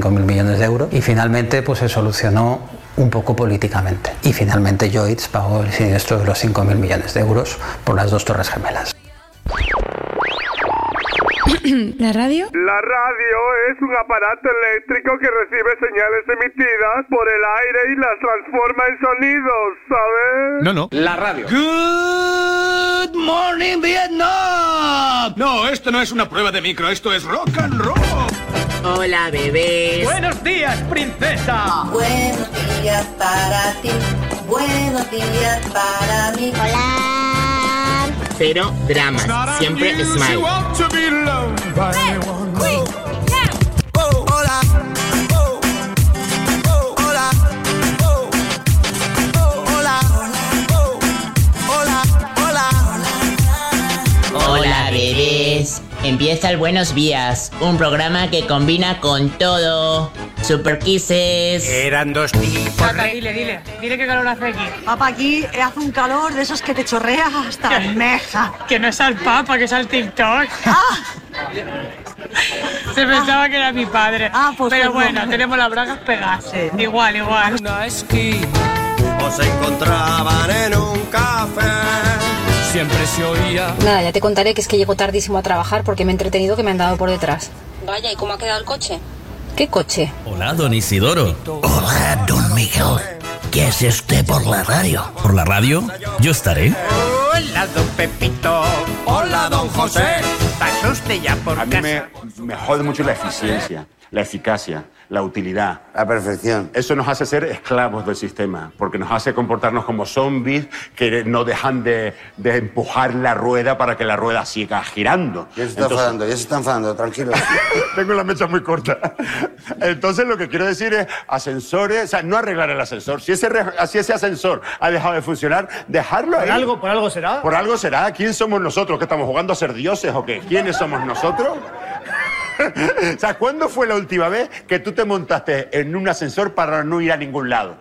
5.000 millones de euros y finalmente pues se solucionó un poco políticamente. Y finalmente Lloyds pagó el siniestro de los 5.000 millones de euros por las dos torres gemelas. ¿La radio? La radio es un aparato eléctrico que recibe señales emitidas por el aire y las transforma en sonidos, ¿sabes? No, no. La radio. Good morning, Vietnam. No, esto no es una prueba de micro, esto es rock and roll. Hola, bebés. Buenos días, princesa. Buenos días para ti, buenos días para mí. Hola. Cero dramas, siempre smile. Hola, bebés. Empieza el Buenos Días, un programa que combina con todo. Super Kisses. Eran dos tipos. Papá, dile, dile. Dile qué calor hace aquí. Papá, aquí hace un calor de esos que te chorreas hasta ¿Qué? almeja. Que no es al papa, que es al TikTok. Se pensaba que era mi padre. Ah, pues Pero perdón. bueno, tenemos las bragas pegadas. Igual, igual. Una esquina O se encontraban en un café. Siempre se oía. Nada, ya te contaré que es que llego tardísimo a trabajar porque me he entretenido que me han dado por detrás. Vaya, ¿y cómo ha quedado el coche? ¿Qué coche? Hola, don Isidoro. Hola, don Miguel. ¿Qué hace usted por la radio? ¿Por la radio? Yo estaré. Hola, don Pepito. Hola, don José. ¿Pasó usted ya por A mí me, me jode mucho la eficiencia, la eficacia, la utilidad. La perfección. Eso nos hace ser esclavos del sistema, porque nos hace comportarnos como zombies que no dejan de, de empujar la rueda para que la rueda siga girando. Ya se está Entonces- enfadando, ya se está enfadando, tranquilo. Tengo la mecha muy corta. Entonces lo que quiero decir es ascensores, o sea, no arreglar el ascensor. Si ese, si ese ascensor ha dejado de funcionar, dejarlo ahí. por algo será. Por algo será. ¿Quién somos nosotros? ¿Que estamos jugando a ser dioses o qué? ¿Quiénes somos nosotros? o ¿cuándo fue la última vez que tú te montaste en un ascensor para no ir a ningún lado?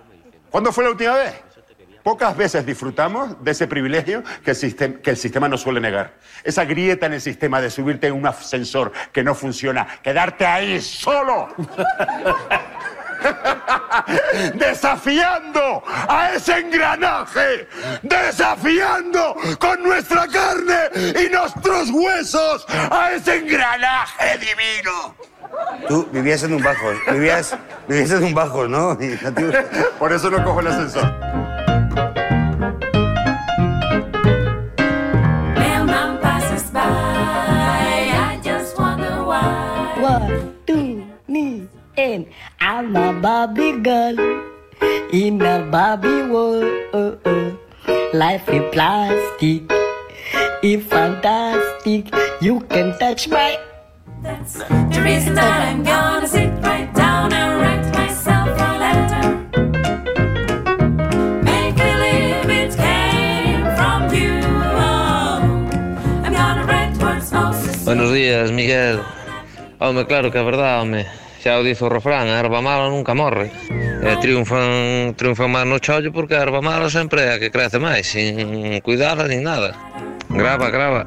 ¿Cuándo fue la última vez? Pocas veces disfrutamos de ese privilegio que el, sistema, que el sistema nos suele negar. Esa grieta en el sistema de subirte en un ascensor que no funciona, quedarte ahí solo. desafiando a ese engranaje, desafiando con nuestra carne y nuestros huesos a ese engranaje divino. Tú vivías en un bajo, vivías, vivías en un bajo, ¿no? Por eso no cojo el ascensor. And I'm a Barbie girl in a Barbie world. Life is plastic, it's fantastic. You can touch my That's the reason that I'm gonna sit right down and write myself a letter. Make believe it came from you. Oh, I'm gonna write words most Buenos días, Miguel. Home, claro que é verdade, home. xa o dizo o refrán, a erva mala nunca morre. Eh, e triunfan, triunfan máis no chollo porque a erva mala sempre é a que crece máis, sin cuidarla nin nada. Grava, grava.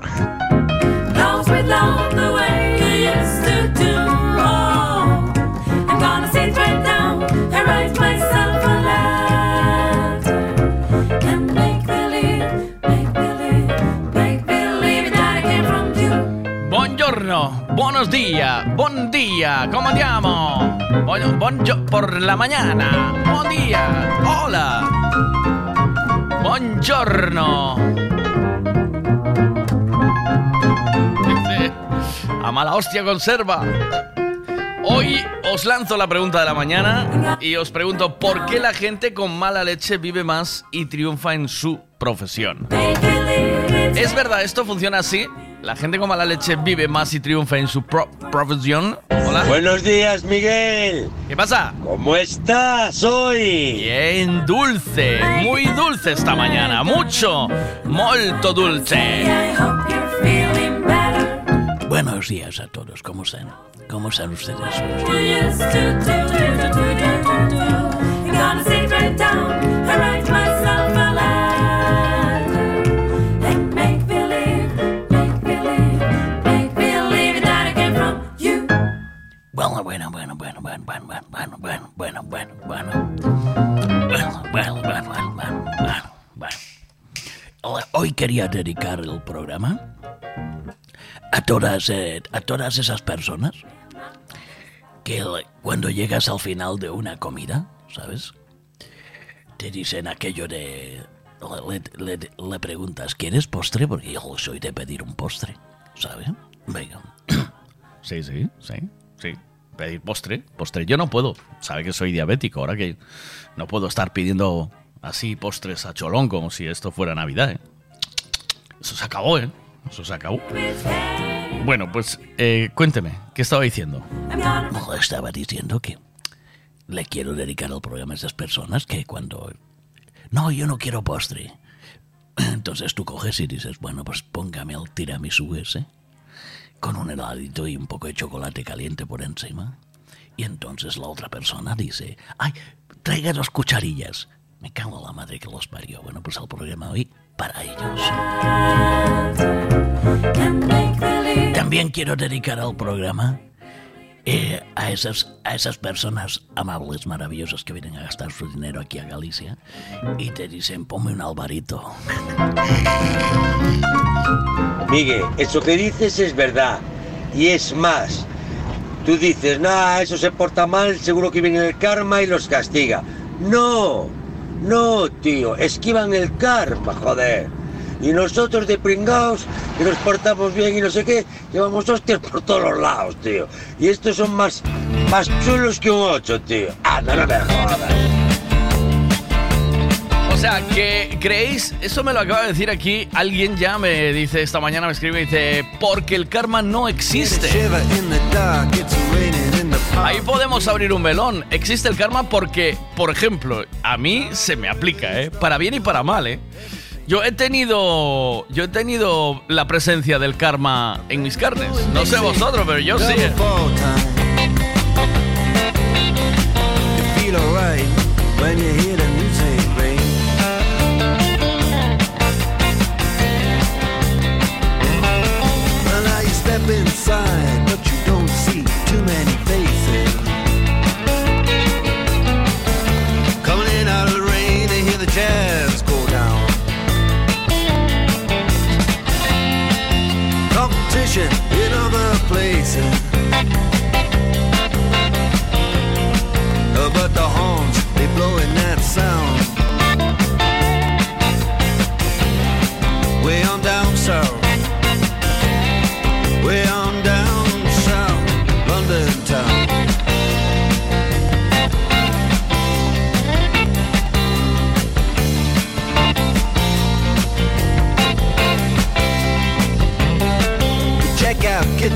Rounds with love the way, yes. Buenos días, buen día, ¿cómo andiamo? Buon, buongio- por la mañana, buen día, hola. Buongiorno. A mala hostia conserva. Hoy os lanzo la pregunta de la mañana y os pregunto por qué la gente con mala leche vive más y triunfa en su profesión. ¿Es verdad esto funciona así? ¿La gente con mala leche vive más y triunfa en su pro- profesión? Hola. Buenos días, Miguel. ¿Qué pasa? ¿Cómo estás hoy? Bien dulce, muy dulce esta mañana, mucho, molto dulce. Buenos días a todos. ¿Cómo están? ¿Cómo están ustedes? Bueno, bueno, bueno, bueno, bueno, bueno. bueno, bueno, bueno, bueno, bueno, bueno, bueno. Bueno, bueno, Hoy quería dedicar el programa a todas, eh, a todas esas personas que cuando llegas al final de una comida, ¿sabes? Te dicen aquello de... Le, le- le preguntas, ¿quieres postre? Porque yo soy de pedir un postre, ¿sabes? Venga. Sí, sí, sí, sí. Pedir postre, postre. Yo no puedo. Sabe que soy diabético, ahora que no puedo estar pidiendo así postres a cholón como si esto fuera Navidad, ¿eh? Eso se acabó, ¿eh? Eso se acabó. Bueno, pues eh, cuénteme, ¿qué estaba diciendo? Estaba diciendo que le quiero dedicar el programa a esas personas que cuando... No, yo no quiero postre. Entonces tú coges y dices, bueno, pues póngame el tiramisú ese, con un heladito y un poco de chocolate caliente por encima. Y entonces la otra persona dice, ay, traiga dos cucharillas. Me cago en la madre que los parió. Bueno, pues el programa hoy para ellos. También quiero dedicar al programa eh, a, esas, a esas personas amables, maravillosas que vienen a gastar su dinero aquí a Galicia y te dicen, ponme un alvarito. Miguel, eso que dices es verdad. Y es más. Tú dices, nah, eso se porta mal, seguro que viene el karma y los castiga. No, no, tío, esquivan el karma, joder. Y nosotros de pringaos, que nos portamos bien y no sé qué, llevamos hostias por todos los lados, tío. Y estos son más, más chulos que un ocho, tío. Ah, no, no me jodas. O sea, que creéis, eso me lo acaba de decir aquí, alguien ya me dice esta mañana, me escribe y dice, porque el karma no existe. Ahí podemos abrir un melón. Existe el karma porque, por ejemplo, a mí se me aplica, ¿eh? Para bien y para mal, ¿eh? Yo he tenido, yo he tenido la presencia del karma en mis carnes. No sé vosotros, pero yo sí. ¿eh? 血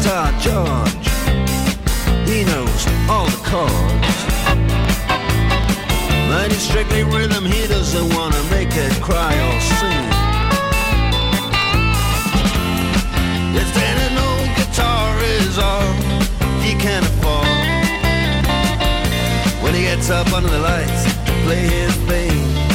Guitar George. He knows all the chords. But it's strictly rhythm, he doesn't wanna make it cry or sing. If then an old guitar is all he can afford. When he gets up under the lights to play his thing.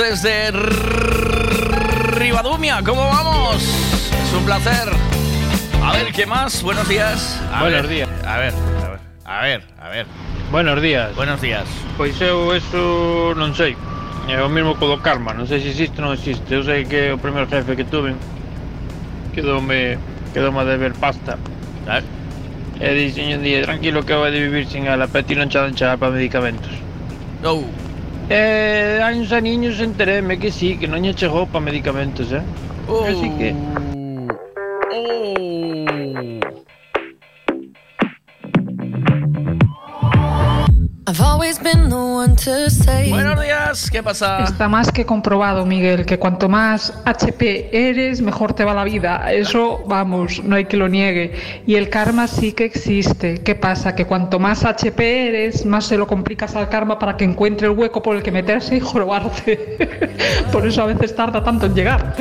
Desde Rivadumia. ¿Cómo vamos? Es un placer. A ver, ¿qué más? Buenos días. A Buenos ver, días. A ver, a ver, a ver, a ver. Buenos días. Buenos días. Pois eu eso non sei. É o mesmo co do karma, non sei se existe ou non existe. Eu sei que o primeiro jefe que tuve quedoume, quedoume a deber pasta. ¿Sabes? E dixen un día, tranquilo que he de vivir sin ela, pero ti non dan para medicamentos. No. E hai uns aniños enteréme que sí, que non lle chegou para medicamentos, eh? Así que... ¿qué pasa? Está más que comprobado, Miguel, que cuanto más HP eres, mejor te va la vida. Eso, vamos, no hay que lo niegue. Y el karma sí que existe. ¿Qué pasa? Que cuanto más HP eres, más se lo complicas al karma para que encuentre el hueco por el que meterse y jorobarse. por eso a veces tarda tanto en llegar.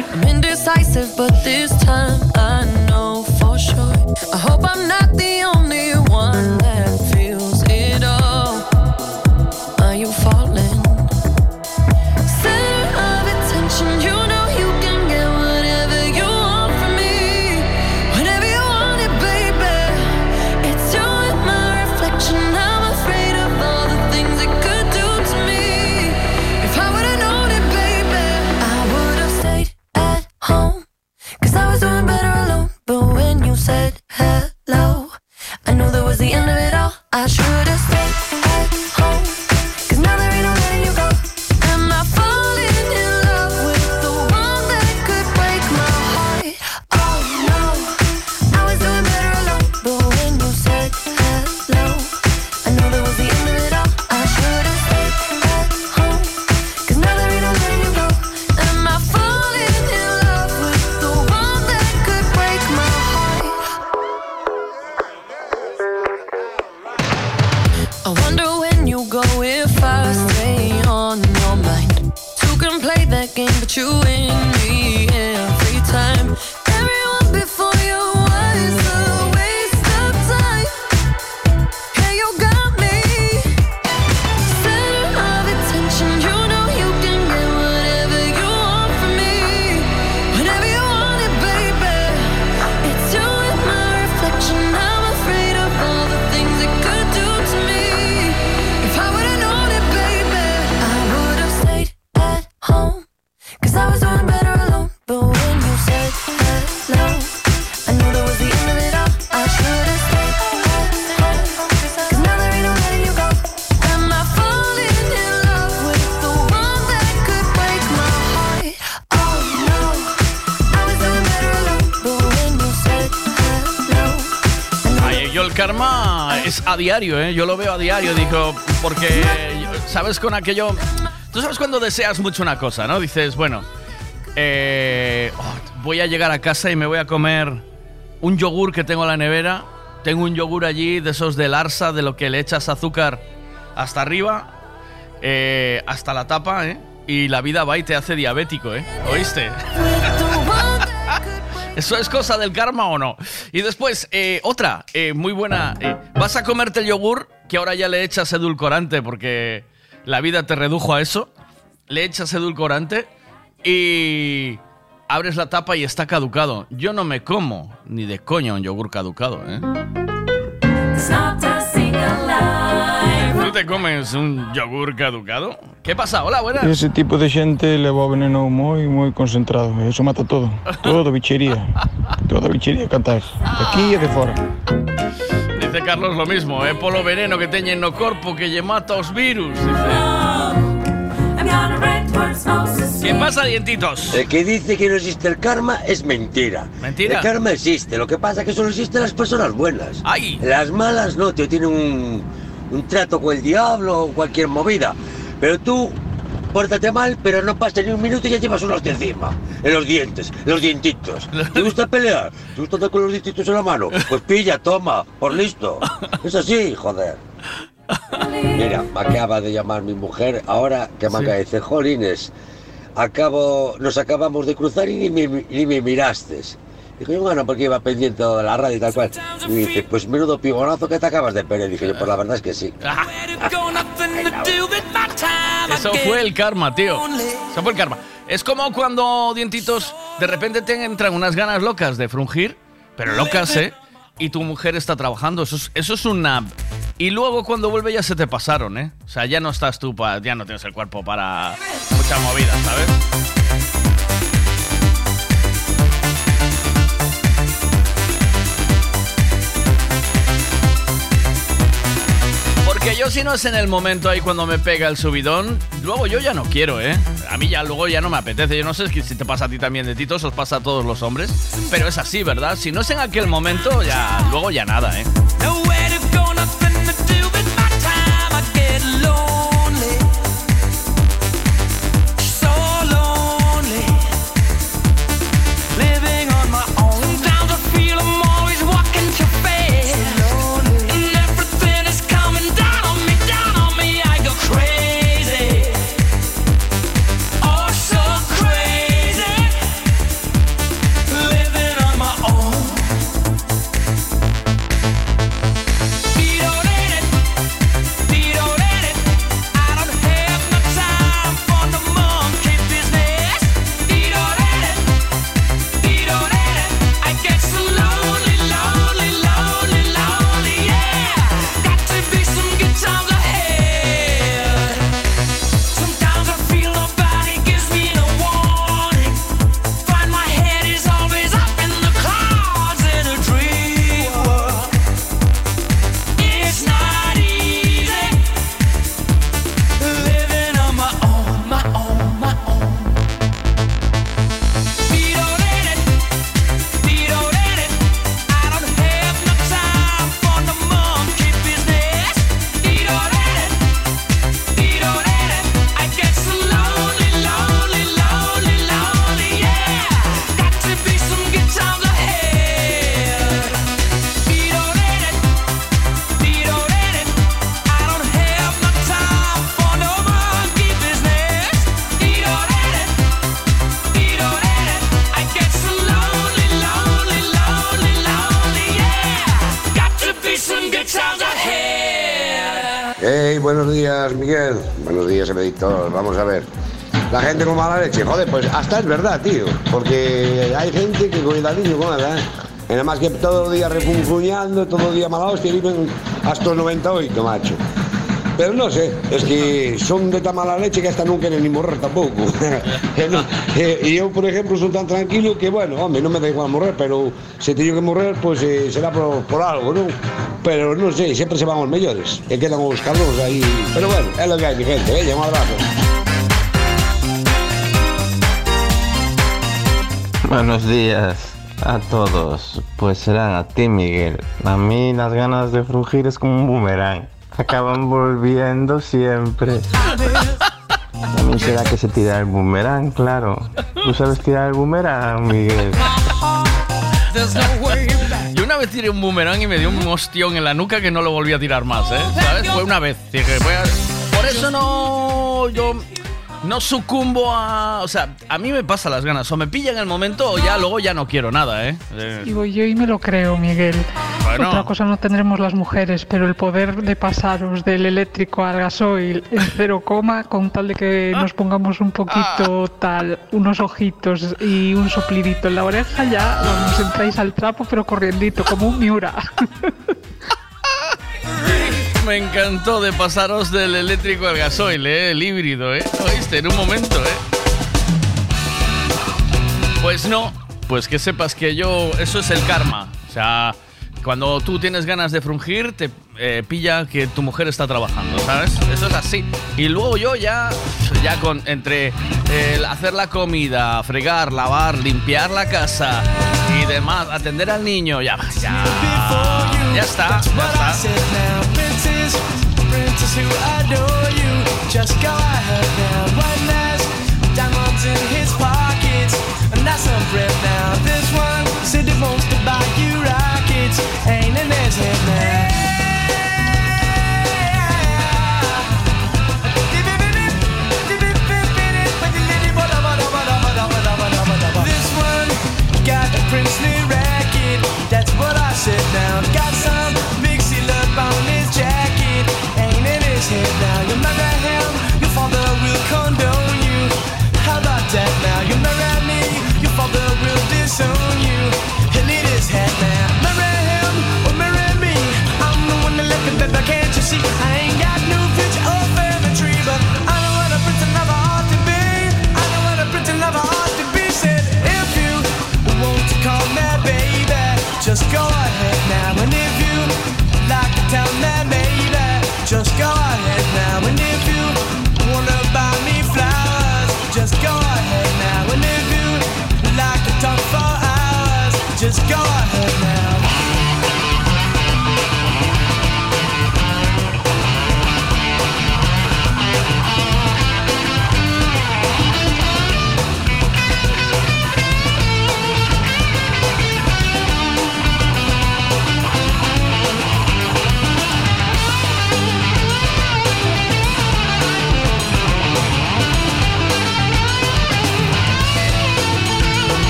Diario, ¿eh? Yo lo veo a diario, digo, porque, ¿sabes con aquello? Tú sabes cuando deseas mucho una cosa, ¿no? Dices, bueno, eh, oh, voy a llegar a casa y me voy a comer un yogur que tengo en la nevera. Tengo un yogur allí de esos de Larsa, de lo que le echas azúcar hasta arriba, eh, hasta la tapa, ¿eh? Y la vida va y te hace diabético, ¿eh? ¿Oíste? ¿Eso es cosa del karma o no? Y después, eh, otra, eh, muy buena. eh, vas a comerte el yogur, que ahora ya le echas edulcorante porque la vida te redujo a eso. Le echas edulcorante y abres la tapa y está caducado. Yo no me como ni de coña un yogur caducado, ¿eh? it's not a single life. ¿Tú te comes un yogur caducado? ¿Qué pasa? Hola, buenas. Ese tipo de xente leva o veneno moi moi concentrado Eso mata todo Todo bichería Toda bichería cantáis De aquí e de fora Dice Carlos lo mismo, é polo veneno que teñen no corpo que lle mata os virus. Dice. ¿Qué pasa, dientitos? El que dice que no existe el karma es mentira. ¿Mentira? El karma existe, lo que pasa es que solo existen las personas buenas. ¡Ay! Las malas no, tío, tienen un, un trato con el diablo o cualquier movida. Pero tú, pórtate mal, pero no pasa ni un minuto y ya llevas unos de encima. En los dientes, en los dientitos. ¿Te gusta pelear? ¿Te gusta andar con los dientitos en la mano? Pues pilla, toma, por listo. Es así, joder. Mira, me acaba de llamar mi mujer ahora que me acaba de decir, jolines, acabo, nos acabamos de cruzar y ni me, ni me miraste. Dijo yo, bueno, porque iba pendiente de la radio y tal cual. Y dice, pues menudo pibonazo que te acabas de perder. Dije yo, pues la verdad es que sí. My Eso fue el karma, tío. Eso fue el karma. Es como cuando, dientitos, de repente te entran unas ganas locas de frungir, pero locas, ¿eh? Y tu mujer está trabajando. Eso es, eso es una... Y luego cuando vuelve ya se te pasaron, ¿eh? O sea, ya no estás tú, pa- ya no tienes el cuerpo para muchas movidas, ¿sabes? Porque yo si no es en el momento ahí cuando me pega el subidón, luego yo ya no quiero, ¿eh? A mí ya luego ya no me apetece. Yo no sé si te pasa a ti también de titos, os pasa a todos los hombres, pero es así, ¿verdad? Si no es en aquel momento, ya luego ya nada, ¿eh? Editor. Vamos a ver. La gente con mala leche, joder, pues hasta es verdad, tío. Porque hay gente que cuidadillo con nada, ¿eh? Nada más que todo el día refunfuñando, todo el día mala hostia, viven hasta los 98, macho. Pero no sé, es que son de tan mala leche que hasta no quieren ni morrer tampoco. Y yo, por ejemplo, soy tan tranquilo que, bueno, hombre, no me da igual morrer, pero si tengo que morrer, pues eh, será por algo, ¿no? Pero no sé, siempre se van los mejores, que quedan los cabros ahí. Pero bueno, es lo que hay, mi gente. Venga, un abrazo. Buenos días a todos. Pues serán a ti, Miguel. A mí las ganas de frugir es como un boomerang. Acaban volviendo siempre. También será que se tira el boomerang, claro. ¿Tú sabes tirar el boomerang, Miguel? Vez tiré un boomerang y me dio un ostión en la nuca que no lo volví a tirar más, ¿eh? ¿Sabes? Fue una vez. Por eso no. Yo. No sucumbo a. O sea, a mí me pasa las ganas. O me pilla en el momento o ya luego ya no quiero nada, ¿eh? Eh, Digo yo y me lo creo, Miguel. Bueno. Otra cosa no tendremos las mujeres, pero el poder de pasaros del eléctrico al gasoil en cero coma, con tal de que nos pongamos un poquito tal, unos ojitos y un soplidito en la oreja, ya vamos, entráis al trapo, pero corriendito, como un Miura. Me encantó de pasaros del eléctrico al gasoil, ¿eh? El híbrido, ¿eh? ¿Oíste? En un momento, ¿eh? Pues no, pues que sepas que yo, eso es el karma. O sea, cuando tú tienes ganas de frungir, te eh, pilla que tu mujer está trabajando, ¿sabes? Eso es así. Y luego yo ya, ya con, entre el hacer la comida, fregar, lavar, limpiar la casa y demás, atender al niño, ya, ya, ya está, ya está. Princess, princess That's what I said now. Got some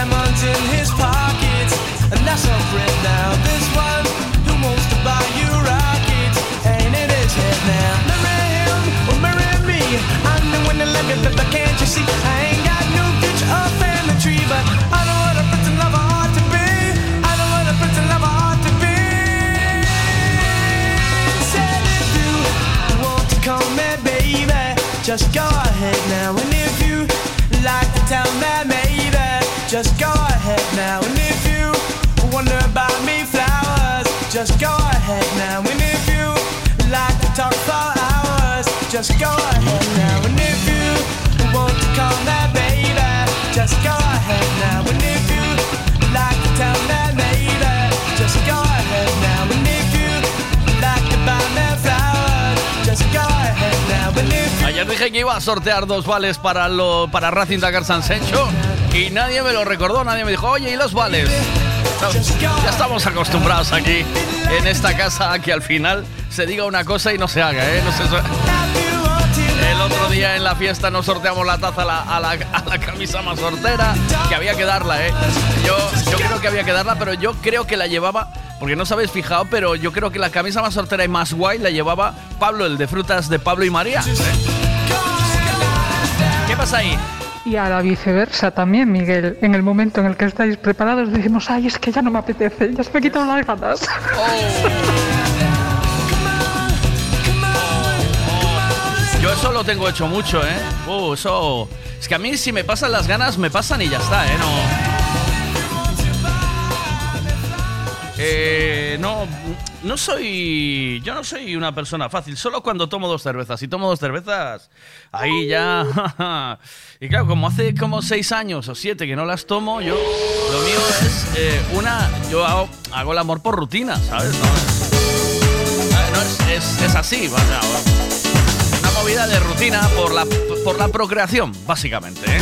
diamonds in his pockets, and that's a friend now. This one who wants to buy you rockets, ain't in his head now. Marry him or marry me. I'm the one that me, but can't you see? I ain't got no future or family tree, but I know what a pretty lover ought to be. I know what a pretty lover ought to be. Said if you want to call me baby, just go ahead now. And if you like to tell me just go ahead now. And if you wonder about me flowers, just go ahead now. And if you like to talk for hours, just go ahead now. And if you want to call me baby, just go ahead now. And if you like to tell me maybe, just go ahead now. And if you like to buy me flowers, just go ahead now. And if Ayer dije que iba a sortear dos vales para, lo, para Racing Dakar San Sencho y nadie me lo recordó, nadie me dijo, oye, ¿y los vales? Ya estamos acostumbrados aquí en esta casa a que al final se diga una cosa y no se haga, ¿eh? No se El otro día en la fiesta nos sorteamos la taza a la, la- la camisa más sortera, que había que darla, ¿eh? Yo, creo que había que darla, pero yo creo que la llevaba, porque no os fijado, pero yo creo que la camisa más sortera y más guay la llevaba Pablo, el de frutas de Pablo y María. ¿Qué pasa ahí? Y a la viceversa también, Miguel. En el momento en el que estáis preparados decimos, ay, es que ya no me apetece, ya se me he quitado las ganas. Yo eso lo tengo hecho mucho, ¿eh? Uh, eso... Es que a mí si me pasan las ganas, me pasan y ya está, ¿eh? No... Eh, no, no soy. Yo no soy una persona fácil. Solo cuando tomo dos cervezas. Si tomo dos cervezas, ahí ya. y claro, como hace como seis años o siete que no las tomo, yo. Lo mío es eh, una. Yo hago, hago el amor por rutina, ¿sabes? No es, no es, así, sea, una movida de rutina por la, por la procreación, básicamente, ¿eh?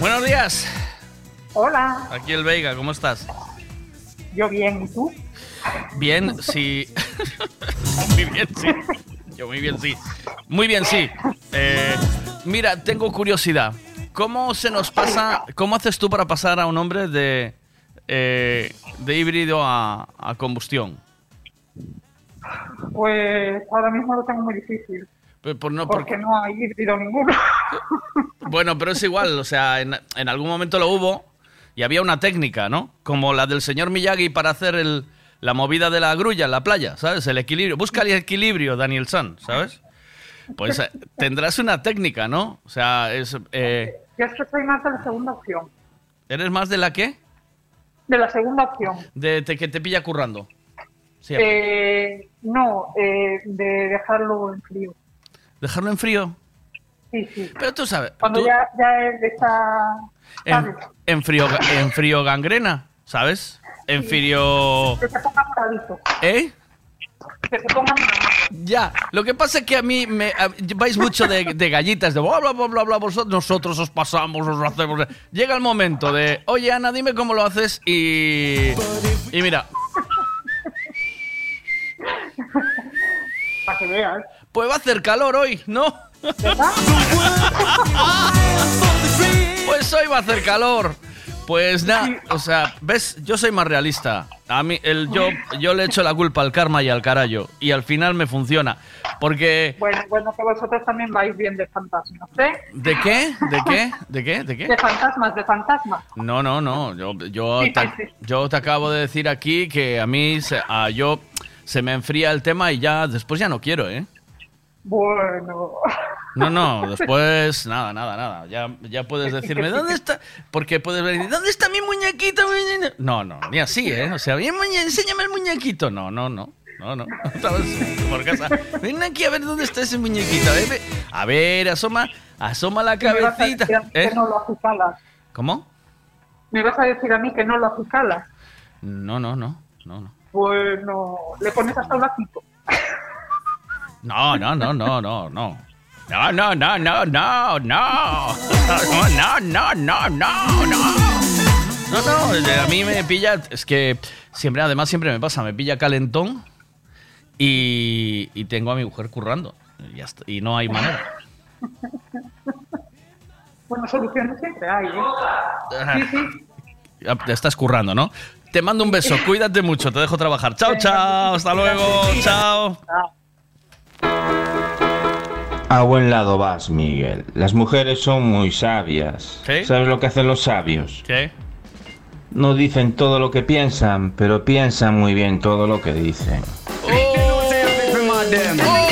Buenos días. Hola, Aquí el Veiga, ¿cómo estás? yo bien, ¿y tú? Bien, sí. muy bien, sí. Yo muy bien, sí. Muy bien, sí. Eh, mira, tengo curiosidad. ¿Cómo se nos pasa, cómo haces tú para pasar a un hombre de, eh, de híbrido a, a combustión? Pues ahora mismo lo tengo muy difícil, Pues, no, porque no hay híbrido ninguno. Bueno, pero es igual, o sea, en, en algún momento lo hubo y había una técnica, ¿no? Como la del señor Miyagi para hacer el, la movida de la grulla en la playa, ¿sabes? El equilibrio. Busca el equilibrio, Daniel San, ¿sabes? Pues eh, tendrás una técnica, ¿no? O sea, es, eh, Yo es que soy más de la segunda opción. ¿eres más de la qué? De la segunda opción. De que te pilla currando. Eh, no, eh, de dejarlo en frío. Dejarlo en frío. Sí, sí. Pero tú sabes, Cuando tú- ya, ya está... en, frío, en frío gangrena, ¿sabes? En frío... Que se ponga moradito. ¿Eh? Que se ponga moradito. Ya, lo que pasa es que a mí me a- vais mucho de, de gallitas, de bla, bla, bla, bla, bla, vosotros, nosotros os pasamos, os hacemos. Llega el momento de, oye Ana, dime cómo lo haces y... Y mira, Para que veas. pues va a hacer calor hoy, ¿no? Pues hoy va a hacer calor. Pues nada, o sea, ves, yo soy más realista. A mí, el, yo, yo le echo la culpa al karma y al carallo. Y al final me funciona. Porque... Bueno, bueno, que vosotros también vais bien de fantasmas, ¿eh? ¿De qué? ¿De qué? ¿De qué? ¿De qué? De fantasmas, de fantasmas. No, no, no. Yo, yo, Sí, te, sí, sí. yo te acabo de decir aquí que a mí se, a yo se me enfría el tema y ya después ya no quiero, ¿eh? Bueno. No, no, después nada, nada, nada. Ya, ya puedes decirme, ¿dónde está? Porque puedes venir, ¿dónde está mi muñequito? No, no, ni así, ¿eh? O sea, bien, muñe- enséñame el muñequito. No, no, no. No, no. Estabas por casa. Ven aquí a ver dónde está ese muñequito. A ver, ve- a ver, asoma, asoma la cabecita. ¿Eh? que no lo acicalas. ¿Cómo? Me vas a decir a mí que no lo acicalas. No, no, no, no, no. Bueno, le pones hasta un lacito. No, no, no, no, no, no. No, no, no, no, no, no. No, no, no, no, no, no. No, a mí me pilla, es que siempre, además siempre me pasa, me pilla calentón y, y tengo a mi mujer currando. Y, ya está, y no hay manera. Bueno, soluciones siempre hay, ¿eh? Sí, sí. Ya Te estás currando, ¿no? Te mando un beso, cuídate mucho, te dejo trabajar. Chao, chao, hasta luego, chao. A buen lado vas, Miguel. Las mujeres son muy sabias. ¿Sí? ¿Sabes lo que hacen los sabios? ¿Qué? No dicen todo lo que piensan, pero piensan muy bien todo lo que dicen. Carolina,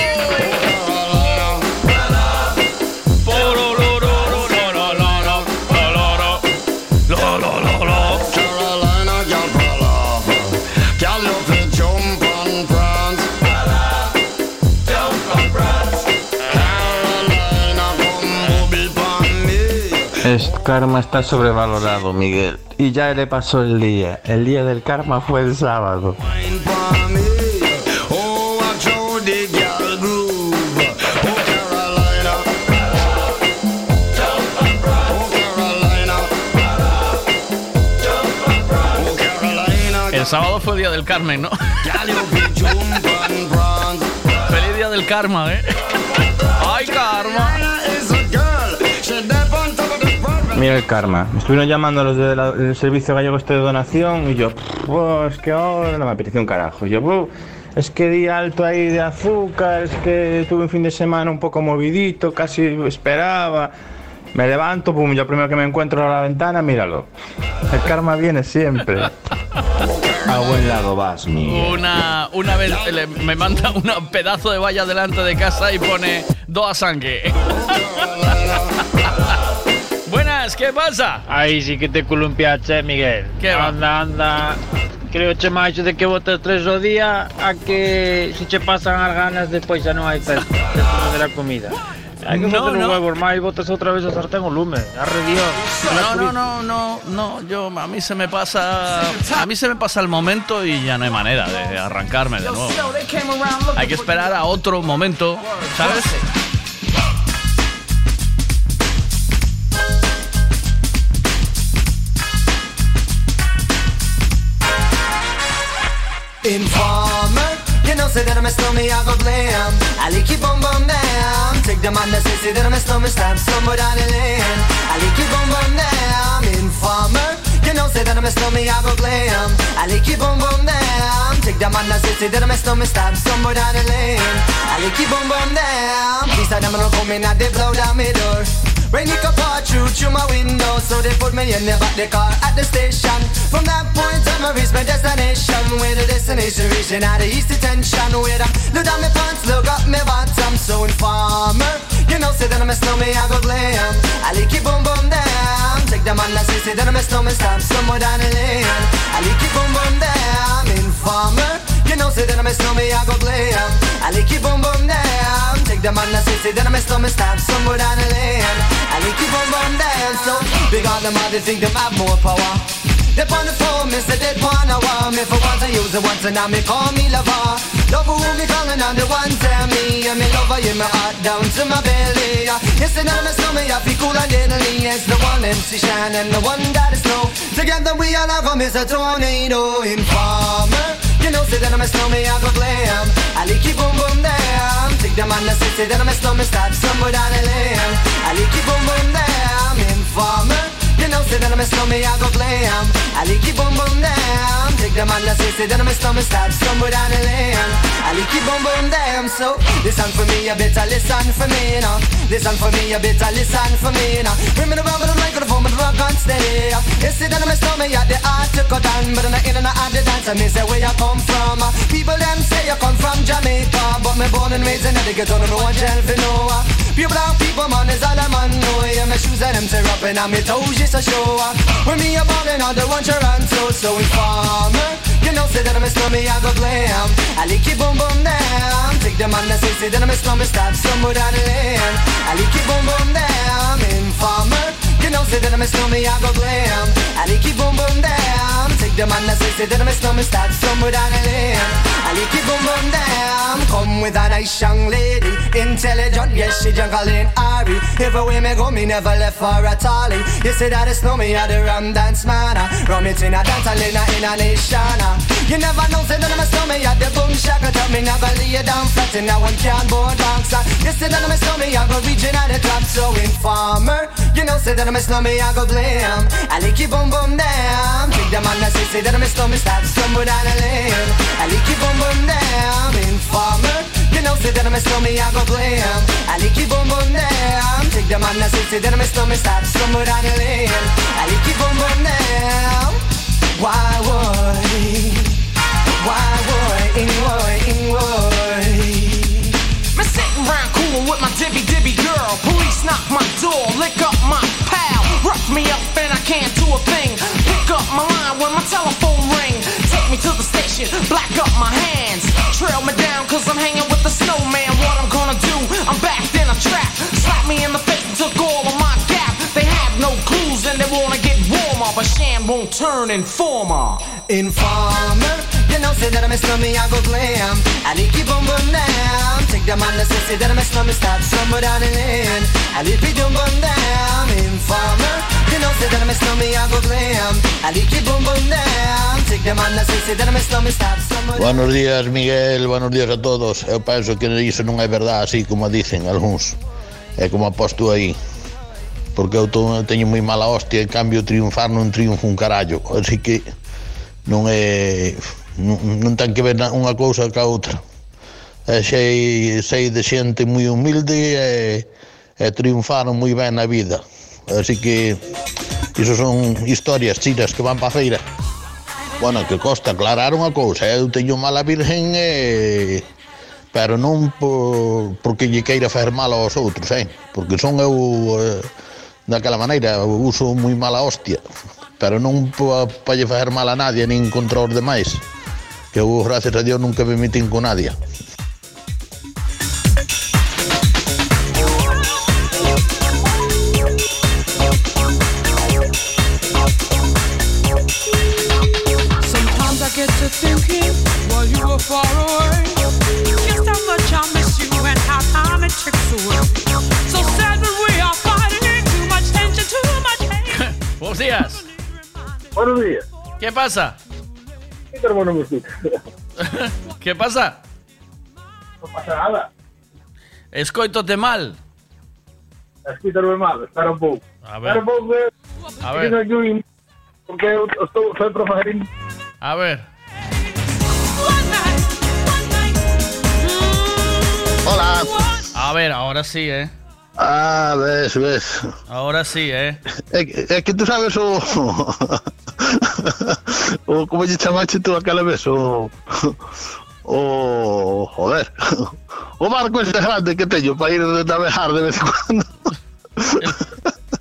El karma está sobrevalorado, Miguel. Y ya le pasó el día. El día del karma fue el sábado. El sábado fue día del Carmen, ¿no? Feliz día del karma, ¿eh? ¡Ay, karma! Mira el karma. Me estuvieron llamando los de la- del Servicio Gallego Este de Donación y yo, pues que ahora no me apetece un carajo. Y yo, "Buh, es que di alto ahí de azúcar, es que tuve un fin de semana un poco movidito, casi esperaba. Me levanto, pum, yo primero que me encuentro a la ventana, míralo. El karma viene siempre. A buen lado vas, Miguel. Una, una vez le- me manda un pedazo de valla delante de casa y pone doa sangue. Buenas, ¿qué pasa? Aí sí que te columpiache, Miguel. Que va? anda, anda. Creo che máis de que botes tres o día a que se che pasan as ganas despois xa non hai festa despois de la comida. Hai que No, no. huevos máis botas outra vez o sartén o lume. Arre Dios. No, no, no, no, no, yo a mí se me pasa a mí se me pasa el momento y ya no hay manera de arrancarme de nuevo. Hay que esperar a otro momento, ¿sabes? Informer, you know say that I'm a snowman, I go blam. I like keep on bum down. Take the man that say say that I'm a snowman, stab somewhere down the lane. I like keep on bum down. Informer, you know say that I'm a snowman, I go glam. I like keep on bum down. Take the man that say say that I'm a snowman, stab somewhere down the lane. I like keep on bum down. These are them gonna come in and they blow down my door. It can pour through through my window So they put me in the back the car at the station. From that point on I reached my destination Where the destination reaching out the east detention Where I look down my pants, look up my bottom So informer, you know say that I'm a snowman I go glam. I like it boom boom down Take the man that say that I'm a snowman Stop somewhere down the lane I like it boom boom down Informer, you know say that I'm a snowman I go glam. I like it boom boom down. Take the man that say say that I'm a snowman Stop somewhere down the lane I like it boom boom down. So big on them all they think them have more power. They on the phone, me say they wanna want me For once I use it once and now me call me lover. Love who me calling on the one tell me. And me lover in my heart down to my belly. Yes, and I'm a snowman, I feel cool and deadly. It's the one MC Shine and the one that is snow Together we all have a a tornado. Informer You know, say that I'm a snowman, I go glam I like it boom boom down Take the man that say, say that I'm a snowman Start somewhere down the lane I like it boom boom down Informer you know, say that I'm a snowman, I go glam I like it boom boom down Take the man that say, say that I'm a snowman Start somewhere down the lane I like it boom boom down So, listen for me, you better listen for me now Listen for me, you better listen for me now Bring me the rubber, the microphone, but the rock on steady You say that I'm a snowman, yeah, the art to cut down But I'm not in and out the dance, and me say where you come from. People them say you come from Jamaica But me born and raised in the ghetto, know what jail for no Pure brown people, man, is all I'm on know Yeah, my shoes and them tear up and me toes just a show When me a ballin' on the one Toronto So informer, you know say that I'm a slummy, I go glam. I like it boom boom down Take the man that say, say that I'm a slummy, stop somewhere down the lane I like it boom boom down Informer, you know say that I'm a slummy, I go glam. I like it boom boom down Take the man that say, say that I'm a slummy, stop somewhere down the lane I like it boom boom down Come with a nice young lady. Intelligent, yes, she jungle in Ari. Everywhere me go, me never left for a tally You say that it's no me, I the rum dance man. Rum it in a dance, I in a, a nation. You never know, say that I'm a stomach, I the boom shaka Tell me never lay down flat, and now one can't board ah. You say that I'm a stomach, I go region at the so informer. You know, say that I'm a snowman, I go blam. I lick you boom boom down. Take the man that say, say that I'm a start to stumble down a lane. I lick you boom boom down. Informer. You know, say that I'm a snowman, I go blam. I lick you boom boom down. Take the man that say, say that I'm a start to stumble down a lane. I lick you boom boom down. When my telephone ring. Take me to the station, black up my hands. Trail me down cause I'm hanging with the snowman. What I'm gonna do? I'm backed in a trap. Slap me in the face But Sham won't turn informer. Informer, you know, say that I'm a snowman, I go glam. I lick you boom boom down. Take the man that say, say that I'm a snowman, start somewhere down the lane. I lick you boom boom down. Informer, you know, say that I'm a snowman, I go glam. I lick you boom boom down. Take the man that say, say that I'm a snowman, start somewhere Buenos días, Miguel, buenos días a todos. Eu penso que iso non é verdade así como dicen algúns. É como aposto aí. porque eu to, teño moi mala hostia, en cambio triunfar non triunfo un carallo, así que non é non, non ten que ver unha cousa ca outra. E sei, sei de xente moi humilde e, e triunfaron moi ben na vida. Así que iso son historias chiras que van pa feira. Bueno, que costa aclarar unha cousa, eh? eu teño mala virgen e pero non por, porque lle queira fer mal aos outros, eh? porque son eu eh, daquela maneira, uso moi mala hostia, pero non para pa lle facer mal a nadie, nin contra os demais, que eu, gracias a Dios, nunca me metín con nadie. Buenos días. ¿Qué pasa? ¿Qué hermano me escucha? ¿Qué pasa? No pasa nada. Escoitote mal. Escúchame mal, espera un pouco. A ver. Espera un pouco. eh. A ver. Porque eu estou, A ver. Hola. A ver, ahora sí, ¿eh? Ah, ves, ves. Ahora sí, ¿eh? Que, é que tú sabes o... o como lle chamaste tú aquela vez o... O... Joder. O barco este grande que teño para ir a navegar de vez en cuando.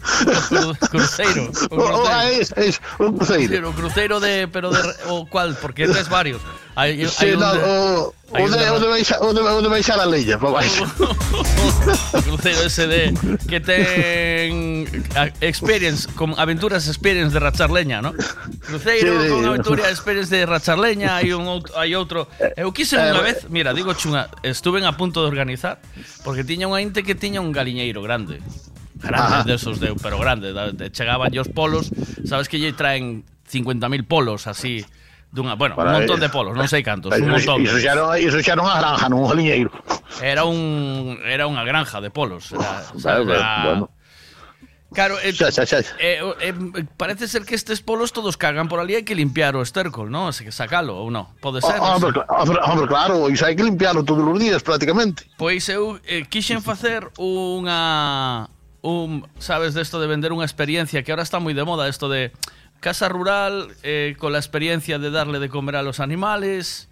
cruceiro. O, cruceiro. O, é iso, é iso, o cruceiro. O cruceiro de, pero de, o cual, porque tes varios. Hay, sí, hai no, de, o, hai o, de, o, de baixar, o, de, o de baixar a leña, pa baixo. o cruceiro ese de que ten experience, con aventuras experience de rachar leña, ¿no? Cruceiro sí, sí, con aventura experience de rachar leña, hai un outro, hai outro. Eu quise eh, unha eh. vez, mira, digo chunga, estuve a punto de organizar, porque tiña unha inte que tiña un galiñeiro grande grandes de desos, de, pero grandes, chegaban os polos, sabes que lle traen 50.000 polos así, dunha, bueno, Para un montón de polos, non sei cantos, un montón. Iso xa, non, iso xa non a granja, non un liñeiro. Era un era unha granja de polos, era, sabes, era, bueno. Claro, eh, xa, xa, xa. Eh, eh, parece ser que estes polos todos cagan por ali hai que limpiar o estércol, ¿no? Así que sacalo ou non? Pode ser. Oh, hombre, hombre, hombre, claro, iso hai que limpiarlo todos os días prácticamente. Pois eu eh, quixen facer unha un, sabes, de esto de vender unha experiencia, que ahora está moi de moda esto de casa rural eh, con la experiencia de darle de comer a los animales,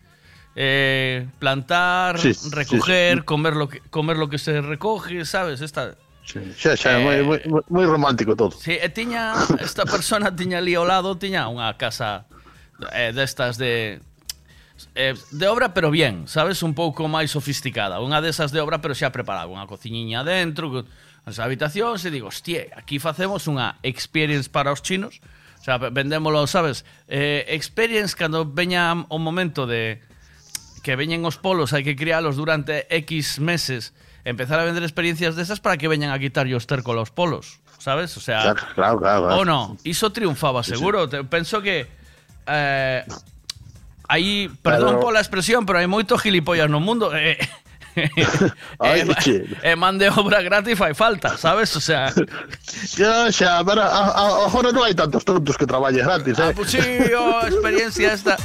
eh, plantar, sí, recoger, sí, sí. comer lo que comer lo que se recoge, sabes, esta Sí, xa, xa, eh, moi, moi, moi romántico todo. Sí, e tiña, esta persona tiña ali ao lado, tiña unha casa eh, destas de eh, de obra pero bien, sabes, un pouco máis sofisticada, unha desas de obra pero xa preparada, unha cociñiña dentro, as habitacións e digo, hostie, aquí facemos unha experience para os chinos, o sea, vendémolo, sabes, eh, experience cando veña o momento de que veñen os polos, hai que criálos durante X meses, empezar a vender experiencias desas para que veñan a quitar os tércolos aos polos, sabes? O sea, claro, claro, claro, claro. o no, iso triunfaba seguro, sí, sí. penso que eh, Aí, perdón pero... pola expresión, pero hai moito gilipollas no mundo. Eh, Ai, e, che. e man de obra gratis fai falta, sabes? O sea, Ya, xa, pero a- a- agora non hai tantos tontos que traballen gratis, eh? Ah, pues sí, oh, experiencia esta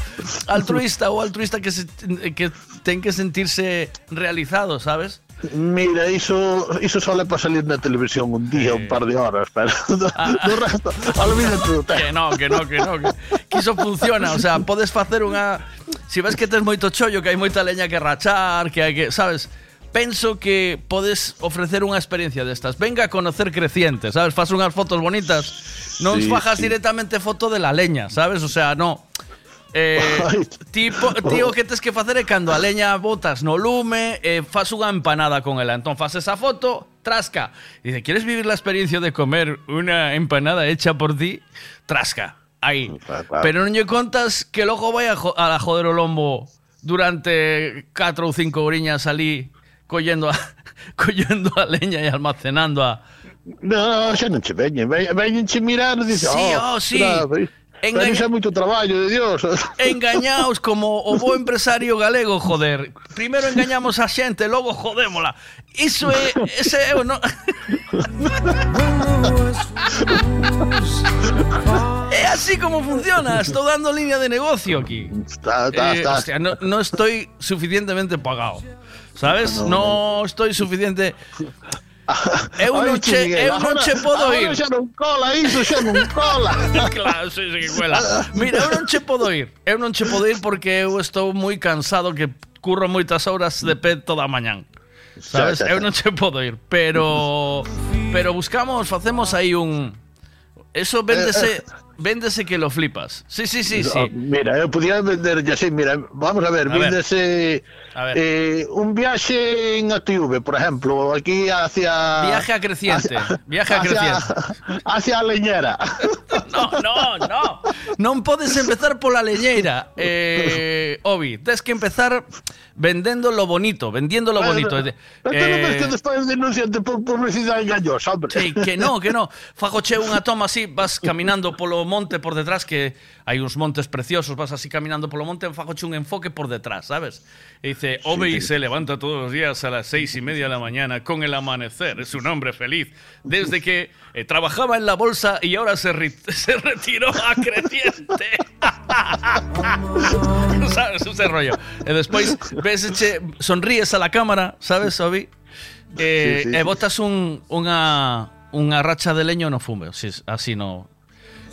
altruista o altruista que, se, que ten que sentirse realizado, ¿sabes? Mira, iso, iso só le para salir na televisión un día, un par de horas, pero do, do resto, olvídate do tempo. Que no, que no, que no, que, que iso funciona, o sea, podes facer unha Si ves que tes moito chollo, que hai moita leña que rachar, que hai que, sabes? Penso que podes ofrecer unha experiencia destas. Venga a conocer creciente, sabes? Faz unhas fotos bonitas. Non Sí, fajas sí. directamente foto de la leña, sabes? O sea, no. Eh, tipo, tío, que tes que facer é cando a leña botas no lume, eh, faz unha empanada con ela. Entón faz esa foto, trasca. Dice, ¿quieres vivir la experiencia de comer una empanada hecha por ti? Trasca. Aí. Pero non lle contas que logo vai a, jo a la joder o lombo durante 4 ou 5 horiñas ali collendo a, collendo a leña e almacenando a... No, xa non che veñen, ve- veñen che mirar e dice, Sí, oh, oh, sí. Pero Engaña- moito traballo, de Dios. Engañaos como o bo empresario galego, joder. Primeiro engañamos a xente, logo jodémola. Iso é, ese é o no... É así como funciona. Estou dando línea de negocio aquí. Está, está, Eh, está. hostia, no, no estoy suficientemente pagado. ¿Sabes? No, No estoy suficiente. Eu non che, che, Miguel, eu che podo agora ir. non cola iso, xa non cola. claro, sí, sí que cuela. Mira, eu non che podo ir. Eu non che podo ir porque eu estou moi cansado que curro moitas horas de pé toda a mañán. Sabes? Eu non che podo ir, pero pero buscamos, facemos aí un Eso véndese, véndese que lo flipas. Sí, sí, sí, sí. No, Mira, eu podía vender así, mira, vamos a ver, A ver. Véndese A ver. eh, un viaje en ATV, por ejemplo, aquí hacia... Viaje a creciente, viaje a creciente. Hacia a leñera. No, no, no. Non podes empezar pola leñeira. Eh, Obi, tes que empezar vendendo lo bonito, vendiendo lo bonito. Pero tú non ves que Eh, despois denunciante por publicidade engañosa, hombre. Sí, que no, que no. Fagoche unha toma así, vas caminando polo monte por detrás, que hai uns montes preciosos, vas así caminando polo monte, fagoche un enfoque por detrás, ¿sabes? Dice, Obi se levanta todos los días a las seis y media de la mañana con el amanecer, es un hombre feliz, desde que eh, trabajaba en la bolsa y ahora se, retiró a creciente. sabes, ese rollo. E despois ves sonríes a la cámara, sabes, Obi? Eh, Sí, sí, e sí. botas un, unha, unha racha de leño no fume, así, así no...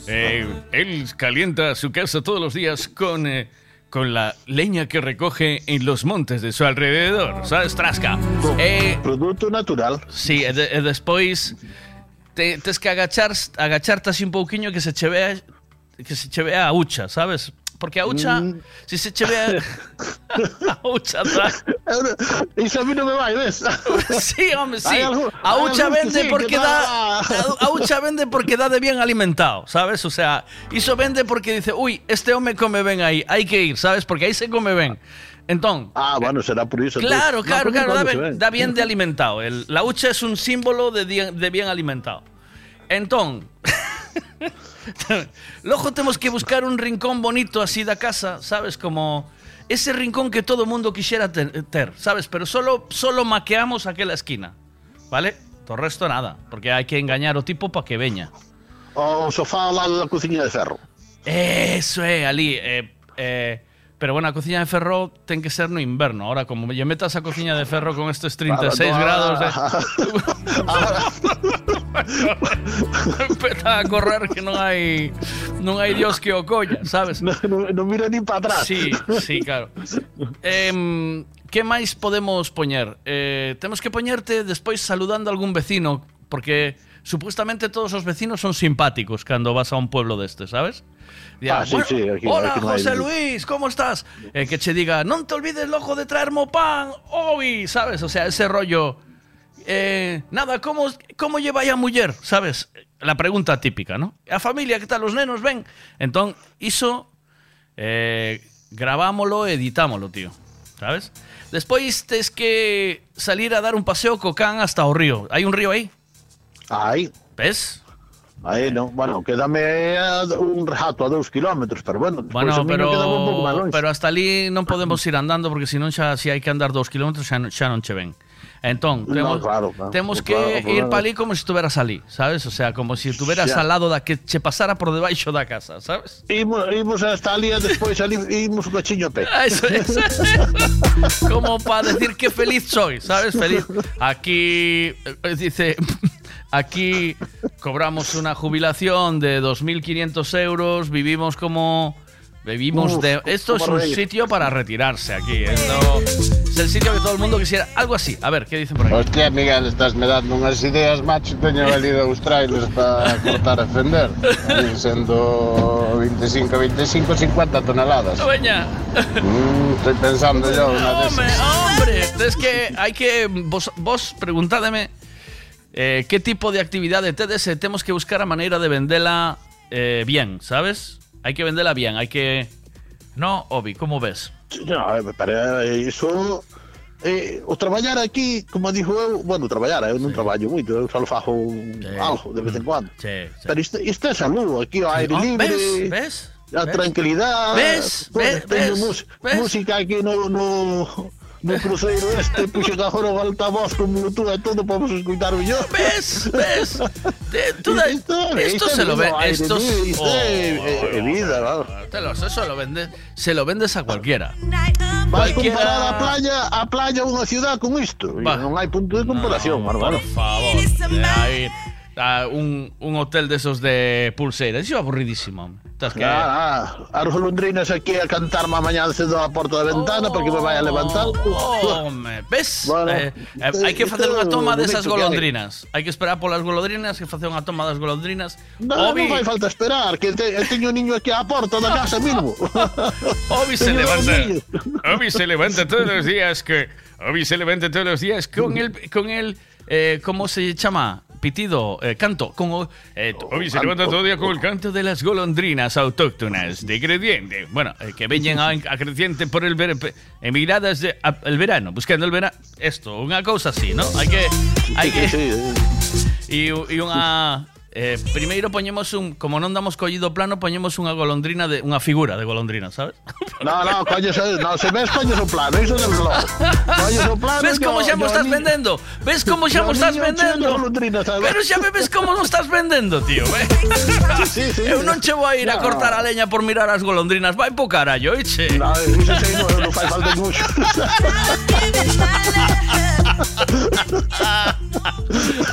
Eh, él calienta su casa todos los días con, eh, con la leña que recoge en los montes de su alrededor, sabes, trasca. Eh, Produto natural. Sí, e, e despois te, tes que agachar, agacharte así un pouquiño que se che vea que se che vea a hucha, sabes? Porque a hucha, Mm. si se che vea a hucha atrás. Iso a mí non me vai, ves? Sí, hombre, sí. Hai algún- A hai hucha algún que vende sí, porque que da vende porque dá de bien alimentado, ¿sabes? O sea, iso vende porque dice, "Uy, este home come ben aí, hai que ir", ¿sabes? Porque aí se come ben. Entón, Ah, bueno, será por iso. Claro, entonces. claro, No, claro, da bien, da bien de alimentado. El- la hucha es un símbolo de, de bien alimentado. Entón, logo temos que buscar un rincón bonito así da casa, sabes, como ese rincón que todo mundo quixera ter, ter, sabes, pero solo solo maqueamos aquela esquina. ¿Vale? Todo o resto nada, porque hai que engañar o tipo para que veña. O sofá ao lado da cociña de ferro. Eso é, ali. Eh, eh, pero bueno, a cociña de ferro ten que ser no inverno. Ahora, como lle metas a cociña de ferro con estes 36 Claro, grados de... ah, Empeza a correr que non hai non hai Dios que o colla, sabes? Non, non mira nin para atrás. Sí, sí, claro. Em, que máis podemos poñer? Eh, temos que poñerte despois saludando a algún vecino, porque supuestamente todos os vecinos son simpáticos cando vas a un pueblo deste, sabes? Ah, sí, sí, aquí- Hola, aquí José Luis, ¿cómo estás? Eh, que che diga, non te olvides lojo de traerme o pan, Obi, ¿sabes? O sea, ese rollo... Eh, nada, ¿cómo, ¿cómo lleva a muller? ¿Sabes? La pregunta típica, ¿no? A familia, ¿qué tal? Los nenos, ven. Entón, iso eh, gravámolo editámolo, tío. ¿Sabes? Despois tes que salir a dar un paseo co can hasta o río. Hai un río aí? Hai. Ves? Aí non, bueno, quedame un rato a dous kilómetros, pero bueno, Bueno, o miño quedaba un pouco máis pero, longe. pero hasta ali non podemos ir andando porque senón xa si hai que andar dous kilómetros xa, xa non che ven. No, claro, claro. temos que ir para ali como se estuveras ali, sabes? O sea, como si estuveras Xa. al lado da que che pasara por debaixo da casa, sabes? Imos, hasta ali despois ali imos un pé. Ah, Eso, eso, como para decir que feliz soy, ¿sabes? Feliz. Aquí eh, dice, aquí cobramos una jubilación de 2.500 euros, vivimos como... Vivimos Uf, de... Esto es un reír. sitio para retirarse aquí. Esto es el sitio que todo el mundo quisiera. Algo así. A ver, ¿qué dicen por aquí? Hostia, Miguel, estás me dando unhas ideas, macho, teño valido os trailers para cortar e fender. Aí sendo 25, 25, 50 toneladas. Veña. Mm, estoy pensando yo unha Hombre, desas. hombre, es que hay que vos, vos preguntádeme eh, qué tipo de actividade tedes e temos que buscar a maneira de vendela eh, bien, sabes? Hai que vendela bien, hai que No, Obi, como ves? No, eh, para iso eh, o traballar aquí, como dixo eu, bueno, traballar, eu non traballo moito, eu só fago un- algo de vez en cuando. Sí, Pero isto, isto é salud, aquí ao aire Ah, libre. ves, ves, A ves. tranquilidade. Ves, ves, ves, ves. música aquí no, no, no cruceiro este, puxen agora o altavoz con Bluetooth e todo, podemos escutar mellor. Ves, ves. De, tú da- Isto- esto isto se lo ve, vida, aire esto es- eso lo vendes, se lo vendes a cualquiera. Vai Cualquiera- comparar a playa, a playa unha ciudad con isto. Va. Non hai punto de comparación, No. Por favor. Hay, ah, un, un hotel de esos de pulseiras. Eso es aburridísimo. Estás que- Ah, ah, aquí a cantar má mañá cedo a porta da ventana para que me vaya a levantar. Home, ves? Bueno, Eh, eh, hai que facer unha toma que hai. golondrinas. Hai que esperar polas golondrinas, que facer unha toma das golondrinas. No, Obi, non fai falta esperar, que te, eu teño un niño aquí á porta da casa mismo. Obi se levanta. Obi se levanta todos los días que Obi se levanta todos los días con el con el eh, ¿cómo se llama? Pitido, eh, canto, con o- eh, Obi se canto. levanta todo día con el canto de las golondrinas autóctonas de Creciente. Bueno, eh, que veñen a, a Creciente por el ver, emigradas de, a- el verano, buscando el verano. Esto, una cosa así, ¿no? Hay que hai que E, e unha eh, primeiro poñemos un, como non damos collido plano, poñemos unha golondrina de unha figura de golondrina, sabes? No, no, coño, se, no, se ves, coño, o plano, iso del logo. Coño, o plano. ¿Ves cómo xa me estás vendendo? ¿Ves cómo xa me estás vendendo? Pero xa me ves como non estás vendendo, tío. eh? Sí, sí, Eu non che vou a ir a No. cortar a leña por mirar as golondrinas. Vai po carallo, oiche. No, iso sí, no, non fai falta mucho.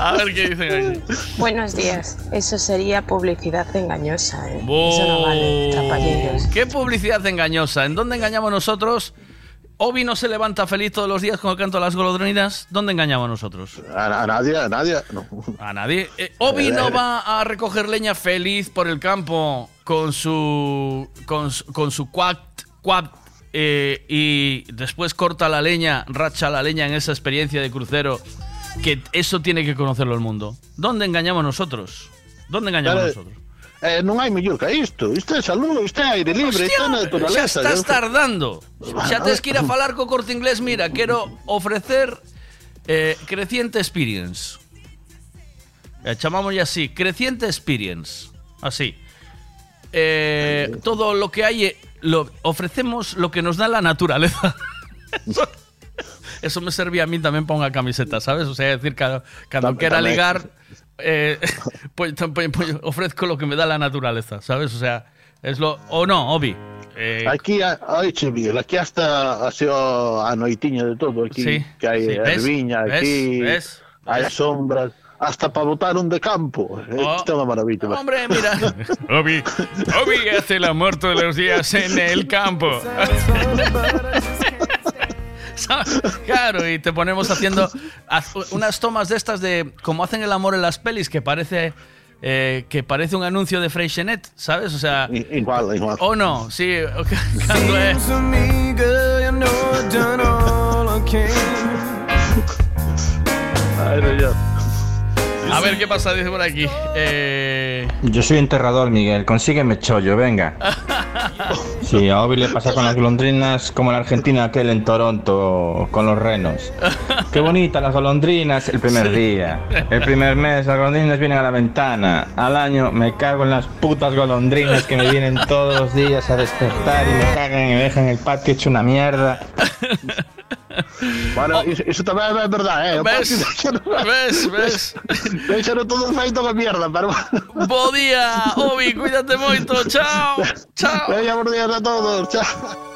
A ver qué dicen ahí. Buenos días. Eso sería publicidad engañosa. ¿eh? Eso no vale, trapalleros. ¿Qué publicidad engañosa? ¿En dónde engañamos nosotros? Obi no se levanta feliz todos los días con el canto de las golondrinas. ¿Dónde engañamos nosotros? A, a nadie, a nadie. No. A nadie. Eh, Obi no va a recoger leña feliz por el campo con su con, su- con su quack eh, y después corta la leña, racha la leña en esa experiencia de crucero. Que eso tiene que conocerlo el mundo. ¿Dónde engañamos nosotros? ¿Dónde engañamos nosotros? Eh, non hai mellor que isto. Isto é salud, isto é aire libre, isto é Xa naturaleza. estás tardando. Xa tens que ir a falar co corte inglés. Mira, quero ofrecer eh, Creciente Experience. Eh, chamámoslle así, Creciente Experience. Así. Eh, todo lo que hai eh, lo ofrecemos lo que nos da la naturaleza. Eso, me servía a mí tamén para unha camiseta, ¿sabes? O sea, es decir, Tam- quera tamén. ligar eh, pues, tam- pues, pues, ofrezco lo que me da la naturaleza, ¿sabes? O sea, es lo o no, Obi. Eh, Aquí, a- ai, che, Miguel, aquí hasta así o, a noitiña de todo, aquí Sí, que hai sí, erviña, ves, aquí ves, sombras, hasta para botar un de campo. Oh, Isto é unha maravilla. Hombre, mira. Obi, Obi hace el amor todos los días en el campo. ¿Sabes? Claro, y te ponemos haciendo unas tomas de estas de como hacen el amor en las pelis, que parece eh, que parece un anuncio de Freixenet, ¿sabes? O sea, igual, igual. O no, sí, cuando es-. A ver qué pasa, dice por aquí. Eh, Yo soy enterrador, Miguel. Consígueme chollo, venga. Sí, a Obi le pasa con las golondrinas como la Argentina aquel en Toronto con los renos. Qué bonitas las golondrinas el primer día. El primer mes las golondrinas vienen a la ventana. Al año me cago en las putas golondrinas que me vienen todos los días a despertar y me cagan y me dejan el patio hecho una mierda. Bueno, iso, iso tamén é verdade, eh? Ves? Ves, ves? Deixaron todo feito a mierda, pero... Bo día, Obi, cuídate moito, chao. Chao. Veña, buenos días a todos, chao.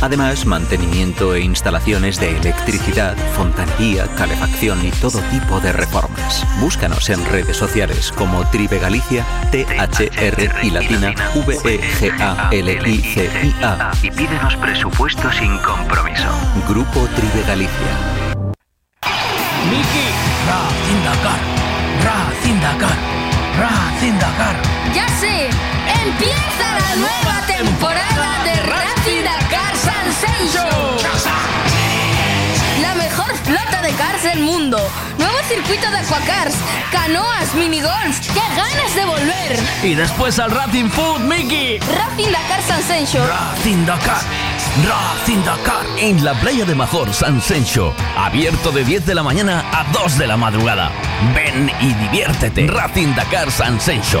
Además, mantenimiento e instalaciones de electricidad, fontanería, calefacción y todo tipo de reformas. Búscanos en redes sociales como Tribe Galicia, T-H-R y latina, V-E-G-A-L-I-C-I-A y pídenos presupuesto sin compromiso. Grupo Tribe Galicia. Miki, Ra Zindakar, Ra Zindakar, Ra Zindakar. ¡Ya sé! ¡Empieza la nueva temporada Dakar! La mejor flota de cars del mundo. Nuevo circuito de aquacars, canoas, minigolf. ¡Qué ganas de volver! Y después al Racing Food, Mickey. Racing Dakar Sensation. Zindakar, Ra Zindakar. En la playa de Major, San Sencho. Abierto de 10 de la mañana a 2 de la madrugada. Ven y diviértete. Racing Dakar San Sencho.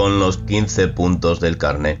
con los 15 puntos del carnet.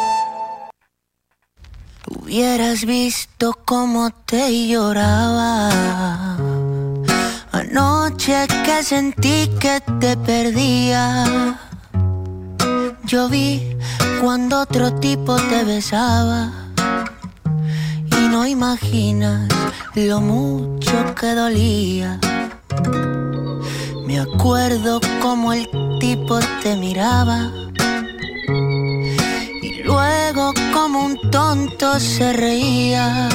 Hubieras visto cómo te lloraba. Anoche que sentí que te perdía. Yo vi cuando otro tipo te besaba. Y no imaginas lo mucho que dolía. Me acuerdo cómo el tipo te miraba como un tonto se reía.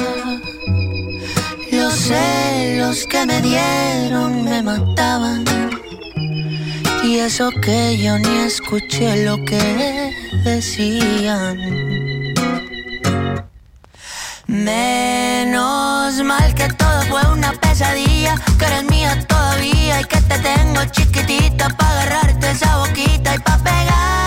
Los celos que me dieron me mataban. Y eso que yo ni escuché lo que decían. Menos mal que todo fue una pesadilla, que eres mía todavía y que te tengo chiquitita para agarrarte esa boquita y para pegarla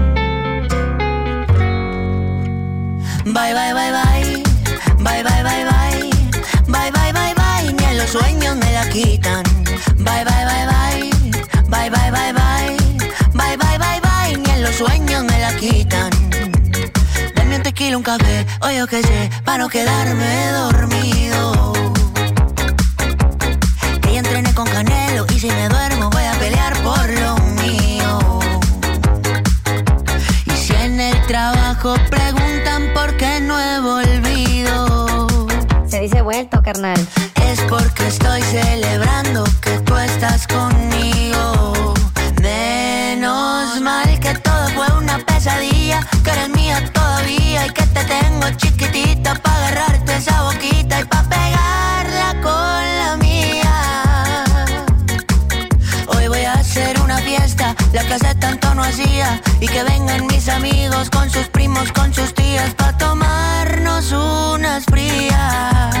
Bye, bye, bye, bye. Bye, bye, bye, bye. Bye, bye, bye, bye. Ni en los sueños me la quitan. Bye, bye, bye, bye. Bye, bye, bye, bye. Bye, bye, bye, bye. Ni en los sueños me la quitan. Dame un tequila, un café, o yo qué sé, para no quedarme dormido. Que ya entrené con Canelo y si me duermo voy a pelear por lo mío. Y si en el trabajo carnal. es porque estoy celebrando que tú estás conmigo. Menos mal que todo fue una pesadilla, que eres mía todavía y que te tengo chiquitita para agarrarte esa boquita y para pegarla con la mía. Hoy voy a hacer una fiesta, la que hace tanto no hacía, y que vengan mis amigos con sus primos, con sus tías, para tomarnos unas frías.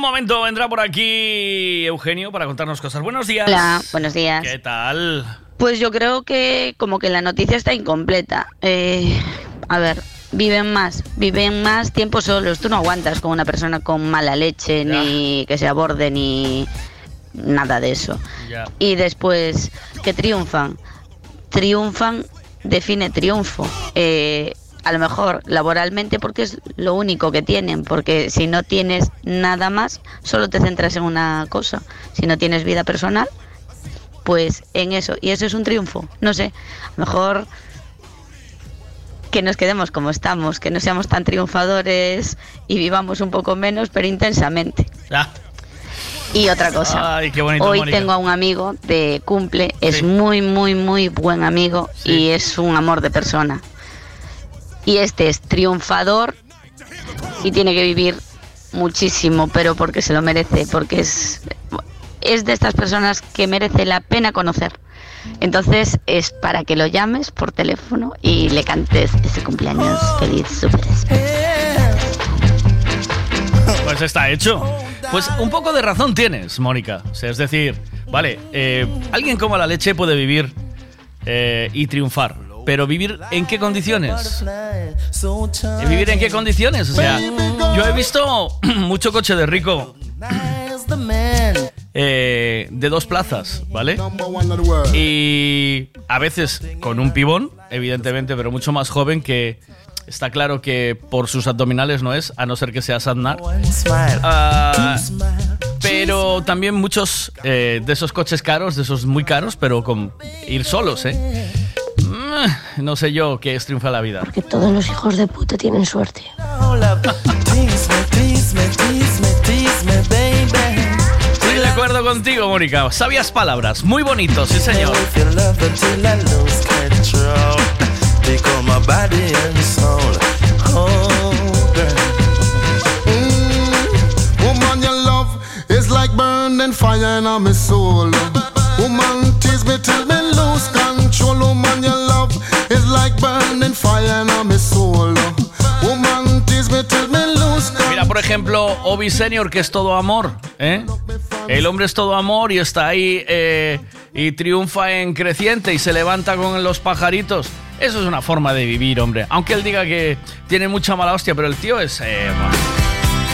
Un momento vendrá por aquí Eugenio para contarnos cosas. Buenos días. Hola, buenos días. ¿Qué tal? Pues yo creo que como que la noticia está incompleta. Eh, a ver, viven más, viven más tiempo solos. Tú no aguantas con una persona con mala leche, ni que se aborde, ni nada de eso. Ya. Y después, que triunfan. Triunfan define triunfo. Eh, a lo mejor laboralmente porque es lo único que tienen, porque si no tienes nada más, solo te centras en una cosa. Si no tienes vida personal, pues en eso. Y eso es un triunfo. No sé, a lo mejor que nos quedemos como estamos, que no seamos tan triunfadores y vivamos un poco menos, pero intensamente. Ah. Y otra cosa, Ay, qué bonito, hoy Mónica. tengo a un amigo de cumple, es muy, muy, muy buen amigo y es un amor de persona. Y este es triunfador y tiene que vivir muchísimo, pero porque se lo merece, porque es, es de estas personas que merece la pena conocer. Entonces es para que lo llames por teléfono y le cantes ese cumpleaños feliz, súper Pues está hecho. Pues un poco de razón tienes, Mónica. Es decir, vale, eh, alguien como la leche puede vivir eh, y triunfar. Pero vivir en qué condiciones? ¿Y ¿Vivir en qué condiciones? O sea, yo he visto mucho coche de rico eh, de dos plazas, ¿vale? Y a veces con un pibón, evidentemente, pero mucho más joven que Está claro que por sus abdominales no es, a no ser que sea Sadnar. Ah, pero también muchos eh, de esos coches caros, de esos muy caros, pero con ir solos, ¿eh? Mm, No sé yo qué es triunfa la vida. Que todos los hijos de puta tienen suerte. Estoy de acuerdo contigo, Mónica. Sabias palabras, muy bonitos, sí señor. Like burning fire in my soul. Woman, tease me till me lose control. Woman, your Mira, por ejemplo, Obi Senior, que es todo amor, ¿eh? El hombre es todo amor y está ahí eh, y triunfa en creciente y se levanta con los pajaritos. Eso es una forma de vivir, hombre. Aunque él diga que tiene mucha mala hostia, pero el tío es... eh,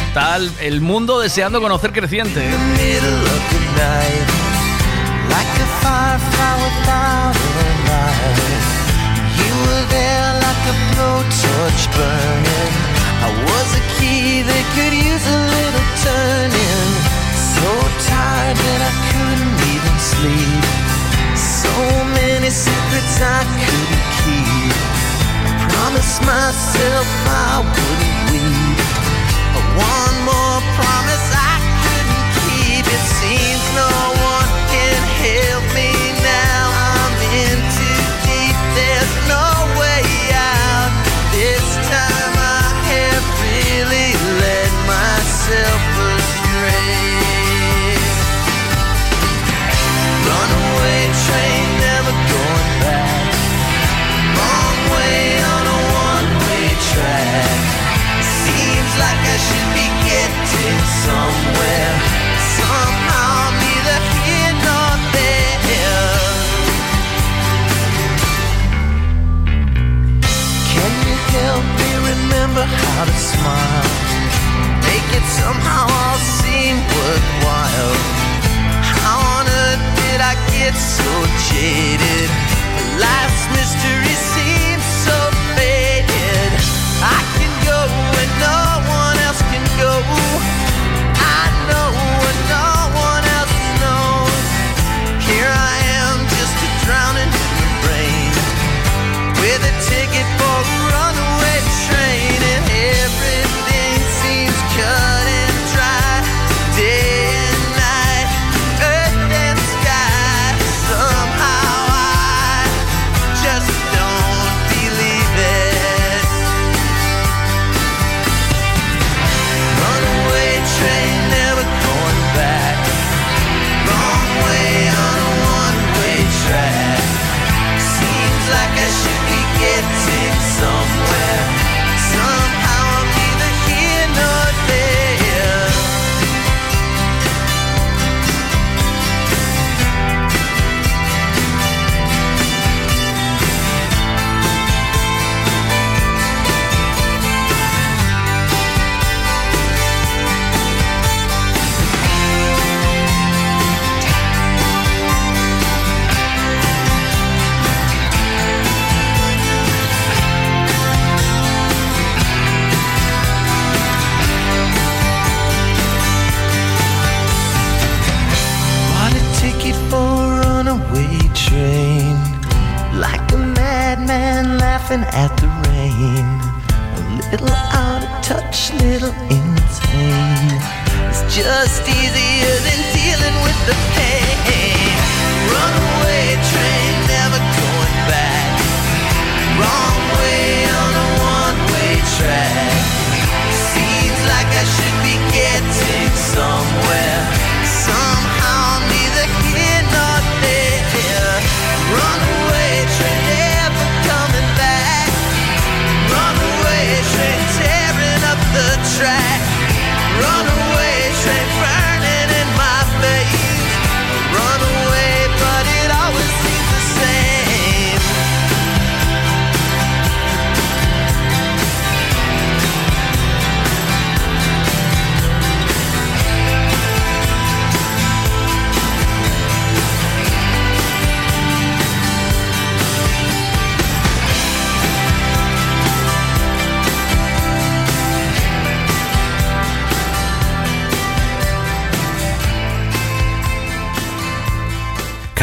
está el, el mundo deseando conocer creciente. ¿eh? There like a blowtorch burning. I was a key that could use a little turning. So tired that I couldn't even sleep. So many secrets I couldn't keep. I promised myself I wouldn't weep. One more promise how to smile? Make it somehow all seem worthwhile. How on earth did I get so jaded? Life's mystery seems laughing at the rain. A little out of touch, little insane. It's just easier than dealing with the pain.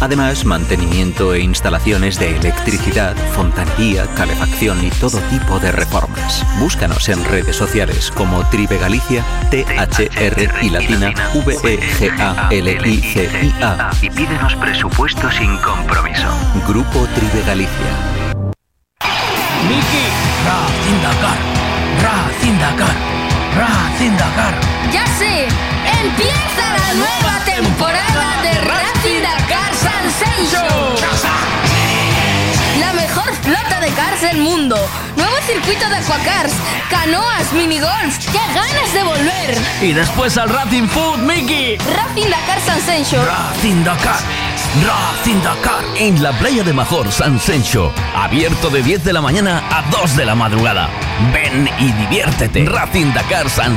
Además, mantenimiento e instalaciones de electricidad, fontanería, calefacción y todo tipo de reformas. Búscanos en redes sociales como Tribe Galicia, T-H-R y latina E V-E-G-A-L-I-C-I-A. Y pídenos presupuesto sin compromiso. Grupo Tribe Galicia. Miki, Racing Dakar, Racing Dakar, Racing Dakar. Ya sé, empieza la nueva temporada de Racing Dakar La mejor flota de cars del mundo. Nuevo circuito de aquacars, canoas, minigolf. ¡Qué ganas de volver! Y después al Racing Food, Miki. Racing Dakar Sansenso. Racing Dakar, Racing Dakar. En la playa de Major, San Sencho. Abierto de 10 de la mañana a 2 de la madrugada. Ven y diviértete. Racing Dakar San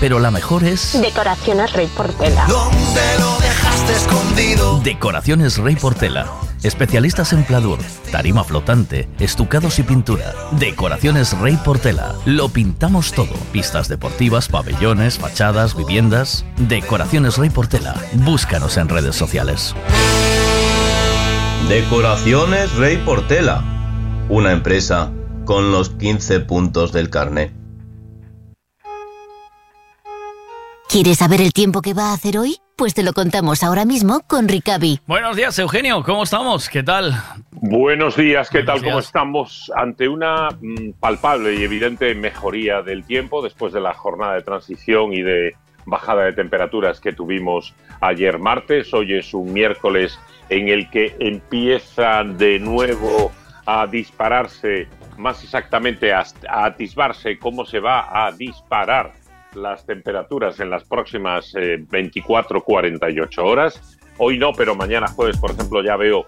Pero la mejor es Decoraciones Rey Portela. ¿Dónde lo dejaste escondido? Decoraciones Rey Portela. Especialistas en pladur, tarima flotante, estucados y pintura. Decoraciones Rey Portela. Lo pintamos todo. Pistas deportivas, pabellones, fachadas, viviendas. Decoraciones Rey Portela. Búscanos en redes sociales. Decoraciones Rey Portela. Una empresa con los 15 puntos del carnet. ¿Quieres saber el tiempo que va a hacer hoy? Pues te lo contamos ahora mismo con Ricavi. Buenos días, Eugenio. ¿Cómo estamos? ¿Qué tal? Buenos días, ¿qué tal? Buenos ¿Cómo días. estamos? Ante una mm, palpable y evidente mejoría del tiempo después de la jornada de transición y de bajada de temperaturas que tuvimos ayer martes. Hoy es un miércoles en el que empieza de nuevo a dispararse, más exactamente a atisbarse cómo se va a disparar las temperaturas en las próximas eh, 24-48 horas. Hoy no, pero mañana jueves, por ejemplo, ya veo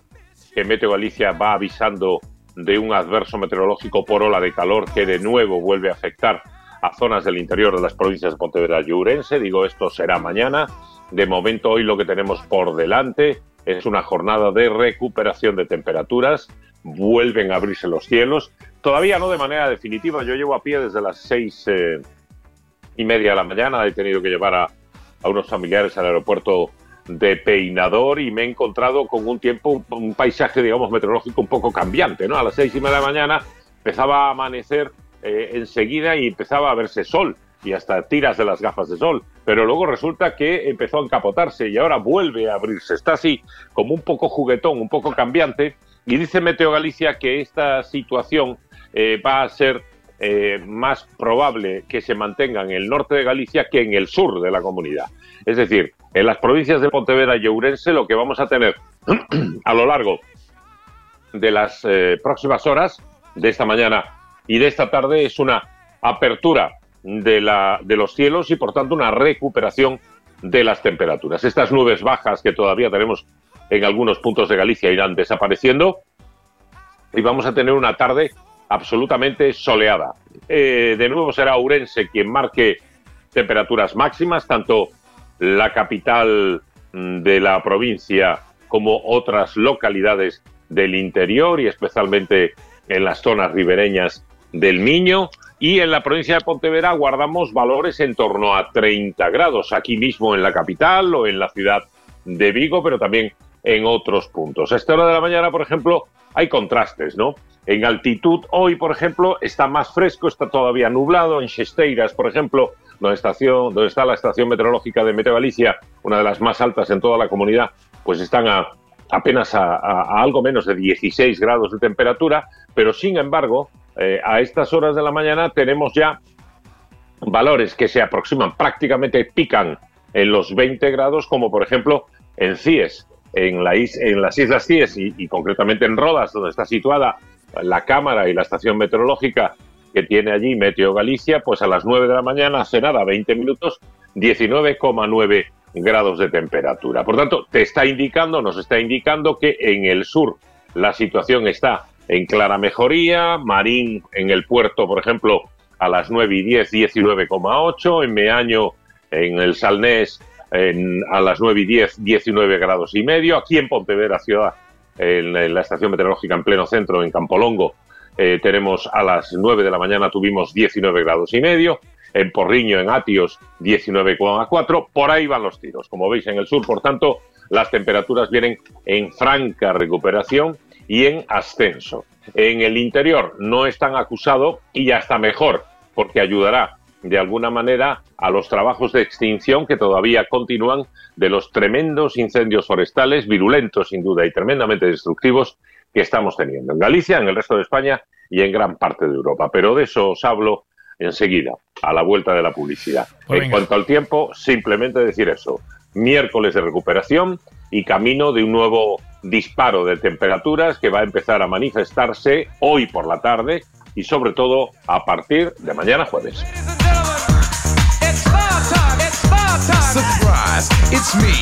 que Meteo Galicia va avisando de un adverso meteorológico por ola de calor que de nuevo vuelve a afectar a zonas del interior de las provincias de Pontevedra y Ourense. Digo, esto será mañana. De momento, hoy lo que tenemos por delante es una jornada de recuperación de temperaturas. Vuelven a abrirse los cielos. Todavía no de manera definitiva. Yo llevo a pie desde las seis eh, y media de la mañana. He tenido que llevar a, a unos familiares al aeropuerto de Peinador y me he encontrado con un tiempo, un, un paisaje, digamos, meteorológico un poco cambiante, ¿no? A las seis y media de la mañana empezaba a amanecer eh, enseguida y empezaba a verse sol y hasta tiras de las gafas de sol. Pero luego resulta que empezó a encapotarse y ahora vuelve a abrirse. Está así como un poco juguetón, un poco cambiante. Y dice Meteo Galicia que esta situación eh, va a ser eh, más probable que se mantenga en el norte de Galicia que en el sur de la comunidad. Es decir, en las provincias de Pontevedra y Ourense lo que vamos a tener a lo largo de las eh, próximas horas, de esta mañana y de esta tarde, es una apertura de, los cielos y por tanto una recuperación de las temperaturas. Estas nubes bajas que todavía tenemos en algunos puntos de Galicia irán desapareciendo y vamos a tener una tarde absolutamente soleada. Eh, de nuevo será Ourense quien marque temperaturas máximas, tanto la capital mm, de la provincia como otras localidades del interior y especialmente en las zonas ribereñas del Miño. Y en la provincia de Pontevedra guardamos valores en torno a 30 grados, aquí mismo en la capital o en la ciudad de Vigo, pero también en otros puntos. A esta hora de la mañana, por ejemplo, hay contrastes, ¿no? En altitud hoy, por ejemplo, está más fresco, está todavía nublado. En Xesteiras, por ejemplo, donde, está la estación meteorológica de Meteo Galicia, una de las más altas en toda la comunidad, pues están a, apenas a, algo menos de 16 grados de temperatura, pero sin embargo, eh, a estas horas de la mañana tenemos ya valores que se aproximan, prácticamente pican en los 20 grados, como por ejemplo en CIES, en, la is- en las Islas CIES y concretamente en Rodas, donde está situada la cámara y la estación meteorológica que tiene allí Meteo Galicia, pues a las 9 de la mañana, hace nada, 20 minutos, 19,9 grados de temperatura. Por tanto, te está indicando, nos está indicando que en el sur la situación está en clara mejoría, Marín en el puerto, por ejemplo, a las 9 y 10, 19,8, en Meaño, en el Salnés, en- a las 9 y 10, 19 grados y medio, aquí en Pontevedra ciudad, en, la estación meteorológica en pleno centro, en Campolongo, eh, tenemos a las 9 de la mañana tuvimos 19 grados y medio, en Porriño, en Atios, 19,4, por ahí van los tiros, como veis en el sur, por tanto, las temperaturas vienen en franca recuperación y en ascenso. En el interior no es tan acusado y ya está mejor, porque ayudará de alguna manera a los trabajos de extinción que todavía continúan de los tremendos incendios forestales, virulentos sin duda y tremendamente destructivos que estamos teniendo en Galicia, en el resto de España y en gran parte de Europa. Pero de eso os hablo enseguida, a la vuelta de la publicidad. Pues en venga. cuanto al tiempo, simplemente decir eso. Miércoles de recuperación y camino de un nuevo disparo de temperaturas que va a empezar a manifestarse hoy por la tarde y sobre todo a partir de mañana jueves. Surprise, it's me.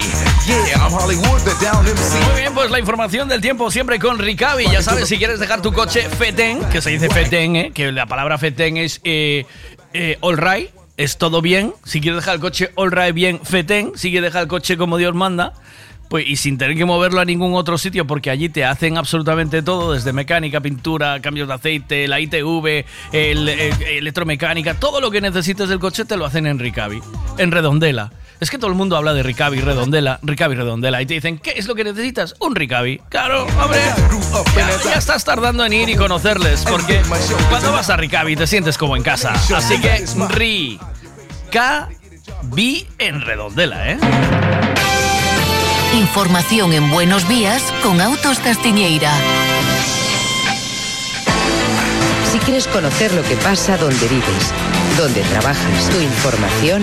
Yeah, I'm Hollywood, the down MC. Muy bien, pues la información del tiempo siempre con Ricavi. Ya sabes, si quieres dejar tu coche fetén, que se dice fetén, ¿eh? que la palabra fetén es eh, eh, all right, es todo bien. Si quieres dejar el coche all right bien, fetén. Si quieres dejar el coche como Dios manda, pues y sin tener que moverlo a ningún otro sitio, porque allí te hacen absolutamente todo, desde mecánica, pintura, cambios de aceite, la ITV, el, el- electromecánica, todo lo que necesites del coche te lo hacen en Ricavi, en Redondela. Es que todo el mundo habla de Ricavi Redondela, Ricavi Redondela, y te dicen, ¿qué es lo que necesitas? Un Ricavi. Claro, hombre, ya, estás tardando en ir y conocerles, porque cuando vas a Ricavi te sientes como en casa. Así que Ri, K, en Redondela, ¿eh? Información en Buenos Días con Autos Castiñeira. Si quieres conocer lo que pasa donde vives, donde trabajas, tu información,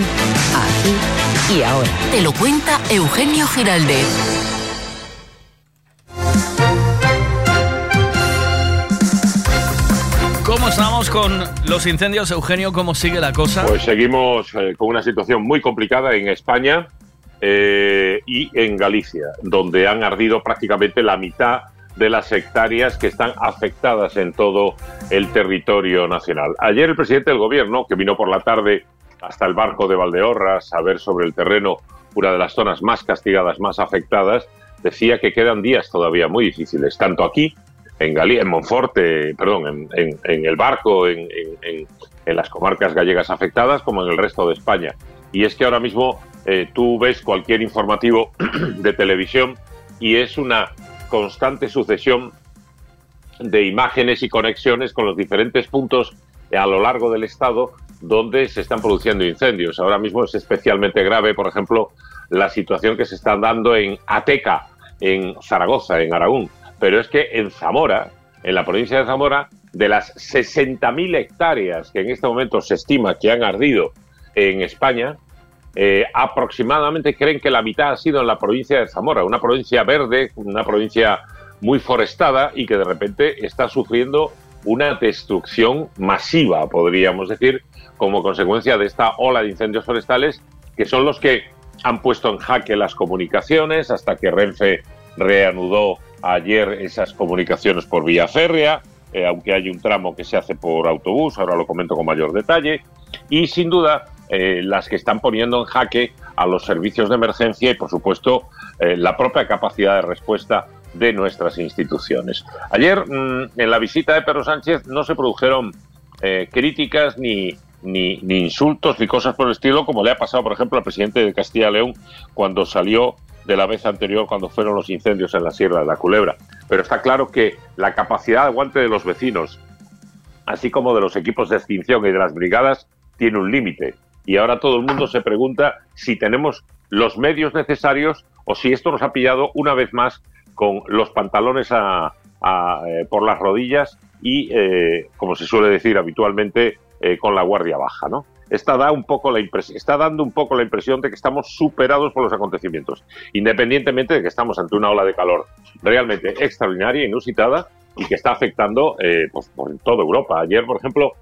aquí y ahora. Te lo cuenta Eugenio Giraldez. ¿Cómo estamos con los incendios, Eugenio? ¿Cómo sigue la cosa? Pues seguimos eh, con una situación muy complicada en España eh, y en Galicia, donde han ardido prácticamente la mitad de las hectáreas que están afectadas en todo el territorio nacional. Ayer el presidente del gobierno, que vino por la tarde hasta el barco de Valdeorras a ver sobre el terreno una de las zonas más castigadas, más afectadas, decía que quedan días todavía muy difíciles, tanto aquí en Gali en Monforte, perdón, en, el barco, en- en las comarcas gallegas afectadas, como en el resto de España. Y es que ahora mismo eh, tú ves cualquier informativo de televisión y es una constante sucesión de imágenes y conexiones con los diferentes puntos a lo largo del estado donde se están produciendo incendios. Ahora mismo es especialmente grave, por ejemplo, la situación que se está dando en Ateca, en Zaragoza, en Aragón. Pero es que en Zamora, en la provincia de Zamora, de las 60.000 hectáreas que en este momento se estima que han ardido en España, eh, aproximadamente creen que la mitad ha sido en la provincia de Zamora, una provincia verde, una provincia muy forestada y que de repente está sufriendo una destrucción masiva, podríamos decir, como consecuencia de esta ola de incendios forestales, que son los que han puesto en jaque las comunicaciones hasta que Renfe reanudó ayer esas comunicaciones por vía férrea, eh, aunque hay un tramo que se hace por autobús, ahora lo comento con mayor detalle, y sin duda eh, las que están poniendo en jaque a los servicios de emergencia y, por supuesto, eh, la propia capacidad de respuesta de nuestras instituciones. Ayer, mm, en la visita de Pedro Sánchez, no se produjeron eh, críticas ni, ni, ni insultos ni cosas por el estilo, como le ha pasado, por ejemplo, al presidente de Castilla y León cuando salió de la vez anterior, cuando fueron los incendios en la Sierra de la Culebra. Pero está claro que la capacidad de aguante de los vecinos, así como de los equipos de extinción y de las brigadas, tiene un límite. Y ahora todo el mundo se pregunta si tenemos los medios necesarios o si esto nos ha pillado una vez más con los pantalones eh, por las rodillas y, eh, como se suele decir habitualmente, eh, con la guardia baja. ¿no? está, dando un poco la impresión de que estamos superados por los acontecimientos, independientemente de que estamos ante una ola de calor realmente extraordinaria, inusitada y que está afectando pues, por toda Europa. Ayer, por ejemplo,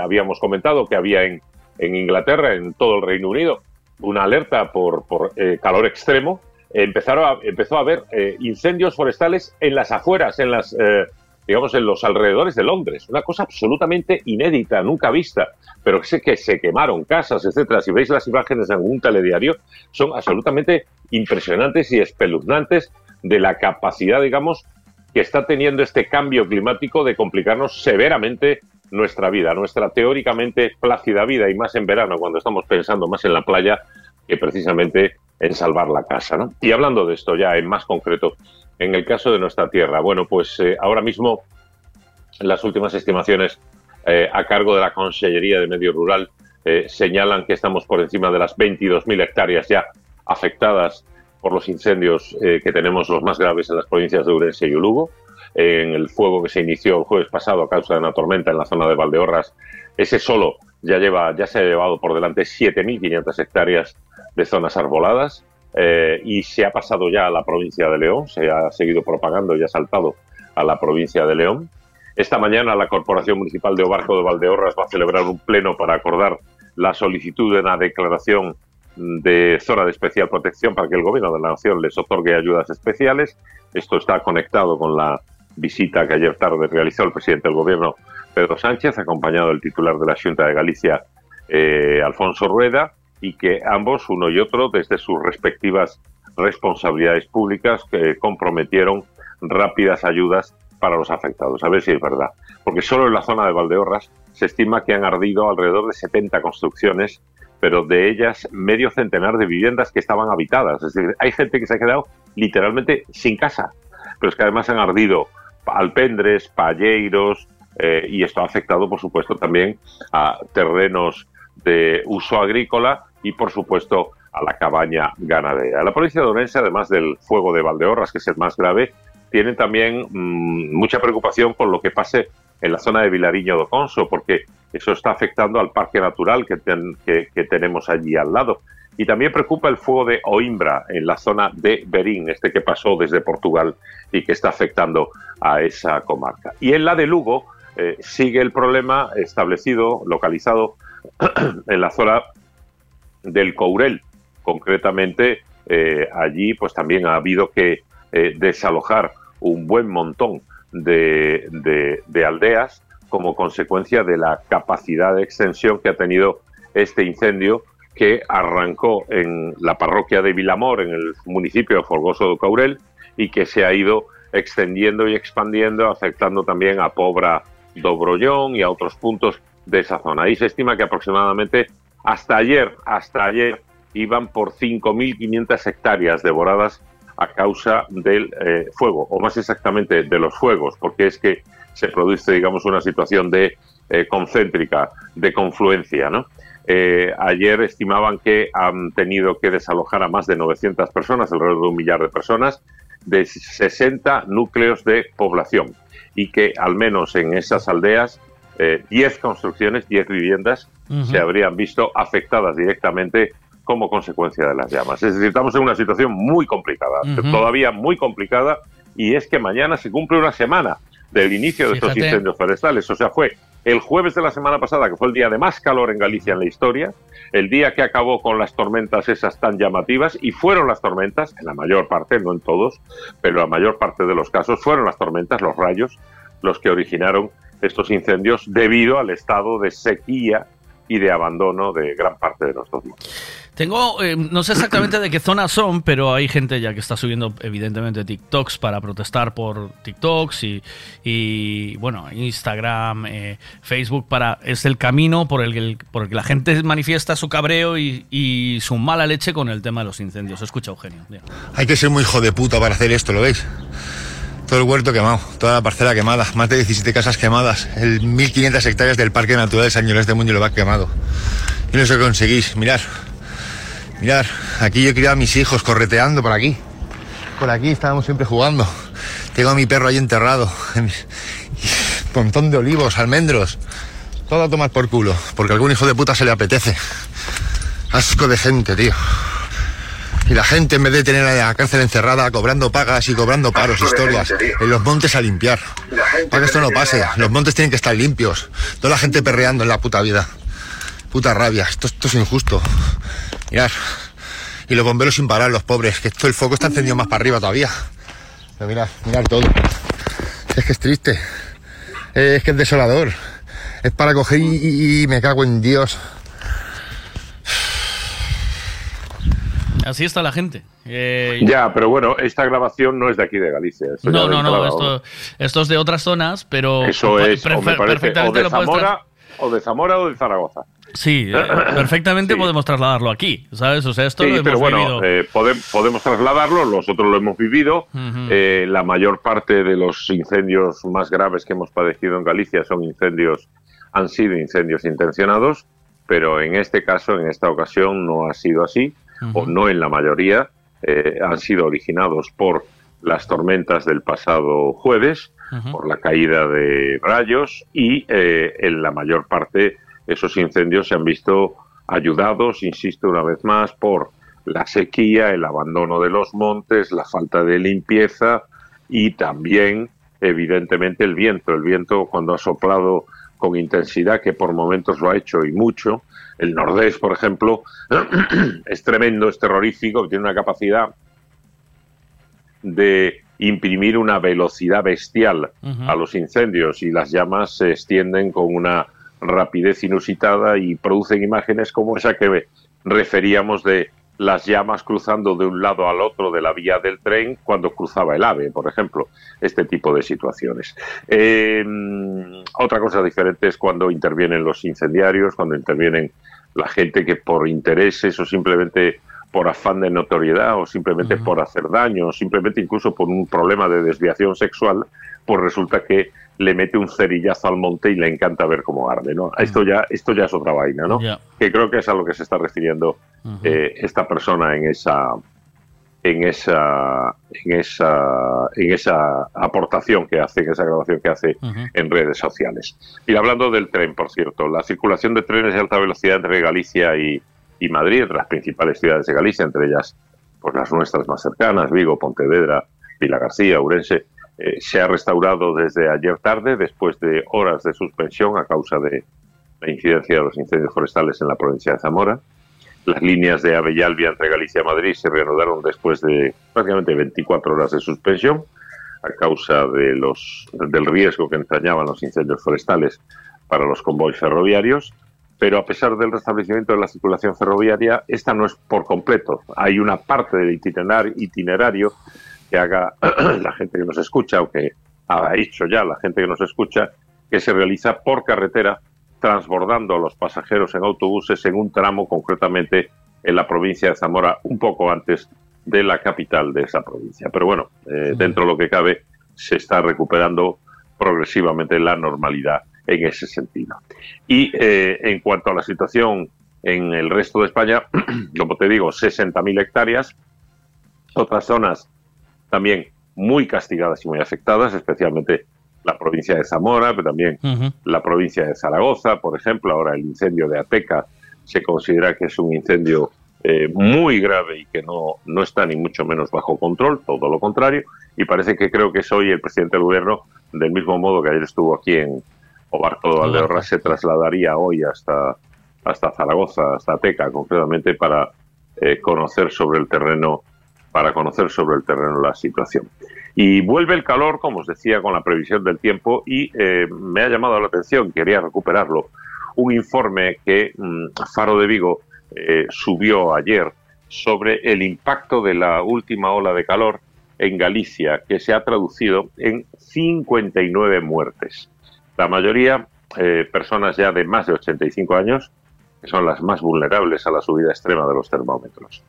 habíamos comentado que había en, en Inglaterra, en todo el Reino Unido, una alerta por, eh, calor extremo. Empezaron a- empezó a haber eh, incendios forestales en las afueras, en las eh, digamos en los alrededores de Londres, una cosa absolutamente inédita, nunca vista, pero sé que se quemaron casas, etcétera. Si veis las imágenes en algún telediario, son absolutamente impresionantes y espeluznantes de la capacidad, digamos, que está teniendo este cambio climático de complicarnos severamente nuestra vida, nuestra teóricamente plácida vida, y más en verano, cuando estamos pensando más en la playa que precisamente en salvar la casa. ¿no? Y hablando de esto ya en más concreto, en el caso de nuestra tierra, bueno, pues eh, ahora mismo las últimas estimaciones eh, a cargo de la Consellería de Medio Rural eh, señalan que estamos por encima de las 22.000 hectáreas ya afectadas por los incendios que tenemos los más graves en las provincias de Urense y Lugo. En el fuego que se inició el jueves pasado a causa de una tormenta en la zona de Valdeorras, ese solo ya lleva, ya se ha llevado por delante 7.500 hectáreas de zonas arboladas eh, y se ha pasado ya a la provincia de León, se ha seguido propagando y ha saltado a la provincia de León. Esta mañana la Corporación Municipal de Obarco de Valdeorras va a celebrar un pleno para acordar la solicitud de una declaración de zona de especial protección para que el Gobierno de la Nación les otorgue ayudas especiales. Esto está conectado con la visita que ayer tarde realizó el presidente del Gobierno, Pedro Sánchez, acompañado del titular de la Junta de Galicia, eh, Alfonso Rueda, y que ambos, uno y otro, desde sus respectivas responsabilidades públicas, que comprometieron rápidas ayudas para los afectados. A ver si es verdad. Porque solo en la zona de Valdeorras se estima que han ardido alrededor de 70 construcciones, pero de ellas medio centenar de viviendas que estaban habitadas. Es decir, hay gente que se ha quedado literalmente sin casa, pero es que además han ardido alpendres, palleiros, eh, y esto ha afectado, por supuesto, también a terrenos de uso agrícola y, por supuesto, a la cabaña ganadera. La provincia de Orense, además del fuego de Valdeorras, que es el más grave, tiene también mmm, mucha preocupación con lo que pase en la zona de Vilariño do Conso, porque eso está afectando al parque natural que tenemos allí al lado. Y también preocupa el fuego de Oimbra en la zona de Berín, este que pasó desde Portugal y que está afectando a esa comarca. Y en la de Lugo eh, sigue el problema establecido, localizado en la zona del Courel. Concretamente, eh, allí pues también ha habido que eh, desalojar un buen montón de, de, de aldeas como consecuencia de la capacidad de extensión que ha tenido este incendio que arrancó en la parroquia de Vilamor, en el municipio de Folgoso do Caurel, y que se ha ido extendiendo y expandiendo, afectando también a Pobra do Brollón y a otros puntos de esa zona. Ahí se estima que aproximadamente hasta ayer, hasta ayer, iban por 5.500 hectáreas devoradas a causa del eh, fuego, o más exactamente de los fuegos, porque es que se produce, digamos, una situación de eh, concéntrica, de confluencia, ¿no? Eh, ayer estimaban que han tenido que desalojar a más de 900 personas, alrededor de un millar de personas, de 60 núcleos de población y que al menos en esas aldeas eh, 10 construcciones, 10 viviendas uh -huh. se habrían visto afectadas directamente como consecuencia de las llamas. Es decir, estamos en una situación muy complicada, uh -huh. todavía muy complicada, y es que mañana se cumple una semana del inicio de Fíjate. estos incendios forestales. O sea, fue el jueves de la semana pasada, que fue el día de más calor en Galicia en la historia, el día que acabó con las tormentas esas tan llamativas, y fueron las tormentas, en la mayor parte, no en todos, pero la mayor parte de los casos, fueron las tormentas, los rayos, los que originaron estos incendios debido al estado de sequía y de abandono de gran parte de nuestros montes. Tengo, eh, no sé exactamente de qué zona son, pero hay gente ya que está subiendo evidentemente TikToks para protestar por TikToks y, bueno, Instagram, eh, Facebook, para es el camino por el, que la gente manifiesta su cabreo y, su mala leche con el tema de los incendios. Escucha, Eugenio. Hay que ser muy hijo de puta para hacer esto, ¿lo veis? Todo el huerto quemado, toda la parcela quemada, más de 17 casas quemadas, el 1500 hectáreas del Parque Natural de San Llorés de Muñoz quemado. Y no sé qué conseguís, mirar. Mirar, aquí yo he criado a mis hijos correteando por aquí. Por aquí estábamos siempre jugando. Tengo a mi perro ahí enterrado. Un montón de olivos, almendros. Todo a tomar por culo, porque algún hijo de puta se le apetece. Asco de gente, tío. Y la gente, en vez de tener a la cárcel encerrada, cobrando pagas y cobrando paros, historias, en los montes a limpiar. Para que esto no pase. Los montes tienen que estar limpios. Toda la gente perreando en la puta vida. Puta rabia. Esto, esto es injusto. Mirad. Y los bomberos sin parar, los pobres. Que esto el foco está encendido más para arriba todavía. Pero mirad, mirad todo. Es que es triste. Eh, Es que es desolador. Es para coger y, y- y me cago en Dios. Así está la gente. Eh, Ya, pero bueno, esta grabación no es de aquí de Galicia. esto no, no, no, esto, esto es de otras zonas, pero Eso es, o me parece, o perfectamente de lo Zamora, o de Zamora o de Zaragoza. Sí, eh, perfectamente podemos trasladarlo aquí, ¿sabes? O sea, esto Sí, lo hemos pero bueno, vivido. eh, podem- podemos trasladarlo, nosotros lo hemos vivido. Eh, la mayor parte de los incendios más graves que hemos padecido en Galicia son incendios, han sido incendios intencionados, pero en este caso, en esta ocasión, no ha sido así, o no en la mayoría, eh, han sido originados por las tormentas del pasado jueves, por la caída de rayos y eh, en la mayor parte esos incendios se han visto ayudados, insisto una vez más, por la sequía, el abandono de los montes, la falta de limpieza y también, evidentemente, el viento. El viento cuando ha soplado con intensidad, que por momentos lo ha hecho y mucho, el nordés, por ejemplo, es tremendo, es terrorífico, tiene una capacidad de imprimir una velocidad bestial a los incendios y las llamas se extienden con una rapidez inusitada y producen imágenes como esa que referíamos de las llamas cruzando de un lado al otro de la vía del tren cuando cruzaba el ave, por ejemplo, este tipo de situaciones. Eh, otra cosa diferente es cuando intervienen los incendiarios, cuando intervienen la gente que por intereses o simplemente por afán de notoriedad o simplemente por hacer daño o simplemente incluso por un problema de desviación sexual, pues resulta que le mete un cerillazo al monte y le encanta ver cómo arde, ¿no? Esto ya, esto ya es otra vaina, ¿no? Que creo que es a lo que se está refiriendo eh, esta persona en esa en esa en esa en esa aportación que hace, en esa grabación que hace en redes sociales. Y hablando del tren, por cierto, la circulación de trenes de alta velocidad entre Galicia y, y Madrid, las principales ciudades de Galicia, entre ellas pues las nuestras más cercanas, Vigo, Pontevedra, Vila García, Ourense, eh, se ha restaurado desde ayer tarde, después de horas de suspensión a causa de la incidencia de los incendios forestales en la provincia de Zamora. Las líneas de Ave entre Galicia y Madrid se reanudaron después de prácticamente 24 horas de suspensión a causa de los, del riesgo que entrañaban los incendios forestales para los convoys ferroviarios. Pero a pesar del restablecimiento de la circulación ferroviaria, esta no es por completo. Hay una parte del itinerar- itinerario que haga la gente que nos escucha o que ha hecho ya la gente que nos escucha, que se realiza por carretera transbordando a los pasajeros en autobuses en un tramo concretamente en la provincia de Zamora, un poco antes de la capital de esa provincia. Pero bueno, eh, dentro de lo que cabe, se está recuperando progresivamente la normalidad en ese sentido. Y eh, en cuanto a la situación en el resto de España, como te digo, 60.000 hectáreas, otras zonas también muy castigadas y muy afectadas, especialmente la provincia de Zamora, pero también la provincia de Zaragoza, por ejemplo, ahora el incendio de Ateca se considera que es un incendio eh, muy grave y que no, no está ni mucho menos bajo control, todo lo contrario, y parece que creo que es hoy el presidente del gobierno, del mismo modo que ayer estuvo aquí en Obarco de Valdeorras, se trasladaría hoy hasta, hasta Zaragoza, hasta Ateca concretamente, para eh, conocer sobre el terreno para conocer sobre el terreno la situación. Y vuelve el calor, como os decía, con la previsión del tiempo y eh, me ha llamado la atención, quería recuperarlo, un informe que mm, Faro de Vigo eh, subió ayer sobre el impacto de la última ola de calor en Galicia, que se ha traducido en 59 muertes. La mayoría eh, personas ya de más de 85 años, que son las más vulnerables a la subida extrema de los termómetros.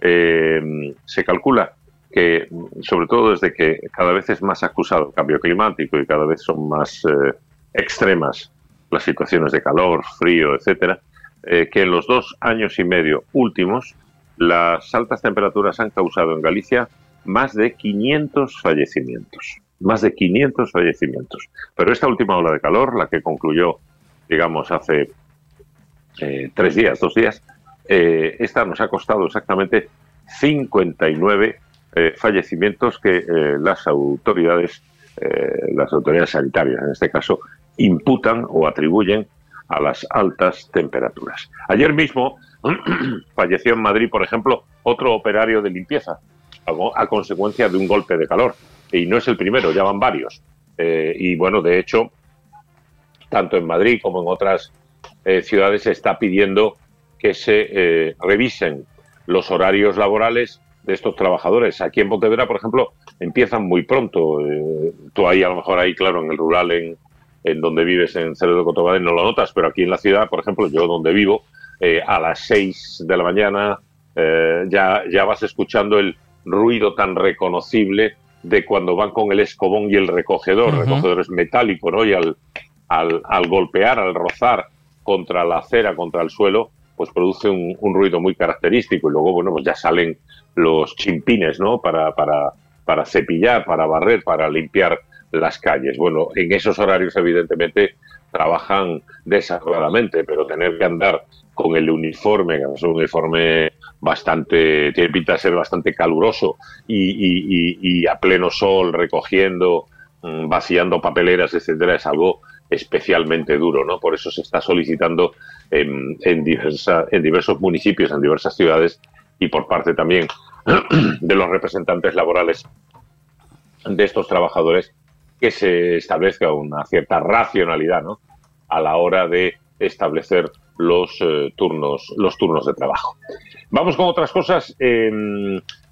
Eh, se calcula que, sobre todo desde que cada vez es más acusado el cambio climático y cada vez son más eh, extremas las situaciones de calor, frío, etcétera, que en los dos años y medio últimos las altas temperaturas han causado en Galicia más de 500 fallecimientos. Más de 500 fallecimientos. Pero esta última ola de calor, la que concluyó digamos, hace eh, tres días, dos días, eh, esta nos ha costado exactamente 59 eh, fallecimientos que las autoridades, las autoridades sanitarias en este caso, imputan o atribuyen a las altas temperaturas. Ayer mismo falleció en Madrid, por ejemplo, otro operario de limpieza a, consecuencia de un golpe de calor. Y no es el primero, ya van varios. y bueno, de hecho, tanto en Madrid como en otras eh, ciudades se está pidiendo que se eh, revisen los horarios laborales de estos trabajadores. Aquí en Pontevedra, por ejemplo, empiezan muy pronto. Eh, tú ahí, a lo mejor ahí, claro, en el rural, en, en donde vives, en Cerro de Cotobade, no lo notas, pero aquí en la ciudad, por ejemplo, yo donde vivo, a las 6 de la mañana ya, ya vas escuchando el ruido tan reconocible de cuando van con el escobón y el recogedor. El recogedor es metálico, ¿no? Y al, al, al golpear, al rozar contra la acera, contra el suelo, pues produce un, ruido muy característico y luego, bueno, pues ya salen los chimpines, ¿no? Para, para, para cepillar, para barrer, para limpiar las calles. Bueno, en esos horarios, evidentemente, trabajan desagradablemente, pero tener que andar con el uniforme, que es un uniforme bastante, tiene pinta de ser bastante caluroso y, y a pleno sol recogiendo, mm, vaciando papeleras, etcétera, es algo especialmente duro, ¿no? Por eso se está solicitando en, en, en diversos municipios, en diversas ciudades y por parte también de los representantes laborales de estos trabajadores que se establezca una cierta racionalidad, ¿no? A la hora de establecer los eh, turnos los turnos de trabajo. Vamos con otras cosas.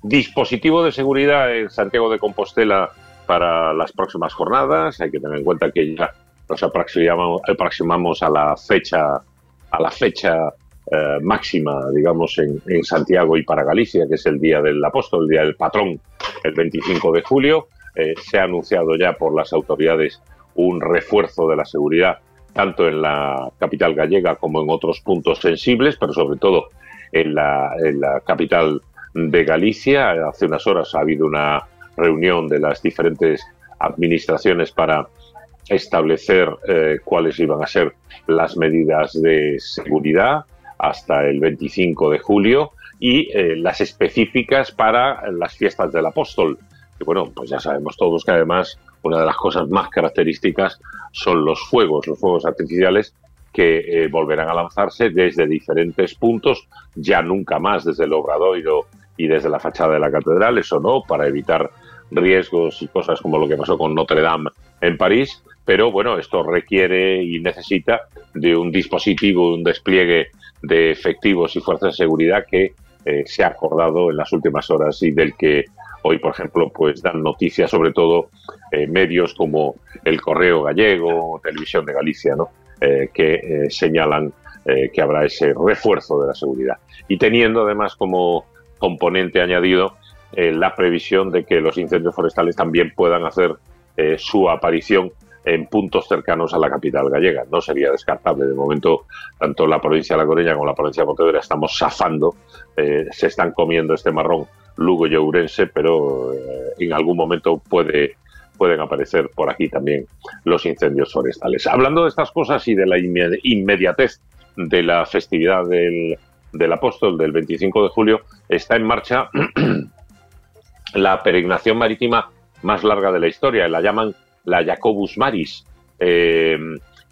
dispositivo de seguridad en Santiago de Compostela para las próximas jornadas. Hay que tener en cuenta que ya nos aproximamos, aproximamos a la fecha, a la fecha eh, máxima, digamos, en, en, Santiago y para Galicia, que es el Día del Apóstol, el Día del Patrón, el 25 de julio. Eh, se ha anunciado ya por las autoridades un refuerzo de la seguridad, tanto en la capital gallega como en otros puntos sensibles, pero sobre todo en la, capital de Galicia. Hace unas horas ha habido una reunión de las diferentes administraciones para establecer eh, cuáles iban a ser las medidas de seguridad hasta el 25 de julio y eh, las específicas para las fiestas del apóstol. Y bueno, pues ya sabemos todos que además una de las cosas más características son los fuegos, los fuegos artificiales que eh, volverán a lanzarse desde diferentes puntos, ya nunca más desde el Obradoiro y desde la fachada de la catedral, eso no, para evitar riesgos y cosas como lo que pasó con Notre Dame en París, pero bueno, esto requiere y necesita de un dispositivo, un despliegue de efectivos y fuerzas de seguridad que eh, se ha acordado en las últimas horas y del que hoy, por ejemplo, pues dan noticias, sobre todo eh, medios como el Correo Gallego, Televisión de Galicia, ¿no? Eh, que señalan que habrá ese refuerzo de la seguridad. Y teniendo además como componente añadido la previsión de que los incendios forestales también puedan hacer su aparición en puntos cercanos a la capital gallega. No sería descartable. De momento, tanto la provincia de La Coruña como la provincia de Pontevedra estamos zafando, eh, se están comiendo este marrón Lugo y pero eh, en algún momento puede, pueden aparecer por aquí también los incendios forestales. Hablando de estas cosas y de la inmediatez de la festividad del, apóstol del 25 de julio, está en marcha la peregrinación marítima más larga de la historia. La llaman la Jacobus Maris. Eh,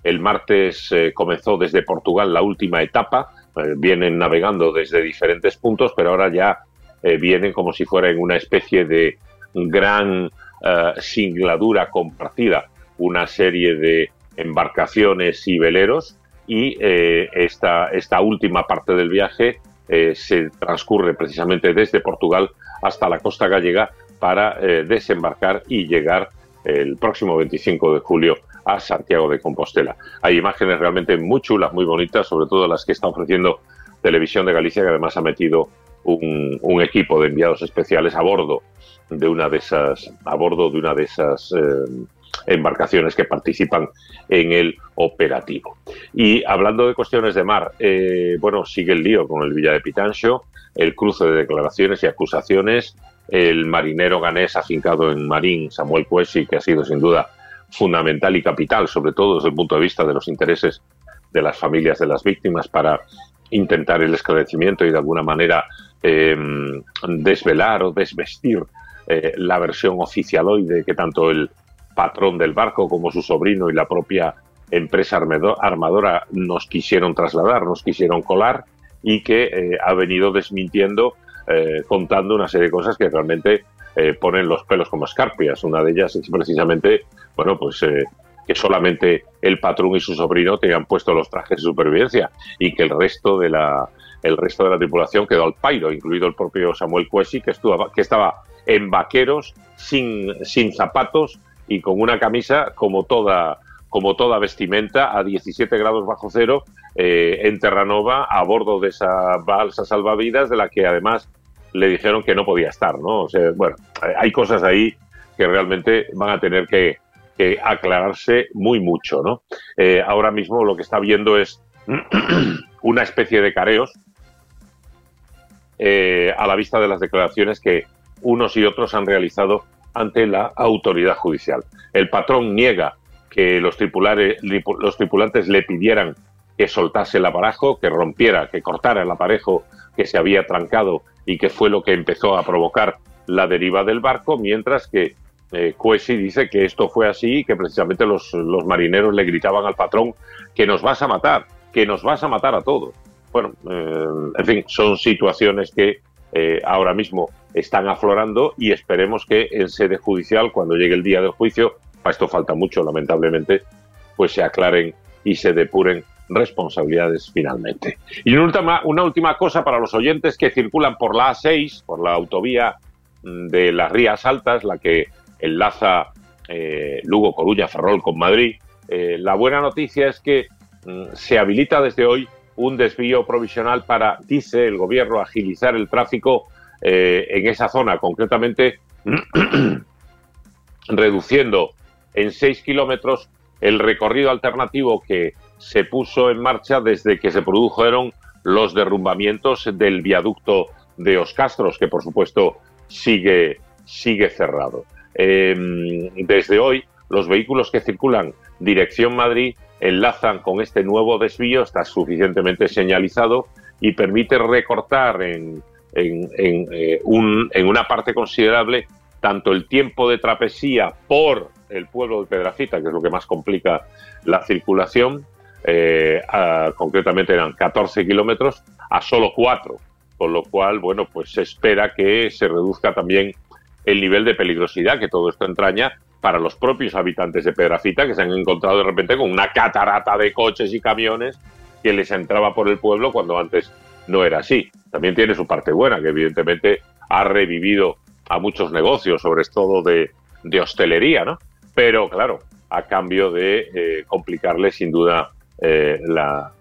el martes eh, comenzó desde Portugal la última etapa, vienen navegando desde diferentes puntos, pero ahora ya vienen como si fuera en una especie de gran singladura compartida, una serie de embarcaciones y veleros y esta, esta última parte del viaje se transcurre precisamente desde Portugal hasta la costa gallega para desembarcar y llegar el próximo 25 de julio a Santiago de Compostela. Hay imágenes realmente muy chulas, muy bonitas, sobre todo las que está ofreciendo Televisión de Galicia, que además ha metido un, equipo de enviados especiales a bordo de una de esas, a bordo de una de esas eh, embarcaciones que participan en el operativo. Y hablando de cuestiones de mar, eh, bueno, sigue el lío con el Villa de Pitancho, el cruce de declaraciones y acusaciones el marinero ganés afincado en Marín, Samuel Cuesi, que ha sido sin duda fundamental y capital, sobre todo desde el punto de vista de los intereses de las familias de las víctimas para intentar el esclarecimiento y de alguna manera eh, desvelar o desvestir eh, la versión oficialoide que tanto el patrón del barco como su sobrino y la propia empresa armadora nos quisieron trasladar, nos quisieron colar y que eh, ha venido desmintiendo, contando una serie de cosas que realmente ponen los pelos como escarpias. Una de ellas es precisamente, bueno, pues que solamente el patrón y su sobrino tenían puesto los trajes de supervivencia y que el resto de la el resto de la tripulación quedó al pairo, incluido el propio Samuel Cuesi, que, estuvo, que estaba en vaqueros, sin, sin zapatos y con una camisa como toda, como toda vestimenta a 17 grados bajo cero eh, en Terranova a bordo de esa balsa salvavidas de la que además le dijeron que no podía estar, ¿no? O sea, bueno, hay cosas ahí que realmente van a tener que, aclararse muy mucho, ¿no? Eh, ahora mismo lo que está viendo es una especie de careos eh, a la vista de las declaraciones que unos y otros han realizado ante la autoridad judicial. El patrón niega que los, los tripulantes le pidieran que soltase el aparajo, que rompiera, que cortara el aparejo que se había trancado y que fue lo que empezó a provocar la deriva del barco, mientras que eh, dice que esto fue así y que precisamente los, los marineros le gritaban al patrón que nos vas a matar, que nos vas a matar a todos. Bueno, eh, en fin, son situaciones que eh, ahora mismo están aflorando y esperemos que en sede judicial, cuando llegue el día del juicio, para esto falta mucho, lamentablemente, pues se aclaren y se depuren responsabilidades finalmente. Y una última, una última cosa para los oyentes que circulan por la A6, por la autovía mm, de las Rías Altas, la que enlaza eh, Lugo, Coruña, Ferrol con Madrid. la buena noticia es que mm, se habilita desde hoy un desvío provisional para, dice el gobierno, agilizar el tráfico eh, en esa zona, concretamente reduciendo en 6 kilómetros el recorrido alternativo que se puso en marcha desde que se produjeron los derrumbamientos del viaducto de Oscastros, que por supuesto sigue, sigue cerrado. Em, desde hoy, los vehículos que circulan dirección Madrid enlazan con este nuevo desvío, está suficientemente señalizado y permite recortar en, eh, en, una parte considerable tanto el tiempo de travesía por el pueblo de Pedrafita, que es lo que más complica la circulación, eh, concretamente eran 14 kilómetros, a solo 4, con lo cual, bueno, pues se espera que se reduzca también el nivel de peligrosidad que todo esto entraña para los propios habitantes de Pedrafita que se han encontrado de repente con una catarata de coches y camiones que les entraba por el pueblo cuando antes no era así. También tiene su parte buena, que evidentemente ha revivido a muchos negocios, sobre todo de, hostelería, ¿no? Pero claro, a cambio de eh, complicarles sin duda eh, la,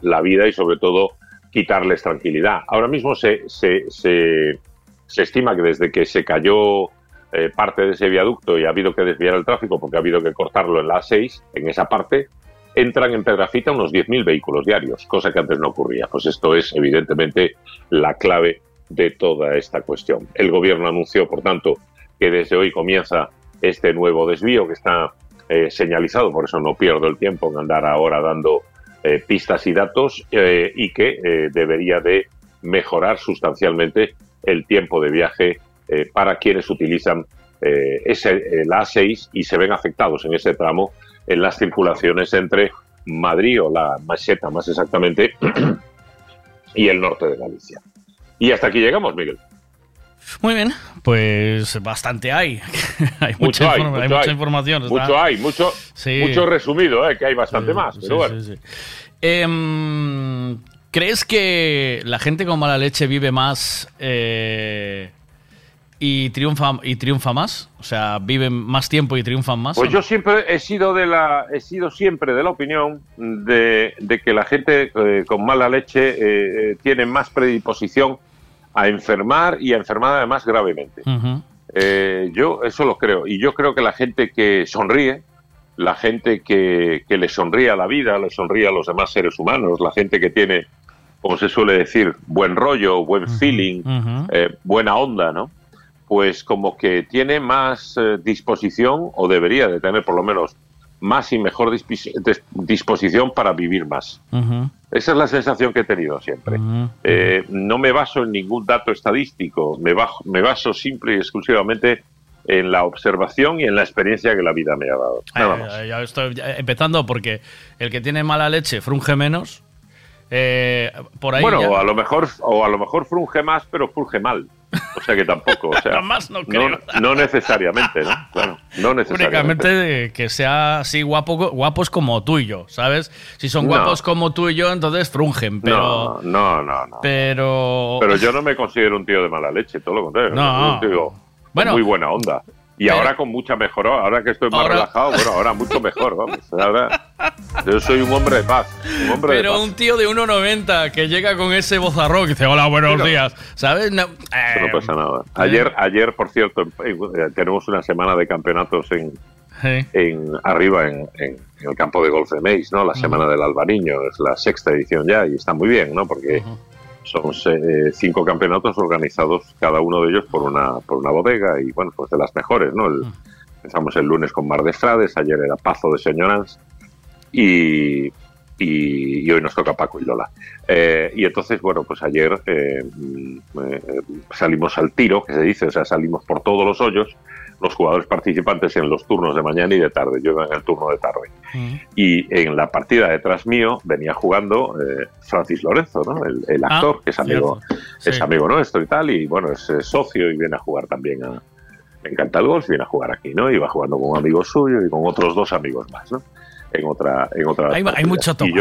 la, vida y sobre todo quitarles tranquilidad. Ahora mismo se, se, se, se estima que desde que se cayó eh, parte de ese viaducto y ha habido que desviar el tráfico porque ha habido que cortarlo en la A6, en esa parte, entran en Pedrafita unos 10.000 vehículos diarios, cosa que antes no ocurría. Pues esto es evidentemente la clave de toda esta cuestión. El gobierno anunció, por tanto, que desde hoy comienza este nuevo desvío que está eh, señalizado, por eso no pierdo el tiempo en andar ahora dando eh, pistas y datos, y que debería de mejorar sustancialmente el tiempo de viaje eh, para quienes utilizan eh, ese, la A6 y se ven afectados en ese tramo en las circulaciones entre Madrid o la Maseta más exactamente y el norte de Galicia. Y hasta aquí llegamos, Miguel. Muy bien, pues bastante hay. hay, mucha, hay, mucha información. Mucho hay, mucho, mucho resumido, eh, que hay bastante más. Pero bueno. Em, ¿Crees que la gente con mala leche vive más eh, y triunfa y triunfa más, o sea, viven más tiempo y triunfan más. Pues yo siempre he sido de la he sido siempre de la opinión de, que la gente eh, con mala leche eh, eh, tiene más predisposición a enfermar y a enfermar además gravemente. yo eso lo creo y yo creo que la gente que sonríe, la gente que, que le sonríe a la vida, le sonríe a los demás seres humanos, la gente que tiene, como se suele decir, buen rollo, buen feeling, buena onda, ¿no? Pues como que tiene más eh, disposición, o debería de tener por lo menos más y mejor disposición para vivir más. Esa es la sensación que he tenido siempre. Eh, no me baso en ningún dato estadístico, me, bajo- me baso simple y exclusivamente en la observación y en la experiencia que la vida me ha dado. Nada más. Eh, ya estoy empezando porque el que tiene mala leche frunge menos. Eh, por ahí bueno, ya- a lo mejor o a lo mejor frunge más, pero frunge mal. O sea que tampoco, o sea, Más no creo. no necesariamente, ¿no? Claro, no necesariamente. Únicamente que sea así guapo, guapos como tú y yo, ¿sabes? Si son guapos como tú y yo, entonces frungen, pero... No, no, no. Pero... Pero yo no me considero un tío de mala leche, todo lo contrario. No. Bueno. con muy buena onda. Y Pero- ahora con mucha mejor, ahora que estoy más Ahora- relajado, bueno, ahora mucho mejor, vamos. Ahora, yo soy un hombre de paz, un hombre de Pero paz. un tío de 1,90 que llega con ese vozarrón y dice, hola, buenos Pero- días, ¿sabes? No, Eso eh, no pasa nada. Ayer, ayer por cierto, eh, tenemos una semana de campeonatos en, eh, en arriba en, en- en el campo de golf de Meis, ¿no? La semana del Albariño, es la sexta edición ya y está muy bien, ¿no? Porque son eh, cinco campeonatos organizados, cada uno de ellos por una por una bodega y bueno, pues de las mejores, ¿no? El- Empezamos el lunes con Mar de Frades, ayer era Pazo de Señorans y, y, y hoy nos toca Paco y Lola. Eh, y entonces, bueno, pues ayer eh, mm, eh, salimos al tiro, que se dice, o sea, salimos por todos los hoyos, los jugadores participantes en los turnos de mañana y de tarde. Yo iba en el turno de tarde. Y en la partida detrás mío venía jugando eh, Francis Lorenzo, ¿no? el, el Ah, actor, que es amigo, es amigo nuestro y tal, y bueno, es socio y viene a jugar también a. Me encanta el golf, viene a jugar aquí, ¿no? Y va jugando con un amigo suyo y con otros dos amigos más, ¿no? En otra, en otra hay,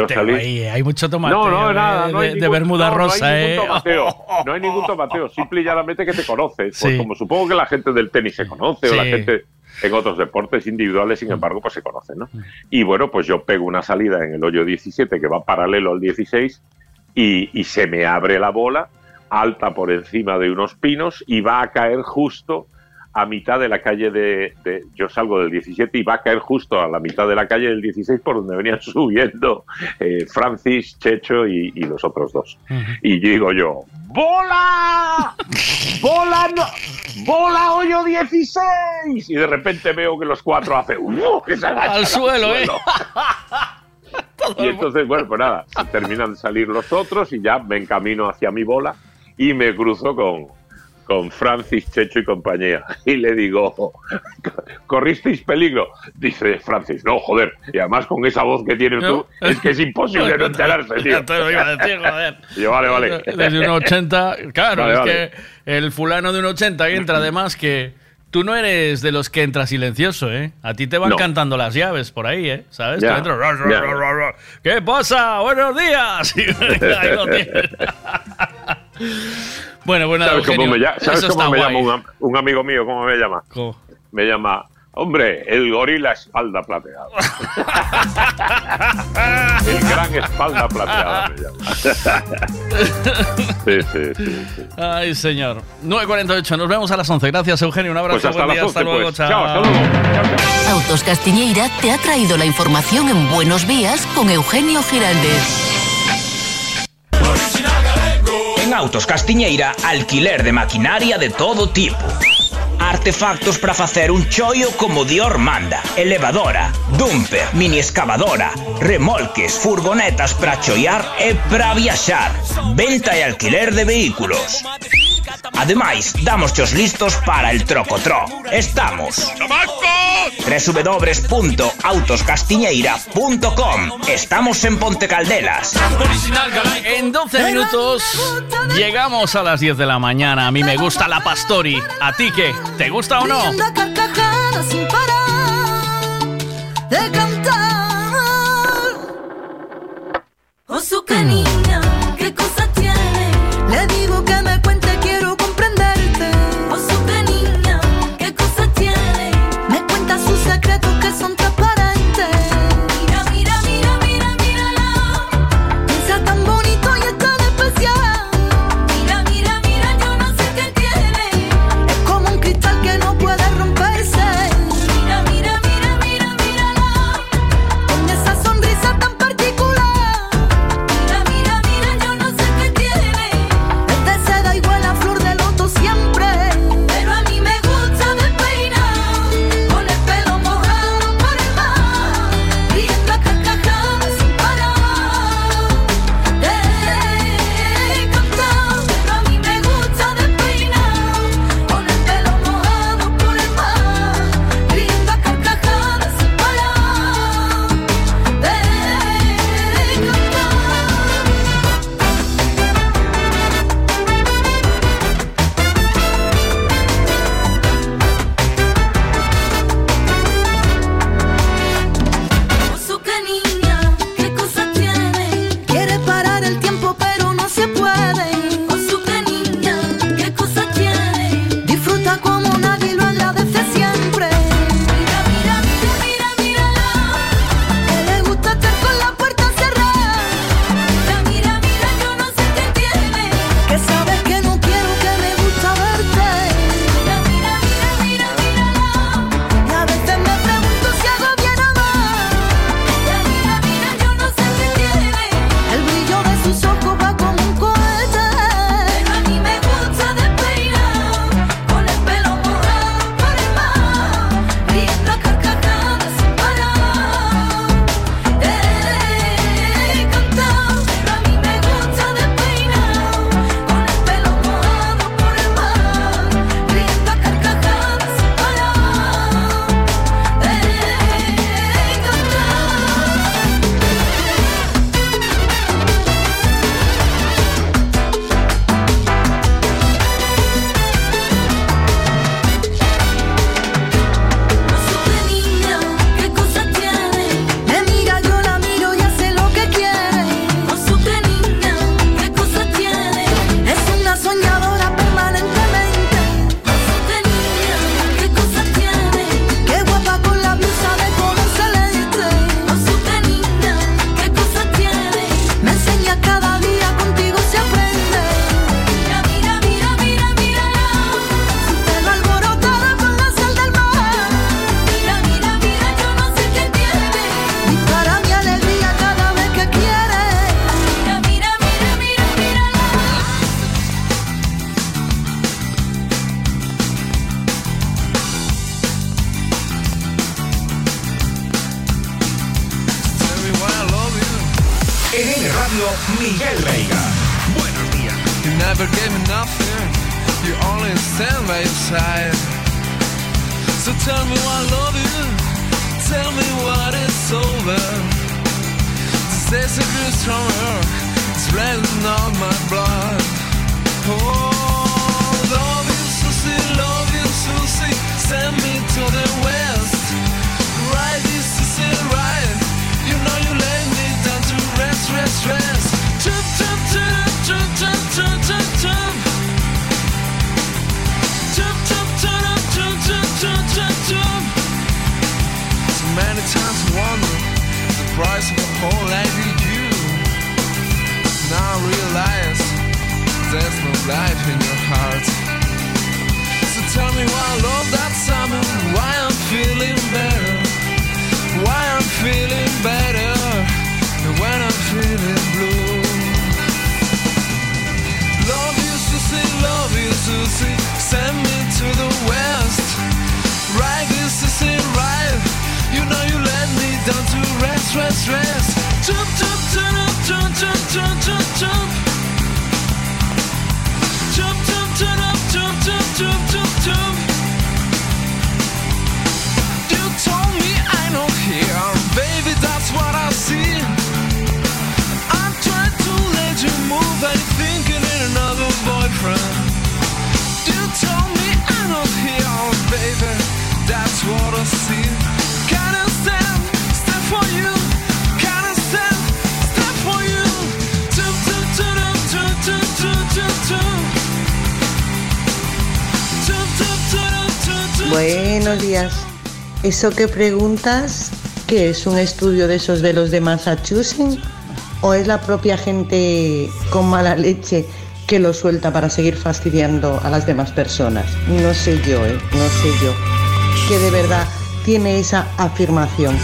mucho salí- ahí, hay mucho tomateo no, no, de- nada, no hay de, de ningún- Bermuda no, no hay Rosa, ¿eh? tomateo, no hay ningún tomateo, simple y llanamente que te conoces. Pues como supongo que la gente del tenis se conoce o la gente en otros deportes individuales, sin embargo, pues se conocen, ¿no? Y bueno, pues yo pego una salida en el hoyo 17 que va paralelo al 16 y, y se me abre la bola alta por encima de unos pinos y va a caer justo a mitad de la calle de, de- yo salgo del 17 y va a caer justo a la mitad de la calle del 16 por donde venían subiendo eh, Francis, Checho y, y los otros dos. Y digo yo, ¡Bola! ¡Bola! No! ¡Bola hoyo 16! Y de repente veo que los cuatro hacen ¡uh! que se agachan Al suelo, ¿eh? Y entonces, bueno, pues nada, terminan de salir los otros y ya me encamino hacia mi bola y me cruzo con, con Francis, Checho y compañía. Y le digo, ¿corristeis peligro? Dice Francis, no, joder. Y además con esa voz que tienes tú, es que es imposible no enterarse, tío. Ya te lo iba a decir, joder. Y yo, vale, vale. Desde un 80, claro, Vale, es vale. que el fulano de un 80 entra además que tú no eres de los que entra silencioso, ¿eh? A ti te van No. cantando las llaves por ahí, ¿eh? ¿Sabes? Tú entras. ¿Qué pasa? Buenos días. Y ahí lo tienes. bueno, bueno, ¿Sabes cómo me, llama, ¿sabes cómo me llama un, am- un amigo mío? ¿Cómo me llama? Me llama, hombre, el gorila espalda plateada. el gran espalda plateada me llama. sí, sí, sí, sí. Ay, señor. 9.48, nos vemos a las 11. Gracias, Eugenio. Un abrazo. Pues hasta buen las día, 11, hasta luego. pues. Chao. Chao, hasta luego. Autos Castiñeira te ha traído la información en Buenos Días con Eugenio Giraldez. Autos Castiñeira, alquiler de maquinaria de todo tipo. Artefactos para facer un choio como Dior manda. Elevadora, dumper, mini excavadora, remolques, furgonetas para choiar e para viaxar. Venta e alquiler de vehículos. Ademais, damos os listos para el trocotró. Estamos www.autoscastiñeira.com Estamos en Ponte Caldelas. En 12 minutos llegamos a las 10 de la mañana. A mí me gusta la Pastori. ¿A ti qué? ¿Te gusta o no? Sin parar de cantar. Oh, su niña, qué cosa tiene. Le digo que me cuente, stand by your side. So tell me why I love you. Tell me what it's over. This are grew stronger. It's raining on my blood. Oh, love you, Susie. Love you, Susie. Send me to the west. Many times I wonder the price of a whole life with you. Now I realize there's no life in your heart. So tell me why I love that summer, why I'm feeling better, why I'm feeling better, and when I'm feeling blue. Love you, Susie, love you, Susie, send me to the west. Right, it, right. You know you let me down to rest, rest, rest. Jump, jump, turn up, jump, jump, jump, jump, jump, jump. Jump, jump, jump, jump, jump, jump, jump, jump. You told me I know here, baby, that's what I see. I'm trying to let you move, you're thinking in another boyfriend. You told me I know here, baby, that's what I see. Buenos días. ¿Eso que preguntas, qué es un estudio de esos de los de Massachusetts? ¿O es la propia gente con mala leche que lo suelta para seguir fastidiando a las demás personas? No sé yo, ¿eh? No sé yo. Que de verdad tiene esa afirmación.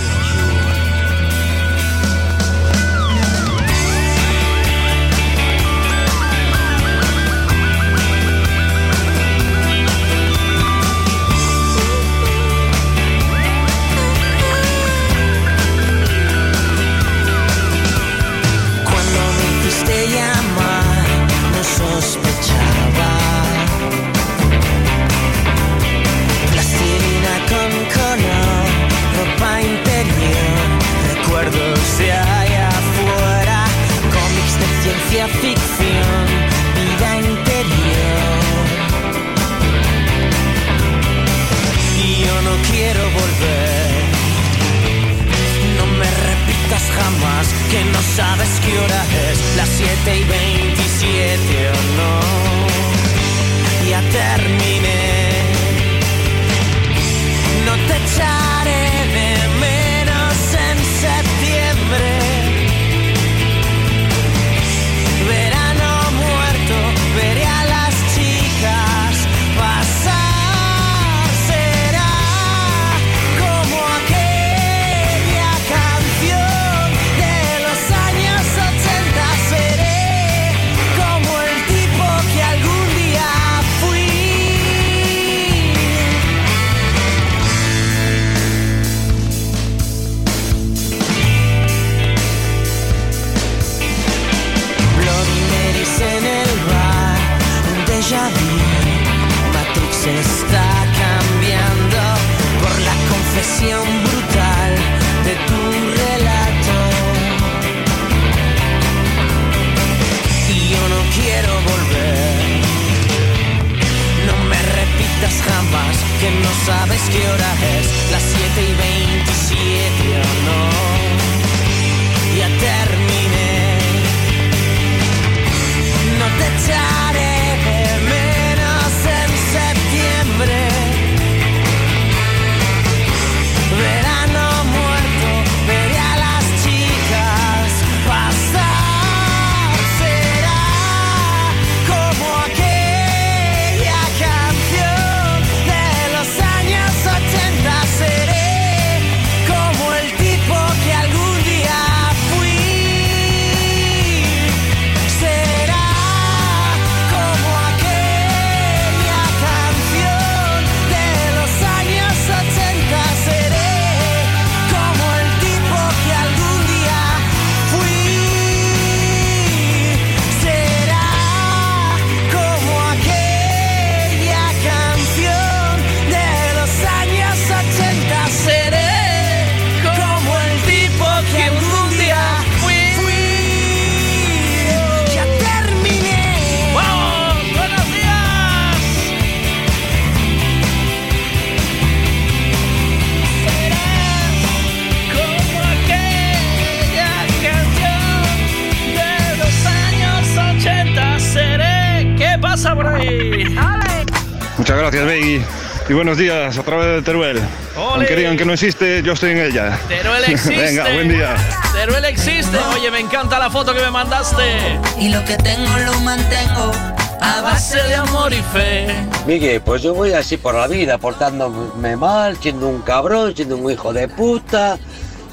Buenos días a través de Teruel. Aunque digan que no existe, yo estoy en ella. Teruel existe. Venga, buen día. Teruel existe. Oye, me encanta la foto que me mandaste. Y lo que tengo lo mantengo a base de amor y fe. Miguel, pues yo voy así por la vida, portándome mal, siendo un cabrón, siendo un hijo de puta.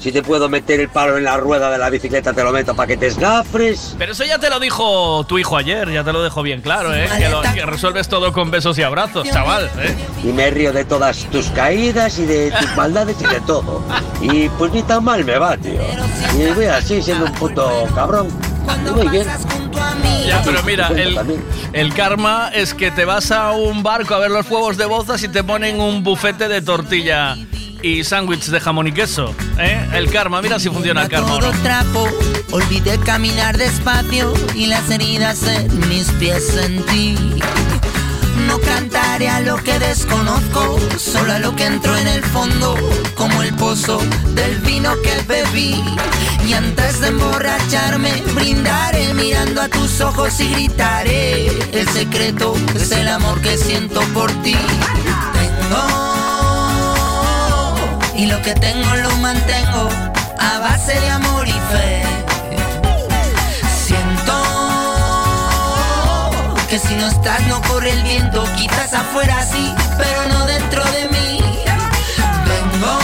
Si te puedo meter el palo en la rueda de la bicicleta, te lo meto para que te esgafres. Pero eso ya te lo dijo tu hijo ayer, ya te lo dejó bien claro, ¿eh? Que, lo- que resuelves todo con besos y abrazos, chaval, ¿eh? Y me río de todas tus caídas y de tus maldades y de todo. Y pues ni tan mal me va, tío. Y voy así, siendo un puto cabrón. Y muy bien. Ya, pero mira, el, el karma es que te vas a un barco a ver los fuegos de bozas y te ponen un bufete de tortilla y sándwich de jamón y queso. ¿eh? El karma, mira si funciona el karma o no. todo trapo. Olvidé caminar despacio y las heridas en mis pies sentí. No cantaré a lo que desconozco, solo a lo que entró en el fondo, como el pozo del vino que bebí. Y antes de emborracharme, brindaré mirando a tus ojos y gritaré. El secreto es el amor que siento por ti. Y lo que tengo lo mantengo a base de amor y fe. Siento que si no estás no corre el viento, quizás afuera sí, pero no dentro de mí. Vengo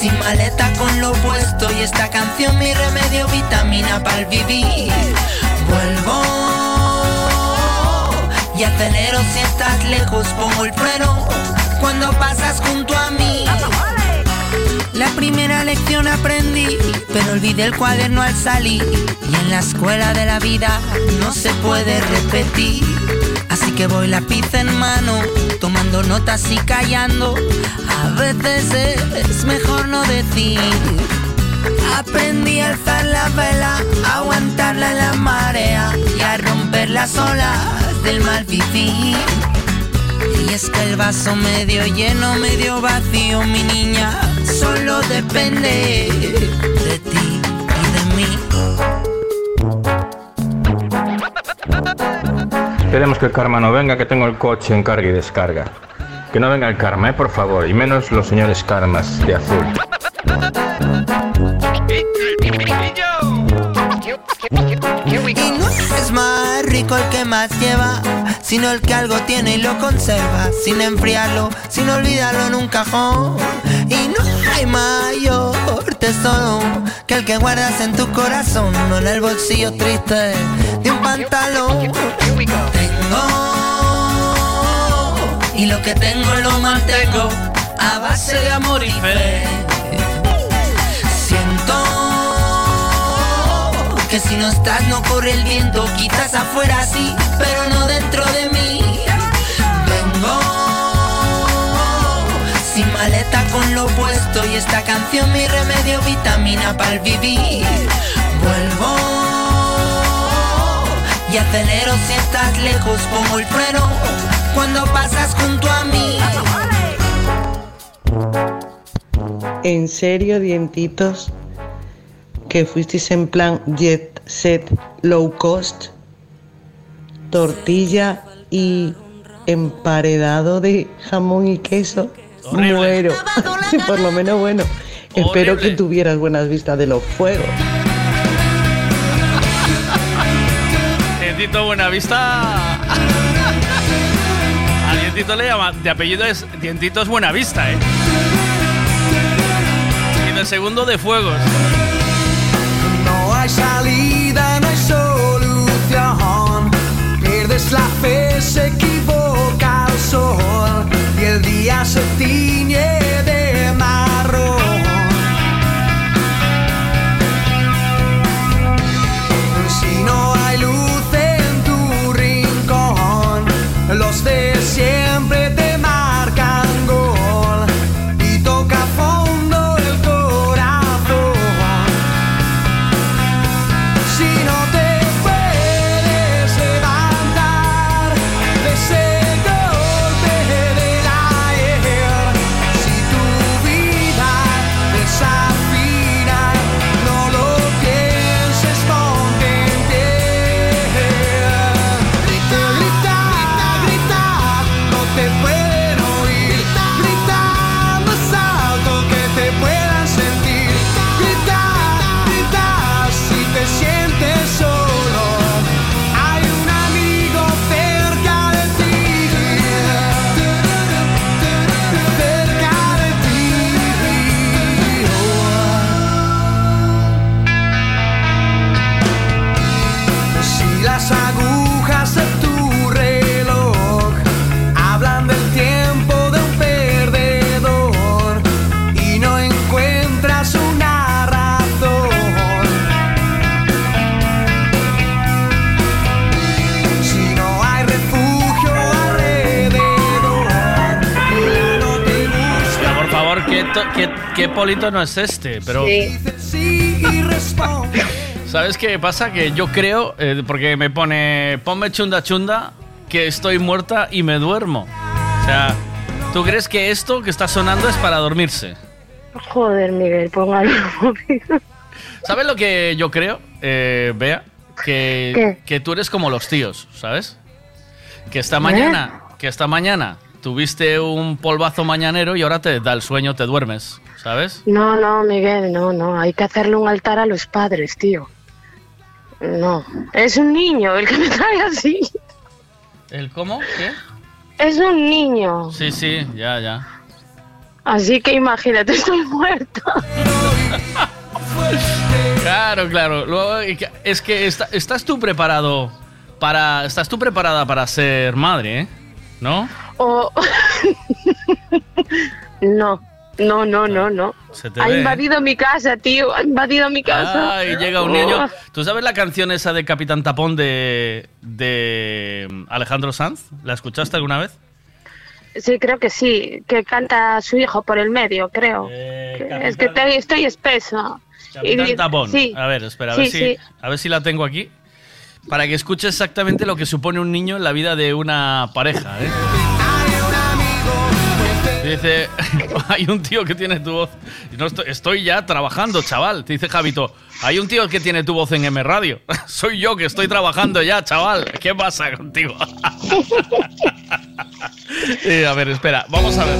sin maleta con lo puesto y esta canción mi remedio vitamina para el vivir. Vuelvo y acelero si estás lejos, pongo el freno cuando pasas junto a mí. La primera lección aprendí, pero olvidé el cuaderno al salir. Y en la escuela de la vida no se puede repetir. Así que voy lápiz en mano, tomando notas y callando. A veces es mejor no decir. Aprendí a alzar la vela, a aguantarla en la marea y a romper las olas del mal vivir. Y es que el vaso medio lleno, medio vacío, mi niña, solo depende de ti y de mí. Esperemos que el karma no venga, que tengo el coche en carga y descarga. Que no venga el karma, eh, por favor, y menos los señores karmas de azul. Y no es más rico el que más lleva, sino el que algo tiene y lo conserva, sin enfriarlo, sin olvidarlo en un cajón. Y no hay mayor tesoro que el que guardas en tu corazón, no en el bolsillo triste de un pantalón. Tengo y lo que tengo lo mantengo a base de amor y fe. Que si no estás no corre el viento, quizás afuera sí, pero no dentro de mí. Vengo sin maleta con lo puesto y esta canción mi remedio vitamina para el vivir. Vuelvo y acelero si estás lejos, pongo el freno cuando pasas junto a mí. ¿En serio, dientitos? ¿Que fuisteis en plan jet set low cost? Tortilla y emparedado de jamón y queso. Muero. Por lo menos bueno. Espero que tuvieras buenas vistas de los fuegos. Dientito Buenavista. A Dientito le llama. De apellido es Dientitos Buenavista, ¿eh? Y de segundo de Fuegos. La fe, se equivoca el sol y el día se tiñe ¿qué, qué politono es este? Pero, ¿sabes qué pasa? Que yo creo, eh, porque me pone, ponme chunda chunda, que estoy muerta y me duermo. O sea, ¿tú crees que esto que está sonando es para dormirse? Joder, Miguel, póngalo. ¿Sabes lo que yo creo, eh, Bea? Que, ¿Qué? que tú eres como los tíos, ¿sabes? Que esta mañana, que esta mañana tuviste un polvazo mañanero y ahora te da el sueño, te duermes, ¿sabes? No, no, Miguel, no, no. Hay que hacerle un altar a los padres, tío. No. Es un niño el que me trae así. ¿El cómo? ¿Qué? Es un niño. Sí, sí, ya, ya. Así que imagínate, estoy muerta. Claro, claro. Luego, es que está- estás tú preparado para. Estás tú preparada para ser madre, ¿eh? ¿No? O... no, no, no, no, no. Se te Ha ve. ¿eh? invadido mi casa, tío. Ha invadido mi casa. Ay, llega un niño. ¿Tú sabes la canción esa de Capitán Tapón de, de Alejandro Sanz? ¿La escuchaste alguna vez? Sí, creo que sí. Que canta su hijo por el medio, creo. Que- es que te- estoy espesa. Capitán Y- Tapón. Sí. A ver, espera, a, Sí, ver si, sí. a ver si la tengo aquí. Para que escuches exactamente lo que supone un niño en la vida de una pareja, ¿eh? Dice, hay un tío que tiene tu voz. No estoy, ya trabajando, chaval. Te dice Javito, hay un tío que tiene tu voz en M Radio. Soy yo que estoy trabajando ya, chaval. ¿Qué pasa contigo? A ver, espera, vamos a ver.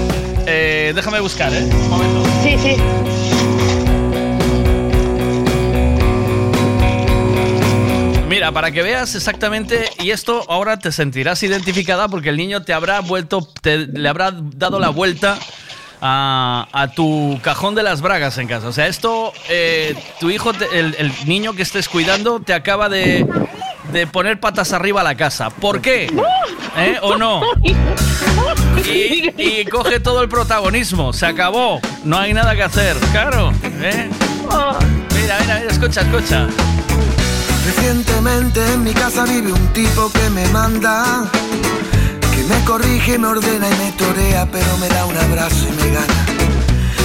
Eh, déjame buscar, ¿eh? Un momento. Sí, sí. Mira, para que veas exactamente, y esto ahora te sentirás identificada porque el niño te habrá vuelto, le habrá dado la vuelta a, tu cajón de las bragas en casa. O sea, esto, eh, tu hijo, el, niño que estés cuidando, te acaba de, de poner patas arriba a la casa. ¿Por qué? ¿Eh? ¿O no? Y, y coge todo el protagonismo. Se acabó. No hay nada que hacer. Claro. ¿eh? Mira, mira, mira, escucha, escucha. Recientemente en mi casa vive un tipo que me manda, que me corrige, me ordena y me torea, pero me da un abrazo y me gana.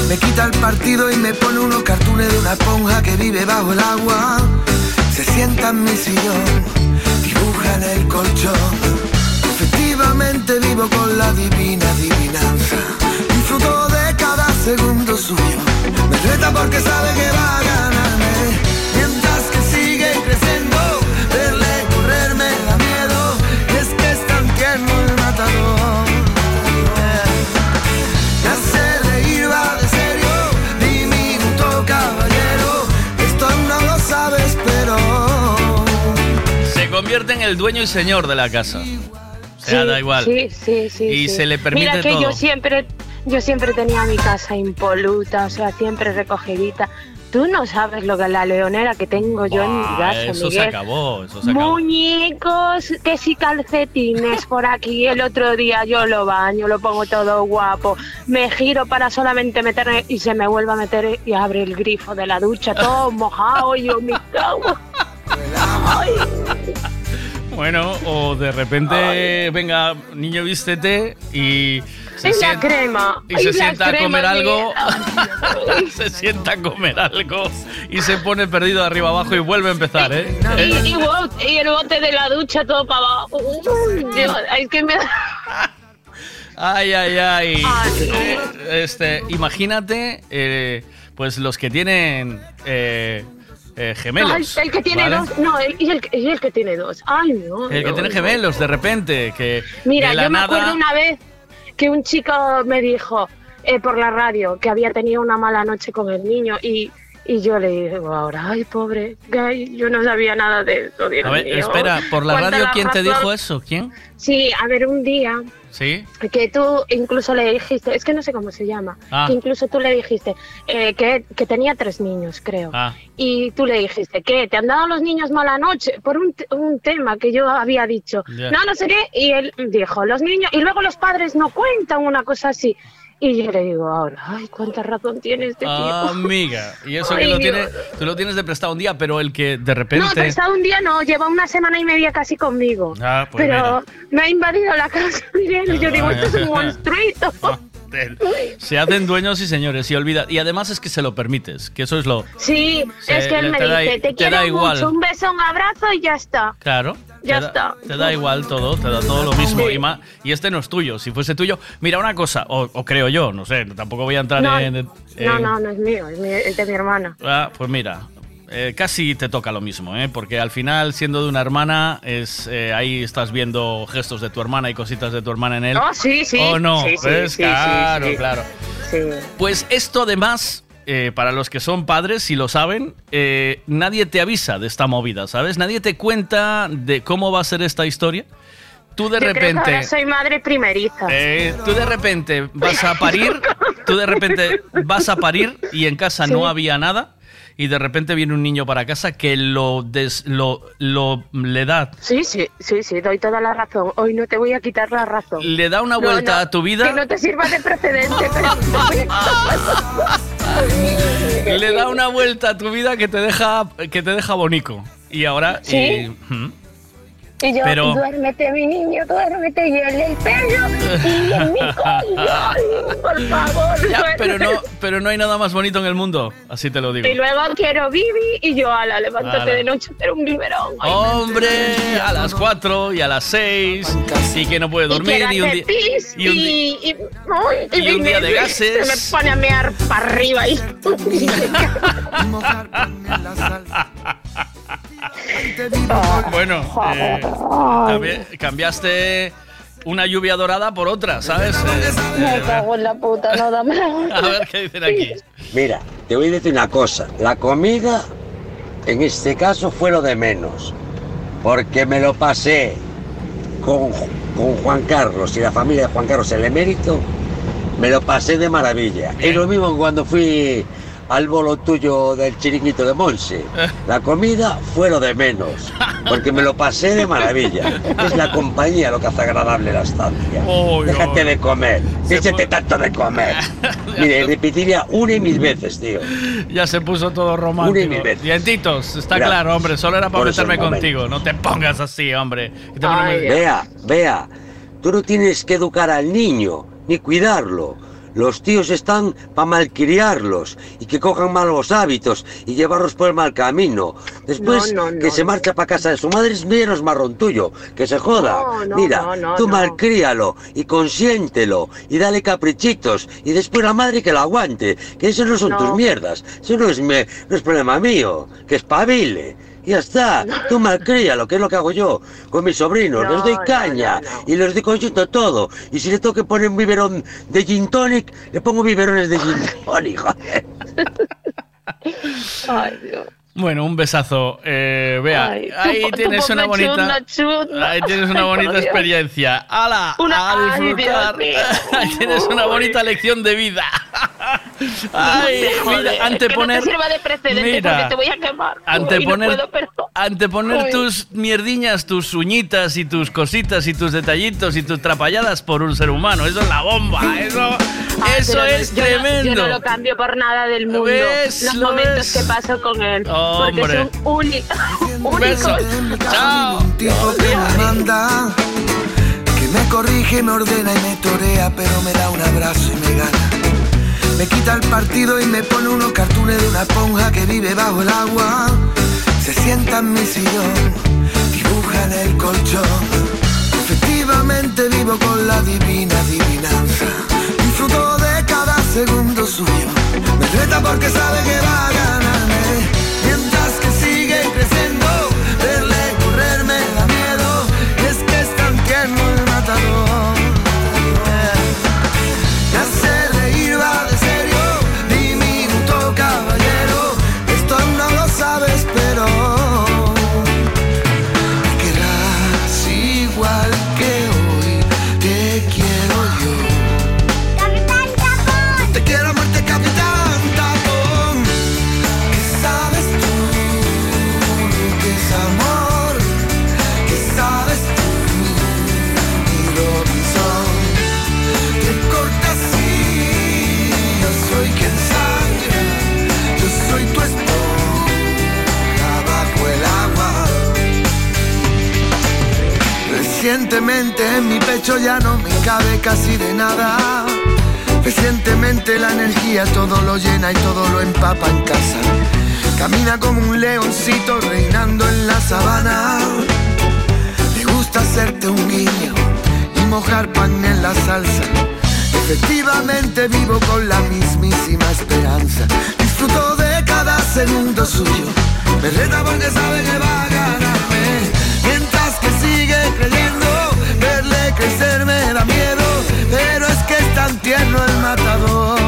Me quita el partido y me pone unos cartones de una esponja que vive bajo el agua. Se sienta en mi sillón, dibuja en el colchón. Efectivamente vivo con la divina adivinanza. Disfruto de cada segundo suyo. Me porque sabe que el dueño y señor de la casa. O sea, Sí, da igual. Sí, sí, sí. Y sí. se le permite Mira que todo. yo siempre, yo siempre tenía mi casa impoluta, o sea, siempre recogidita. Tú no sabes lo que la leonera que tengo yo en mi casa, eso se Miguel. acabó, eso se acabó. Muñecos, que si calcetines por aquí. El otro día yo lo baño, lo pongo todo guapo. Me giro para solamente meterme y se me vuelve a meter y abre el grifo de la ducha todo mojado. Y yo me cago. Bueno, o de repente, venga, niño, vístete y se, Es la sienta, crema. y se la sienta a comer algo. Se sienta a comer algo y se pone perdido de arriba abajo y vuelve a empezar, ¿eh? Y, y bo- y el bote de la ducha todo para abajo. Uy, Dios, es que me Ay, ay, ay. Ay, Eh, Este, imagínate, eh, pues los que tienen eh, eh, gemelos. El que tiene ¿vale? dos. No, el, y, el, que- y el que tiene dos. Ay, no. El que no, tiene no. gemelos, de repente, que Mira, de la yo me nada. acuerdo una vez que un chico me dijo eh, por la radio que había tenido una mala noche con el niño y, y yo le digo ahora, ay, pobre, gay, yo no sabía nada de eso. Dios A ver, mío. espera, por la radio, ¿quién te dijo eso? ¿Quién? Sí, a ver, un día ¿Sí? que tú incluso le dijiste, es que no sé cómo se llama, Ah. que incluso tú le dijiste eh, que, que tenía tres niños, creo. Ah. Y tú le dijiste, ¿qué? ¿Te han dado los niños mala noche? Por un, un tema que yo había dicho. No, no sé qué. Y él dijo, los niños, y luego los padres no cuentan una cosa así. Y yo le digo ahora, ay, cuánta razón tiene este Ah, tío. Amiga, y eso que Ay, lo Dios. tiene, tú lo tienes de prestado un día, pero el que de repente. No, prestado un día no, lleva una semana y media casi conmigo. Ah, pues pero mira. me ha invadido la casa, Miguel, y yo digo, Ah, esto es un monstruito. Hotel. Se hacen dueños y señores y olvida. Y además es que se lo permites, que eso es lo. Sí, Se- es que él me da- dice, te, te quiero da igual. mucho, un beso, un abrazo y ya está. Claro. Ya te da- está. Te da igual todo, te da todo lo mismo. Y, este no es tuyo. Si fuese tuyo, mira una cosa, o, o creo yo, no sé, tampoco voy a entrar No, en. no, en- no, no es mío, es, mi- es de mi hermana. Ah, pues mira, eh, casi te toca lo mismo, ¿eh? porque al final, siendo de una hermana, es eh, ahí estás viendo gestos de tu hermana y cositas de tu hermana en él. Oh, sí, sí. ¿O no? Sí, claro, sí. claro. Pues esto además, eh, para los que son padres, si lo saben, eh, nadie te avisa de esta movida, ¿sabes? Nadie te cuenta de cómo va a ser esta historia. Tú de Yo creo que repente... ahora soy madre primeriza. Eh, tú de repente vas a parir, tú de repente vas a parir y en casa no había nada y de repente viene un niño para casa que lo des- lo, lo le da Sí, sí, sí, sí, doy toda la razón. Hoy no te voy a quitar la razón. le da una vuelta no, a tu vida, Que no te sirva de precedente, pero... le da una vuelta a tu vida que te deja que te deja bonico. Y ahora ¿Sí? Y yo, Pero- duérmete, mi niño, duérmete, y el el y en mi collo, por favor, Ya, pero no pero no hay nada más bonito en el mundo, así te lo digo. Y luego quiero Bibi, y yo, ala, levántate Ala. de noche, pero un biberón. Ay, Hombre, a las 4 y a las 6 y que no puede dormir y un día y un y, y, ay, y un día de gases. Se me pone a mear para arriba y... Bueno, eh, también cambiaste una lluvia dorada por otra, ¿sabes? Eh, Me eh, cago en la puta, no dame a ver qué dicen aquí. Mira, te voy a decir una cosa. La comida, en este caso, fue lo de menos. Porque me lo pasé con, con Juan Carlos y la familia de Juan Carlos, el emérito. Me lo pasé de maravilla. Es lo mismo cuando fui al bolo tuyo del chiringuito de Monse. La comida fue lo de menos. Porque me lo pasé de maravilla. Es la compañía lo que hace agradable la estancia. Déjate de comer. Déjate tanto de comer. Mire, repetiría una y mil veces, tío. Ya se puso todo Una y romántico. mil veces. Dientitos, está claro, hombre, solo era para meterme contigo. No te pongas así, hombre. Vea, vea, tú no tienes que educar al niño, ni cuidarlo. Los tíos están para malcriarlos y que cojan malos hábitos y llevarlos por el mal camino. Después No, no, que se marcha para casa de su madre es menos marrón tuyo, que se joda. Mira, tú malcríalo y consiéntelo y dale caprichitos y después la madre que la aguante, que eso no son tus mierdas, eso no es, me- no es problema mío, que espabile. Y Ya está, tú malcríalo, que es lo que hago yo con mis sobrinos, No, les doy no, caña y les doy conjunto todo. Y si le tengo que poner un biberón de gin tonic, le pongo biberones de gin tonic, joder. Ay, Dios. Bueno, un besazo. Eh, vea, Ay, ahí tu- tu tienes una bonita. chunda, chunda. Ahí tienes una bonita experiencia. ¡Hala! Una- a disfrutar. Dios mío. Ahí tienes una bonita lección de vida. Ay, Joder, mira, que anteponer. no te sirva de precedente Mira, porque te voy a quemar. anteponer- no puedo, Anteponer tus mierdiñas, tus uñitas y tus cositas y tus detallitos y tus trapalladas por un ser humano. Eso es la bomba. Eso, Ah, eso no, es yo no- tremendo. yo no lo cambio por nada del mundo. ¿Ves? Los ¿Lo momentos ves? que paso con él. Hombre. Porque son únicos. Chao. Un tipo que me manda, que me corrige, me ordena y me torea, pero me da un abrazo y me gana. Me quita el partido y me pone unos cartones de una esponja que vive bajo el agua. Se sienta en mi sillón, dibuja en el colchón. Efectivamente vivo con la divina adivinanza. Disfruto de cada segundo suyo. Me reta porque sabe que va a ganarme. Mientras que sigue creciendo, verle correr me da miedo. Es que es tan tierno el matador. Recientemente en mi pecho ya no me cabe casi de nada. Recientemente la energía todo lo llena y todo lo empapa en casa. Camina como un leoncito reinando en la sabana. Le gusta hacerte un guiño y mojar pan en la salsa. Efectivamente vivo con la mismísima esperanza. Disfruto de cada segundo suyo. Me porque sabe que crecer me da miedo. Pero es que es tan tierno el matador.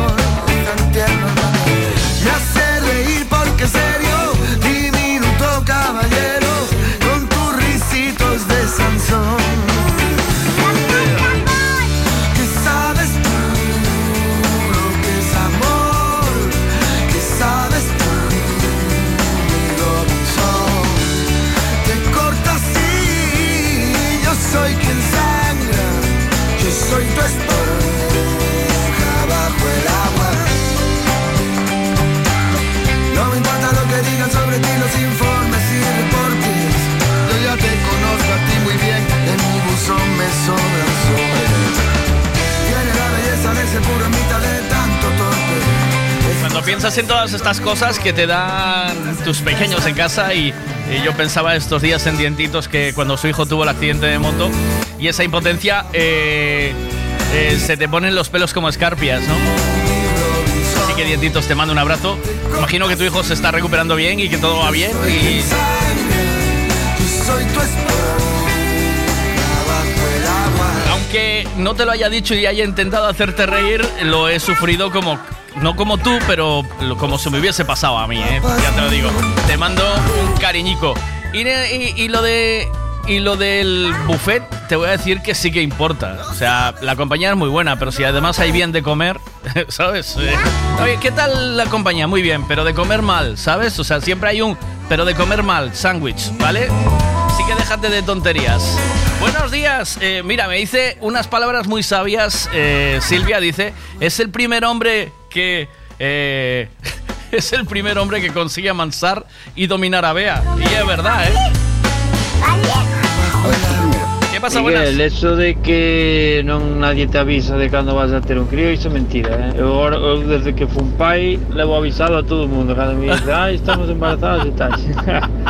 Cuando piensas en todas estas cosas que te dan tus pequeños en casa y, y yo pensaba estos días en Dientitos que cuando su hijo tuvo el accidente de moto y esa impotencia eh, eh, se te ponen los pelos como escarpias, ¿no? Así que Dientitos te mando un abrazo. Imagino que tu hijo se está recuperando bien y que todo va bien y aunque no te lo haya dicho y haya intentado hacerte reír, lo he sufrido como no como tú, pero como si me hubiese pasado a mí, ¿eh? ya te lo digo. Te mando un cariñico. Y lo de y lo del buffet, te voy a decir que sí que importa. O sea, la compañía es muy buena, pero si además hay bien de comer, ¿sabes? Oye, ¿qué tal la compañía? Muy bien, pero de comer mal, ¿sabes? O sea, siempre hay un pero de comer mal, sándwich, ¿vale? Así que déjate de tonterías. Buenos días. Eh, mira, me dice unas palabras muy sabias. eh, Silvia dice, es el primer hombre que... eh, es el primer hombre que consigue amansar y dominar a Bea. Y es verdad, ¿eh? ¿Qué pasa, Miguel, buenas? eso de que non nadie te avisa de cando vas a ter un crío, iso é mentira, eh? Eu, eu desde que fun pai, levo avisado a todo o mundo cando me dice, ai, estamos embarazados e tal.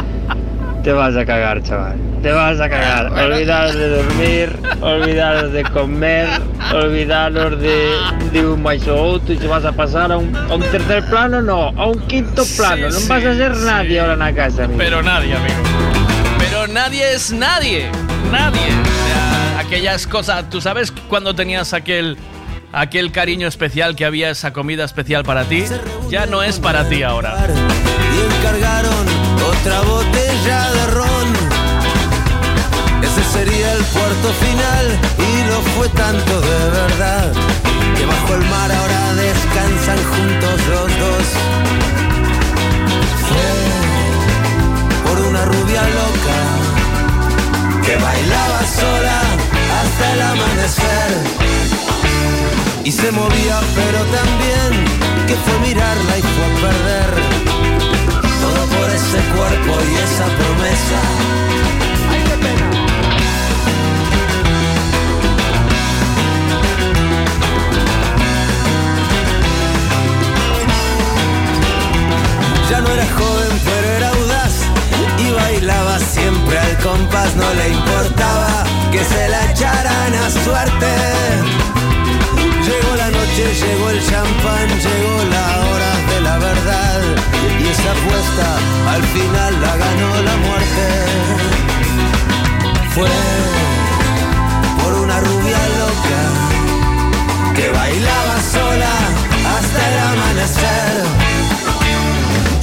te vas a cagar, chaval. Te vas a cagar. Olvidaros de dormir, olvidaros de comer, olvidaros de, de un máis ou outro e se vas a pasar a un, a un tercer plano, no, a un quinto plano. non vas a ser nadie ahora na casa, amigo. Pero nadie, amigo. Nadie es nadie. Nadie. Aquellas cosas. ¿Tú sabes cuando tenías aquel, aquel cariño especial que había esa comida especial para ti? Ya no es para ti ahora. y encargaron otra botella de ron. Ese sería el puerto final y lo fue tanto de verdad que bajo el mar ahora descansan juntos los dos. Por una rubia loca que bailaba sola hasta el amanecer y se movía pero también que fue mirarla y fue a perder todo por ese cuerpo y esa promesa. ¡Ay, qué pena! Ya no era joven, bailaba siempre al compás. No le importaba que se la echaran a suerte. Llegó la noche, llegó el champán, llegó la hora de la verdad. Y esa apuesta al final la ganó la muerte. Fue por una rubia loca que bailaba sola hasta el amanecer.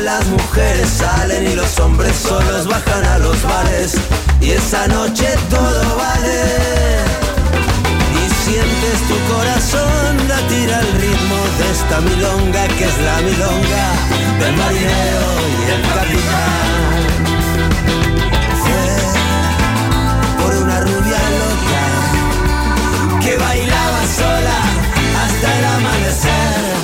Las mujeres salen y los hombres solos bajan a los bares. Y esa noche todo vale. Y sientes tu corazón latir al ritmo de esta milonga que es la milonga del marinero y el capitán. Fue por una rubia loca que bailaba sola hasta el amanecer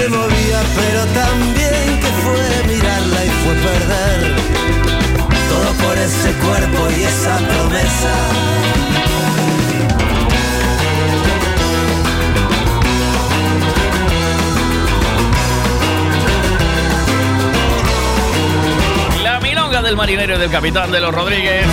se movía, pero también que fue mirarla y fue perder todo por ese cuerpo y esa promesa. La milonga del marinero y del capitán de los Rodríguez.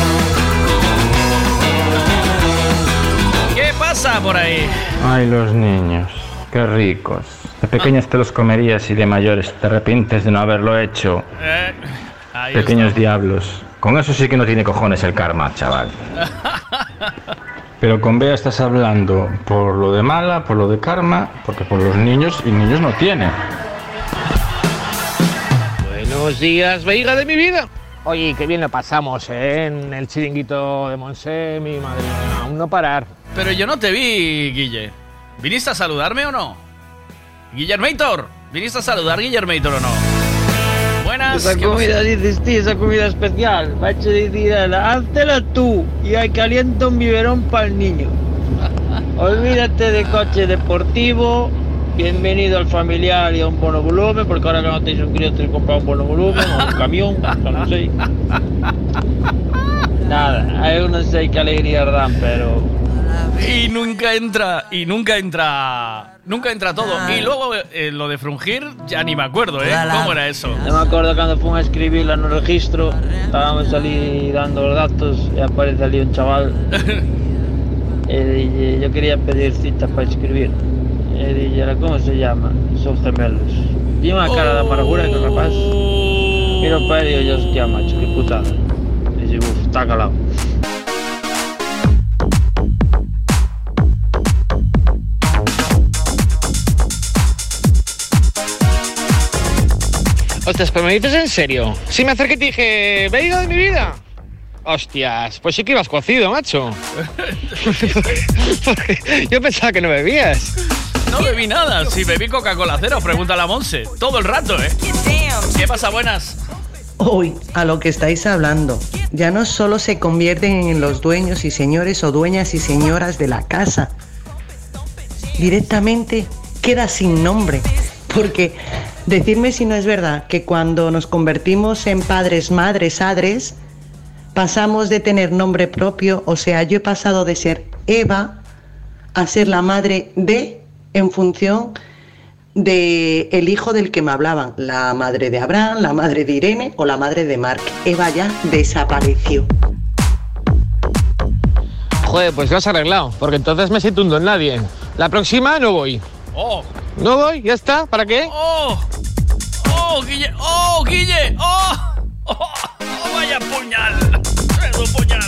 ¿Qué pasa por ahí? Ay, los niños, qué ricos. De pequeños te los comerías y de mayores te arrepientes de no haberlo hecho. Eh, ahí Pequeños diablos. Con eso sí que no tiene cojones el karma, chaval. Pero con Bea estás hablando por lo de mala, por lo de karma, porque por los niños y niños no tiene. Buenos días, veiga de mi vida. Oye, qué bien lo pasamos ¿eh? en el chiringuito de Monse, mi madre aún no parar. Pero yo no te vi, Guille. ¿Viniste a saludarme o no? Guillermator, ¿viniste a saludar, Guillermator o no? Buenas. Esa ¿qué comida, dices, tío, esa comida especial. Va a decir, háztela tú y ahí calienta un biberón para el niño. Olvídate de coche deportivo. Bienvenido al familiar y a un bono volumen, porque ahora que no tenéis un crío, tenéis que comprar un bono volumen o un camión, o no sé. Nada, hay no sé qué alegría dan, pero Y nunca entra, y nunca entra, nunca entra todo. Y luego eh, lo de frungir, ya ni me acuerdo, ¿eh? ¿Cómo era eso? No me acuerdo cuando fue a escribirla en el registro, estábamos allí dando los datos y aparece allí un chaval. y dije, yo quería pedir cita para escribir. Y dije, ¿cómo se llama? Son gemelos. Tiene una cara de amargura que capaz. Miro para él y yo, hostia, macho, qué putada. Y dice, uff, está calado. Hostias, pero me dices en serio. Si me acerqué y te dije, veiga de mi vida. Hostias, pues sí que ibas cocido, macho. Porque Yo pensaba que no bebías. No bebí nada, si bebí Coca-Cola cero, pregúntale a Monse. Todo el rato, ¿eh? ¿Qué pasa, buenas? Hoy, a lo que estáis hablando, ya no solo se convierten en los dueños y señores o dueñas y señoras de la casa, directamente queda sin nombre. Porque decirme si no es verdad que cuando nos convertimos en padres, madres, adres, pasamos de tener nombre propio, o sea, yo he pasado de ser Eva a ser la madre de en función de el hijo del que me hablaban, la madre de Abraham, la madre de Irene o la madre de Mark. Eva ya desapareció. Joder, pues lo has arreglado, porque entonces me siento un don nadie. La próxima no voy. ¡Oh! No voy, ya está, ¿para qué? ¡Oh! ¡Oh, Guille! ¡Oh, Guille! ¡Oh! ¡Oh! oh, vaya puñal! ¡Tremendo puñal!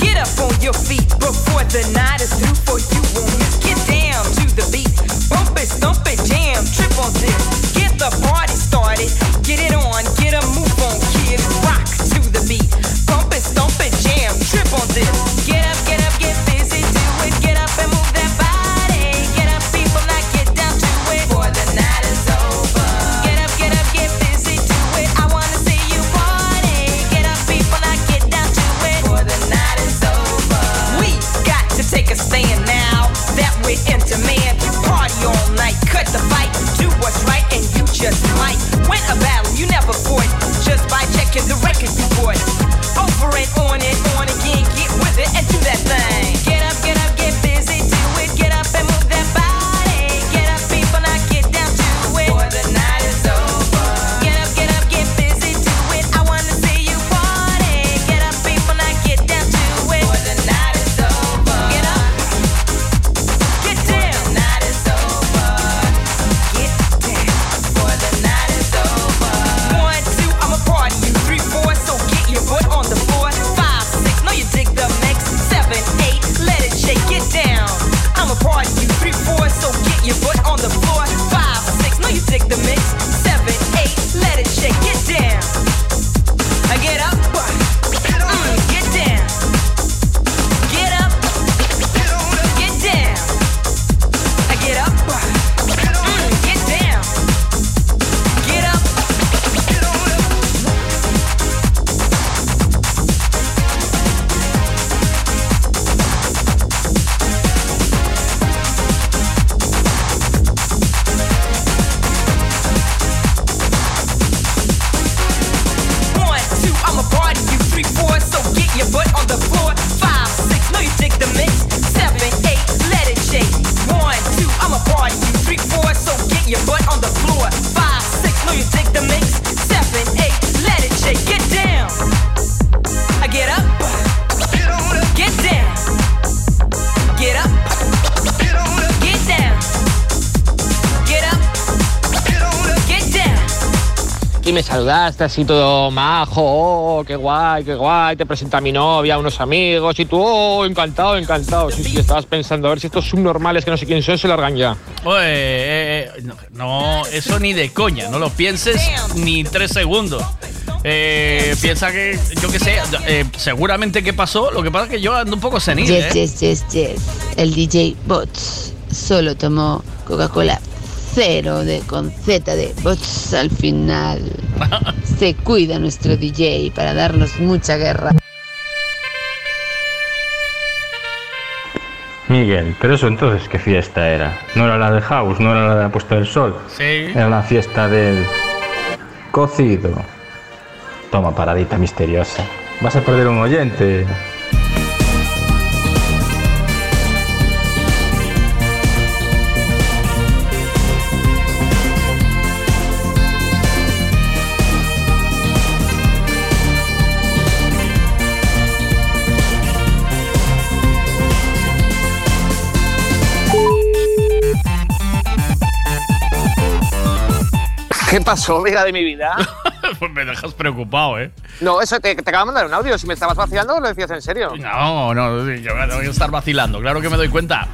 Get up on your feet before the night is through for you miss. Get down to the beat. Bump it, stomp it, jam, trip on this. Get the party started. Get it on, get a move on, kid. Rock to the beat. Bump it, stomp it, jam, trip on this. Just might win a battle you never fought just by checking the record you. Over and on me saludaste así todo majo, oh, qué guay, qué guay, te presento a mi novia, a unos amigos y tú, oh, encantado, encantado. Sí, sí, estabas pensando a ver si estos subnormales que no sé quién son se largan ya. Oye, eh, eh, no, no, eso ni de coña, no lo pienses ni tres segundos. Eh, piensa que, yo qué sé, eh, seguramente que pasó, lo que pasa es que yo ando un poco senil, Yes, ¿eh? yes, yes, yes. El DJ Bots solo tomó Coca-Cola cero de con Z de Bots al final. Se cuida nuestro DJ para darnos mucha guerra. Miguel, pero eso entonces, ¿qué fiesta era? ¿No era la de House? ¿No era la de la puesta del sol? Sí. Era la fiesta del cocido. Toma, paradita misteriosa. Vas a perder un oyente. ¿Qué pasó, vida de mi vida? pues me dejas preocupado, ¿eh? No, eso te, te acabo de mandar un audio. Si me estabas vacilando, lo decías en serio. No, no, yo me tengo que estar vacilando, claro que me doy cuenta.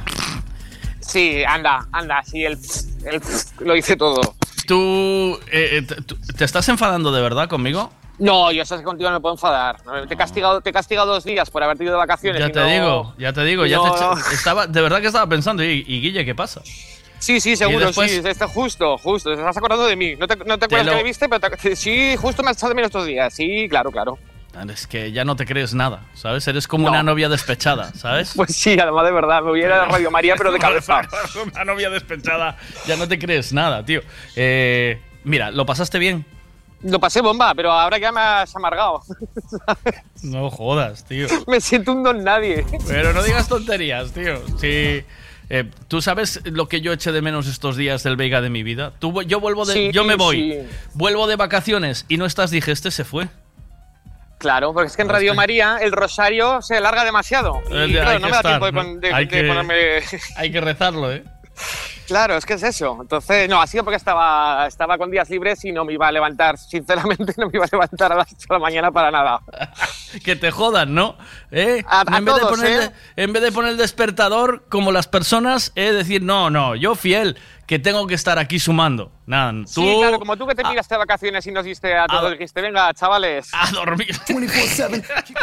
Sí, anda, anda, sí, el, el lo hice todo. ¿Tú, eh, eh, te estás enfadando de verdad conmigo? No, yo sé que contigo no me puedo enfadar. Te he castigado, te he castigado dos días por haberte ido de vacaciones. Ya te no- digo, ya te digo, ya no, te echa- no. estaba, de verdad que estaba pensando, y, y Guille, ¿qué pasa? Sí, sí, seguro, después- sí. Está justo, justo. Te estás acordando de mí. No te, no te acuerdas lo- que me viste, pero te- sí, justo me has echado de menos estos días. Sí, claro, claro. Es que ya no te crees nada, ¿sabes? Eres como una novia despechada, ¿sabes? Pues sí, además de verdad, me hubiera a Radio María, pero de cabeza. una novia despechada, ya no te crees nada, tío. Eh, mira, ¿lo pasaste bien? Lo pasé bomba, pero ahora ya me has amargado. No jodas, tío. me siento un don nadie. Pero no digas tonterías, tío. Sí. Eh, ¿Tú sabes lo que yo eché de menos estos días del Vega de mi vida? Tú, yo vuelvo de, Sí, yo me voy, sí. vuelvo de vacaciones y no estás, dije, este se fue. Claro, porque es que en Radio María el rosario se alarga demasiado. Y, Eh, claro, no me da estar, tiempo de, Hay de que- ponerme. Hay que rezarlo, ¿eh? Claro, es que es eso. Entonces, no, ha sido porque estaba, estaba con días libres y no me iba a levantar, sinceramente, no me iba a levantar a las 8 de la mañana para nada. Que te jodan, ¿no? ¿Eh? A- a en, vez de todos, poner, ¿eh? en vez de poner el despertador como las personas, es decir, no, no, yo fiel, que tengo que estar aquí sumando. Nada, tú Sí, claro, como tú que te miraste de vacaciones y nos diste a todos, dijiste, venga, chavales. A dormir.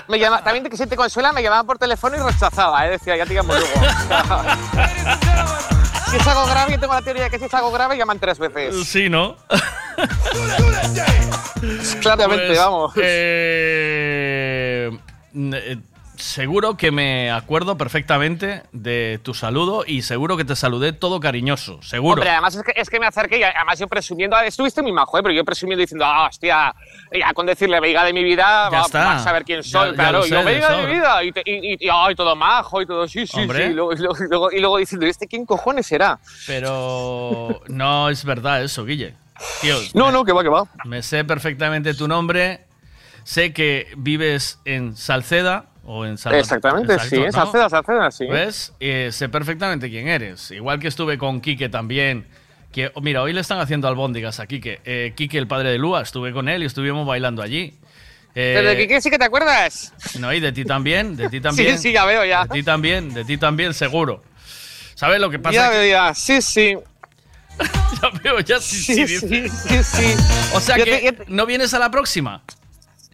me llama, también que si te consuela, me llamaba por teléfono y rechazaba, ¿eh? decía, ya te llamo luego. Si es algo grave, yo tengo la teoría de que si es algo grave, llaman tres veces. Sí, ¿no? Claramente, Pues, vamos. eh, eh, seguro que me acuerdo perfectamente de tu saludo y seguro que te saludé todo cariñoso, seguro. Hombre, además es que, es que me acerqué y además yo presumiendo, estuviste muy majo, ¿eh? pero yo presumiendo diciendo, ah, hostia, ya con decirle veiga de mi vida, Ya va, está. vas a ver quién soy, Ya- ya claro, lo y yo sé, de veiga de mi vida, y, te- y, y- y, ay, todo majo y todo, sí, sí, Hombre. sí, y luego, y luego- y luego- diciendo, ¿y este quién cojones será? Pero no es verdad eso, Guille. Tío, No, no, que va, que va. Me sé perfectamente tu nombre. Sé que vives en Salceda o en Salva- Exactamente, Exacto, sí, ¿no? Salceda, Salceda, sí. ¿Ves? Eh, sé perfectamente quién eres. Igual que estuve con Quique también. Que, oh, mira, hoy le están haciendo albóndigas a Quique. Eh, Quique, el padre de Lua, estuve con él y estuvimos bailando allí. Eh, ¿Pero de Quique sí que te acuerdas? No, y de ti también, de ti también. Sí, sí, ya veo, ya. De ti también, de ti también, seguro. ¿Sabes lo que pasa? Ya veo, ya, sí, sí. ya veo, ya sí, sí, Sí, sí, sí, sí. O sea Yo que te- no vienes a la próxima.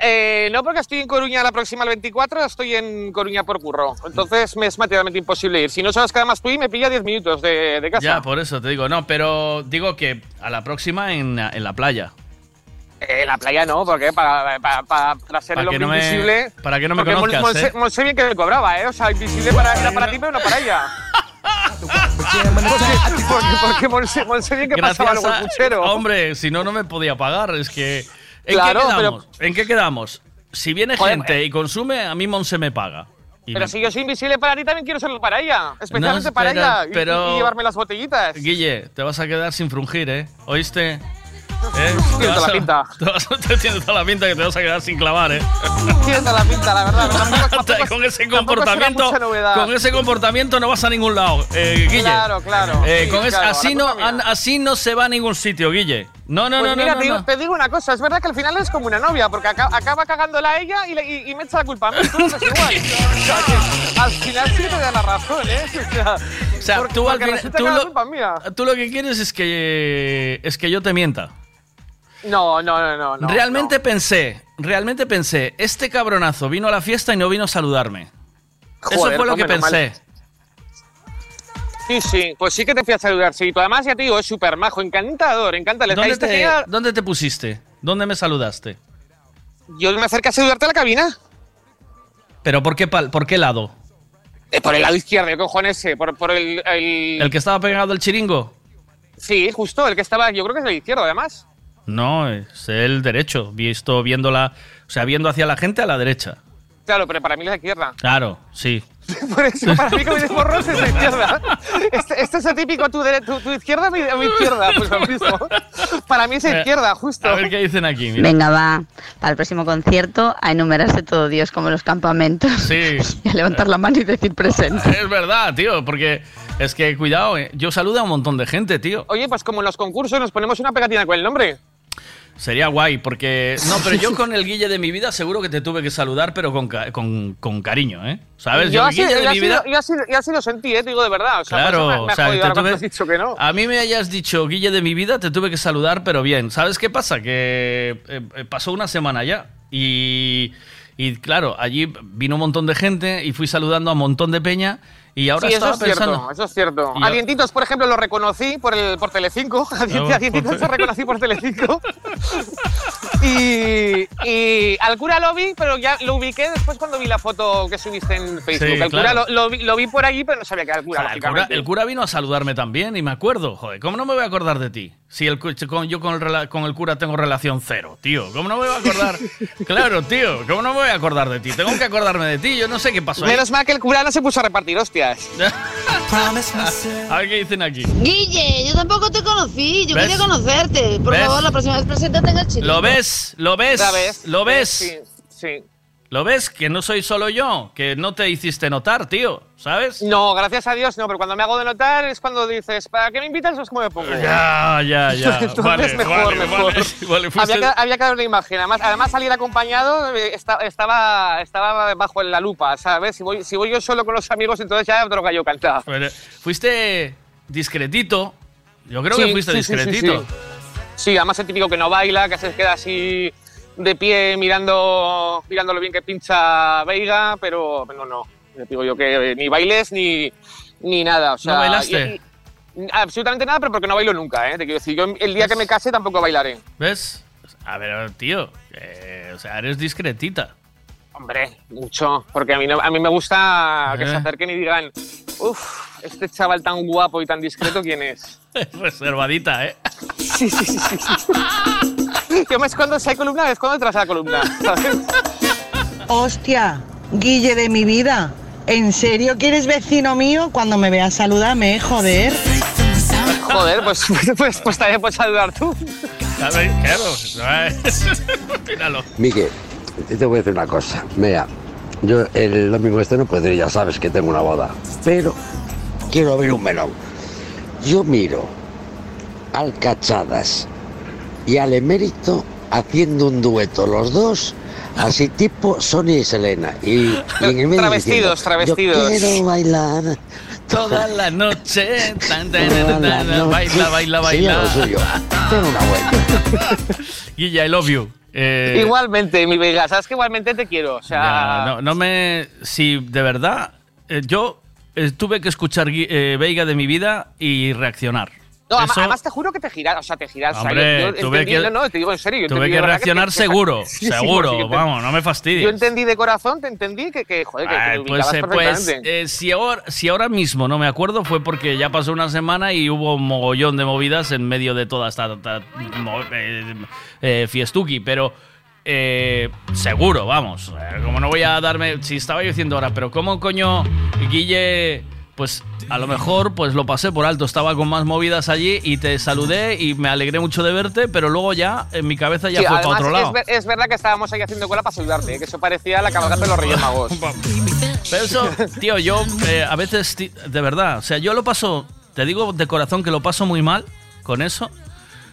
Eh, no, porque estoy en Coruña la próxima, el 24, estoy en Coruña por curro. Entonces me es materialmente imposible ir. Si no sabes que además tú y me pilla 10 minutos de, de casa. Ya, por eso te digo, no, pero digo que a la próxima en, en la playa. Eh, la playa no, porque para, para, para, para ser Para el que hombre no me- invisible. para que no me conozcas, Monse, ¿eh? Monse bien que me cobraba, ¿eh? O sea, invisible para, era para ti, pero no para ella. porque, porque, porque Monse, Monse bien que pasaba luego el puchero. Hombre, si no, no me podía pagar. Es que. ¿En Claro, qué pero- quedamos? ¿En qué quedamos? Si viene Joder, gente y consume, a mí Monse me paga. Y Pero me- si yo soy invisible para ti, también quiero serlo para ella. Especialmente No, para pero- ella. y- pero- y, llevarme las botellitas. Guille, te vas a quedar sin frungir, ¿eh? ¿Oíste? ¿Eh? Tiene toda la pinta. Te vas a, te tienes toda la pinta que te vas a quedar sin clavar, ¿eh? Tiene toda la pinta, la verdad. Tampoco- tampoco- con ese comportamiento, con ese comportamiento no vas a ningún lado, eh, Guille. Claro, claro. Eh, Sí, con ese- claro, así no, así no se va a ningún sitio, Guille. No, no, Pues no, mira, no, te, digo, no. te digo una cosa, es verdad que al final es como una novia, porque aca- acaba cagándola a ella y, le- y- y me echa la culpa a mí, tú no igual. O sea, que al final sí te da la razón, ¿eh? O sea, O sea, porque- tú al final- lo- culpa es mía. Tú lo que quieres es que es que yo te mienta. No, no, no, no. no realmente pensé, realmente pensé, este cabronazo vino a la fiesta y no vino a saludarme. Eso fue lo que pensé. Sí, sí, pues sí que te fui a saludar, sí. Además, ya te digo, es súper majo, encantador, encantador. ¿Dónde te, ¿Dónde te pusiste? ¿Dónde me saludaste? Yo me acerqué a saludarte a la cabina. ¿Pero por qué, pal- por qué lado? Eh, por el lado izquierdo, ¿qué cojones? eh? Por, por el, el- ¿El que estaba pegado al chiringo? Sí, justo, el que estaba, yo creo que es el izquierdo, además. No, es el derecho. Visto viéndola, o sea, viendo hacia la gente a la derecha. Claro, pero para mí es la izquierda. Claro, sí. Por eso, para mí, como dice Borros, es la izquierda. Este, este es el típico, tu, tu, tu izquierda, mi, mi izquierda. Pues lo mismo. Para mí es la Eh, izquierda, justo. A ver qué dicen aquí. mira. Venga, va. Para el próximo concierto, a enumerarse todo Dios como los campamentos. Sí. Y a levantar la mano y decir presente. Es verdad, tío, porque es que, cuidado, eh, yo saludo a un montón de gente, tío. Oye, pues como en los concursos nos ponemos una pegatina con el nombre. Sería guay, porque... No, pero yo con el Guille de mi vida seguro que te tuve que saludar, pero con, con, con cariño, ¿eh? ¿Sabes? Yo así, lo sentí, eh, te digo de verdad. O sea, Claro, me, me o sea, te tuve- has dicho que no. a mí me hayas dicho Guille de mi vida, te tuve que saludar, pero bien. ¿Sabes qué pasa? Que eh, eh, pasó una semana ya y, y claro, allí vino un montón de gente y fui saludando a un montón de peña y ahora sí, eso estaba es cierto, pensando... eso es cierto. Y A yo- Dientitos, por ejemplo, lo reconocí por, el, por Telecinco. A, Dien- Ah, a Dientitos lo reconocí por Telecinco. y, y al cura lo vi, pero ya lo ubiqué después cuando vi la foto que subiste en Facebook. Sí, el cura claro. lo, lo vi, lo vi por allí, pero no sabía que era el cura, O sea, el, cura, el cura vino a saludarme también y me acuerdo. Joder, ¿cómo no me voy a acordar de ti? Si el, con- yo con el, con el cura tengo relación cero, tío. ¿Cómo no me voy a acordar? claro, tío, ¿cómo no me voy a acordar de ti? Tengo que acordarme de ti, yo no sé qué pasó ahí. Menos mal que el cura no se puso a repartir hostias. A ver qué dicen aquí. Guille, yo tampoco te conocí, yo ¿Ves? quería conocerte. Por ¿Ves? favor, la próxima vez preséntate en el chiringo. ¿Lo ves? ¿Lo ves? Ya ves, ¿Lo ves? Sí, sí. ¿Lo ves? Que no soy solo yo, que no te hiciste notar, tío, ¿sabes? No, gracias a Dios no, pero cuando me hago de notar es cuando dices, ¿para qué me invitas? Es como me pongo. Ya, ya, ya. Entonces, vale, mejor, vale, mejor. vale, fuiste- había, que, había que dar una imagen. Además, además salir acompañado eh, esta- estaba, estaba bajo la lupa, ¿sabes? Si voy, si voy yo solo con los amigos, entonces ya otro gallo cantado. Pero Fuiste discretito. Yo creo Sí, que fuiste sí, discretito. sí. Sí, además el típico que no baila, que se queda así de pie mirando, mirando lo bien que pincha Veiga, pero no, no. Digo yo que ni bailes ni, ni nada. O sea, bailaste? y- y- absolutamente nada, pero porque no bailo nunca, ¿eh? Te quiero decir, yo el día que me case tampoco bailaré. ¿Ves? A ver, tío. eh, o sea, eres discretita. Hombre, mucho. Porque a mí, no- a mí me gusta que Eh. se acerquen y digan, uff, este chaval tan guapo y tan discreto, ¿quién es? Reservadita, ¿eh? Sí, sí, sí, sí. sí. Yo me escondo si hay columna, me escondo detrás de la columna. ¿sabes? Hostia, Guille de mi vida. ¿En serio quieres vecino mío? Cuando me veas salúdame, joder. Joder, pues, pues, pues también puedes saludar tú. Claro, claro. Míralo. Miguel, te voy a decir una cosa. Mira, yo el domingo este no puedo ir, ya sabes que tengo una boda. Pero quiero abrir un melón. Yo miro al Cachadas y al Emérito haciendo un dueto, los dos, así tipo Sonia y Selena. Y, y en el medio Travestidos, diciendo, travestidos. Yo quiero bailar. Toda la noche. Tan, tan, baila, baila, Sí, baila. lo suyo. Ten una vuelta. Guilla, I love you. Eh, Igualmente, mi Vega, sabes que igualmente te quiero. O sea, ya, no, no me. Si de verdad. eh, yo eh, tuve que escuchar eh, Veiga de mi vida y reaccionar. No, Eso- además te juro que te giras, o sea, te giras. o sea, Hombre, yo- yo tuve entendí- que- no, no, te digo en serio. yo Tuve que reaccionar seguro, Sí, sí, seguro, sí, vamos, no me fastidies. Yo entendí de corazón, te entendí que, que joder, que, te pues eh, pues eh, si, ahora, si ahora mismo no me acuerdo fue porque ya pasó una semana y hubo un mogollón de movidas en medio de toda esta, esta- eh, eh, fiestuki, pero eh, seguro, vamos. Eh, como no voy a darme... Si estaba yo diciendo ahora, pero ¿cómo coño Guille... Pues a lo mejor pues lo pasé por alto, estaba con más movidas allí y te saludé y me alegré mucho de verte, pero luego ya en mi cabeza ya Sí, fue para otro lado. Es, ver- es verdad que estábamos ahí haciendo cola para saludarte, ¿eh? que eso parecía la cabalgata de los Reyes Magos. Pero eso, tío, yo eh, a veces, de verdad, o sea, yo lo paso, te digo de corazón que lo paso muy mal con eso.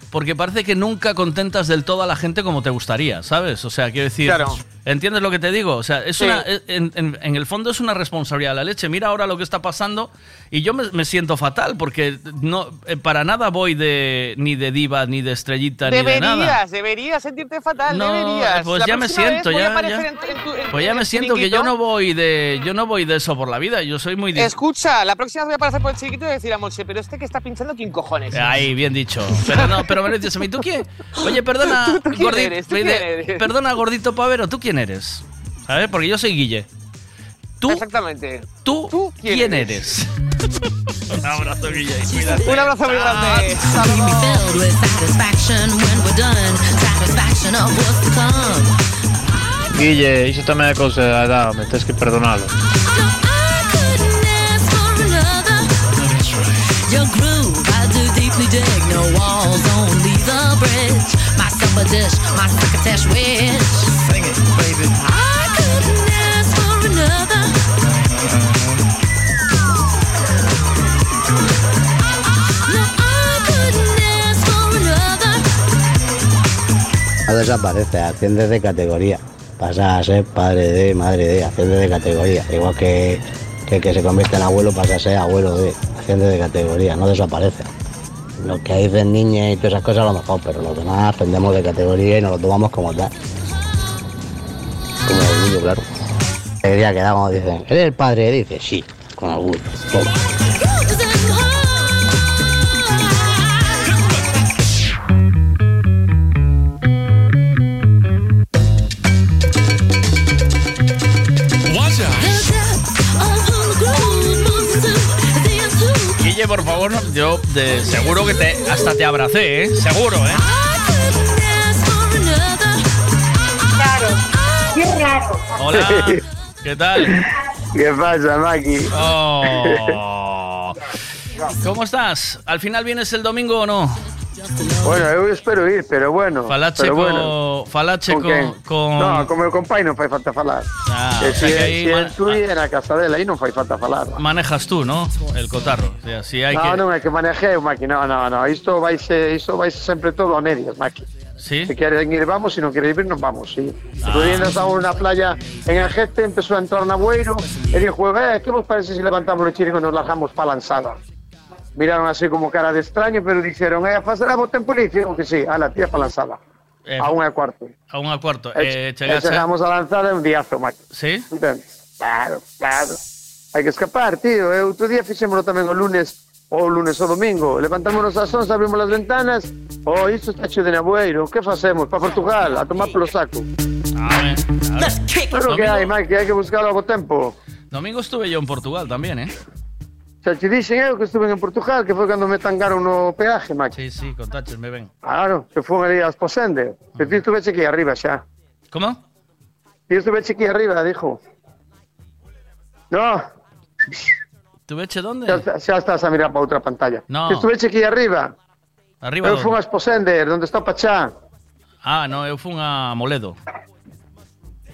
porque parece que nunca contentas del todo a la gente como te gustaría, ¿sabes? O sea, quiero decir, Claro. ¿Entiendes lo que te digo? O sea, es Sí. una, en, en- en el fondo es una responsabilidad la leche. Mira ahora lo que está pasando y yo me, me siento fatal porque no eh, para nada voy de ni de diva ni de estrellita ni de nada. Deberías, deberías sentirte fatal, No, deberías. pues La ya me siento, ya- ya. en tu- Pues ya me siento que yo no voy de yo no voy de eso por la vida. Yo soy muy Escucha, la próxima vez voy a aparecer por el chiquito y decir a Monse, pero este que está pinchando, ¿quién cojones? es?". Ahí, bien dicho. Pero no, pero me lo dices a mí, ¿tú quién? Oye, perdona, ¿Tú- tú quién gordi- eres? ¿Tú me quién eres? perdona, gordito pavero, ¿tú quién eres? ¿Sabes? Porque yo soy Guille. ¿Tú? Exactamente. ¿Tú, quién quién, eres? eres? Un abrazo, Guille. Cuídate. Un abrazo muy grande. to come. Guille, é cousa da edad, me tens que perdonalo. Your groove, I do deeply dig. No walls, only the bridge. My supper dish, my succotash wish. Desaparece, asciende de categoría. Pasa a ser padre de, madre de, asciende de categoría. Igual que, que el que se convierte en abuelo pasa a ser abuelo de, asciende de categoría, no desaparece. Lo que dicen niñas y todas esas cosas a lo mejor, pero los demás ascendemos de categoría y nos lo tomamos como tal. Orgullo, claro. El día que da cuando dicen, ¿eres el padre? Dice, sí, con orgullo. Toma. Guille, por favor, yo de, seguro que te hasta te abracé, ¿eh? Seguro, ¿eh? Qué raro. Hola. ¿Qué tal? ¿Qué pasa, Maki? Oh. ¿Cómo estás? ¿Al final vienes el domingo o no? Bueno, eu espero ir, pero bueno. Falache pero con, bueno. Falache con, quen? con- No, con meu compai non fai falta falar. Ah, que o sea si, que aí si man- tú é na casa dela, aí non fai falta falar. manejas tú, ¿no? El cotarro. O sea, si hay no, que... non é que manejeu, Maki, no, no, no, isto vai ser, isto vai ser sempre todo a medias, Maki. ¿Sí? Si queren ir, vamos, si non queren ir, non vamos, sí. Ah. Otro día estaba na playa en Agete, empezou a entrar Nagüeiro, e dixo, eh, que vos parece se levantamos o chiringo e nos largamos pa lanzada? Miraron así como cara de extraño, pero dixeron, eh, pasará bo tempo e dixeron que sí, a la tía pa lanzada. Eh, a unha e cuarto. A un cuarto. Eh, chegamos a lanzada un diazo, Maki. ¿Sí? Claro, claro. Hai que escapar, tío. Eu outro día fixémoslo tamén o lunes o lunes ou domingo. Levantámonos as 11, abrimos as ventanas. Oh, isto está cheo de nabueiro. Que facemos? Pa Portugal, a tomar polo saco. Pero que hai, Mike, que hai que buscar algo tempo. Domingo estuve yo en Portugal también, ¿eh? Xa te dixen eu que estuve en Portugal, que foi cando me tangaron no peaje, Mike. Sí, sí, contaches, me ven. Claro, que fun ali a Esposende. Que ti estuve aquí arriba xa. ¿Cómo? Ti estuve aquí arriba, dijo. No, ¿Tú eche dónde? xa, xa estás a mirar para outra pantalla. No. Que estuve aquí arriba. Arriba Eu fun a Esposende, onde está Pachá. Ah, no, eu fun a Moledo.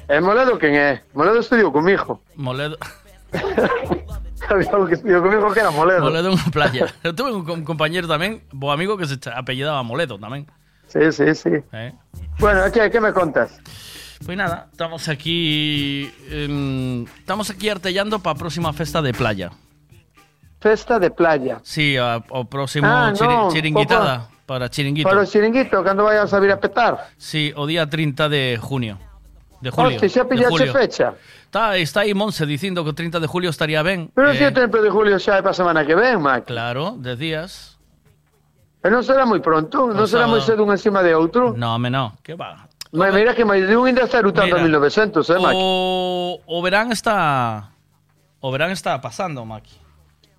E Moledo quen é? Moledo estudiou comigo. Moledo. Había algo que estudiou comigo que era Moledo. Moledo en una playa. Yo tuve un, com- compañero tamén, bo amigo que se apellidaba Moledo tamén. Sí, sí, sí. Eh. Bueno, ¿qué, me contas? Pues nada, estamos aquí estamos aquí artellando para próxima festa de playa. Festa de playa. Sí, a- o próximo Ah, chiri- no, chiringuitada para chiringuito. Para o chiringuito, cando vayas a vir a petar. Sí, o día 30 de junio. De julio. Hostia, pillache julio. fecha. Está, está aí Monse dicindo que o 30 de julio estaría ben. Pero Eh, si o tempo de julio xa é para semana que ven, Mac. Claro, 10 días. E non será moi pronto, non O será moi cedo un encima de outro. No, me no. ¿Qué va? Ma, mira que máis de un ainda está erutando Mira, a 1900, eh, Mac. O, o verán está o verán está pasando, Maki.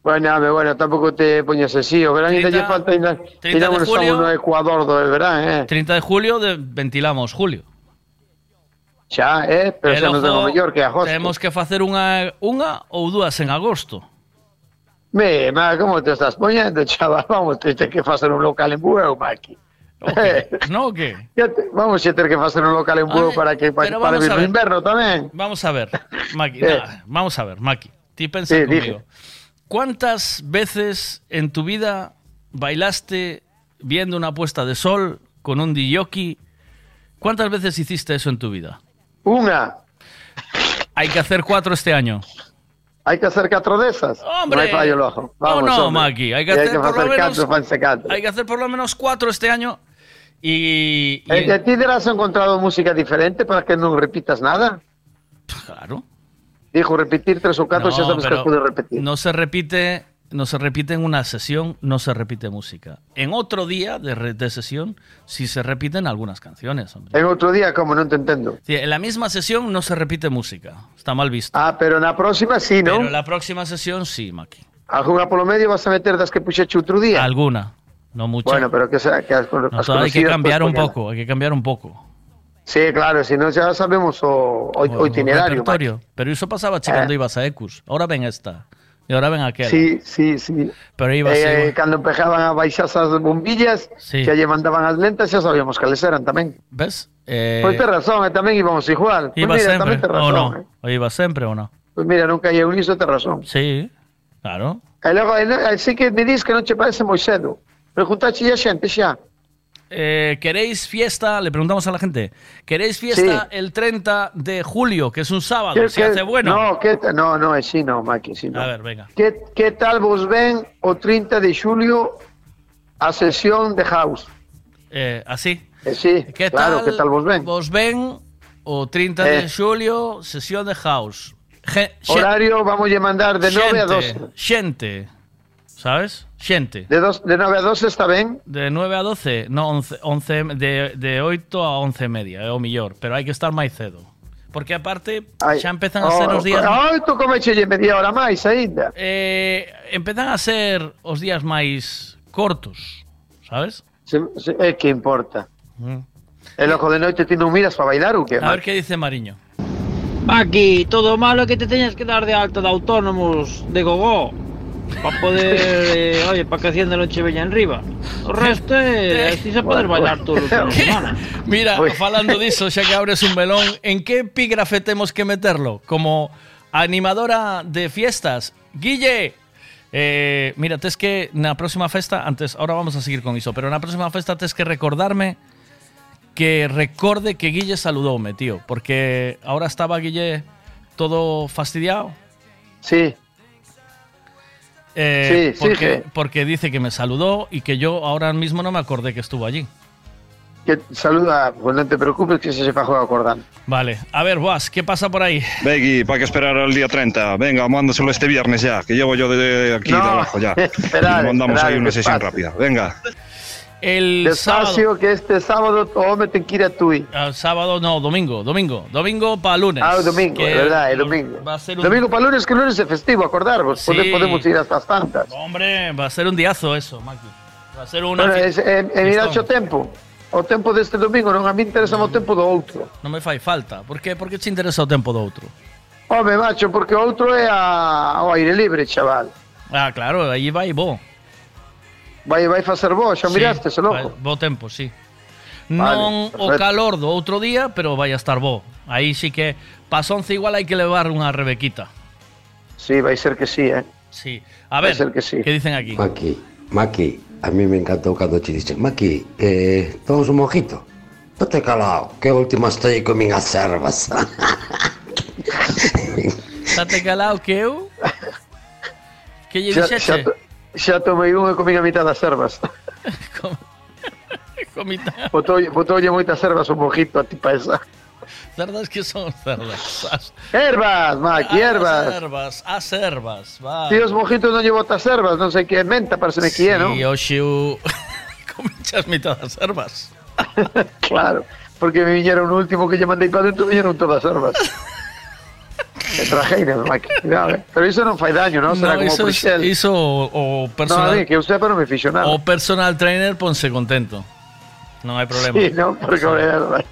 Bueno, bueno, tampouco te poñas así. O verán ainda 30 lle falta ainda... 30 Ainda de julio. no Ecuador do verán, eh. 30 de julio de, ventilamos julio. Xa, eh, pero xa logo tengo mellor que agosto. Temos que facer unha unha ou dúas en agosto. Me, ma, como te estás poñendo, chaval? Vamos, te ter que facer un local en Bueu, Maki. No, o te- vamos a ter que facer un local en Bueu para que para, para no ver. inverno tamén. Vamos a ver, Maki, Eh. nada, vamos a ver, Maki. Ti pensa Sí, conmigo. ¿Cuántas veces en tu vida bailaste viendo una puesta de sol con un DJ. ¿Cuántas veces hiciste eso en tu vida? Una. Hay que hacer cuatro este año. Hay que hacer cuatro de esas. ¡Hombre! No hay fallo, loco. No, Vamos, no, hombre. Maki, hay que hacer por lo hacer menos- cuatro. Hay que hacer por lo menos cuatro este año. Y, y Eh, ¿A ti te has encontrado música diferente para que no repitas nada? Claro. Dijo repetir tres o cuatro, No, ya sabes que pero puedes repetir. No se repite, no se repite en una sesión, no se repite música. En otro día de, de sesión sí se repiten algunas canciones, hombre. En otro día, como no te entiendo. Sí, en la misma sesión no se repite música. Está mal visto. Ah, pero en la próxima sí, ¿no? Pero en la próxima sesión sí, Maki. Alguna por lo medio vas a meter das que puxeche otro día. Alguna, no mucha. Bueno, pero que sea que has, No, has hay que cambiar pues, un poco, hay que cambiar un poco. Sí, claro, si no ya sabemos o, o- o itinerario. repertorio. Pero eso pasaba che, Eh. cuando ibas a Ecus. Ahora ven esta. Y ahora ven aquella. Sí, sí, sí. Pero ibas Eh, igual. cando empezaban a baixar as bombillas Sí. que lle mandaban as lentas xa sabíamos cales eran tamén. ¿Ves? Eh, Pois tes razón, eh, tamén íbamos igual. Pois ¿Ibas mira, siempre tamén tes o razón. no? Eh. ¿O ibas siempre o no? Pois mira, nunca lle uniso, tes razón. Sí, claro. E logo, e así que me dis que non che parece moi cedo. Preguntache a xente xa. Eh, ¿Queréis fiesta? Le preguntamos a la gente. ¿Queréis fiesta el 30 de julio, que es un sábado? ¿Se que- hace bueno? No, que, no, no, é si no, Maki, si no. A ver, venga. Que, que tal vos ven o 30 de xulio a sesión de House? Eh, así. Eh, sí, ¿Qué claro, tal que tal vos ven? Vos ven o 30 de Eh. julio, sesión de house. Xe- Horario vamos a mandar de 9 a xente, 12. Xente. sabes? Xente. De, dos, de 9 a 12 está ben? De 9 a 12, no, 11, 11 de, de 8 a 11 e media, é o millor, pero hai que estar máis cedo. Porque aparte Ay, xa empezan oh, a ser oh, os días... Oh, tú comechelle media hora máis aínda. Eh, empezan a ser os días máis cortos, sabes? Se, se, é que importa. Mm. El ojo de noite ti non miras para bailar ou que? A ver que dice Mariño. Aquí, todo malo que te teñas que dar de alta de autónomos de gogó. Para poder, eh, oye, para que Hacienda non che veña en riba. O resto é así se poder bailar todos os fines de semana. Mira, falando diso, xa que abres un melón, en que epígrafe temos que meterlo? Como animadora de fiestas. Guille, eh, mira, tes que na próxima festa, antes, ahora vamos a seguir con iso, pero na próxima festa tes que recordarme que recorde que Guille saludoume, tío, porque ahora estaba Guille todo fastidiado. Sí. Eh, Sí, porque, sí. porque dice que me saludó y que yo ahora mismo no me acordé que estuvo allí. Que saluda, pues non te preocupes que se se fa juego acordando. Vale, a ver, Boas, ¿qué pasa por ahí? Beggy, para que esperar al día 30. Venga, mándaselo este viernes ya, que llevo yo de aquí No, de abajo ya. esperad, Y mandamos esperad, ahí una sesión rápida. Venga. El Despacio que este sábado o home ten que ir a Tui. Ah, sábado, no, domingo, domingo. Domingo para lunes. Ah, o domingo, verdad, é domingo. Va a ser un... Domingo para lunes, que lunes é festivo, acordarvos. Sí. Pode- Podemos ir hasta as tantas. Hombre, va a ser un diazo eso, Maki. Va a ser una... Bueno, es, eh, mira fiestón. o tempo. O tempo deste domingo non a mí interesa o tempo do outro. Non me fai falta. Por que, por que te interesa o tempo do outro? Home, macho, porque o outro é a, ao aire libre, chaval. Ah, claro, aí vai bo. Vai, vai facer vos, xa Sí, miraste, ese vai- loco. Bo tempo, sí. Vale, non o calor do outro día, pero vai a estar bo. Aí sí que pas 11 igual hai que levar unha rebequita. Sí, vai ser que sí, eh. Sí. A Vai ver, ser que sí. que dicen aquí? Maki, Maki, a mí me encantou cando che dixen Maki, eh, tomamos un mojito Tote calao, que última estoy con minhas servas Estate calado que eu... Que lle Xa, xa, xa tomei un e comín a mitad das servas. Comita. Botoulle, botoulle moitas servas un mojito a tipa esa. Cerdas que son cerdas. As- Herbas, Maki, As herbas. ervas, as ervas, va. Ti os mojitos non lle botas servas, non sei que menta, parece que é, non? Sí, hoxe eu comichas mitad das ervas. Claro, porque me viñeron un último que lle mandei para dentro, viñeron todas as ervas. Trajeiras, Maki. Cuidado, eh. Pero iso non fai No, como iso, es- Prixel. iso o, o No, personal eu sepa non me fixo nada. o personal trainer ponse contento. Non hai problema. Sí, non, porque vai,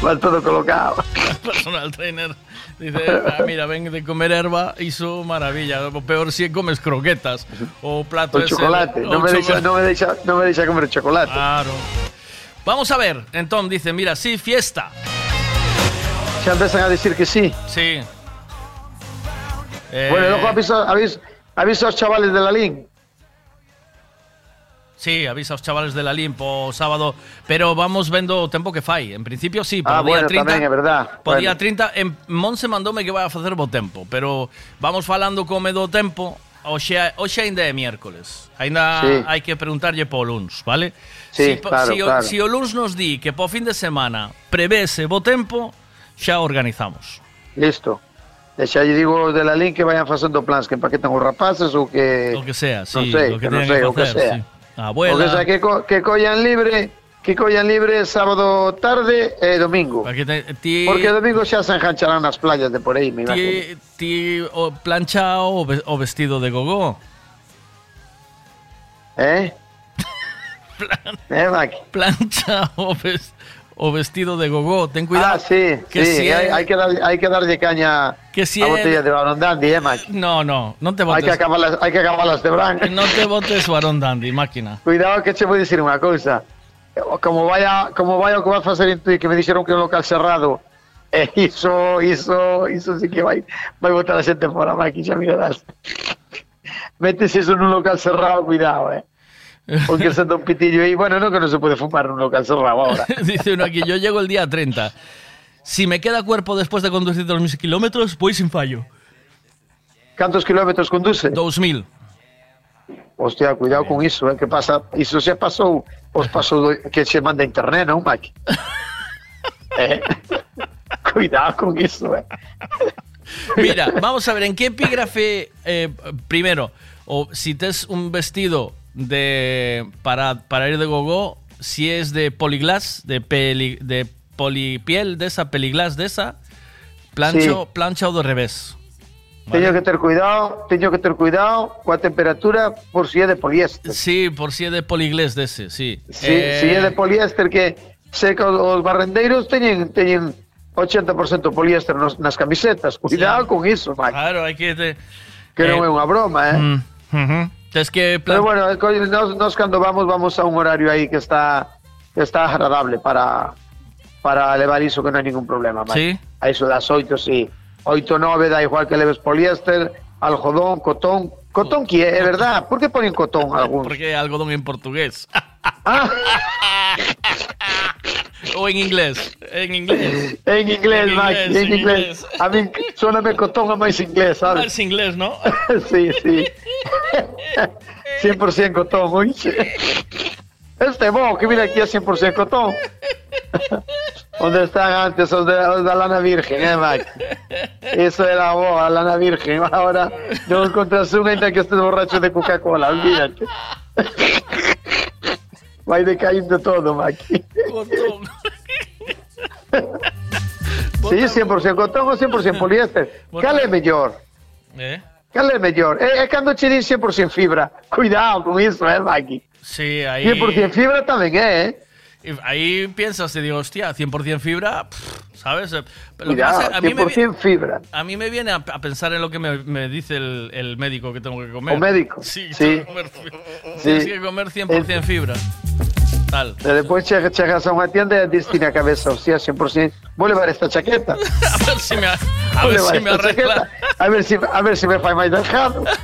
vai todo colocado. personal trainer dice, "Ah, mira, ven de comer erva, iso maravilla. O peor si comes croquetas o plato O ese- chocolate, o non me, chocolate. non, me deixa, non me deixa comer chocolate. Claro. Vamos a ver, entón dice, mira, sí, fiesta. Xa empezan a decir que sí. Sí. Eh, bueno, luego aviso, aviso, aviso aos chavales de la LIN. Sí, avisa aos chavales de la LIN po sábado, pero vamos vendo o tempo que fai. En principio sí, para ah, día bueno, 30. Tamén, é verdad. Po bueno. día 30 en Monse mandoume que vai a facer bo tempo, pero vamos falando come do tempo. Hoxe, hoxe ainda é miércoles. Ainda sí. hai que preguntarlle po luns, vale? Sí, si, claro, si, o, claro. si o luns nos di que po fin de semana prevese bo tempo, xa organizamos. Listo. Xa lle digo de la link que vayan facendo plans que empaquetan os rapaces ou que... O que sea, sí, lo que que sei, que o sea. sí. Abuela. O que sea, que, co- que collan libre, que collan libre sábado tarde e domingo. Ti, Porque domingo xa se engancharán nas playas de por aí, me imagino. ti, o plancha o, ve- o vestido de gogó. Eh? eh, Maki? Plancha o, ves- o vestido de gogó. Ten cuidado. Ah, sí, que sí, si hai, é- hai que dar, hai que darlle caña Que si a é- botella de Barón Dandy, eh? No, no, non te botes. que acabarlas, hai que acabarlas de branco. Non te botes varón dandy, máquina. Cuidado que che vou dicir unha cousa. Como vaya, como vaya o que vas facer en Tui, que me dixeron que un local cerrado, e iso, iso, iso sí que vai, vai botar a xente fora, Maki, xa mirarás. Metes iso nun local cerrado, cuidado, eh. Porque sendo un pitillo aí, bueno, no que non se pode fumar nun local cerrado ahora. Dice uno aquí, yo llego el día 30. Si me queda cuerpo después de conducir 2.000 kilómetros, voy sin fallo. Cantos kilómetros conduce? 2.000. Hostia, cuidado con iso, eh, que pasa, iso xa pasou, os do, que se manda internet, non, Maki? eh? Cuidado con iso, eh. Mira, vamos a ver, ¿en qué epígrafe, eh, primero, o si te es un vestido de para, para ir de gogó, si es de poliglas, de, peli, de polipiel, de esa, peliglas de esa, plancho, Sí. plancha o de revés. Teño que ter cuidado, teño que ter cuidado coa temperatura por si é de poliéster. Sí, por si es de poliglés de ese, sí. Si, Eh, si é de poliéster que sei que os, os barrendeiros teñen teñen 80% poliéster nas camisetas. Cuidado con iso, Mike. Claro, hay que... te- Que non eh, é unha broma, eh? mm. Es que... Pero plan- bueno, co- nos, cando vamos vamos a un horario aí que está que está agradable para para levar iso que non hai ningún problema. Sí. A iso das 8, sí. 8, 9, da igual que leves poliéster, algodón, cotón. Cotón que é, é verdad? Por que ponen cotón algúns? Porque algodón en portugués. o en inglés. En inglés. En inglés, En Mike, inglés, en en inglés. A mí soname cotón a máis inglés, sabes? es inglés, ¿no? sí, sí. 100% cotón, oíxe. Este bo, que mira aquí é 100% cotón. Onde están antes os, de, os da lana virgen, eh, Mike? Eso era bo, a lana virgen. Ahora non encontras unha ainda que estés borracho de Coca-Cola, olvídate. Vai decaindo todo, Mike. Sí, 100% cotón ou 100% poliéster. Cal é mellor? ¿Eh? Cal é mellor? É, é cando che din 100% fibra. Cuidado con iso, eh, Maki. Sí, ahí... 100% fibra tamén é, eh? Y Ahí piensas y digo, hostia, 100% fibra, pff, ¿sabes? Eh, Lo que Cuidado, pasa, a, mí me, 100% fibra. a mí me viene a, a pensar en lo que me, me dice el, el médico que tengo que comer. O médico, Sí, sí. tengo que comer Sí. Tienes que comer 100% fibra. Tal. Depois che- chegas a unha tienda e diste na cabeza, hostia, 100%, vou levar esta chaqueta. A ver si me, a Vou ver si me arregla. chaqueta, A ver si, a ver si me fai máis delgado.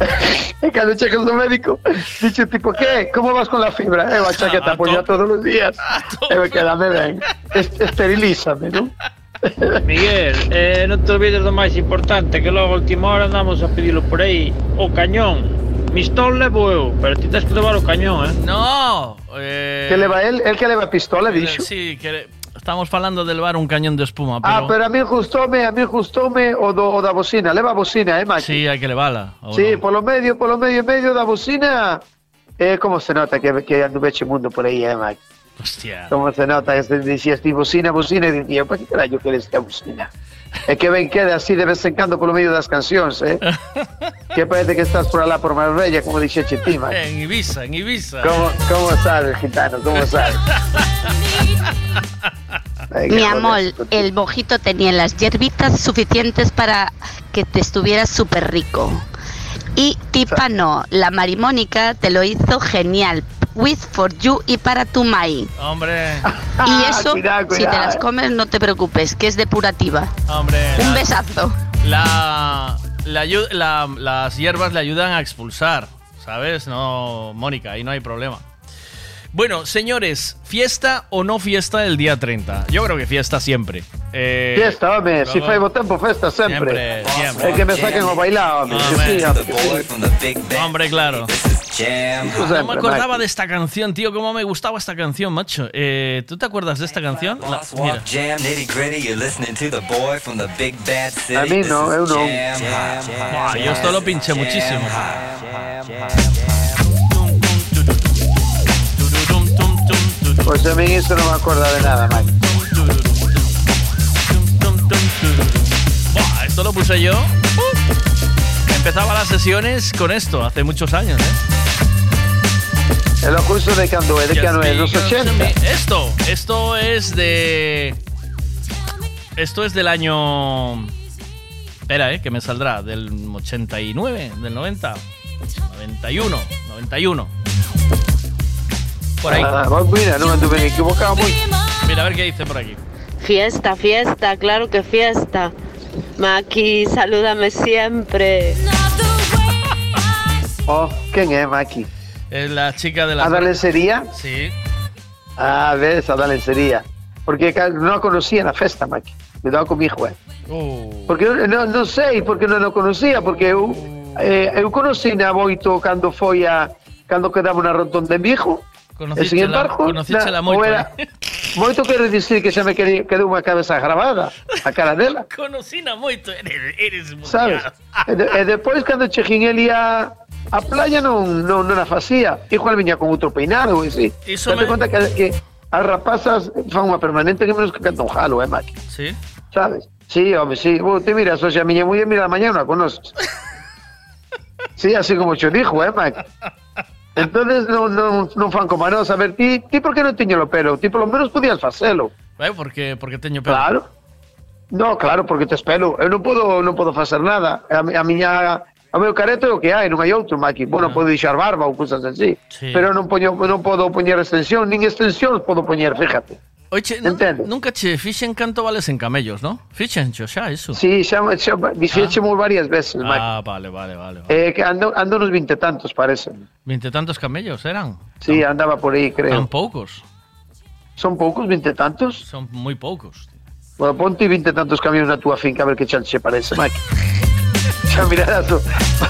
E cando, e cando chegas do médico, dixe tipo, que? Como vas con la fibra? Eu a chaqueta poña todos os días. E me quedame ben. Est- Esterilízame, non? Miguel, eh, non te olvides do máis importante Que logo a última hora andamos a pedilo por aí O cañón Mistol levo eu, pero ti tens que levar o cañón, eh No. Eh, Que leva el? El que leva pistola, dixo? Sí, que estamos falando de levar un cañón de espuma, pero... Ah, pero a mí gustoume, a mí gustoume o, do, o da bocina. Leva bocina, eh, Maki? Sí, hay que levarla. ¿o Sí, no? polo medio, polo medio, medio da bocina. Eh, como se nota que, que anduveche mundo por aí, eh, Maki? Hostia. Como se nota, que ti bocina, bocina, e dicía, para que carallo queres que a bocina? É que ben queda así de vez en cando polo medio das cancións, eh? que parece que estás por alá por Marbella, como dixeche ti, Maki. En Ibiza, en Ibiza. ¿Cómo, ¿Cómo sabes, gitano? ¿Cómo sabes? Venga, Mi amor, el mojito tenía las hierbitas suficientes para que te estuvieras súper rico. Y tipa no, la marimónica te lo hizo genial. With for you y para tu mai. Hombre. Y eso, cuidado, si te las comes, no te preocupes, que es depurativa. Hombre. Un la- besazo. La, la ayu- la- las hierbas le ayudan a expulsar. ¿sabes? No, Mónica, ahí no hay problema. Bueno, señores, ¿fiesta o no fiesta el día 30? Yo creo que fiesta siempre. Eh, Fiesta, home, si fai bo tempo, festa sempre. Siempre, siempre. É que me saquen o bailar, sí. Hombre, claro. No me acordaba de esta canción, tío. Cómo me gustaba esta canción, macho. Eh, ¿Tú te acuerdas de esta canción? La- mira. Jam nitty gritty, you're listening to the boy from the big bad city. A mí no, Hot, Jam Buah, yo esto lo pinché muchísimo. Pois a mí isto non me acorda de nada, Mike. Buah, esto lo puse yo. Uh. Empezaba las sesiones con esto hace muchos años, ¿eh? E lo curso de cando é, de que ano é, dos 80. Esto, esto es de. Esto es del año. Espera, eh, que me saldrá. Del 89, del 90. 91, 91. Por ahí. Ah, mira, non anduve equivocado moi. Mira, a ver qué dice por aquí. Fiesta, fiesta, claro que fiesta. Maki, salúdame siempre. Oh, quen é, Maki? Es la chica de la. A da lencería? Sí. Ah, ves, a da lencería. Porque a conocía na festa, Maki. Cuidado con mi hijo, eh. Uh. Porque eu non, non sei porque non o conocía, porque eu, eh, eu conocí na Boito cando foi a cando quedaba na rotonda de Vigo. E Conociste sin la- embargo, conociste na- la Moito, era, Moito quere dicir que xa me quedou quedou unha cabeza gravada a cara dela, Conocina moito, eres, eres sabes? E, de, e depois cando chegín el ia a playa non, non, non a facía. Igual viña con outro peinado, e si. Iso me- conta que, que as rapazas fan unha permanente que menos que canta un jalo, eh, Maki? Sí. Sabes? Sí, home, sí. Vos te miras, hoxe a miña muller mira a mañá non a conoces. Sí, así como cho dijo, eh, Mike. Entonces non, non, non fan como a nós. A ver, ti, ti por que non tiño o pelo? Ti polo menos podías facelo. Eh, porque, porque teño pelo. Claro. No, claro, porque tes pelo. Eu non podo, non podo facer nada. A, a miña... O meu careto é o que hai, non hai outro, Maki. Bueno, podo deixar barba ou cousas así. Sí. Pero non, poño, non podo poñer extensión, nin extensión podo poñer, fíjate. Oye, nu- nunca che fixen canto vales en camellos, ¿no? Fixen cho xa eso. Sí, xa, xa dixéchemos varias veces, Maki. Ah, vale, vale, vale. vale. Eh, que ando, ando nos vinte tantos, parece. Vinte tantos camellos eran. Sí, andaba por aí, creo. Tan poucos. Son poucos, vinte tantos? Son moi poucos. Bueno, ponte vinte tantos camións na túa finca a ver que chan che parece, Mike. xa mirarás, o,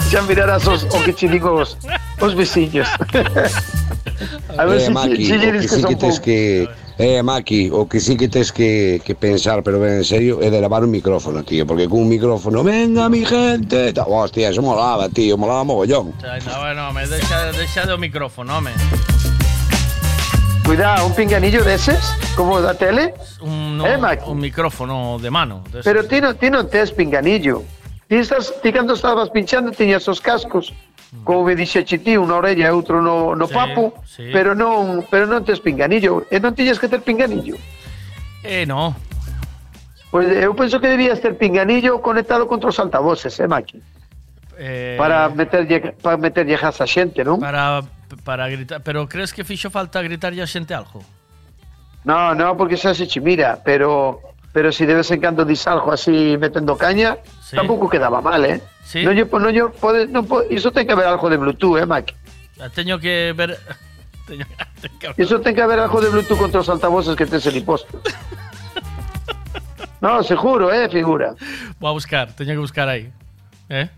xa mirarás os, o que che digo os, os veciños. a ver eh, se, Maki, o lle que que que... Eh, Maki, o que sí que tes que, que pensar, pero en serio, é de lavar un micrófono, tío, porque con un micrófono, venga mi gente, hostia, eso molaba, tío, molaba mogollón. No, bueno, me deixa, deixa do micrófono, home. Cuidado, un pinganillo deses, como da tele. Un, no, Eh, Maki? un micrófono de mano. de esos. Pero ti non, ti tes pinganillo. Ti, estás, ti cando estabas pinchando tiñas os cascos como me dixeche ti, unha orella e outro no, no Sí, papo, sí. pero non pero non tes pinganillo. E non tiñas que ter pinganillo. Eh, no. Pois eu penso que debías ter pinganillo conectado contra os altavoces, eh, Maki? Eh, Para meterlle para meterlle gas a xente, non? Para, para gritar. Pero crees que fixo falta gritar a xente algo? No, no, porque xa se che mira, pero pero si de vez en cando dis algo así metendo caña, Sí. tampouco quedaba mal, eh? Sí. Non lle pode, non pode, iso ten que haber algo de Bluetooth, eh, Maki? Teño que ver. Que Iso ten que haber algo de Bluetooth contra os altavoces que tes el posto. no, seguro, eh, figura. Voy a buscar, teño que buscar aí. Eh?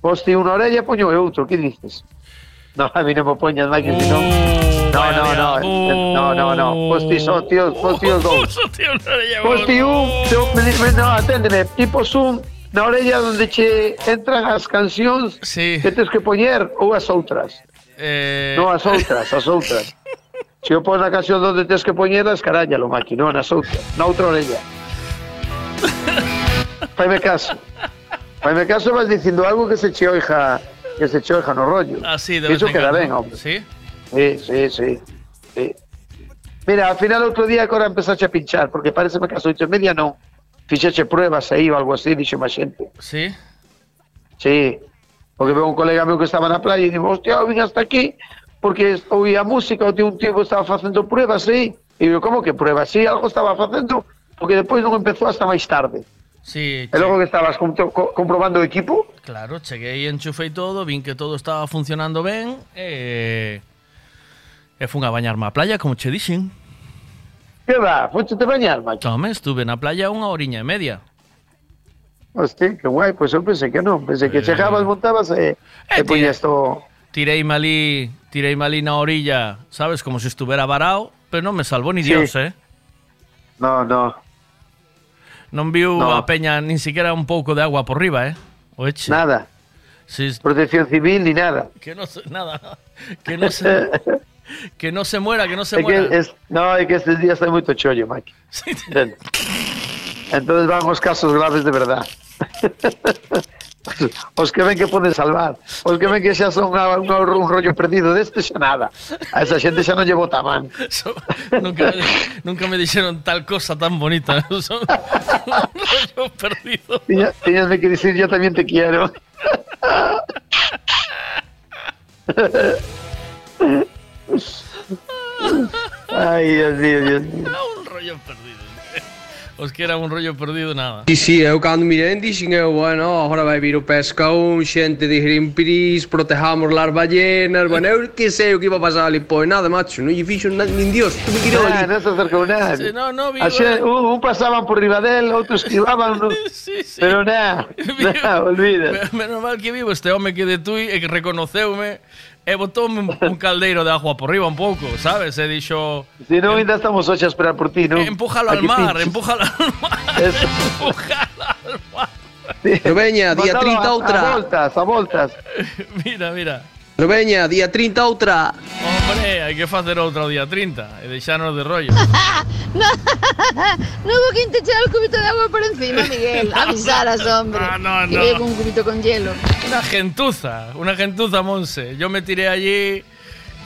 Posti unha orella, poño e outro, que dices? No, a mí non me poñas, Mike, si non... No, no, no, no, no, no, posti só, tío, posti os dous. Posti un, yo, no, aténdeme, tipo un na orella onde che entran as cancións sí. que tens que poñer ou as outras. Eh... Non as outras, as outras. Se eu pon a canción onde tens que poñelas, carállalo, Maki, non as outras, na outra orella. Faime caso. Faime caso vas dicindo algo que se che oija, que se che oija no rollo. Así, de vez Iso queda ben, hombre. Sí? Sí, sí, sí, sí. Mira, al final outro día que ahora empezaste a pinchar, porque parece que as oito e media non. fixeche pruebas aí ou algo así, dixo má xente. Sí? Sí, porque veo un colega meu que estaba na playa e dixo, hostia, vim hasta aquí, porque oía música, o tío un tío estaba facendo pruebas aí, e digo, como que pruebas? Sí, algo estaba facendo, porque depois non empezou hasta máis tarde. Sí, e logo que estabas compro, comprobando o equipo? Claro, cheguei, enchufei todo, vin que todo estaba funcionando ben e... E fun a bañarme á playa, como che dixen. Que va? Foste te bañar, macho? Tome, estuve na playa unha horiña e media. Hostia, que guai, pois eu pensei que non. Pensei que Eh. chegabas, montabas e, e poñías todo... Tireime ali, tireime ali na orilla, sabes, como se estuvera varao, pero non me salvou ni Sí. Dios, eh? No, no. Non viu No. a peña nin siquiera un pouco de agua por riba, eh? O eche. Nada. Sí, Protección civil ni nada. que no se, nada, que no se, que no se muera, que no se que muera. es, no, é que estes días hai moito chollo, Mike. Entonces van os casos graves de verdad. Os que ven que poden salvar Os que ven que xa son unha, unha, un rollo perdido deste xa nada A esa xente xa non lle bota man So- nunca, nunca me dijeron tal cosa tan bonita. Son un rollo perdido. Tiña- Tiñasme que dicir yo tamén te quiero Ay, Dios mío, Dios mío. un rollo perdido. ¿eh? Os que era un rollo perdido nada. Sí, sí, eu cando mirei dixen eu, bueno, agora vai vir o pescaún, xente de Greenpeace, protejamos las ballenas, bueno, eu que sei o que iba a pasar ali, pois nada, macho, non lle fixo na, nin Dios, tú me quirou ah, ali. Ah, non se acercou nada. Sí, no, no, vivo... xe- un, un pasaban por riba del, outro esquivaban, no... sí, sí. pero nada, nada, olvida. Menos mal que vivo este home que de tui e que reconoceume, e botoume un, un caldeiro de agua por riba un pouco, sabes? E dixo, Si non, ainda estamos hoxe a esperar por ti, non? empújalo al mar, pinches. empújalo al mar. Eso. Pero veña, día Mandalo 30 a- outra. A voltas, a voltas. Mira, mira. Pero veña, día 30 outra. Hombre, hai que facer outra o día 30 e deixarnos de rollo. No, no hubo quien te echara el cubito de agua por encima, Miguel. Avisaras, hombre. No, no, Que no. un cubito con hielo. Una gentuza, una gentuza, Monse. Yo me tiré allí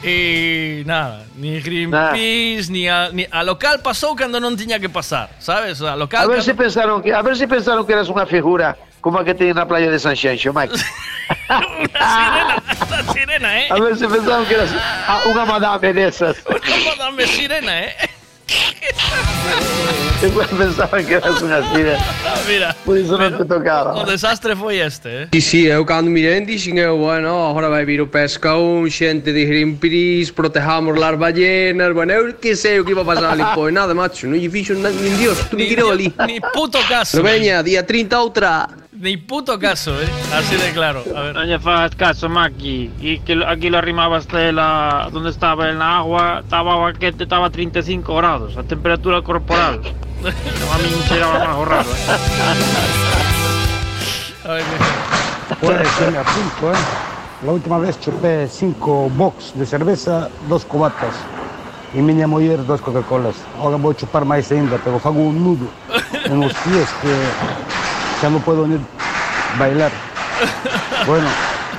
y nada, ni Greenpeace, ni a, ni a local pasou cando non tiña que pasar, sabes? A local A ver cando- si pensaron que a ver si pensaron que eras unha figura como a que teñen na playa de San Xenxo, Mike. Esta sirena, eh? A ver si pensaron que eras ah, unha madame desas. Como dame sirena, eh? Igual pensaban que eras unha sirena. Mira, Por iso non te tocaba. o desastre foi este, eh? Sí, sí, eu cando mirei dixen eu, bueno, agora vai vir o pescaún, xente de Greenpeace, protejamos las ballenas, bueno, eu que sei o que iba a pasar ali, pois nada, macho, non lle fixo na- nin Dios, tu me quirou ali. Ni puto caso. Pero veña, día 30 outra. Ni puto caso, eh? Así de claro. A ver. No le hagas caso, Maki. Y que aquí lo arrimabas de la, donde estaba en la agua, estaba que te estaba a 35 grados, a temperatura corporal. No, a mí me era más raro. Ay, Pues sí, me apunto, ¿eh? La última vez chupé cinco box de cerveza, dos cubatas. Y miña muller dos Coca-Colas. Ahora vou chupar máis ainda, pero fago un nudo en os pies que xa non podo ni bailar. Bueno,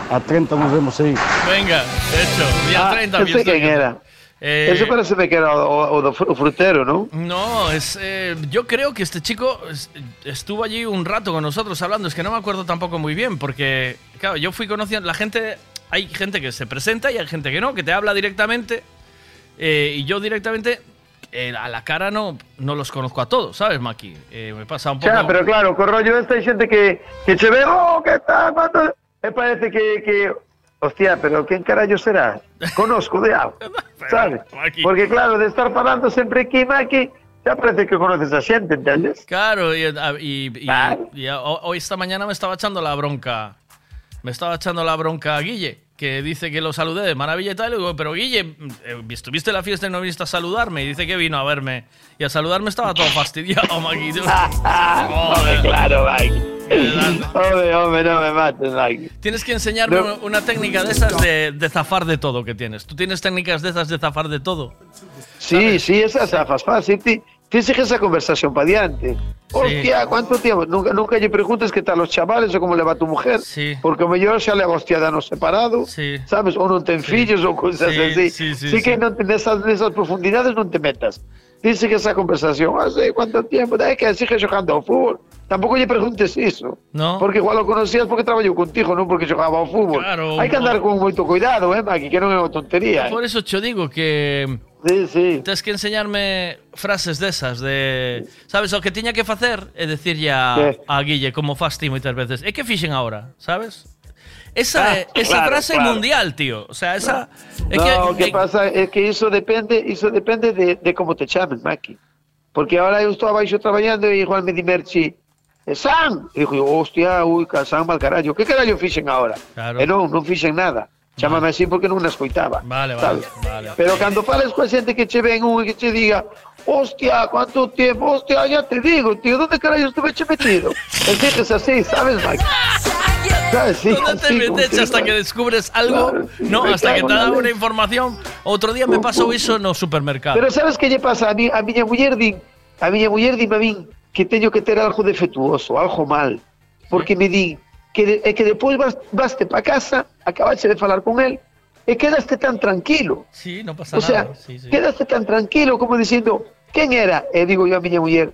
a 30 nos vemos aí. Venga, hecho. Día Ah, 30, ese bien quen era? Eh, Ese parece que era o, o o frutero, ¿no? No, es, eh, yo creo que este chico es- estuvo allí un rato con nosotros hablando. Es que no me acuerdo tampoco muy bien, porque, claro, yo fui conociendo. La gente, hay gente que se presenta y hay gente que no, que te habla directamente. eh, y yo directamente, eh, a la cara no, no los conozco a todos, ¿sabes, Maki? Eh, me pasa un poco. Xa, pero claro, co rollo este hai xente que, que che ve, oh, que tal, cuánto... E parece que, que... Hostia, pero quen carallo será? Conozco de algo, sabes? Porque claro, de estar falando sempre aquí, Maki, xa parece que conoces a xente, entendes? Claro, y, y- y- y hoy esta mañana me estaba echando la bronca. Me estaba echando la bronca a Guille, que dice que lo saludé de maravilla y tal. Y digo, pero Guille, eh, ¿estuviste en la fiesta y no viniste a saludarme? Y dice que vino a verme. Y a saludarme estaba todo fastidiado, Maki. Hombre, claro, Mike. Hombre, hombre, no me mates, Mike. Tienes que enseñarme No. una- técnica de esas de, de zafar de todo que tienes. ¿Tú tienes técnicas de esas de zafar de todo? Sí, sí, esa zafas fácil. Ti, ti sigue esa conversación para adiante. Hostia, ¿cuánto tiempo? Nunca, nunca lle preguntes qué tal los chavales o cómo le va a tu mujer. Sí. Porque o mellor xa le agostia de anos separado, Sí. sabes? Ou non ten fillos ou cousas Sí, así. sí, sí, sí, que sí. non nesas, nesas profundidades non te metas. Dice que esa conversación, ah, sí, ¿cuánto tiempo? É que sigue xogando ao fútbol. Tampouco lle preguntes iso. No. Porque igual o conocías porque traballou contigo, non porque xogaba ao fútbol. Claro, Hai que andar con moito cuidado, eh, Maki, que é unha tontería. eh. Por eso yo digo que Sí, sí. Tens que enseñarme frases desas de... Sabes, o que tiña que facer é decir ya Que? a Guille como fas ti moitas veces. É que fixen ahora, sabes? Esa, Ah, esa claro, frase claro. mundial, tío. O sea, esa... É no, que, o que é- pasa es que eso depende, eso depende de, de cómo te llamen, Maki. Porque ahora yo estaba yo trabajando y igual me di Merchi, "Eh, Sam, y dijo, hostia, uy, Sam mal carallo, ¿qué carallo fixen ahora? Claro. E non, non fixen nada. Chámame así porque non escoitaba. Vale, vale, vale. Pero cando fales coa xente que che ven un e que che diga, hostia, cuánto tiempo, hostia, ya te digo, tío, ¿dónde carallo estuve che metido? Es que es así, ¿sabes, Mike? Sí, ¿Dónde te como metes hasta que descubres algo? Claro, no, hasta que te dan una información. Outro día me pasou iso no supermercado. Pero sabes que lle pasa a, mi, a miña muller din, a miña muller dime a min que teño que ter algo defectuoso, algo mal, porque me din que de, e que depois vas, vaste pa casa, acabaste de falar con él e quedaste tan tranquilo. Sí, no pasa O sea, nada. Sí, sí. quedaste tan tranquilo como dicindo, quen era? E digo yo a miña muller,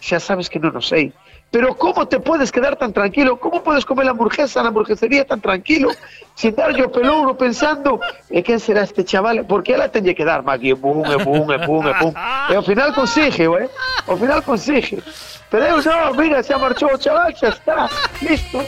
xa sabes que non o sei. Pero como te puedes quedar tan tranquilo? Como puedes comer la hamburguesa na hamburguesería tan tranquilo? Sin dar yo pelouro pensando, e quen será este chaval? Porque ela teñe que dar, Magui, pum, pum, pum, pum. E ao final consigue, eh? Ao final consigue. Pero eu non, mira, xa marchou o chaval, xa está, listo.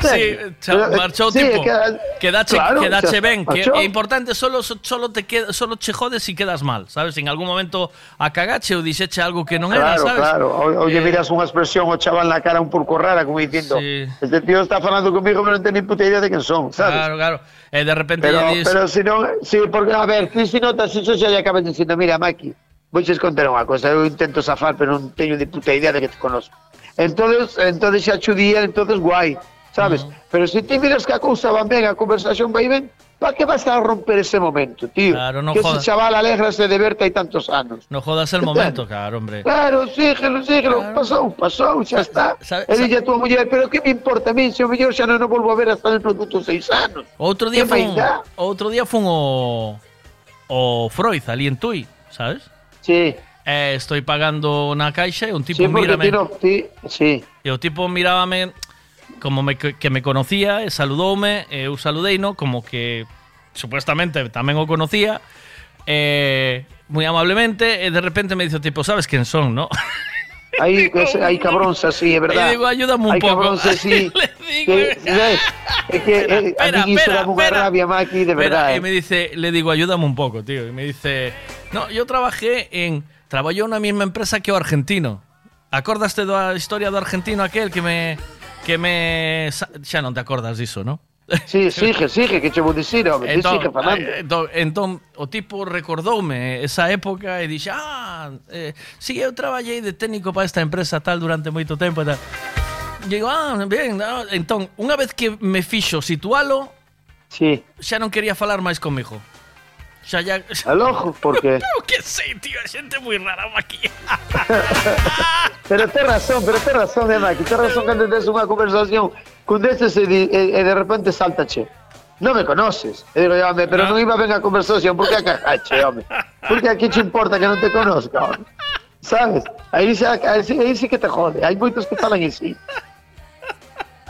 Sí, cha- marchou Sí, tipo. é que- quedache, claro, quedache ben, que é importante solo solo te queda, solo che jodes si quedas mal, sabes? En algún momento a cagache ou dixeche algo que non era, Claro, sabes? claro. O- Oye, Eh, miras unha expresión o chaval na cara un pouco rara, como dicindo, Sí. este tío está falando conmigo, pero non ten ni puta idea de quen son, sabes? Claro, claro. E de repente Pero, dis, pero si non, sí, porque, a ver, ti si notas, iso xa lle acabas dicindo, mira, Maki, vouches contar unha cosa, eu intento zafar, pero non teño ni puta idea de que te conozco. Entonces, entonces xa chudía, entonces guai, sabes? Pero si ti miras que a cousa van ben, a conversación vai ben, pa que vas a romper ese momento, tío? Claro, no que jodas. ese chaval alégrase de verte hai tantos anos. no jodas el momento, claro, hombre. Claro, síguelo, síguelo, pasou, pasou, xa está. sabe- E dille a tua muller, pero que me importa a mí, se o mellor xa non o volvo a ver hasta dentro dos seis anos. Outro día fun, outro día fun o o Freud ali en Tui, sabes? Sí. Eh, estoy pagando na caixa e un tipo Sí, mírame. ti, sí. E o tipo mirábame como me, que me conocía saludoume, eu saludeino como que supuestamente tamén o conocía, eh, moi amablemente, e de repente me dice o tipo, sabes quen son, no? Hai, ese- hai cabróns así, é verdad. E digo, ayúdame un hai pouco. cabróns así. que, ¿sabes? É que eh, a Espera, mí espera, unha espera. rabia, Maki, de Espera, y eh. me dice, le digo, ayúdame un poco, tío. Y me dice, no, yo trabajé en, trabajó na mesma empresa que o argentino. Acordaste da historia do argentino aquel que me, que me... Xa non te acordas diso, non? Sí, sigue, sigue, que che vou dicir, home, entón, sigue falando. Eh, entón, entón, o tipo recordoume esa época e dixe, ah, eh, si sí, eu traballei de técnico para esta empresa tal durante moito tempo e tal. Digo, ah, ben, ah. entón, unha vez que me fixo situalo, sí. xa non quería falar máis comigo. Xa ya... Al ojo, porque... Pero que sei, tío, a xente moi rara aquí. Pero ten razón, pero ten razón, eh, Maki, ten razón cando tes unha conversación con destes e, di- e, e de repente saltache. Non me conoces. E digo, home, pero non iba ben a conversación, por que a cajache, home? Porque aquí che importa que non te conozca, home? Sabes? Aí, xa, aí, sí- sí que te jode. Hai moitos que falan así.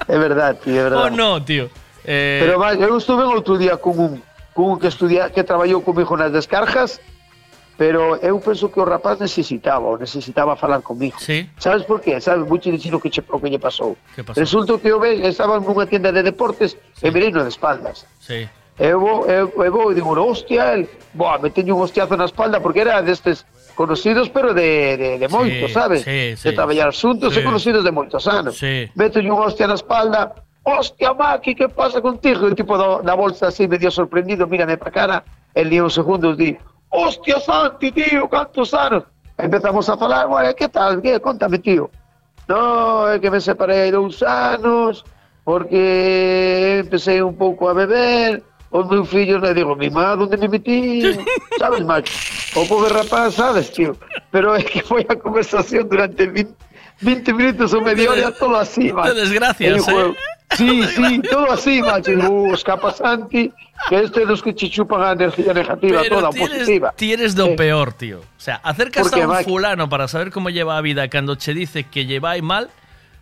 É verdad, tío, é verdad. Oh, no, tío. Eh, Pero vai, eu estuve outro día con un, con un que estudia, que traballou comigo nas descargas, pero eu penso que o rapaz necesitaba, o necesitaba falar comigo. Sí. Sabes por qué? Sabes mucho dicir o que, che, o que lle pasou. Que pasou? Resulta que eu ve, estaba nunha tienda de deportes e mirei no de espaldas. Sí. Eu vou, eu, eu vou e digo, hostia, el, boa, me teño un hostiazo na espalda porque era destes conocidos, pero de, de, de moito, Sí, sabes? sí, sí. de traballar xuntos Sí. e conocidos de moitos anos. Sí. Meto un hostia na espalda, hostia, Maki, que pasa contigo? E o tipo do, da bolsa así, medio sorprendido, mírame para cara, el día uns segundos di, hostia, Santi, tío, cantos anos? Empezamos a falar, bueno, que tal, que, contame, tío. No, é que me separei hai dous anos, porque empecé un pouco a beber, os meus fillos le digo, mi má, onde me metí? Sabes, macho? O pobre rapaz, sabes, tío? Pero é que foi a conversación durante 20, 20 minutos ou media hora, todo así, macho. Te desgracias, eh? Sí, sí, todo así, macho. Digo, "Uh, escapa Santi, que este é dos que che chupan a energía negativa, Pero toda positiva. ti eres do peor, tío. O sea, acercas Porque, a un fulano para saber cómo lleva a vida cando che dice que lleva aí mal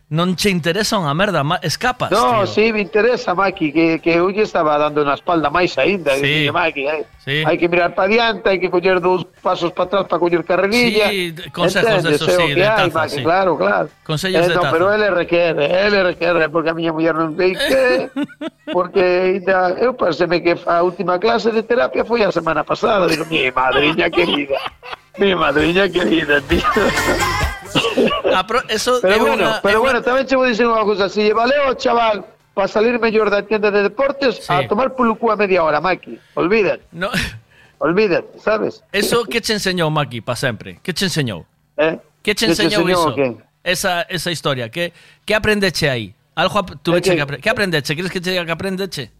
Non che interesa unha merda, ma escapas, No, tío. sí, me interesa, Maki, que, que hoy estaba dando una espalda máis aínda. Sí. Dije, Maki, eh, Sí. hai que mirar para diante, hai que coller dous pasos para atrás para coller carrerilla. Sí, consejos de Entendes? esos, É o sí, de hai, taza, Maki, sí. Claro, claro. Consellos Eh, de no, taza. pero ele requere, ele requere, porque a miña muller non sei que, porque ainda, eu pareceme que a última clase de terapia foi a semana pasada, digo, mi madriña querida, mi madriña querida, tío. Ah, eso Pero bueno, unha- pero bueno, unha- tamén che vou dicir unha cousa, si lle valeu ao chaval para salir mellor da tienda de deportes, a tomar polo cu a media hora, Maki, olvídate. No. Olvídate, sabes? Eso que che enseñou Maki para sempre? Que che enseñou? Eh? Que te enseñou enseñou iso? o qué? Esa, esa historia. Que, que aprendeche aí? Algo ap tuve É que- que, apre que aprendeche? Queres que te diga que aprendeche?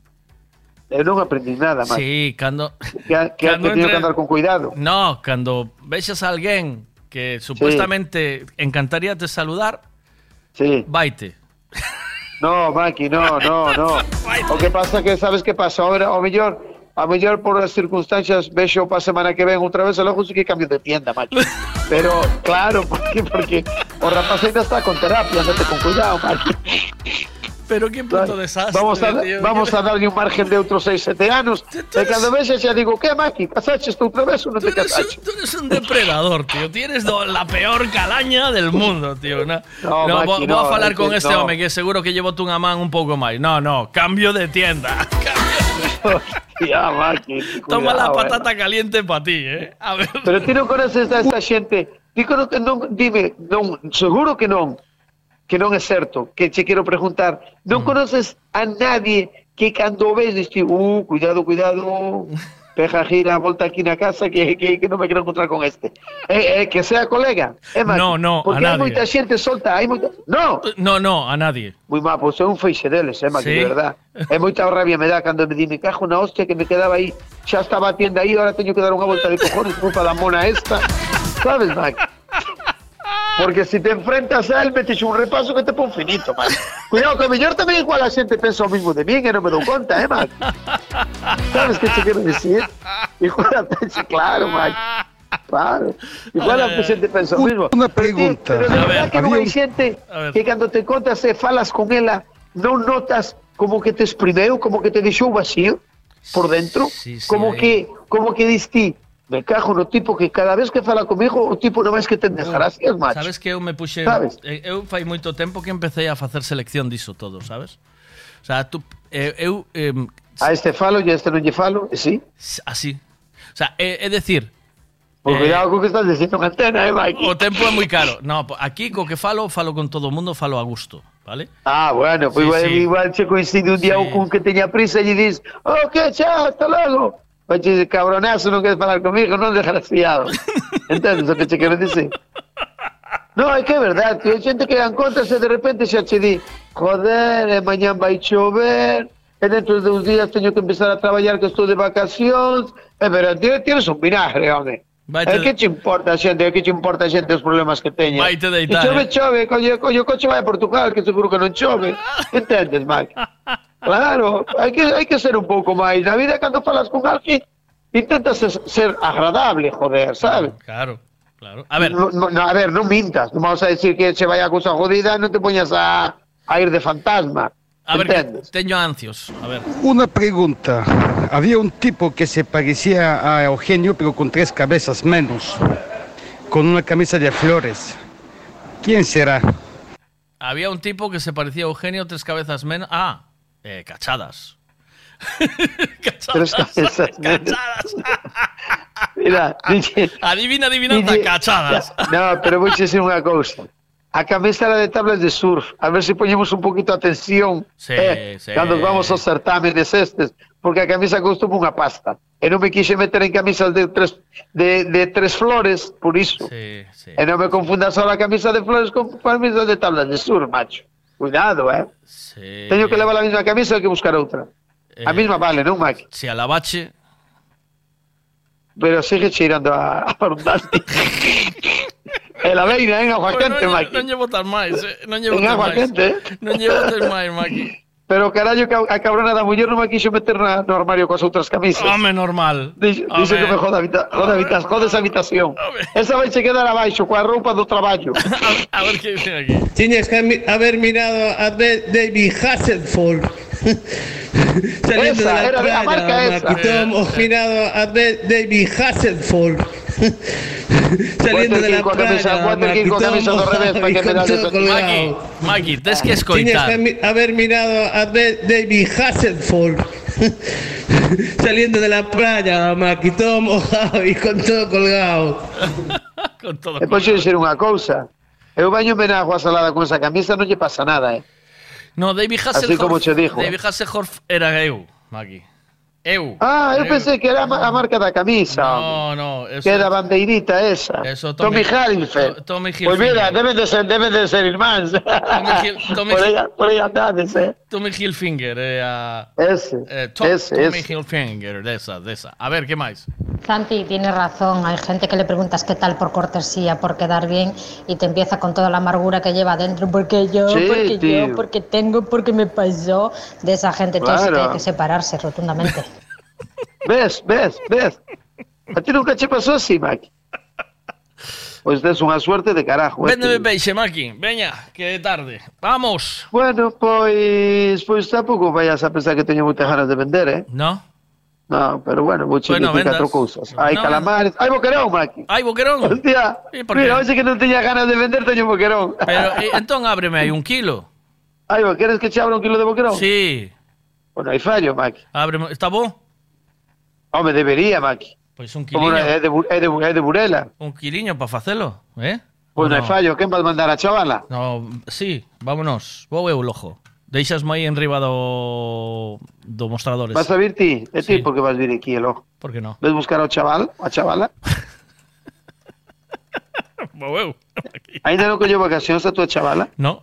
Eu non aprendi nada, Maki. Sí, cando... Que, que, Cando que teño entre- que andar con cuidado. No, cando vexas a alguén que supuestamente encantaría te saludar, Sí. vaite. No, Maki, no, no, no. O que pasa que, sabes que pasa? Ahora, o mellor, a mellor por as circunstancias vexo para semana que ven outra vez e logo sí que cambio de tienda, Maki. Pero, claro, porque, porque o rapaz ainda está con terapia, andate con cuidado, Maki. Pero que puto desastre, Vamos a, tío. vamos a darlle un margen de outros 6, 7 anos. E cando vexes xa digo, que, Maki, casaches tú outra vez ou non te casaches? Tú eres un depredador, tío. Tienes do- la peor calaña del mundo, tío. No, No, no, Maki, vou, vou a no, falar con este no. home que seguro que llevo tú unha man un pouco máis. No, no, cambio de tienda. Ya, Maki, Toma la cuidado, eh. patata caliente para ti, eh. A ver. Pero ti non conoces a esta xente. Ti non, dime, non, seguro que non, que non é certo, que che quero preguntar. Non conoces a nadie que cando ves diste, uh, cuidado, cuidado, peja gira, volta aquí na casa que, que, que non me quero encontrar con este. Eh, eh, que sea colega. É máis, No, no, porque a hai nadie. moita xente solta, hai moita... No, No, no, a nadie. Moi má, pois é un feixe deles, eh, Maki, Sí. de verdad. É moita rabia me dá cando me di, me cajo na hostia que me quedaba aí, xa estaba a tienda aí, ahora teño que dar unha volta de cojones culpa da mona esta. Sabes, Maki? Porque si te enfrentas a él, metes un repaso que te pon finito, Maki. Cuidado, que a mellor tamén igual a xente pensa o mismo de mí, que non me dou conta, eh, Maki? Sabes que te quero dicir? Igual a pensa, claro, Maki. Claro. Igual a xente pensa o mismo. Una Pero, tío, pregunta. Pero de A verdad ver, que non hai xente que cando te contas e falas con ela non notas como que te exprimeu, como que te deixou vacío por dentro, sí, como hai. que como que diste Me cajo no tipo que cada vez que fala comigo o tipo non máis que ten desgracias, macho. Sabes que eu me puxe... Sabes? Eu fai moito tempo que empecé a facer selección diso todo, sabes? O sea, tú, eu... eu eh, a este falo e a este non lle falo, e sí? Así. O sea, é, é decir... Pois eh, cuidado co que estás dicindo en antena, eh, Mike? O tempo é moi caro. No, aquí co que falo, falo con todo o mundo, falo a gusto. ¿vale? Ah, bueno, pues sí, igual, sí. igual che coincide un día sí. con que teña prisa y dices, ok, chao, hasta luego. Oye, cabronazo, non queres falar comigo, non desgraciado. Entendes o que che quero dicir? No, é que é verdade, tío. Hai xente que dan contas e de repente xa che di, joder, mañán vai chover, e dentro de uns días teño que empezar a traballar que estou de vacacións, e pero tienes un vinagre, home. Vaite É que che importa a xente, que che importa a xente os problemas que teña. Vaite deitar, E chove, eh. chove, coño, coño, coche vai a Portugal, que seguro que non chove. Entendes, Mike? Claro, hai que, hai que ser un pouco máis. Na vida, cando falas con alguén, intentas ser, ser agradable, joder, sabes? Claro, claro. A ver, No, a ver, non mintas. Non vamos a decir que se vai a cousa jodida, non te poñas a, a ir de fantasma. a ver, Entendes? teño ansios. A ver. Una pregunta. Había un tipo que se parecía a Eugenio, pero con tres cabezas menos, con una camisa de flores. ¿Quién será? Había un tipo que se parecía a Eugenio, tres cabezas menos. Ah, eh, cachadas. Tres cabezas menos. Mira, dice, Adivina, adivinanza, cachadas. No, pero vou dicir unha cousa. A camisa era de tablas de surf. A ver se poñemos un poquito atención Sí, eh, sí. cando vamos aos certámenes estes, porque a camisa costoume unha pasta. E non me quixe meter en camisas de tres, de, de tres flores, por iso. Sí, sí. E non me confundas ahora a camisa de flores con camisa de tablas de surf, macho. Cuidado, eh? Sí. Teño que levar a mesma camisa ou que buscar outra? Eh, a mesma vale, non, Mac? Se si a lavache... Pero sigue cheirando a, a parundante. E la veina, eh, en aguacante, quente, non, Maqui. Non llevo tan máis, eh? Non llevo en tan máis. En aguacante, eh? Non llevo tan máis, Maqui. Pero carallo, que a a cabrona da muller non me quixo meter na, no armario coas outras camisas. Home, normal. Dice, dice que me joda, habita, joda, habita, joda esa habitación. Esa vai se quedar abaixo coa roupa do traballo. A ver qué dice aquí. Tienes que haber mirado a Da- David Hasselhoff. Saliendo Esa, de la era de la playa, marca esa. Mirado a Da- David Hasselhoff. Saliendo de la playa, y que da todo colgado. Maki, Maki, tienes que Tienes escoitar. que mi- haber mirado a Da- David Hasselhoff. Saliendo de la playa, Maquitón mojado y con todo colgado. Con todo E pois ser unha cousa. Eu baño na agua salada con esa camisa non lle pasa nada, eh. No, David Hasselhoff. Así como che dijo. David Hasselhoff era eu, Maki. Eu. Ah, eu Eu. pensei que era a ma- a marca da camisa. No, no. Eso, que era a bandeirita esa. Eso, Tommy, Tommy- Hilfiger. To- Tommy Pues mira, Hilfiger. deben de ser, deben de ser irmáns. Tommy, Hil- Tommy, por, aí, por andades, eh. Tommy Hilfiger. Eh, Ese, eh, Tom- ese, Tommy ese. Hilfiger, de esa, de esa. A ver, ¿qué más? Santi, tienes razón. Hay gente que le preguntas qué tal por cortesía, por quedar bien, y te empieza con toda la amargura que lleva dentro. Porque yo, Sí, porque tío. yo, porque tengo, porque me pasó. De esa gente, Claro. que hay que separarse rotundamente. Ves, ves, ves. A ti nunca che pasou así, Mac. Pois tes unha suerte de carajo. Véndeme tío. peixe, Maki. Veña, que é tarde. Vamos. Bueno, pois, pois tampouco vayas a pensar que teño moitas ganas de vender, eh? No? No, pero bueno, vou che Bueno, catro cousas. Hai No, calamares, hai boquerón, Maki. Hai boquerón? Hostia, mira, hoxe que non teña ganas de vender, teño boquerón. Pero, eh, entón ábreme aí un kilo. Ai, queres que che abra un kilo de boquerón? Sí. Bueno, hai fallo, Maki. Ábreme, está bo? Home, debería, Maki. Pois un quiliño. Como é de, é de, é de Burela. Un quiliño para facelo, eh? Pois pues non no fallo, quen vas mandar a chavala? No, sí, vámonos, vou eu lojo. Deixasmo aí enriba do, do mostradores. Vas a vir ti? É ti sí. porque vas vir aquí, elo. Por que non? Ves buscar ao chaval, a chavala? vou eu. Ainda non collo vacacións a tua chavala? No.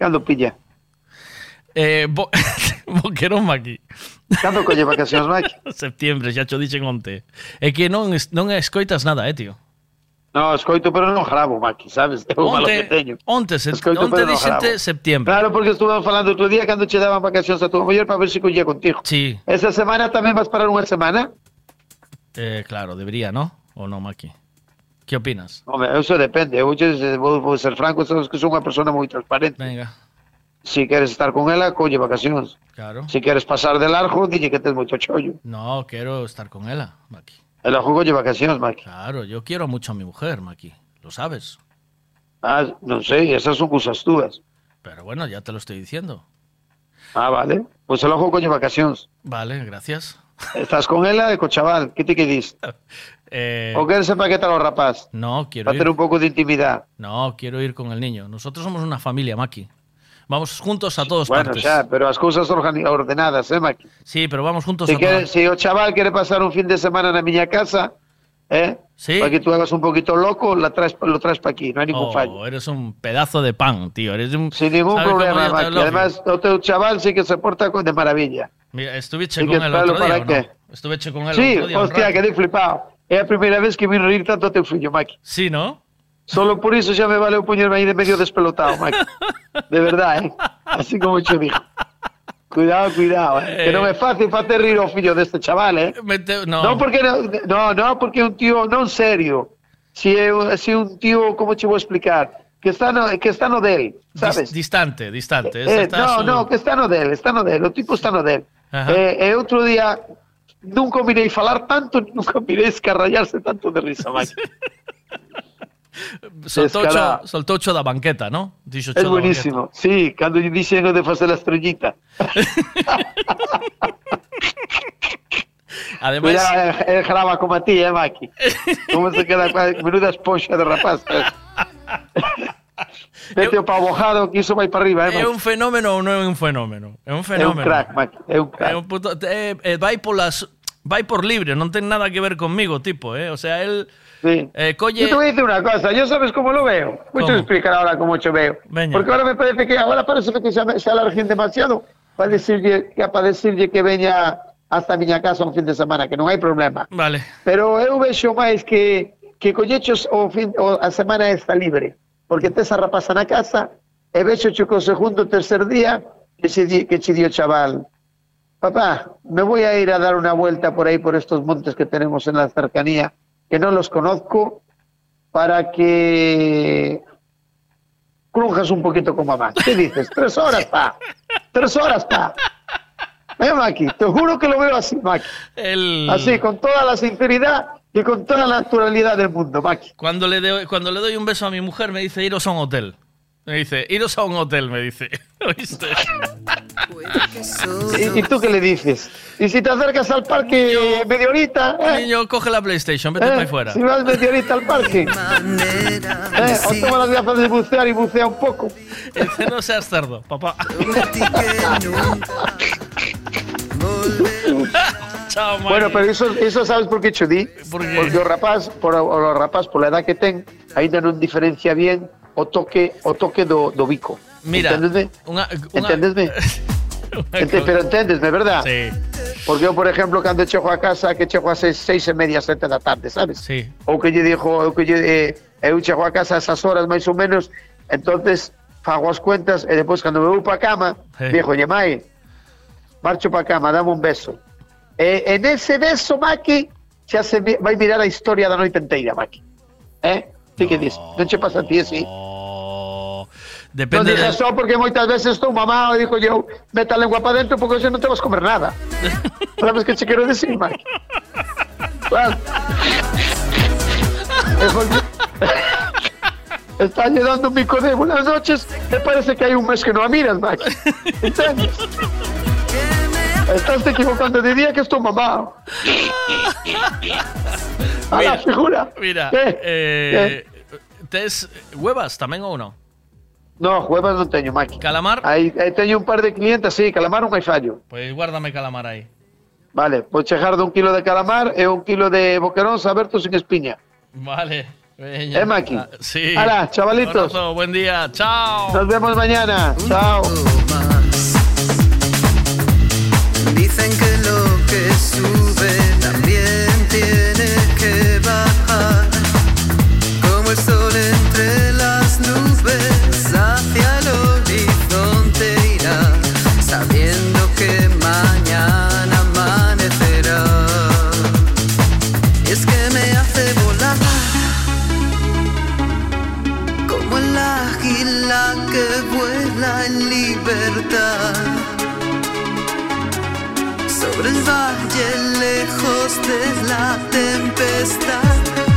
Cando pilla? Eh, bo... Boquerón aquí. Cando colle vacacións, Maki? Septiembre, xa cho dixen onte. É que non non escoitas nada, eh, tío. No, escoito, pero non gravo, Maki, sabes? É o malo que teño. onte, se, Escoito, onte non dixente septiembre. Claro, porque estuve falando outro día cando che daban vacacións a tua muller para ver se collía contigo. Sí. Esa semana tamén vas parar unha semana? Eh, claro, debería, ¿no? O no, Maki. Que opinas? Home, eso depende. Eu vou, vou ser franco, sabes que son unha persona moi transparente. Venga, Si queres estar con ela, colle vacacións. claro. Si queres pasar de largo, dille que tes moito chollo. No, quiero estar con ella, Maki. El ojo colle vacacións, Maki. Claro, yo quiero mucho a mi mujer, Maki. Lo sabes. Ah, non sei, esas son cousas túas. Pero bueno, ya te lo estoy diciendo. Ah, vale. Pois el ojo colle vacacións. Vale, gracias. Estás con ela e co chaval, que ti que dis? Eh, O queres empaquetar ao rapaz? no, quiero Para ir. un pouco de intimidade. No, quiero ir con el niño. Nosotros somos una familia, Maki. Vamos juntos a todas Bueno, partes. xa, pero as cousas ordenadas, eh, Maki? Sí, pero vamos juntos Si, a quere, todas. o chaval quere pasar un fin de semana na miña casa, eh? Sí. Para que tú hagas un poquito loco, la traes, lo traes para aquí, no hai ningún Oh, fallo. eres un pedazo de pan, tío. Eres un... Sin ningún ¿Sabes cómo problema, Maki. Además, o teu chaval sí que se porta con de maravilla. Mira, estuve Sí con espéralo otro día, para ¿o qué. no? Estuve con él Sí, otro día. un hostia, quedei flipado. É a primeira vez que vino rir tanto a teu fillo, Maki. Sí, ¿no? Solo por iso xa me valeu poñerme aí de medio despelotado, Maki. De verdade, eh? Así como che digo. Cuidado, cuidado, eh? Que non é fácil facer rir o fillo deste chaval, eh? Mete- no. Non porque no, no, no porque é un tío non serio. Si é si un tío, como che vou explicar, que está no que está no del, sabes? Dis- distante, distante. Eh, Está no, su- no, que está no del, está no del, o tipo está no del. Ajá. Eh, e outro día nunca mirei falar tanto, nunca mirei escarrallarse tanto de risa, Mike. soltó, soltó da banqueta, ¿no? Ocho Es buenísimo. Sí, cando lle dixen o de facer a estrellita. Además, Mira, él, graba como a ti, eh, Maki. Como se queda menuda esponxa de rapaz. eh. Vete o pavo que iso vai para arriba, eh, é Maki. un fenómeno ou non é un fenómeno? É un É un fenómeno. crack, Maki, é un crack. É un puto, eh, eh, vai polas vai por libre, non ten nada que ver conmigo, tipo, eh? O sea, él Sí. eh, Yo colle te voy a decir una cosa, ¿yo sabes cómo lo veo? Voy a explicar ahora cómo yo veo. Veña. Porque ahora me parece que ahora parece que se, se alarguen demasiado para decirle que para decirle que veña hasta miña casa un fin de semana, que non hai problema. Vale. Pero eu vexo máis que que collechos o fin o a semana está libre, porque tes a rapaza na casa e vexo que o segundo tercer día que se, di- que se dio chaval, papá, me voy a ir a dar una vuelta por ahí, por estos montes que tenemos en la cercanía, que no los conozco, para que crunjas un poquito con mamá. ¿Qué dices? Tres horas, pa. Tres horas, pa. Ven, Maki, te juro que lo veo así, Maki. El- Así, con toda la sinceridad y con toda la naturalidad del mundo, Maki. Cuando le, doy, cuando le doy un beso a mi mujer, me dice, iros a un hotel. Me dice, iros a un hotel, me dice. ¿Oíste? ¿Y, y tú qué le dices? ¿Y si te acercas al parque media horita? eh? Niño, coge la PlayStation, vete ¿Eh? para ahí fuera. Si vas media horita al parque. ¿Eh? O toma las gafas de bucear y bucea un poco. Dice, no seas cerdo, papá. Chao. Bueno, pero eso, eso sabes por qué chudí? ¿Por qué? Porque o rapaz, por, o rapaz, por la edad que ten, ainda non diferencia bien o toque o toque do, do bico. Mira, Entendesme? unha, unha, Entendesme? Ente- pero entendesme, verdad? Sí. Porque eu, por exemplo, cando chego a casa, que chego a seis, seis e media, sete da tarde, sabes? Sí. Ou que lle dixo, ou que lle, eh, eu chego a casa a esas horas máis ou menos, entonces fago as cuentas e depois cando me vou pa cama, Sí. dixo, lle mai, marcho pa cama, dame un beso. E en ese beso, Maki, xa se vai mirar a historia da noite inteira, Maki. Eh? Ti que dis? Non che pasa a ti así? Non Depende digas del- só porque moitas veces estou mamado e digo eu, meta a lengua para dentro porque hoxe non te vas comer nada. Sabes que che quero decir? Claro. Porque- Está lle dando un bico de buenas noches e parece que hai un mes que non a miras, Maki. Entendes? Estás te equivocando de día que estou mamado. A la figura. Mira, ¿Qué? eh, ¿tes huevas tamén ou non? No, huevas non teño, Maki. Calamar? Aí, aí teño un par de clientes, sí, calamar hai fallo. Pois guárdame calamar aí. Vale, vou chejar de un kilo de calamar e un kilo de boqueróns abertos sin espiña. Vale. veña. Eh, Maki? Ah, Sí. Hala, chavalitos. Abrazo, buen día. Chao. Nos vemos mañana. Chao. Dicen que de la tempestad.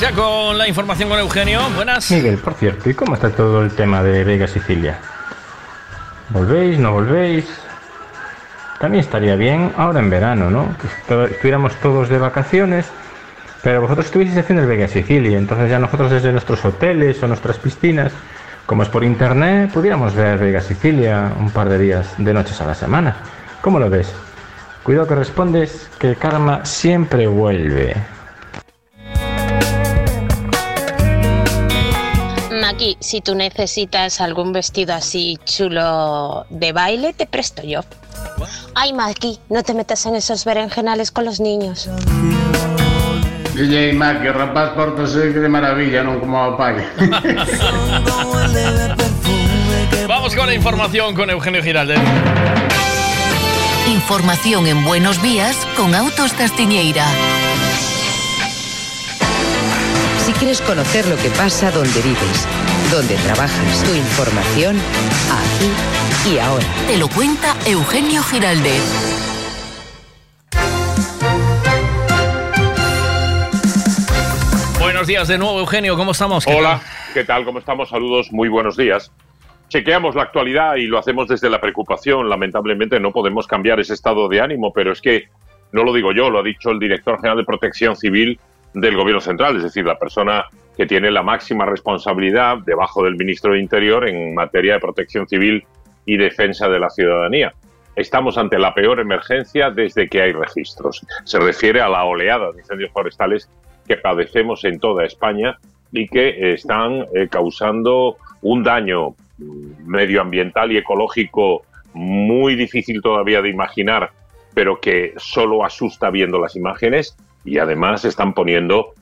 Ya con la información con Eugenio. Buenas. Miguel, por cierto, ¿y cómo está todo el tema de Vega Sicilia? ¿Volvéis? ¿No volvéis? También estaría bien ahora en verano, ¿no? Que estu- estuviéramos todos de vacaciones, pero vosotros estuvieseis haciendo el Vega Sicilia, entonces ya nosotros desde nuestros hoteles o nuestras piscinas, como es por internet, pudiéramos ver Vega Sicilia un par de días de noches a la semana. ¿Cómo lo ves? Cuidado que respondes que karma siempre vuelve. Maki, si tú necesitas algún vestido así chulo de baile, te presto yo. Ay, Maki, no te metas en esos berenjenales con los niños. DJ o rapaz portase de maravilla, non como a pai. Vamos con la información con Eugenio Giraldez. Información en Buenos Días con Autos Castiñeira. Si quieres conocer lo que pasa donde vives, donde trabajas, tu información, aquí y ahora. Te lo cuenta Eugenio Giraldez. Buenos días de nuevo, Eugenio. ¿Cómo estamos? ¿Qué Hola, ¿qué tal? ¿Cómo estamos? Saludos, muy buenos días. Chequeamos la actualidad y lo hacemos desde la preocupación. Lamentablemente no podemos cambiar ese estado de ánimo, pero es que no lo digo yo, lo ha dicho el director general de Protección Civil del Gobierno Central, es decir, la persona que tiene la máxima responsabilidad debajo del ministro de Interior en materia de protección civil y defensa de la ciudadanía. estamos ante la peor emergencia desde que hay registros. Se refiere a la oleada de incendios forestales que padecemos en toda España y que están eh, causando un daño mm, medioambiental y ecológico muy difícil todavía de imaginar, pero que solo asusta viendo las imágenes y además están poniendo,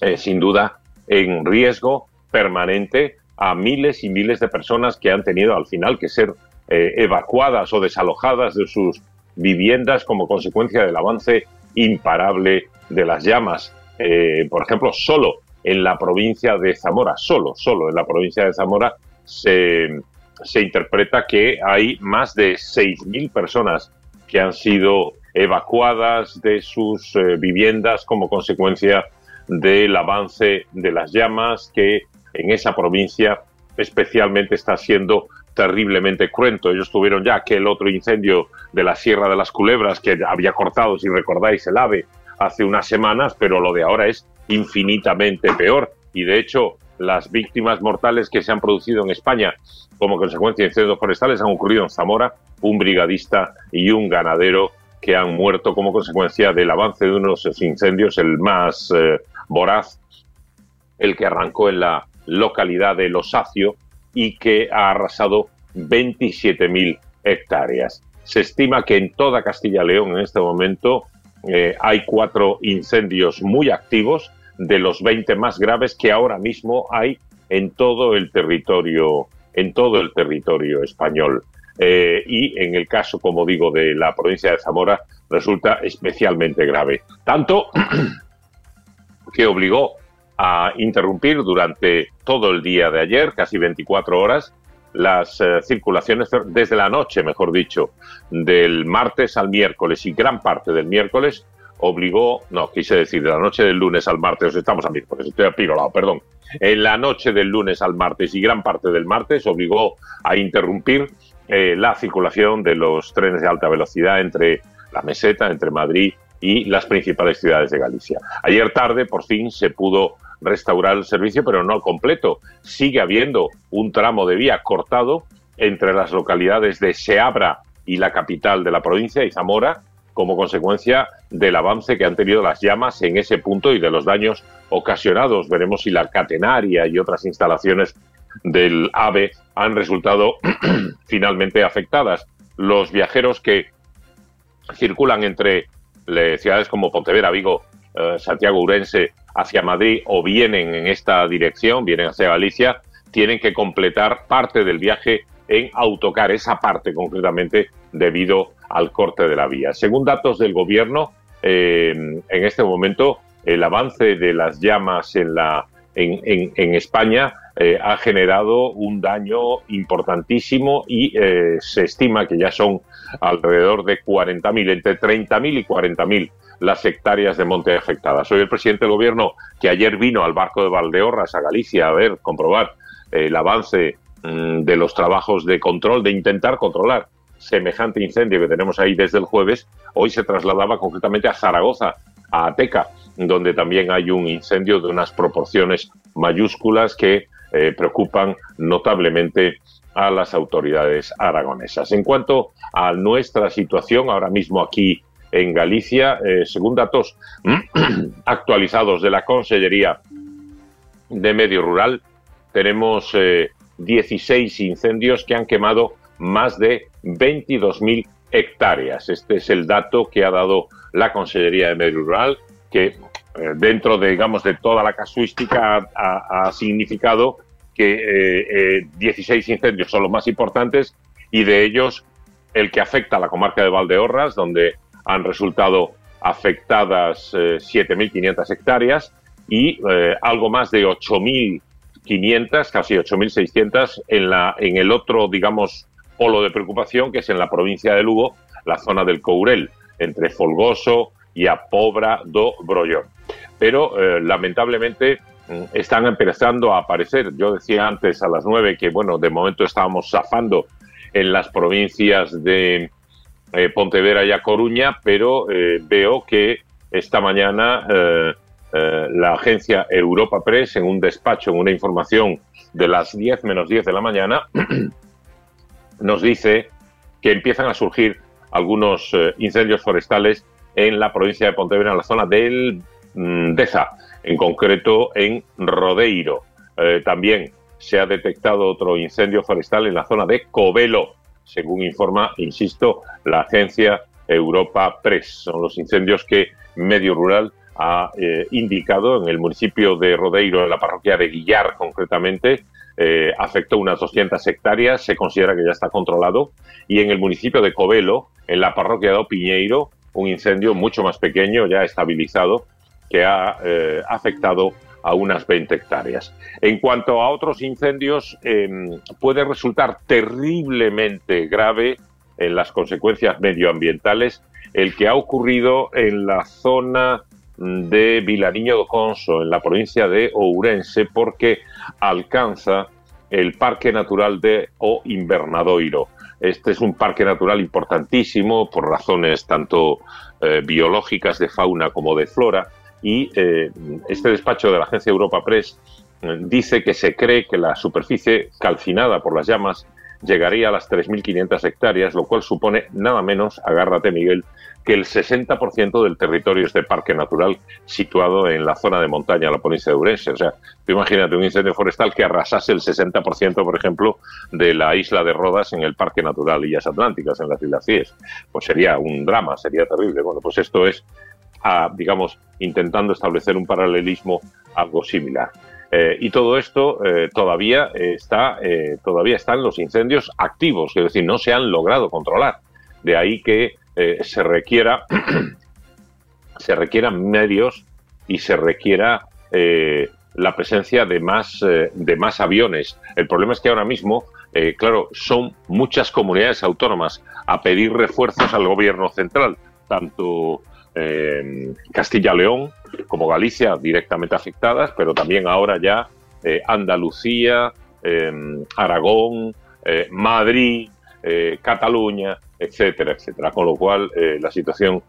eh, sin duda, en riesgo permanente a miles y miles de personas que han tenido al final que ser eh, evacuadas o desalojadas de sus viviendas como consecuencia del avance imparable de las llamas. Eh, por ejemplo, solo en la provincia de Zamora, solo, solo en la provincia de Zamora se, se interpreta que hay más de 6.000 personas que han sido evacuadas de sus eh, viviendas como consecuencia del avance de las llamas que en esa provincia especialmente está siendo terriblemente cruento. Ellos tuvieron ya aquel otro incendio de la Sierra de las Culebras que había cortado, si recordáis, el ave hace unas semanas, pero lo de ahora es infinitamente peor. Y de hecho, las víctimas mortales que se han producido en España como consecuencia de incendios forestales han ocurrido en Zamora, un brigadista y un ganadero que han muerto como consecuencia del avance de unos incendios, el más eh, voraz, el que arrancó en la localidad de Losacio y que ha arrasado 27.000 hectáreas. Se estima que en toda Castilla-León en este momento eh, hay cuatro incendios muy activos, de los 20 más graves que ahora mismo hay en todo el territorio, en todo el territorio español. Eh, y en el caso, como digo, de la provincia de Zamora, resulta especialmente grave. Tanto que obligó a interrumpir durante todo el día de ayer, casi 24 horas, las eh, circulaciones desde la noche, mejor dicho, del martes al miércoles y gran parte del miércoles obligó, no, quise decir, de la noche del lunes al martes, estamos a miércoles, estoy a lado, perdón, en la noche del lunes al martes y gran parte del martes obligó a interrumpir eh, la circulación de los trenes de alta velocidad entre la meseta, entre Madrid y las principales ciudades de Galicia. Ayer tarde, por fin, se pudo restaurar el servicio, pero no completo. Sigue habiendo un tramo de vía cortado entre las localidades de Seabra y la capital de la provincia, y Zamora, como consecuencia del avance que han tenido las llamas en ese punto y de los daños ocasionados. Veremos si la catenaria y otras instalaciones del AVE han resultado finalmente afectadas. Los viajeros que circulan entre ciudades como Pontevedra, Vigo, eh, Santiago Urense hacia Madrid o vienen en esta dirección, vienen hacia Galicia, tienen que completar parte del viaje en autocar, esa parte concretamente debido al corte de la vía. Según datos del gobierno, eh, en este momento el avance de las llamas en, la, en, España eh, ha generado un daño importantísimo y se estima que ya son alrededor de 40.000, entre 30.000 y 40.000 las hectáreas de monte afectadas. Soy el presidente del gobierno que ayer vino al barco de Valdeorras a Galicia a ver, comprobar eh, el avance mm, de los trabajos de control, de intentar controlar semejante incendio que tenemos ahí desde el jueves. Hoy se trasladaba concretamente a Zaragoza, a Ateca, donde también hay un incendio de unas proporciones mayúsculas que eh, preocupan notablemente a las autoridades aragonesas. En cuanto a nuestra situación ahora mismo aquí en Galicia, eh, según datos actualizados de la Consellería de Medio Rural, tenemos 16 eh, incendios que han quemado más de 22.000 hectáreas. Este es el dato que ha dado la Consellería de Medio Rural, que dentro de, digamos, de toda la casuística ha, significado que 16 incendios son los más importantes y de ellos el que afecta a la comarca de Valdeorras, donde han resultado afectadas 7.500 eh, hectáreas y eh, algo más de 8.500, casi 8.600 en, la, en el otro, digamos, polo de preocupación, que es en la provincia de Lugo, la zona del Courel, entre Folgoso y Apobra do Brollón. Pero, eh, lamentablemente, mm, están empezando a aparecer. Yo decía antes a las 9 que, bueno, de momento estábamos zafando en las provincias de eh, Pontevedra y a Coruña, pero eh, veo que esta mañana la agencia Europa Press, en un despacho, en una información de las 10 menos 10 de la mañana, nos dice que empiezan a surgir algunos incendios forestales en la provincia de Pontevedra, en la zona del mm, Deza, en concreto en Rodeiro. Eh, también se ha detectado otro incendio forestal en la zona de Covelo, según informa, insisto, la agencia Europa Press. Son los incendios que Medio Rural ha eh, indicado en el municipio de Rodeiro, en la parroquia de Guillar concretamente, eh, afectó unas 200 hectáreas, se considera que ya está controlado, y en el municipio de Covelo, en la parroquia de Opiñeiro, un incendio mucho más pequeño, ya estabilizado, que ha eh, afectado a unas 20 hectáreas. En cuanto a otros incendios, em, puede resultar terriblemente grave en las consecuencias medioambientales el que ha ocurrido en la zona de Vilariño do Conso, en la provincia de Ourense, porque alcanza el Parque Natural de O Invernadoiro. Este es un parque natural importantísimo por razones tanto eh, biológicas de fauna como de flora y eh, este despacho de la agencia Europa Press eh, dice que se cree que la superficie calcinada por las llamas llegaría a las 3.500 hectáreas, lo cual supone nada menos, agárrate Miguel, que el 60% del territorio es de parque natural situado en la zona de montaña, la provincia de Urense. O sea, tú imagínate un incendio forestal que arrasase el 60%, por ejemplo, de la isla de Rodas en el Parque Natural Illas Atlánticas, en las Islas Cíes. Pues sería un drama, sería terrible. Bueno, pues esto es, digamos, intentando establecer un paralelismo algo similar. Eh, y todo esto eh, todavía está, eh, todavía están los incendios activos, es decir, no se han logrado controlar. De ahí que se requiera, se requieran medios y se requiera la presencia de más, de más aviones. El problema es que ahora mismo, claro, son muchas comunidades autónomas a pedir refuerzos al gobierno central, tanto Castilla-León como Galicia directamente afectadas, pero también ahora ya eh, Andalucía, Aragón, eh, Madrid, eh, Cataluña, etcétera, etcétera. Con lo cual la situación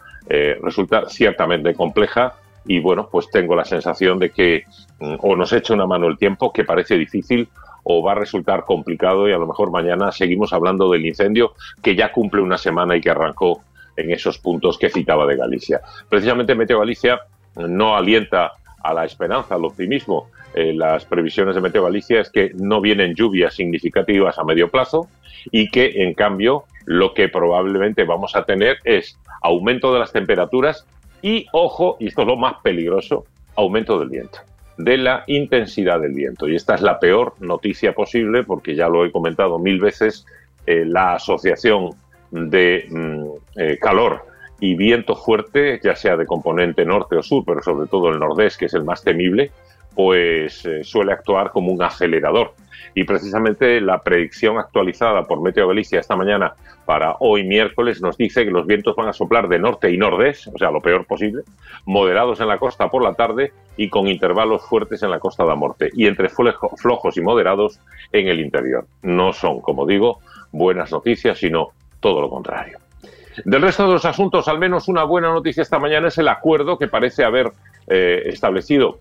resulta ciertamente compleja y bueno, pues tengo la sensación de que mm, o nos echa una mano el tiempo, que parece difícil, o va a resultar complicado y a lo mejor mañana seguimos hablando del incendio que ya cumple una semana y que arrancó en esos puntos que citaba de Galicia. Precisamente Meteo Galicia no alienta a la esperanza, al optimismo. Eh, las previsiones de Meteo Galicia es que no vienen lluvias significativas a medio plazo y que, en cambio, lo que probablemente vamos a tener es aumento de las temperaturas y, ojo, y esto es lo más peligroso, aumento del viento, de la intensidad del viento. Y esta es la peor noticia posible porque ya lo he comentado mil veces, eh, la Asociación de mm, eh, Calor y viento fuerte, ya sea de componente norte o sur, pero sobre todo el nordés, que es el más temible, pues eh, suele actuar como un acelerador. Y precisamente la predicción actualizada por Meteo Galicia esta mañana para hoy miércoles nos dice que los vientos van a soplar de norte y nordés, o sea, lo peor posible, moderados en la costa por la tarde y con intervalos fuertes en la costa de Morte, y entre flojos y moderados en el interior. No son, como digo, buenas noticias, sino todo lo contrario. Del resto de los asuntos, al menos una buena noticia esta mañana es el acuerdo que parece haber eh, establecido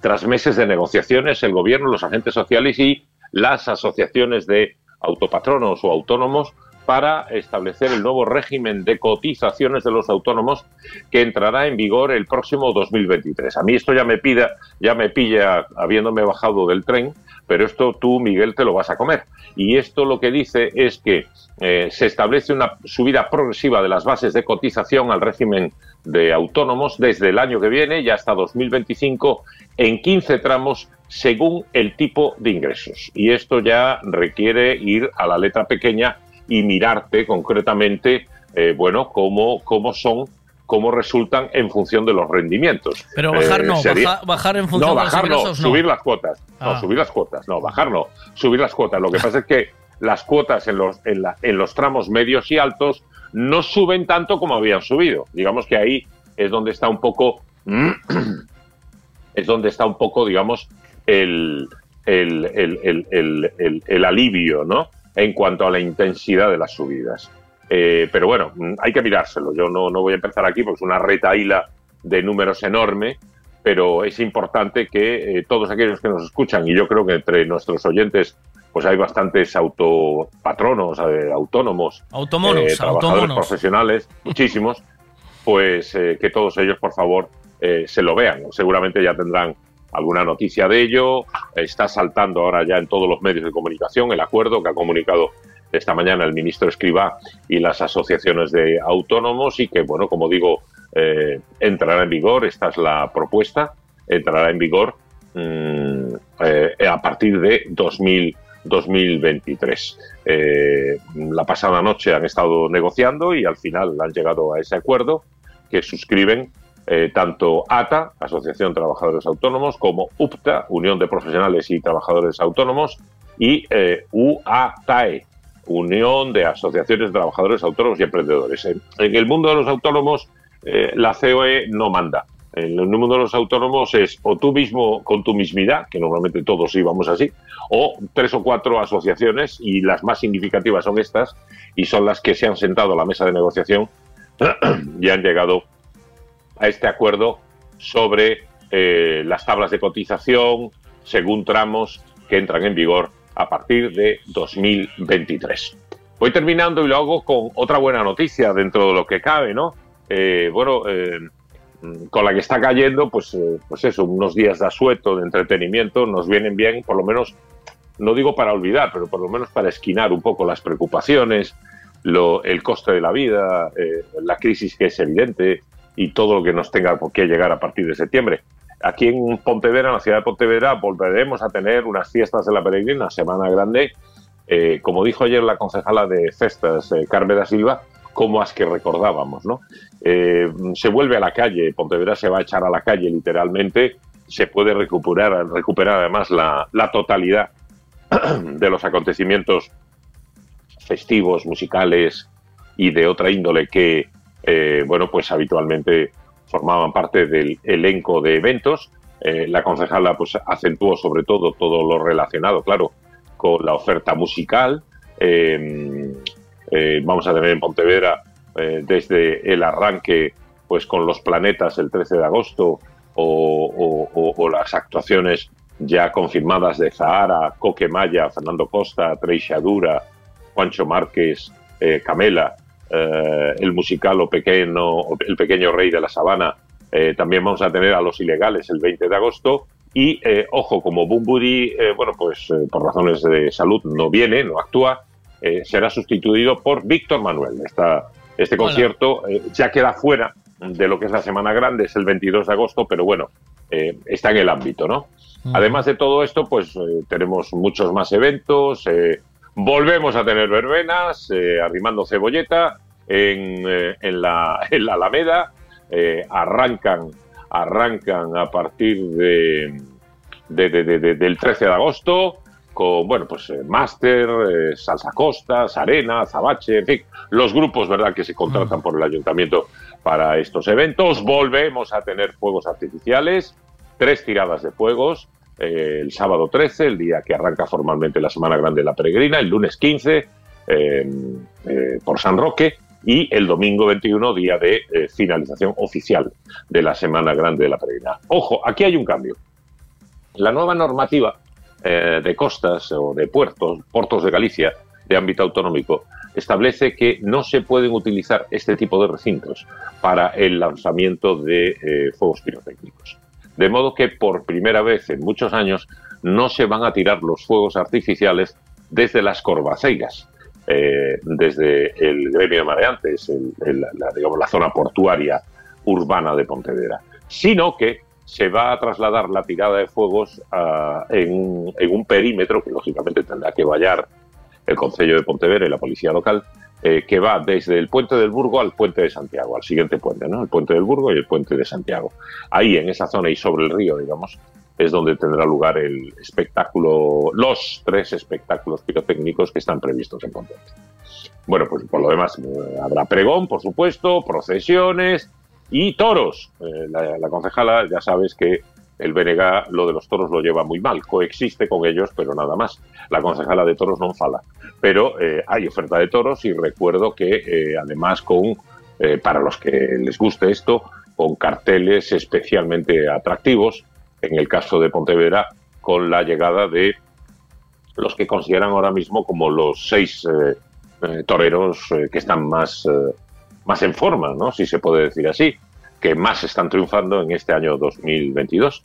tras meses de negociaciones el gobierno, los agentes sociales y las asociaciones de autopatronos o autónomos para establecer el nuevo régimen de cotizaciones de los autónomos que entrará en vigor el próximo 2023. A mí esto ya me pida, ya me pilla habiéndome bajado del tren, pero esto tú, Miguel, te lo vas a comer. Y esto lo que dice es que eh, se establece una subida progresiva de las bases de cotización al régimen de autónomos desde el año que viene y hasta 2025 en 15 tramos según el tipo de ingresos. Y esto ya requiere ir a la letra pequeña y mirarte concretamente, eh, bueno, cómo, cómo son cómo resultan en función de los rendimientos. Pero bajar no, Eh, bajar en función no, de los no, ingresos no. subir las cuotas. Ah. No, subir las cuotas, no, bajar no, subir las cuotas. Lo que pasa es que las cuotas en los, en, los tramos medios y altos no suben tanto como habían subido. Digamos que ahí es donde está un poco, es donde está un poco, digamos, el, el, el- el- alivio, ¿no? En cuanto a la intensidad de las subidas. Eh, pero bueno, hay que mirárselo. Yo no, no voy a empezar aquí porque es una retaíla de números enorme, pero es importante que eh, todos aquellos que nos escuchan, y yo creo que entre nuestros oyentes pues hay bastantes autopatronos, eh, autónomos, Automonos, eh, trabajadores automonos. profesionales, muchísimos, pues eh, que todos ellos, por favor, se lo vean. Seguramente ya tendrán alguna noticia de ello. Está saltando ahora ya en todos los medios de comunicación el acuerdo que ha comunicado esta mañana el ministro Escribá y las asociaciones de autónomos y que, bueno, como digo, entrará en vigor. Esta es la propuesta. Entrará en vigor mm, eh, a partir de 2000, 2023. Eh, la pasada noche han estado negociando y al final han llegado a ese acuerdo que suscriben eh, tanto ATA, Asociación de Trabajadores Autónomos, como UPTA, Unión de Profesionales y Trabajadores Autónomos, y eh, UATAE, Unión de Asociaciones de Trabajadores Autónomos y Emprendedores. En, el mundo de los autónomos, eh, la COE no manda. En el mundo de los autónomos es o tú mismo con tu mismidad, que normalmente todos íbamos así, o tres o cuatro asociaciones, y las más significativas son estas, y son las que se han sentado a la mesa de negociación y han llegado a este acuerdo sobre eh, las tablas de cotización según tramos que entran en vigor a partir de 2023. Voy terminando y lo hago con otra buena noticia dentro de lo que cabe, ¿no? Eh, bueno, eh, con la que está cayendo, pues, eh, pues eso, unos días de asueto, de entretenimiento, nos vienen bien, por lo menos, no digo para olvidar, pero por lo menos para esquinar un poco las preocupaciones, el coste de la vida, eh, la crisis que es evidente y todo lo que nos tenga por qué llegar a partir de septiembre. Aquí en Pontevedra, en la ciudad de Pontevedra, volveremos a tener unas fiestas de la peregrina, Semana Grande, eh, como dijo ayer la concejala de Festas, eh, Carmen da Silva, como las que recordábamos, ¿no? Eh, se vuelve a la calle, Pontevedra se va a echar a la calle literalmente, se puede recuperar, recuperar además la, la totalidad de los acontecimientos festivos, musicales y de otra índole que, eh, bueno, pues habitualmente formaban parte del elenco de eventos. Eh, la concejala pues acentuó sobre todo todo lo relacionado, claro, con la oferta musical. Eh, eh, vamos a tener en Pontevedra eh, desde el arranque pues con los planetas el 13 de agosto o, las actuaciones ya confirmadas de Zahara, Coque Maya, Fernando Costa, Treixadura, Juancho Márquez, eh, Camela, el musical o pequeño, El pequeño rey de la sabana. También vamos a tener a los ilegales el 20 de agosto. Y, ojo, como Bumburi, bueno, pues por razones de salud no viene, no actúa, eh, será sustituido por Víctor Manuel. Esta, este Hola. concierto eh, ya queda fuera de lo que es la Semana Grande, es el 22 de agosto, pero bueno, eh, está en el ámbito, ¿no? Además de todo esto, pues tenemos muchos más eventos, volvemos a tener verbenas, arrimando cebolleta en, en, la, en la Alameda, arrancan, arrancan a partir de, de- de- de- de- del 13 de agosto con, bueno, pues eh, Máster, eh, Salsa Costa, Sarena, Zabache, en fin, los grupos, ¿verdad?, que se contratan por el ayuntamiento para estos eventos. Volvemos a tener fuegos artificiales, tres tiradas de fuegos, eh, el sábado 13, el día que arranca formalmente la Semana Grande de la Peregrina, el lunes 15 eh, eh, por San Roque y el domingo 21, día de eh, finalización oficial de la Semana Grande de la Peregrina. Ojo, aquí hay un cambio. La nueva normativa eh, de costas o de puertos, puertos de Galicia, de ámbito autonómico, establece que no se pueden utilizar este tipo de recintos para el lanzamiento de eh, fuegos pirotécnicos. De modo que por primera vez en muchos años no se van a tirar los fuegos artificiales desde las corbaceiras, eh, desde el gremio de mareantes, el- la, la zona portuaria urbana de Pontevedra, sino que se va a trasladar la tirada de fuegos en, un- en un perímetro que lógicamente tendrá que vallar el Concello de Pontevedra y la Policía Local, eh, que va desde el Puente del Burgo al Puente de Santiago, al siguiente puente, ¿no? El Puente del Burgo y el Puente de Santiago. Ahí, en esa zona y sobre el río, digamos, es donde tendrá lugar el espectáculo, los tres espectáculos pirotécnicos que están previstos en Pontevedra. Bueno, pues por lo demás eh, habrá pregón, por supuesto, procesiones y toros. Eh, la, la concejala ya sabes que el BNG lo de los toros lo lleva muy mal, coexiste con ellos, pero nada más. La concejala de toros no fala. Pero eh, hay oferta de toros y recuerdo que eh, además con, para los que les guste esto, con carteles especialmente atractivos, en el caso de Pontevedra, con la llegada de los que consideran ahora mismo como los seis toreros que están más, más en forma, ¿no? si se puede decir así, que más están triunfando en este año 2022.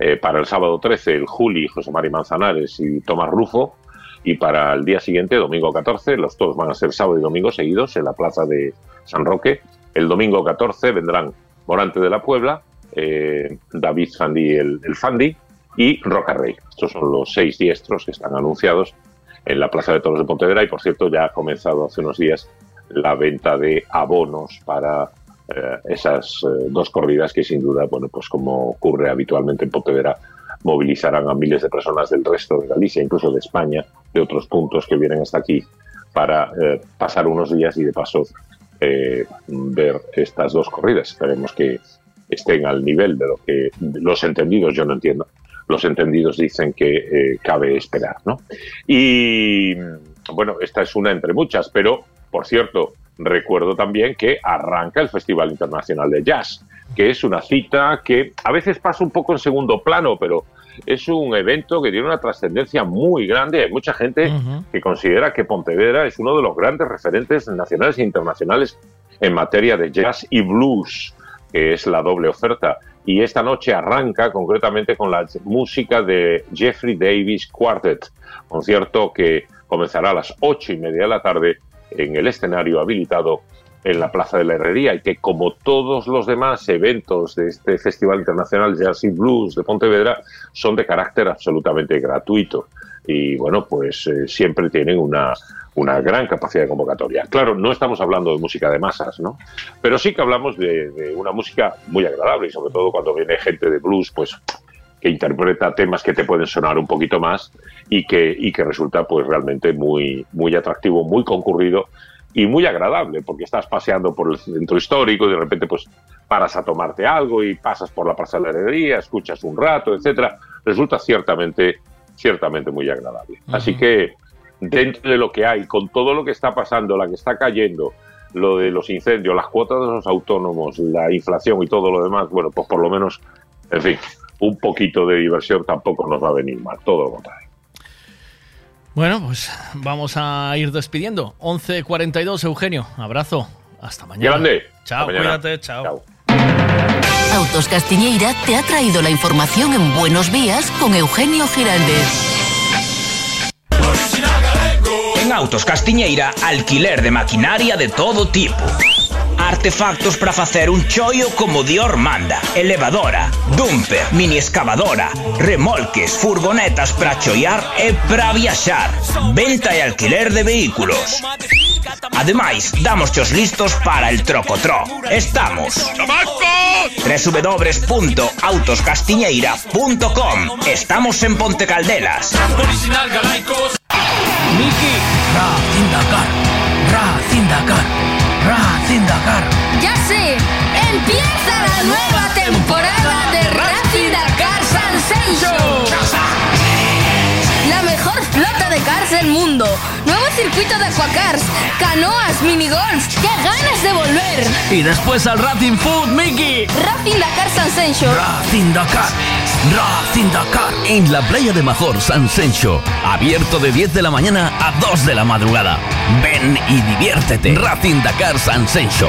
Eh, para el sábado 13, el Juli, José Mari Manzanares y Tomás Rufo. Y para el día siguiente, domingo 14, los todos van a ser sábado y domingo seguidos en la plaza de San Roque. El domingo 14 vendrán Morante de la Puebla, eh, David Fandi, el, el Fandi, y Roca Rey. Estos son los seis diestros que están anunciados en la Plaza de Toros de Pontevedra y, por cierto, ya ha comenzado hace unos días la venta de abonos para eh, esas eh, dos corridas que sin duda, bueno, pues como ocurre habitualmente en Pontevedra, movilizarán a miles de personas del resto de Galicia, incluso de España, de otros puntos que vienen hasta aquí para eh, pasar unos días y de paso ver estas dos corridas. Esperemos que estén al nivel de lo que los entendidos, yo no entiendo, los entendidos dicen que cabe esperar, ¿no? Y bueno, esta es una entre muchas, pero por cierto, recuerdo también que arranca el Festival Internacional de Jazz, que es una cita que a veces pasa un poco en segundo plano, pero es un evento que tiene una trascendencia muy grande. Hay mucha gente que considera que Pontevedra es uno de los grandes referentes nacionales e internacionales en materia de jazz y blues, que es la doble oferta. Y esta noche arranca concretamente con la música de Jeffrey Davis Quartet, concierto que comenzará a las ocho y media de la tarde en el escenario habilitado en la Plaza de la Herrería y que como todos los demás eventos de este Festival Internacional Jazz y Blues de Pontevedra son de carácter absolutamente gratuito y bueno, pues eh, siempre tienen una, una gran capacidad de convocatoria. Claro, no estamos hablando de música de masas, ¿no? Pero sí que hablamos de, de una música muy agradable y sobre todo cuando viene gente de blues, pues que interpreta temas que te pueden sonar un poquito más y que, y que resulta pues realmente muy, muy atractivo, muy concurrido y muy agradable, porque estás paseando por el centro histórico y de repente pues paras a tomarte algo y pasas por la plaza de la herrería, escuchas un rato, etcétera. Resulta ciertamente, ciertamente muy agradable. Así que dentro de lo que hay, con todo lo que está pasando, la que está cayendo, lo de los incendios, las cuotas de los autónomos, la inflación y todo lo demás, bueno, pues por lo menos, en fin, un poquito de diversión tampoco nos va a venir mal, todo lo contrario. Bueno, pues vamos a ir despidiendo. 11.42, Eugenio. Abrazo. Hasta mañana. Grande. Chao, mañana. cuídate. Chao. Autos Castiñeira te ha traído la información en Buenos Días con Eugenio Giraldez. En Autos Castiñeira, alquiler de maquinaria de todo tipo. Artefactos para facer un choio como Dior manda. Elevadora, dumper, mini excavadora, remolques, furgonetas para choiar e para viaxar. Venta e alquiler de vehículos. Ademais, damos os listos para el trocotró. Estamos. www.autoscastiñeira.com Estamos en Ponte Caldelas. Original Galaicos. Miki, Ra Zindakar. Ra Zindakar. Racing Dakar. Ya sé, empieza la nueva temporada de Racing Dakar Sansenso. La mejor flota de cars del mundo. Nuevo circuito de aquacars, canoas, minigolf. ¡Qué ganas de volver! Y después al Racing Food, Mickey. Racing Dakar Sansenso. Racing Dakar. Racing Dakar. En la playa de Major, San Sencho. Abierto de 10 de la mañana a 2 de la madrugada. Ven y diviértete. Racing Dakar San Sencho.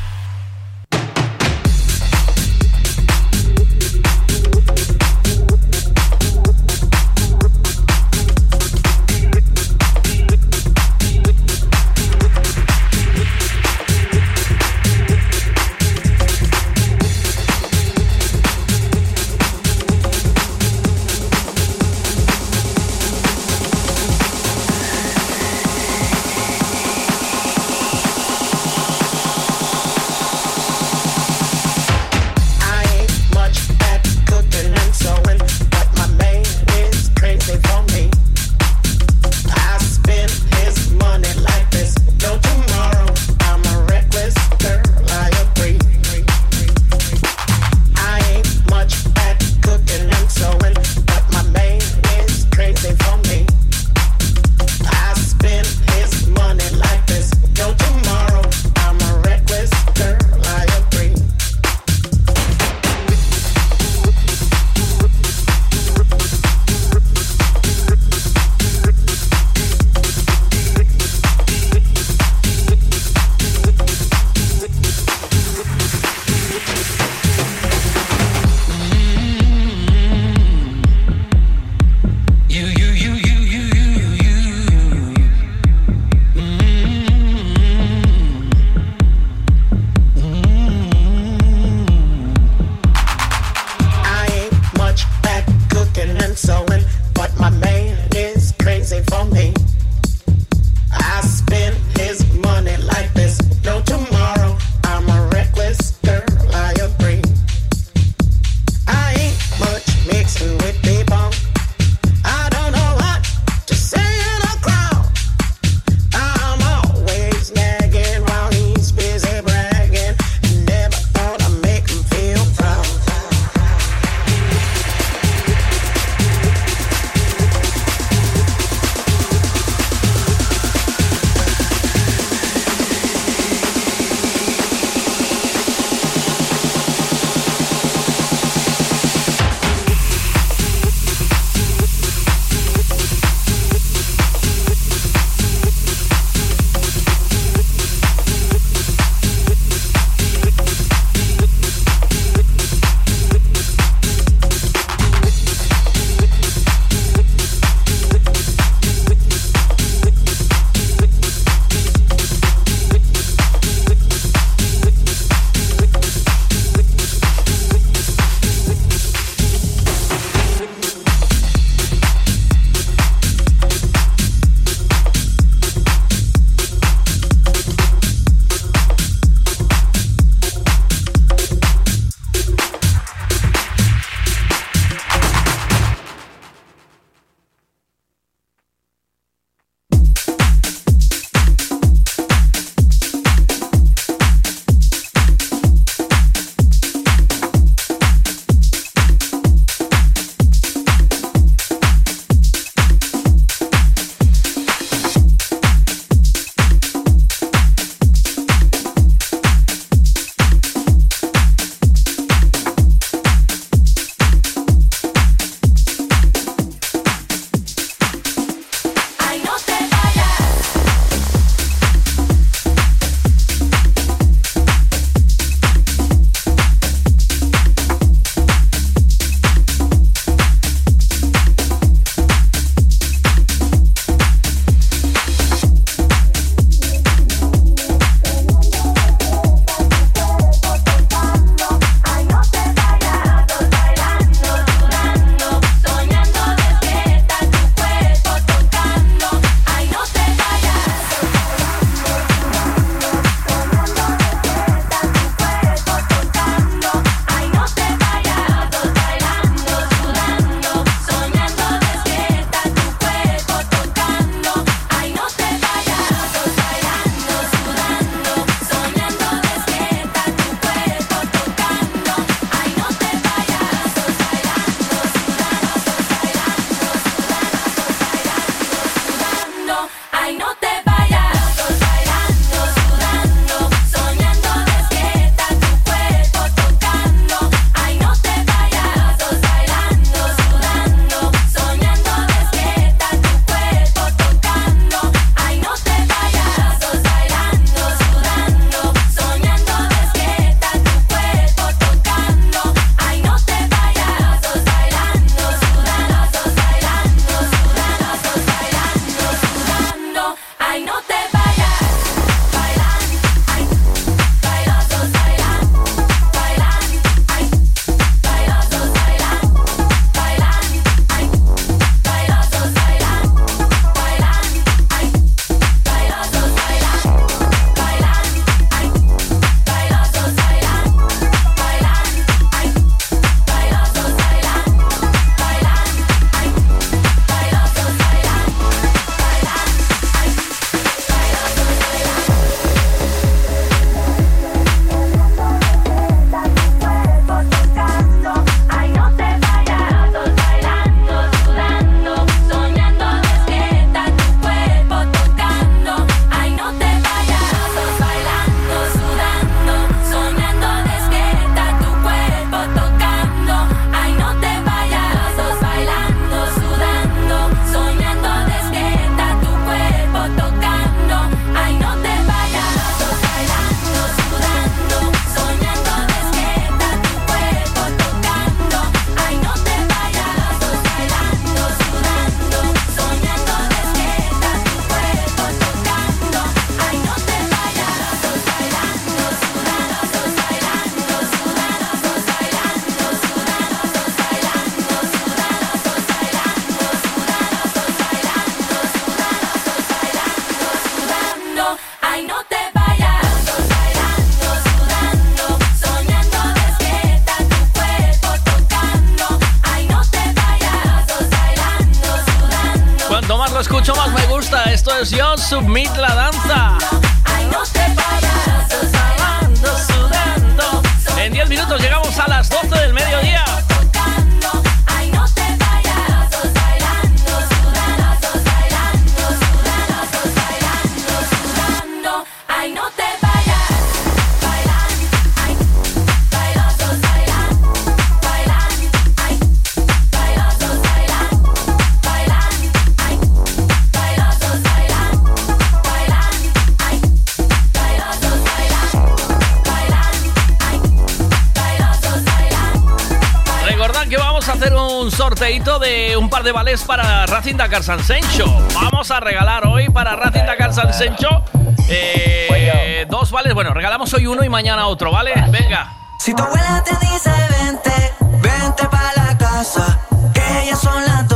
par de vales para Racing Dakar Sansencho. Vamos a regalar hoy para Racing Dakar Sansencho eh, dos vales. Bueno, regalamos hoy uno y mañana otro, ¿vale? Venga. Si tu abuela te dice vente, vente para la casa, que ellas son las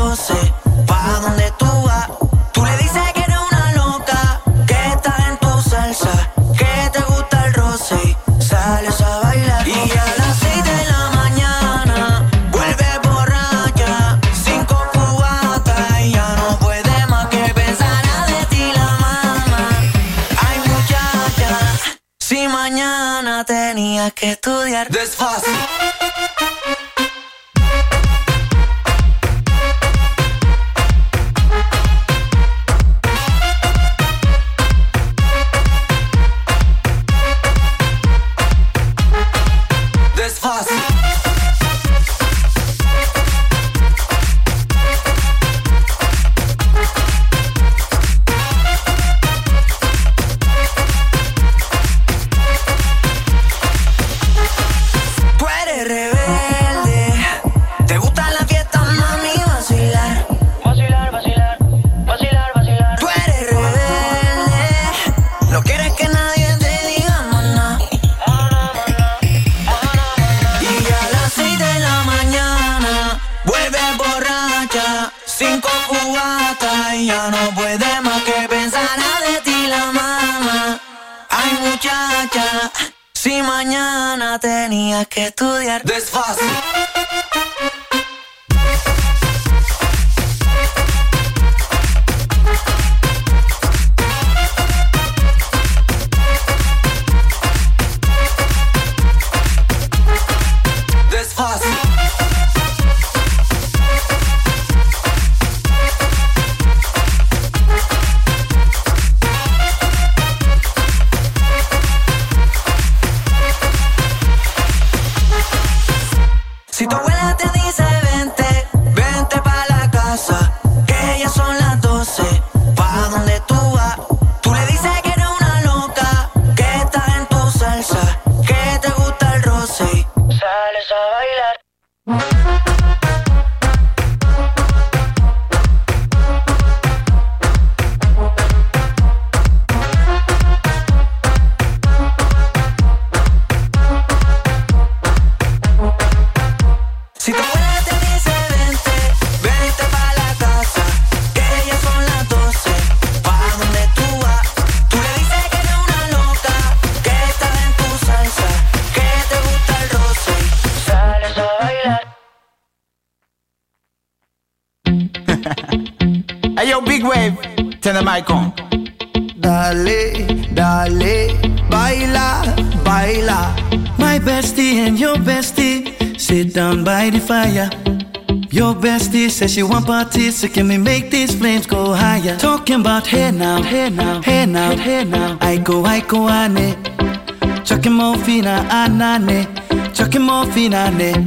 dancer, can we make these flames go higher? Talking about hey now, hey now, hey now, hey now. I go, I go, ane. Chucking more fina, anane. Chucking more fina, ne.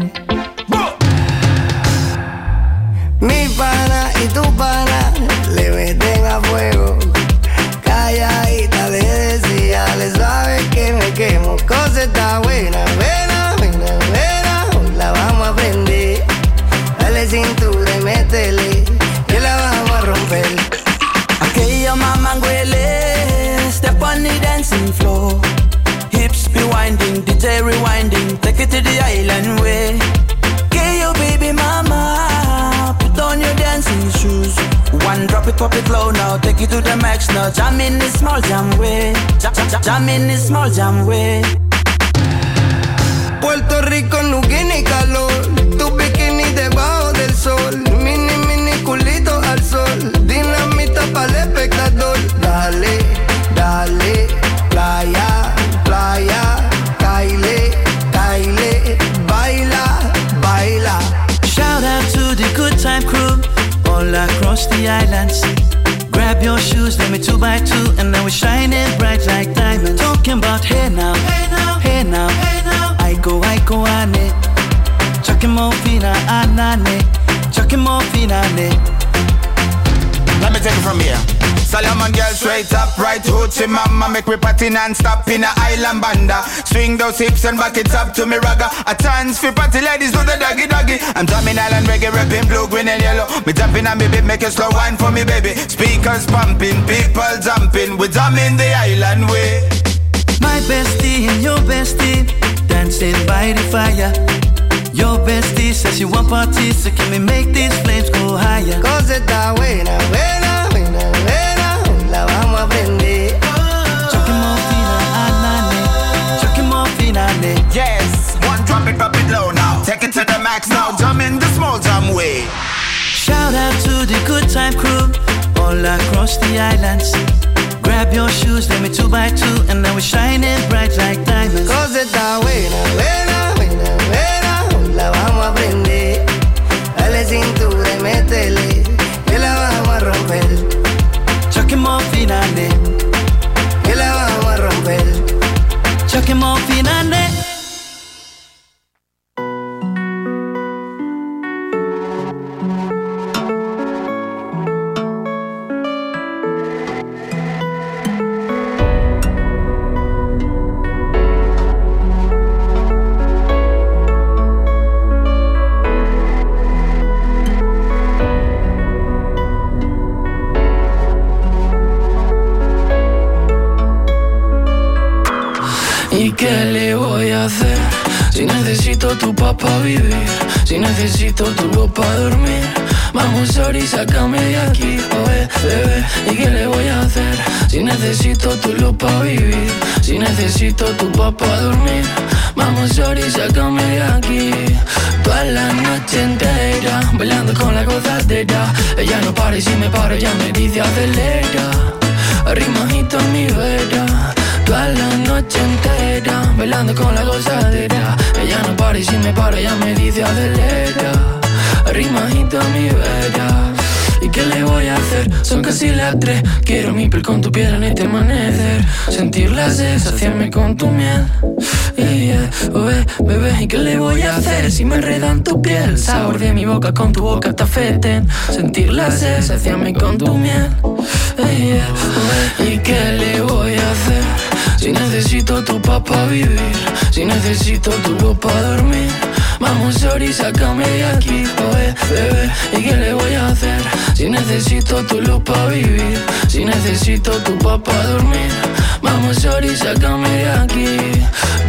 Swing those hips and back it up to me ragga. A chance for party ladies do the doggy doggy. I'm drumming island reggae, rapping blue, green and yellow. Me jumping on me beat, make a slow wine for me baby. Speakers pumping, people jumping. We drumming the island way. My bestie and your bestie dancing by the fire. Your bestie says you want parties, so can we make these flames go higher? Cause it's está buena, buena, buena, buena, la vamos a prender. It, low now Take it to the max now, jump in the small jam way Shout out to the good time crew all across the islands. Grab your shoes, let me two by two, and now we're shining bright like diamonds. Cause está buena, buena, buena, buena, la vamos a prender. Dale cintura y métele, papá dormir. Vamos, sorry, sácame de aquí. Toda la noche entera, bailando con la gozadera. Ella no para y si me paro, ya me dice acelera. Rimajito en mi vera. Toda la noche entera, bailando con la gozadera. Ella no para y si me para, ella me dice acelera. Rimajito en mi vera. ¿Y qué le voy a hacer? Son casi las tres. Quiero mi piel con tu piel en este amanecer. Sentir la sed, saciarme con tu miel. Yeah, oh, eh, bebé, ¿y qué le voy a hacer? Si me enredan tu piel, sabor de mi boca con tu boca te afecten. Sentir la sed, saciarme con tu miel. Yeah, oh, eh, ¿Y qué le voy a hacer? Si necesito tu papá vivir, si necesito tu luz para dormir. Vamos, sorry, sácame de aquí, oye, bebé. ¿Y qué le voy a hacer? Si necesito tu luz para vivir, si necesito tu papá dormir. Vamos, sorry, sácame de aquí.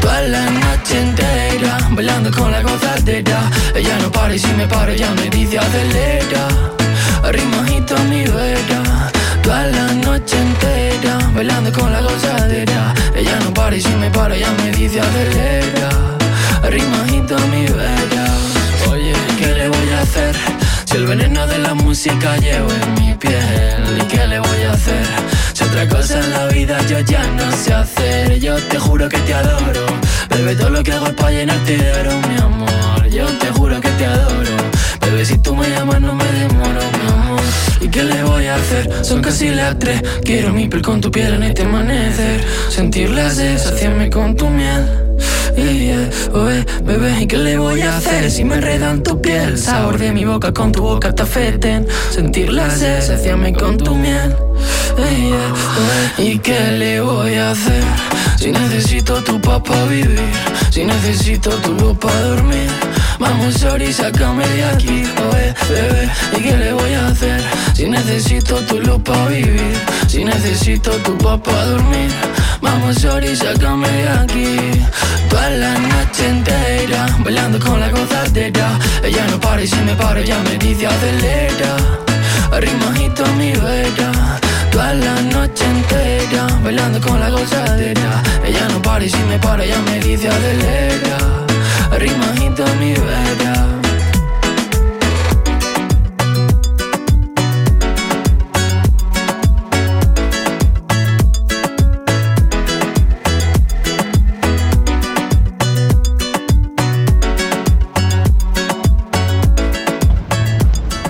Toda la noche entera, bailando con la gozadera. Ella no para y si me paro, ya me dice acelera. Rimajito en mi vera. Toda la noche entera, bailando con la gozadera. Ella no para y si me para, ya me dice acelera. Rimajito en mi vera. Oye, ¿qué le voy a hacer? Si el veneno de la música llevo en mi piel, ¿y qué le voy a hacer? Si otra cosa en la vida yo ya no sé hacer, yo te juro que te adoro. Bebé, todo lo que hago es para llenarte de oro, mi amor. Yo te juro que te adoro. Bebé, si tú me llamas no me demoro, mi amor. ¿Y qué le voy a hacer? Son casi las tres. Quiero mi piel con tu piel en este amanecer. Sentir la sed, saciarme con tu miel. Yeah, bebé, ¿y qué le voy a hacer? Si me enredan tu piel, sabor de mi boca con tu boca te afecten. Sentir la sed, saciarme con tu miel. Oye, ¿y qué le voy a hacer? Si necesito tu papá vivir, si necesito tu luz para dormir. Vamos, sorry, sácame de aquí, oye, bebé. ¿Y qué le voy a hacer? Si necesito tu luz para vivir, si necesito tu papá dormir. Vamos, sorry, sácame de aquí. Toda la noche entera, bailando con la gozadera. Ella no para y si me paro, ya me dice acelera. Rimajito en mi vera. Toda la noche entera, bailando con la gozadera. Ella no para y si me para, ya me dice acelera. Rimajito en mi vera.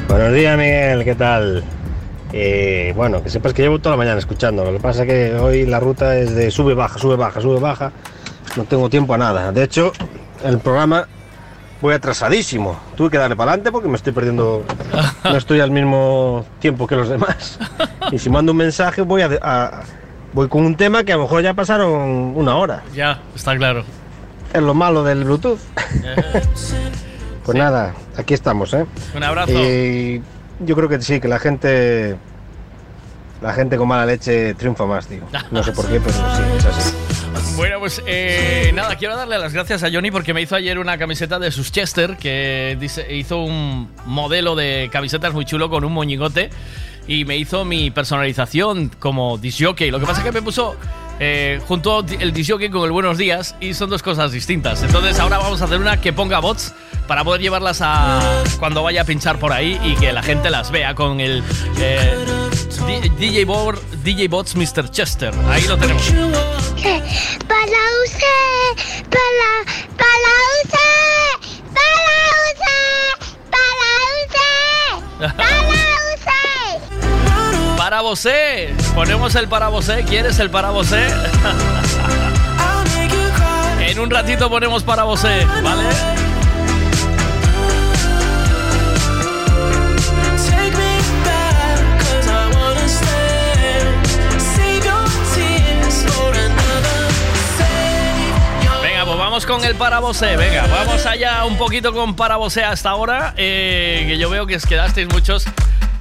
Buenos días, Miguel, ¿qué tal? Eh, bueno, que sepas que llevo toda la mañana escuchando. Lo que pasa que hoy la ruta es de sube, baja, sube, baja, sube, baja. No tengo tiempo a nada. De hecho, el programa voy atrasadísimo. Tuve que darle para adelante porque me estoy perdiendo. No estoy al mismo tiempo que los demás. Y si mando un mensaje, voy a, a- voy con un tema que a lo mejor ya pasaron una hora. Ya, está claro. Es lo malo del Bluetooth. Eh, Pues nada, aquí estamos, ¿eh? Un abrazo. Yo creo que sí, que la gente. La gente con mala leche triunfa más, tío. No sé por qué, pero sí, es así. Bueno, pues eh, nada, quiero darle las gracias a Johnny porque me hizo ayer una camiseta de sus Chester, que dice, hizo un modelo de camisetas muy chulo con un moñigote y me hizo mi personalización como disjockey. Lo que pasa es que me puso eh, junto el disjockey con el buenos días y son dos cosas distintas. Entonces ahora vamos a hacer una que ponga bots para poder llevarlas a cuando vaya a pinchar por ahí y que la gente las vea con el eh, DJ, Bor- DJ Bots Mr. Chester. Ahí lo tenemos. Para usted, para, para usted, para usted, para usted, para usted. Para vosé. Ponemos el para vosé. ¿Quieres el para vosé? en un ratito ponemos para vosé, ¿vale? Con el para vosé. Venga, vamos allá un poquito con para vosé hasta ahora. eh, que yo veo que os quedasteis muchos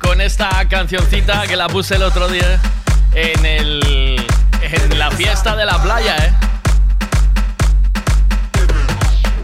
con esta cancioncita que la puse el otro día en el en la fiesta de la playa, ¿eh?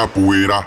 capoeira.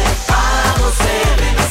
você,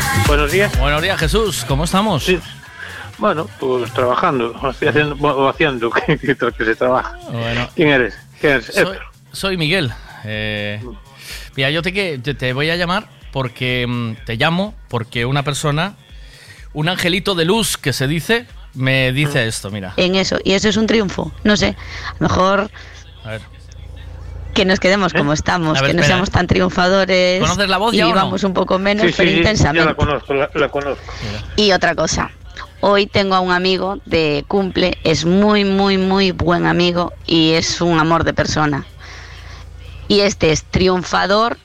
Sí, buenos días. Buenos días, Jesús. ¿Cómo estamos? Sí. Bueno, pues trabajando, haciendo, o haciendo que, se trabaja. Bueno. ¿Quién eres? ¿Quién eres? Soy, Miguel. Eh, mira, yo te, que, te, te voy a llamar porque mm, te llamo porque una persona, un angelito de luz que se dice, me dice esto, mira. en eso. Y eso es un triunfo. No sé, a lo mejor A ver. Que nos quedemos como estamos, ver, que no seamos tan triunfadores. ¿Conoces la voz y ya o no? vamos un poco menos, Sí, sí, pero sí, intensamente. la conozco, la, la conozco. Y otra cosa, Hoy tengo a un amigo de cumple, es muy, muy, muy buen amigo y es un amor de persona. Y este es triunfador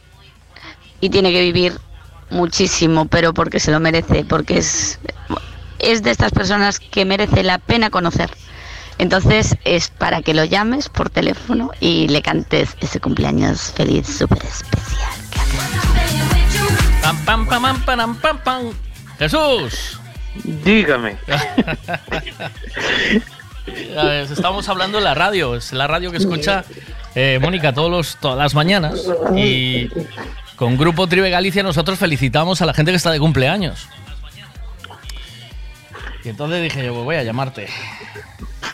y tiene que vivir muchísimo, pero porque se lo merece, porque es, es de estas personas que merece la pena conocer. Entonces es para que lo llames por teléfono y le cantes ese cumpleaños feliz súper especial. Pam, pam, pam, pam, pam, pam, pam. Jesús. Dígame. Estamos hablando de la radio, es la radio que escucha eh, Mónica todos los, todas las mañanas y con Grupo Tribe Galicia nosotros felicitamos a la gente que está de cumpleaños. Y entonces dije yo, voy a llamarte.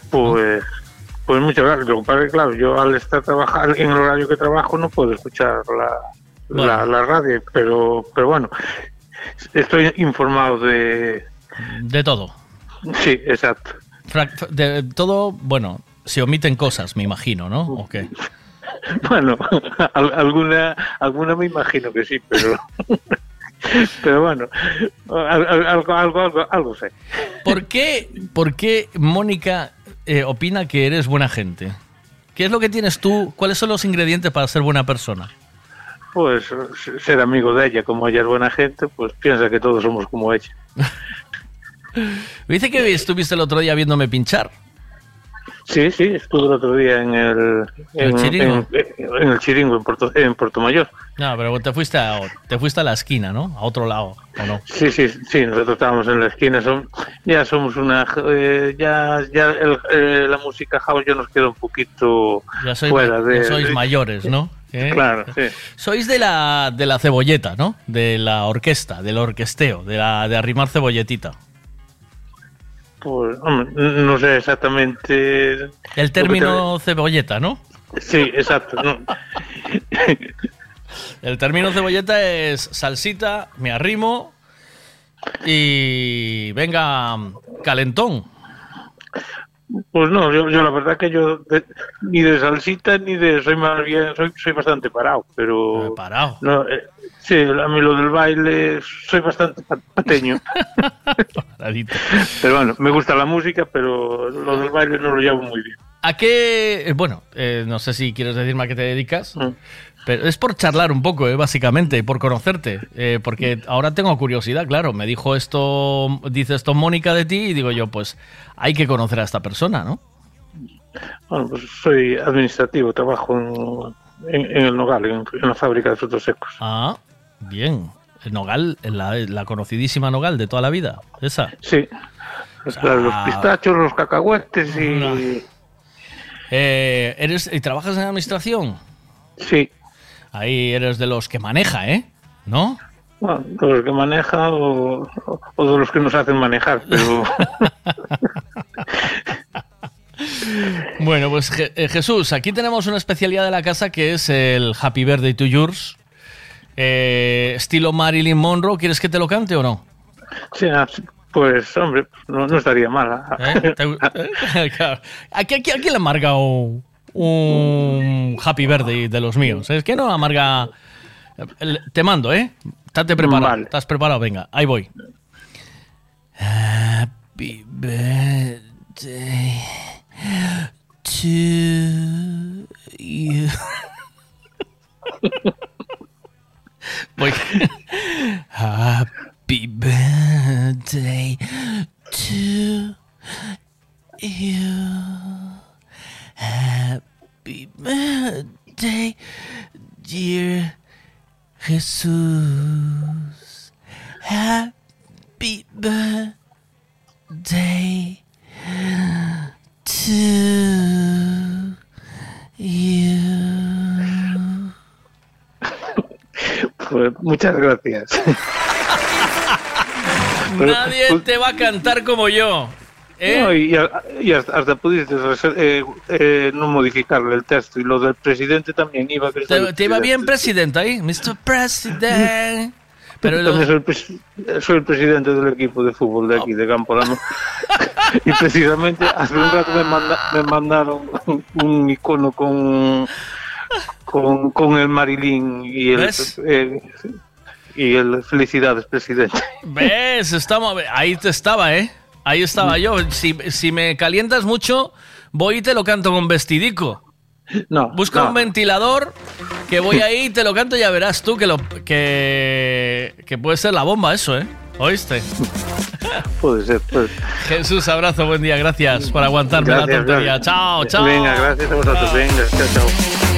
Pues, pues muchas gracias. Lo que claro, yo al estar trabajando en el horario que trabajo no puedo escuchar la, la, la radio, pero, pero bueno, estoy informado de... De todo. Sí, exacto. De todo, bueno, se omiten cosas, me imagino, ¿no? ¿O qué? Bueno, al- alguna, alguna me imagino que sí, pero... Pero bueno, al- al- algo, algo, algo, algo sé. ¿Por qué, por qué Mónica eh, opina que eres buena gente? ¿Qué es lo que tienes tú? ¿Cuáles son los ingredientes para ser buena persona? Pues ser amigo de ella, como ella es buena gente, pues piensa que todos somos como ella. Dice que estuviste el otro día viéndome pinchar. Sí, sí, estuve el otro día en el, ¿El en, Chiringo? en- en el Chiringo, en Puerto, en Puerto Mayor. No, pero te fuiste a, te fuiste a la esquina, ¿no? A otro lado, ¿o no? Sí, sí, sí, nosotros estábamos en la esquina, son, ya somos una, eh, ya, ya el- eh, la música house ya nos queda un poquito Ya sois, fuera de... ya sois de- mayores, ¿no? ¿Eh? Claro, sí. Sois de la, de la cebolleta, ¿no? De la orquesta, del orquesteo, de, la, de arrimar cebolletita. Pues, hombre, no sé exactamente... El término cebolleta, ¿no? Sí, exacto. no. El término cebolleta es salsita, me arrimo y venga calentón. Pues no, yo, yo la verdad que yo de- ni de salsita ni de soy más bien soy, soy bastante parado, pero parado. No, eh, sí, a mí lo del baile soy bastante pa- pateño. Pero bueno, me gusta la música, pero lo del baile no lo llevo muy bien. ¿A qué? eh, Bueno, eh, no sé si quieres decirme a qué te dedicas, Mm. pero es por charlar un poco, eh, básicamente, por conocerte, eh, porque ahora tengo curiosidad, claro. Me dijo esto, dice esto Mónica de ti y digo yo, pues hay que conocer a esta persona, ¿no? Bueno, pues soy administrativo, trabajo en, en- en el Nogal, en, en la fábrica de frutos secos. Ah, bien. El Nogal, la, la conocidísima Nogal de toda la vida, esa. Sí. Los pistachos, los cacahuetes y... Eh, ¿eres, ¿Y trabajas en administración? Sí. Ahí eres de los que maneja, ¿eh? ¿No? Bueno, de los que maneja o, o- de los que nos hacen manejar, pero... Bueno, pues eh, Jesús, aquí tenemos una especialidad de la casa que es el Happy Birthday to Yours. Eh, estilo Marilyn Monroe, ¿quieres que te lo cante o no? Sí, ah, pues hombre, no, no estaría mal. ah. ¿Eh? ¿Te gu- eh? Claro. Aquí, aquí, aquí le amarga un, un Happy Birthday de los míos. Es que no amarga... Te mando, ¿eh? Estate preparado. Vale. ¿Estás preparado? Venga, ahí voy. Happy birthday to you. Voy. Happy birthday to you. Happy birthday, dear Jesus. Happy birthday to you. Pues muchas gracias. Nadie te va a cantar como yo. ¿eh? No, y, y hasta, pudiste eh, eh, no modificarle el texto. Y lo del presidente también iba a ¿Te, te iba bien, presidente, ahí? Mr. President. Pero soy el, soy el presidente del equipo de fútbol de aquí, de Campolano. y precisamente hace un rato me, manda- me mandaron un icono con, con, con el Marilyn y el, ¿Ves? eh, y el Felicidades, presidente. ¿Ves? Estamos, ahí te estaba, ¿eh? Ahí estaba yo. Si, si me calientas mucho, voy y te lo canto con vestidico. No. Busca no. un ventilador que voy ahí y te lo canto y ya verás tú que, lo, que, que puede ser la bomba eso, ¿eh? ¿Oíste? Puede ser, puede ser. Jesús, abrazo, buen día, gracias por aguantarme la tontería. gracias. Chao, chao. Venga, gracias a vosotros. Chao. Venga, chao, chao.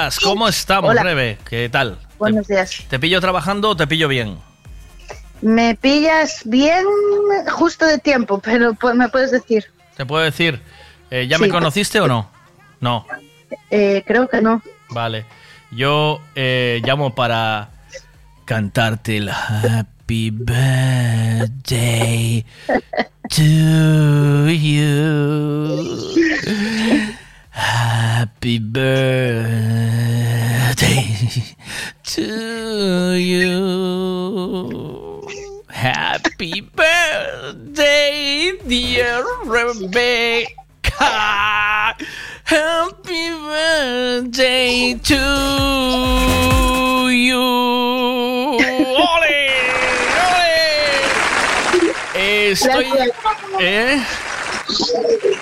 Días. ¿Cómo estamos, Hola. Rebe? ¿Qué tal? Buenos días. ¿Te pillo trabajando o te pillo bien? Me pillas bien justo de tiempo, pero me puedes decir. ¿Te puedo decir? eh, ¿Ya Sí. me conociste o no? No. Eh, creo que no. Vale. Yo eh, llamo para cantarte el Happy Birthday to you. Happy birthday to you. Happy birthday, dear Rebecca. Happy birthday to you. ¡Ole! ¡Ole! Estoy. ¿Eh?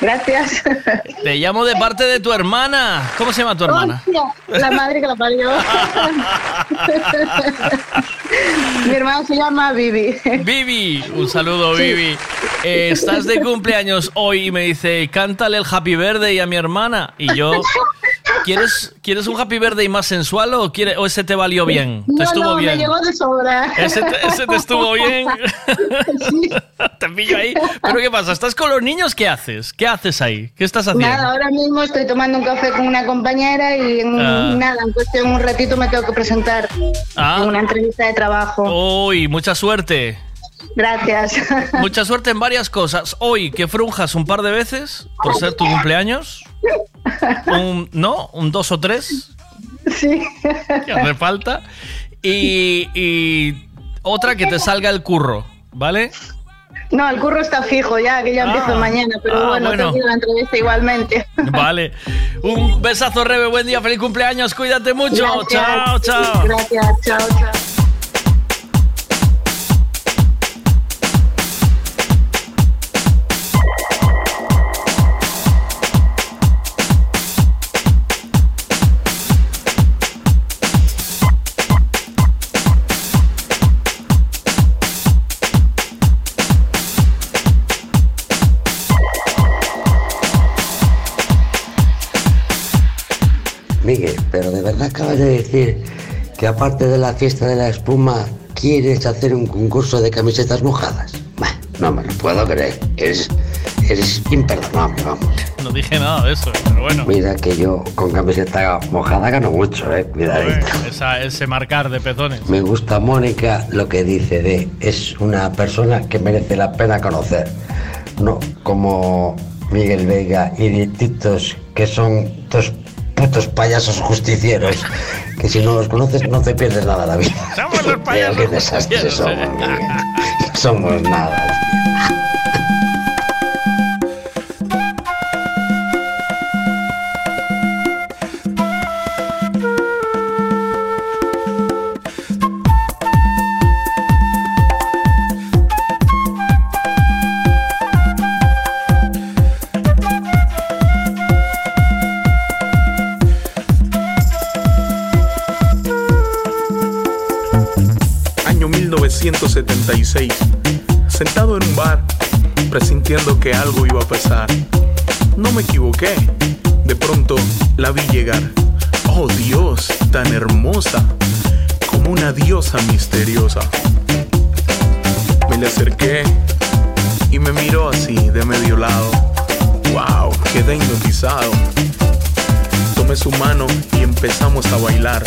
Gracias. Te llamo de parte de tu hermana. ¿Cómo se llama tu hermana? Hostia, la madre que la parió. Mi hermana se llama Vivi. Vivi, un saludo, Vivi. Eh, estás de cumpleaños hoy y me dice, cántale el Happy Birthday a mi hermana. Y yo, ¿quieres, ¿quieres un Happy Birthday más sensual o, quiere, o ese te valió bien? ¿Te No, estuvo no, me bien? llegó de sobra. ¿Ese te, ese te estuvo bien? te pillo ahí. ¿Pero qué pasa? ¿Estás con los niños? ¿Qué haces? ¿Qué haces ahí? ¿Qué estás haciendo? Nada, ahora mismo estoy tomando un café con una compañera y en Ah. nada, en cuestión un ratito me tengo que presentar Ah. en una entrevista de trabajo. Uy, mucha suerte. Gracias. Mucha suerte en varias cosas. Hoy que frunjas un par de veces por ser tu cumpleaños. Un, ¿No? ¿Un dos o tres? Sí. Que hace falta. Y, y otra que te salga el curro, ¿vale? No, el curro está fijo ya, que ya Ah. empiezo mañana, pero Ah, bueno, bueno. a la entrevista igualmente. Vale. Un besazo, Rebe. Buen día, feliz cumpleaños. Cuídate mucho. Gracias. Chao, chao. Gracias, chao, chao. Pero de verdad acabas de decir que aparte de la fiesta de la espuma, quieres hacer un concurso de camisetas mojadas. Bah, no me lo puedo creer. Eres, eres imperdonable, vamos. No dije nada de eso, pero bueno. Mira que yo con camiseta mojada gano mucho, eh. Cuidadito. Esa- ese marcar de pezones. Me gusta Mónica lo que dice de es una persona que merece la pena conocer. No como Miguel Vega y Dietitos, que son dos putos payasos justicieros, que si no los conoces no te pierdes nada la vida. Somos los Pero qué justicieros, somos, Miguel. Somos nada. 1976, sentado en un bar, presintiendo que algo iba a pasar. No me equivoqué. De pronto la vi llegar. Oh Dios, tan hermosa, como una diosa misteriosa. Me le acerqué y me miró así de medio lado. Wow, quedé hipnotizado. Tomé su mano y empezamos a bailar.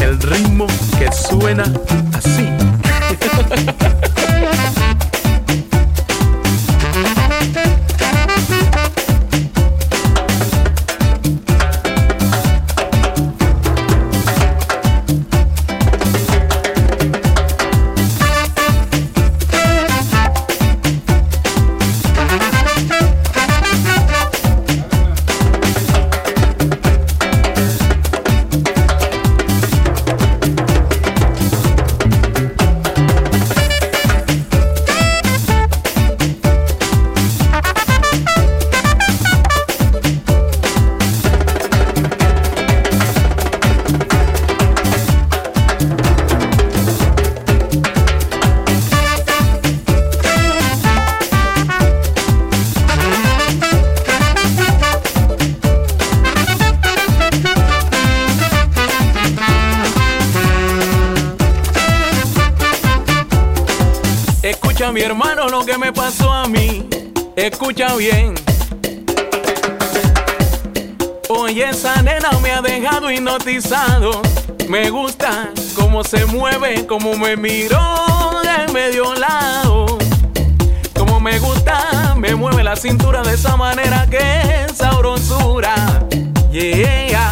El ritmo que suena así ha ha ha Escucha bien. Oye, esa nena me ha dejado hipnotizado. Me gusta cómo se mueve, cómo me miró de medio lado. Como me gusta, me mueve la cintura de esa manera que es sabrosura. Yeah.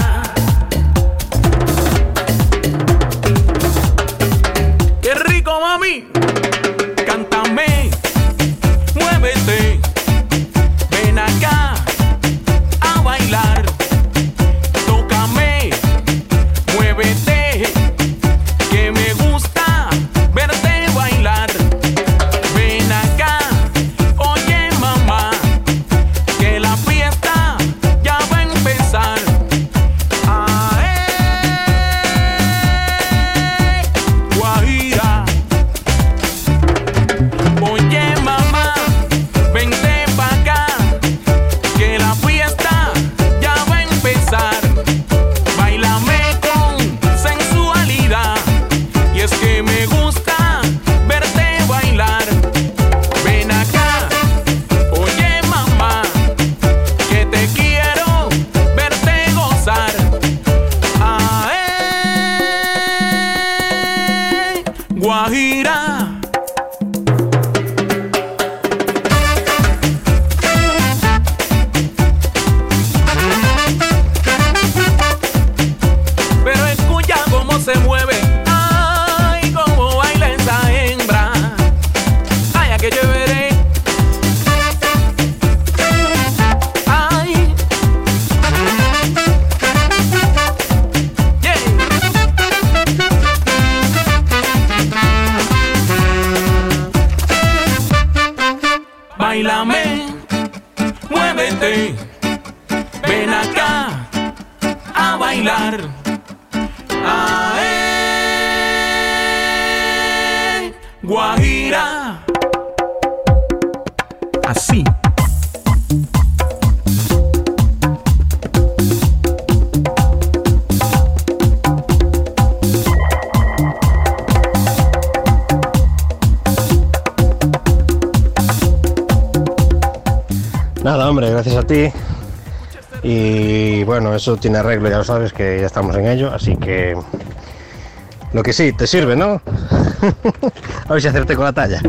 Tiene arreglo, ya lo sabes que ya estamos en ello, así que lo que sí, te sirve, ¿no? a ver si acerté con la talla.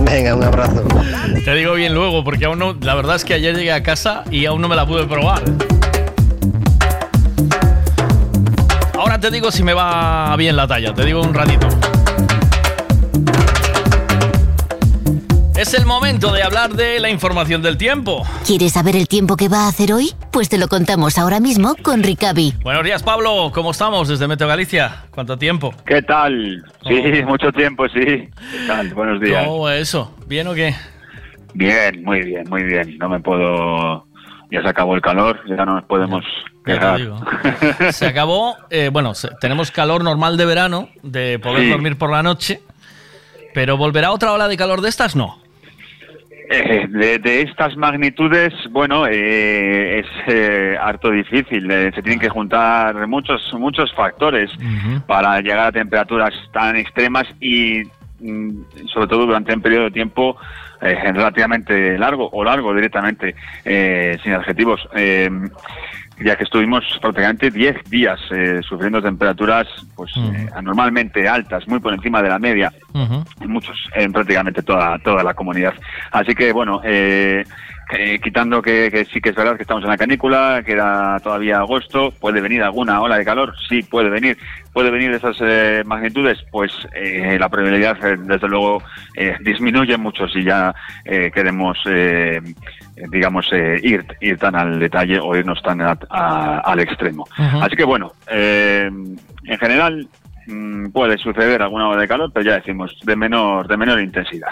Venga, un abrazo. Te digo bien luego, porque aún no. La verdad es que ayer llegué a casa y aún no me la pude probar. Ahora te digo si me va bien la talla, te digo un ratito. Es el momento de hablar de la información del tiempo. ¿Quieres saber el tiempo que va a hacer hoy? Pues te lo contamos ahora mismo con Ricavi. Buenos días, Pablo. ¿Cómo estamos desde Meteo Galicia? ¿Cuánto tiempo? ¿Qué tal? Sí, mucho tiempo, sí. ¿Qué tal? Buenos días. ¿Cómo va eso? ¿Bien o qué? Bien, muy bien, muy bien. No me puedo ya se acabó el calor, ya no nos podemos Ya te quejar. digo. Se acabó, eh, bueno, tenemos calor normal de verano, de poder Sí. dormir por la noche, pero ¿volverá otra ola de calor de estas? No. Eh, de, de estas magnitudes, bueno, eh, es eh, harto difícil. eh, se tienen que juntar muchos muchos factores para llegar a temperaturas tan extremas y mm, sobre todo durante un periodo de tiempo eh, relativamente largo o largo directamente, eh, sin adjetivos. Ya que estuvimos prácticamente 10 días eh, sufriendo temperaturas pues eh, anormalmente altas, muy por encima de la media en muchos, en prácticamente toda, toda la comunidad. Así que, bueno, eh, eh, quitando que, que sí que es verdad que estamos en la canícula, que era todavía agosto, puede venir alguna ola de calor, sí, puede venir. Puede venir de esas eh, magnitudes, pues eh, la probabilidad, desde luego, eh, disminuye mucho si ya eh, queremos, digamos, eh, ir, ir tan al detalle o irnos tan a- a- al extremo. Así que, bueno, eh, en general, mm, puede suceder alguna ola de calor, pero ya decimos, de menor, de menor intensidad.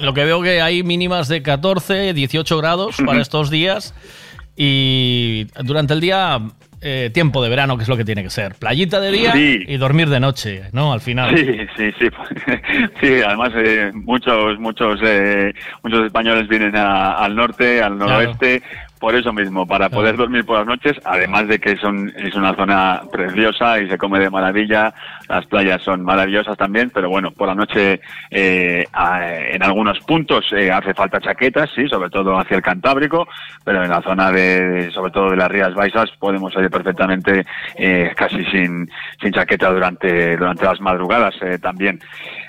Lo que veo que hay mínimas de 14, 18 grados para estos días y durante el día eh, tiempo de verano, que es lo que tiene que ser. Playita de día Sí. y dormir de noche, ¿no? Al final. Sí, sí, sí. Sí, además eh, muchos, muchos, eh, muchos españoles vienen a- al norte, al noroeste, por eso mismo, para poder dormir por las noches, además de que son, es una zona preciosa y se come de maravilla, las playas son maravillosas también, pero bueno, por la noche eh, en algunos puntos eh, hace falta chaquetas, sí, sobre todo hacia el Cantábrico, pero en la zona de, sobre todo de las Rías Baixas, podemos salir perfectamente eh, casi sin, sin chaqueta durante, durante las madrugadas eh, también.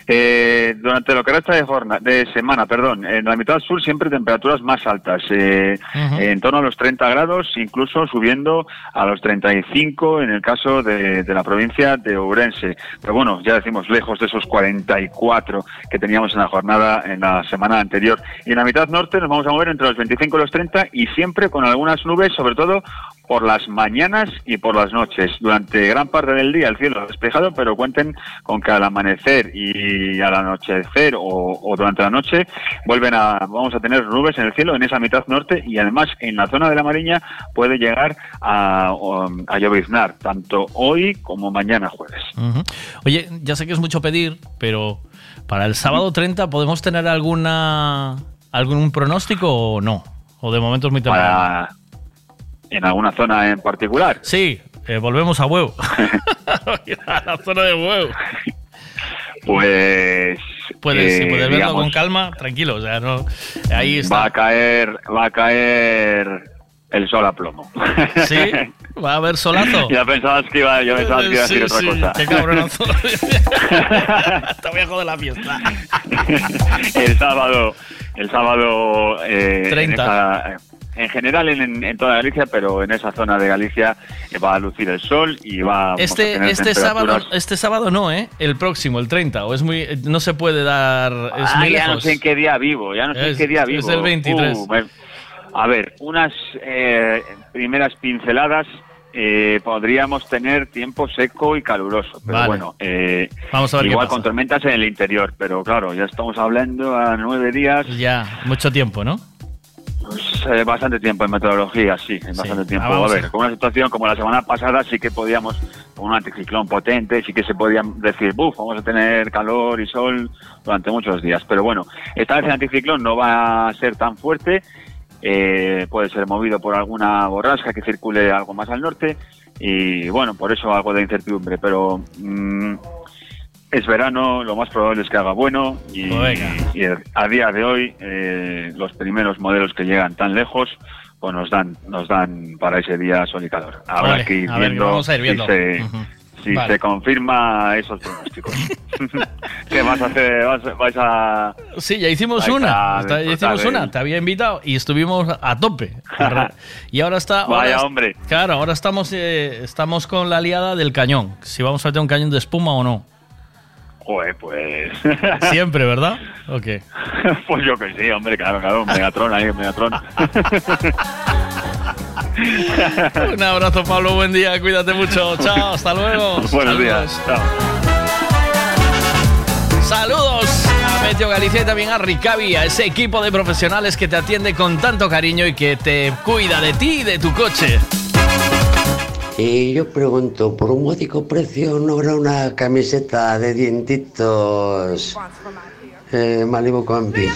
Eh, durante lo que resta de, jorna- de semana, perdón, en la mitad sur siempre temperaturas más altas, eh, en torno a los 30 grados, incluso subiendo a los 35 en el caso de, de la provincia de Ourense. Pero bueno, ya decimos, lejos de esos 44 que teníamos en la jornada en la semana anterior. Y en la mitad norte nos vamos a mover entre los 25 y los 30 y siempre con algunas nubes, sobre todo por las mañanas y por las noches. Durante gran parte del día el cielo despejado, pero cuenten con que al amanecer y al anochecer o, o durante la noche vuelven a vamos a tener nubes en el cielo en esa mitad norte y además en la zona de la Mariña puede llegar a, a lloviznar tanto hoy como mañana jueves. Ujú. Oye, ya sé que es mucho pedir, pero para el sábado 30 podemos tener alguna algún pronóstico o no, o de momento es muy temprano. Para- en alguna zona en particular. Sí, eh, volvemos a huevo. a la zona de huevo. Pues Puedes, eh, si puedes verlo digamos, con calma, tranquilo, o sea, no ahí está. va a caer va a caer el sol a plomo. ¿Sí? ¿Va a haber solazo? Ya pensabas que iba, yo pensaba que iba a Sí, decir otra sí, cosa. Qué cabronazo. Te voy a joder la fiesta. el sábado, el sábado eh, En, 30. esa- en general en, en toda Galicia, pero en esa zona de Galicia eh, va a lucir el sol y va vamos a Este, tener este sábado, temperaturas- este sábado no, ¿eh? El próximo, el 30, o es muy, no se puede dar, es Ah, muy ya no sé en qué día vivo, ya no sé en Es- qué día es vivo. el 23. Uh, a ver, unas eh, primeras pinceladas eh, podríamos tener tiempo seco y caluroso, pero Vale. bueno, eh, Vamos a ver igual con tormentas en el interior, pero claro, ya estamos hablando a nueve días, Ya, mucho tiempo, ¿no? pues, eh, bastante tiempo en meteorología, sí, en bastante tiempo. Ah, a ver, a- con una situación como la semana pasada sí que podíamos, con un anticiclón potente, sí que se podían decir, buf, vamos a tener calor y sol durante muchos días. Pero bueno, esta vez el anticiclón no va a ser tan fuerte, eh, puede ser movido por alguna borrasca que circule algo más al norte y bueno, por eso algo de incertidumbre, pero... mm, es verano, lo más probable es que haga bueno y, Pues y a día de hoy eh, los primeros modelos que llegan tan lejos pues nos dan nos dan para ese día sol y calor. Habrá Vale, que ir a ver, viendo, vamos a ir viendo. si, se. Si Vale. se confirma esos pronósticos. ¿Qué vas a hacer? ¿Vas, vais a Sí, ya hicimos una. Está- ya hicimos de- una. Te había invitado y estuvimos a tope. Y ahora está. ahora Vaya hombre. Claro, ahora estamos, eh, estamos con la liada del cañón. Si vamos a meter un cañón de espuma o no. Joder, pues Siempre, ¿verdad? Ok. pues yo que sí, hombre, claro, claro, Megatron ahí, Megatron. Un abrazo, Pablo. Buen día. Cuídate mucho. Chao. Hasta luego. Buenos Saludos. días. Chao. Saludos a Comercio Galicia y también a Ricavi, a ese equipo de profesionales que te atiende con tanto cariño y que te cuida de ti y de tu coche. Y yo pregunto, por un módico precio no habrá una camiseta de dientitos eh, Malibu Combi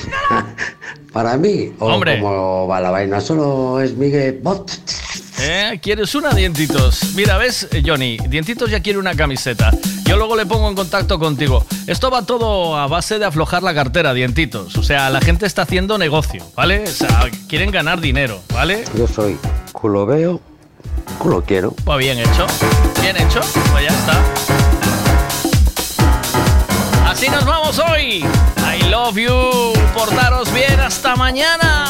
para mí o Hombre. como va la vaina, solo es Miguel Bot. ¿Eh? ¿Quieres una, Dientitos? Mira, ¿ves, Johnny? Dientitos ya quiere una camiseta. Yo luego le pongo en contacto contigo. Esto va todo a base de aflojar la cartera, Dientitos. O sea, la gente está haciendo negocio, ¿vale? O sea, quieren ganar dinero, ¿vale? Yo soy culo veo, culo quiero. Pues bien hecho. Bien hecho. Pues ya está. Así nos vamos hoy. Love you. Portaros bien. Hasta mañana.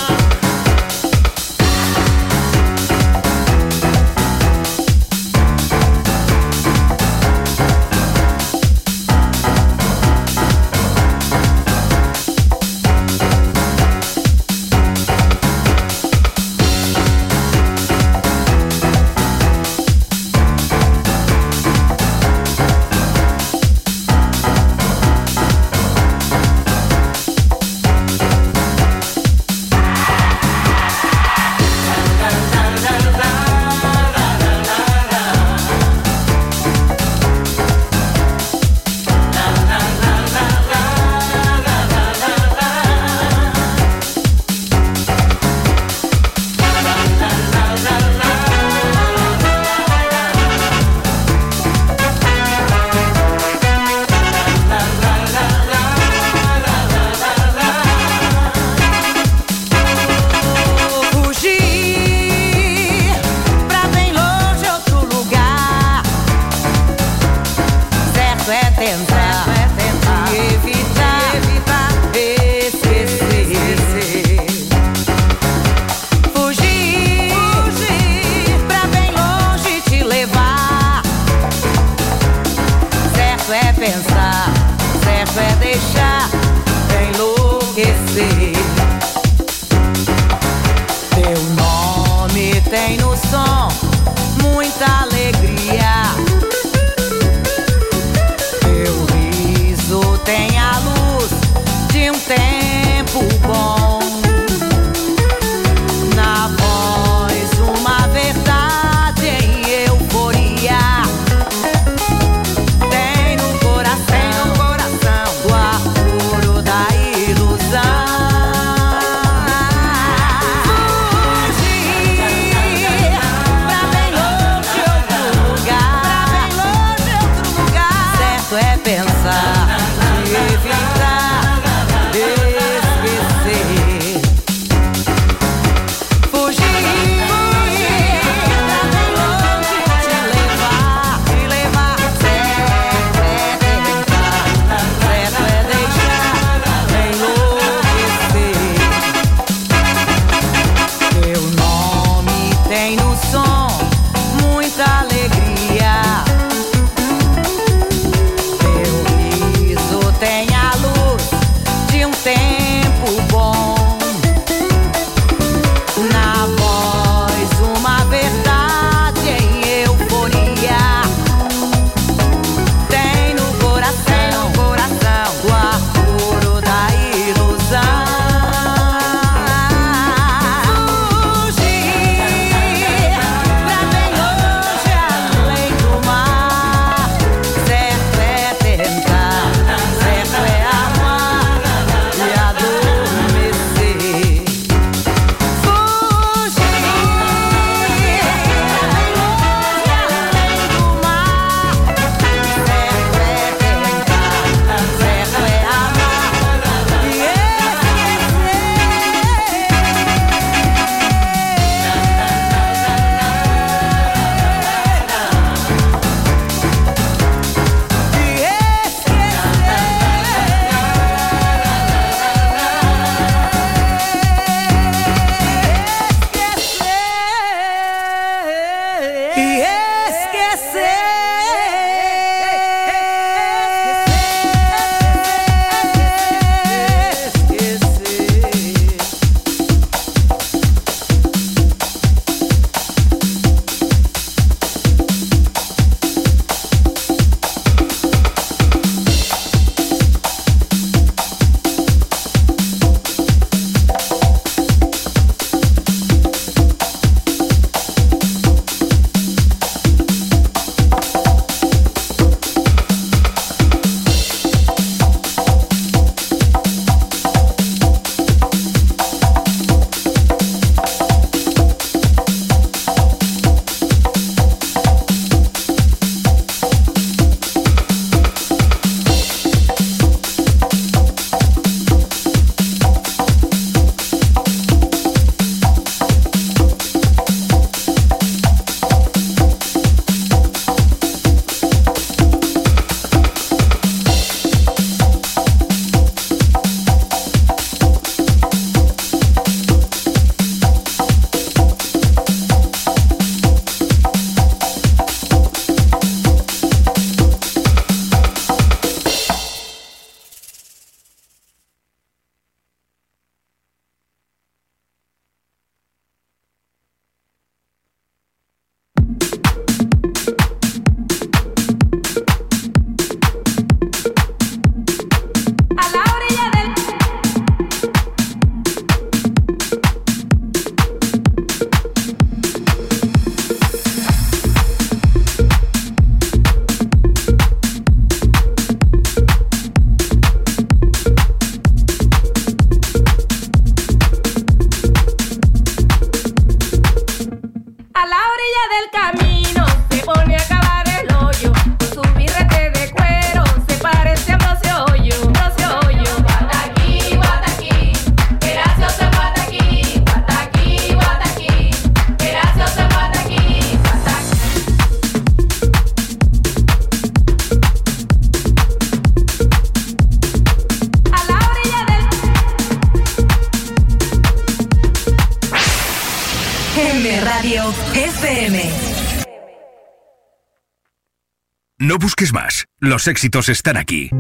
Los éxitos están aquí.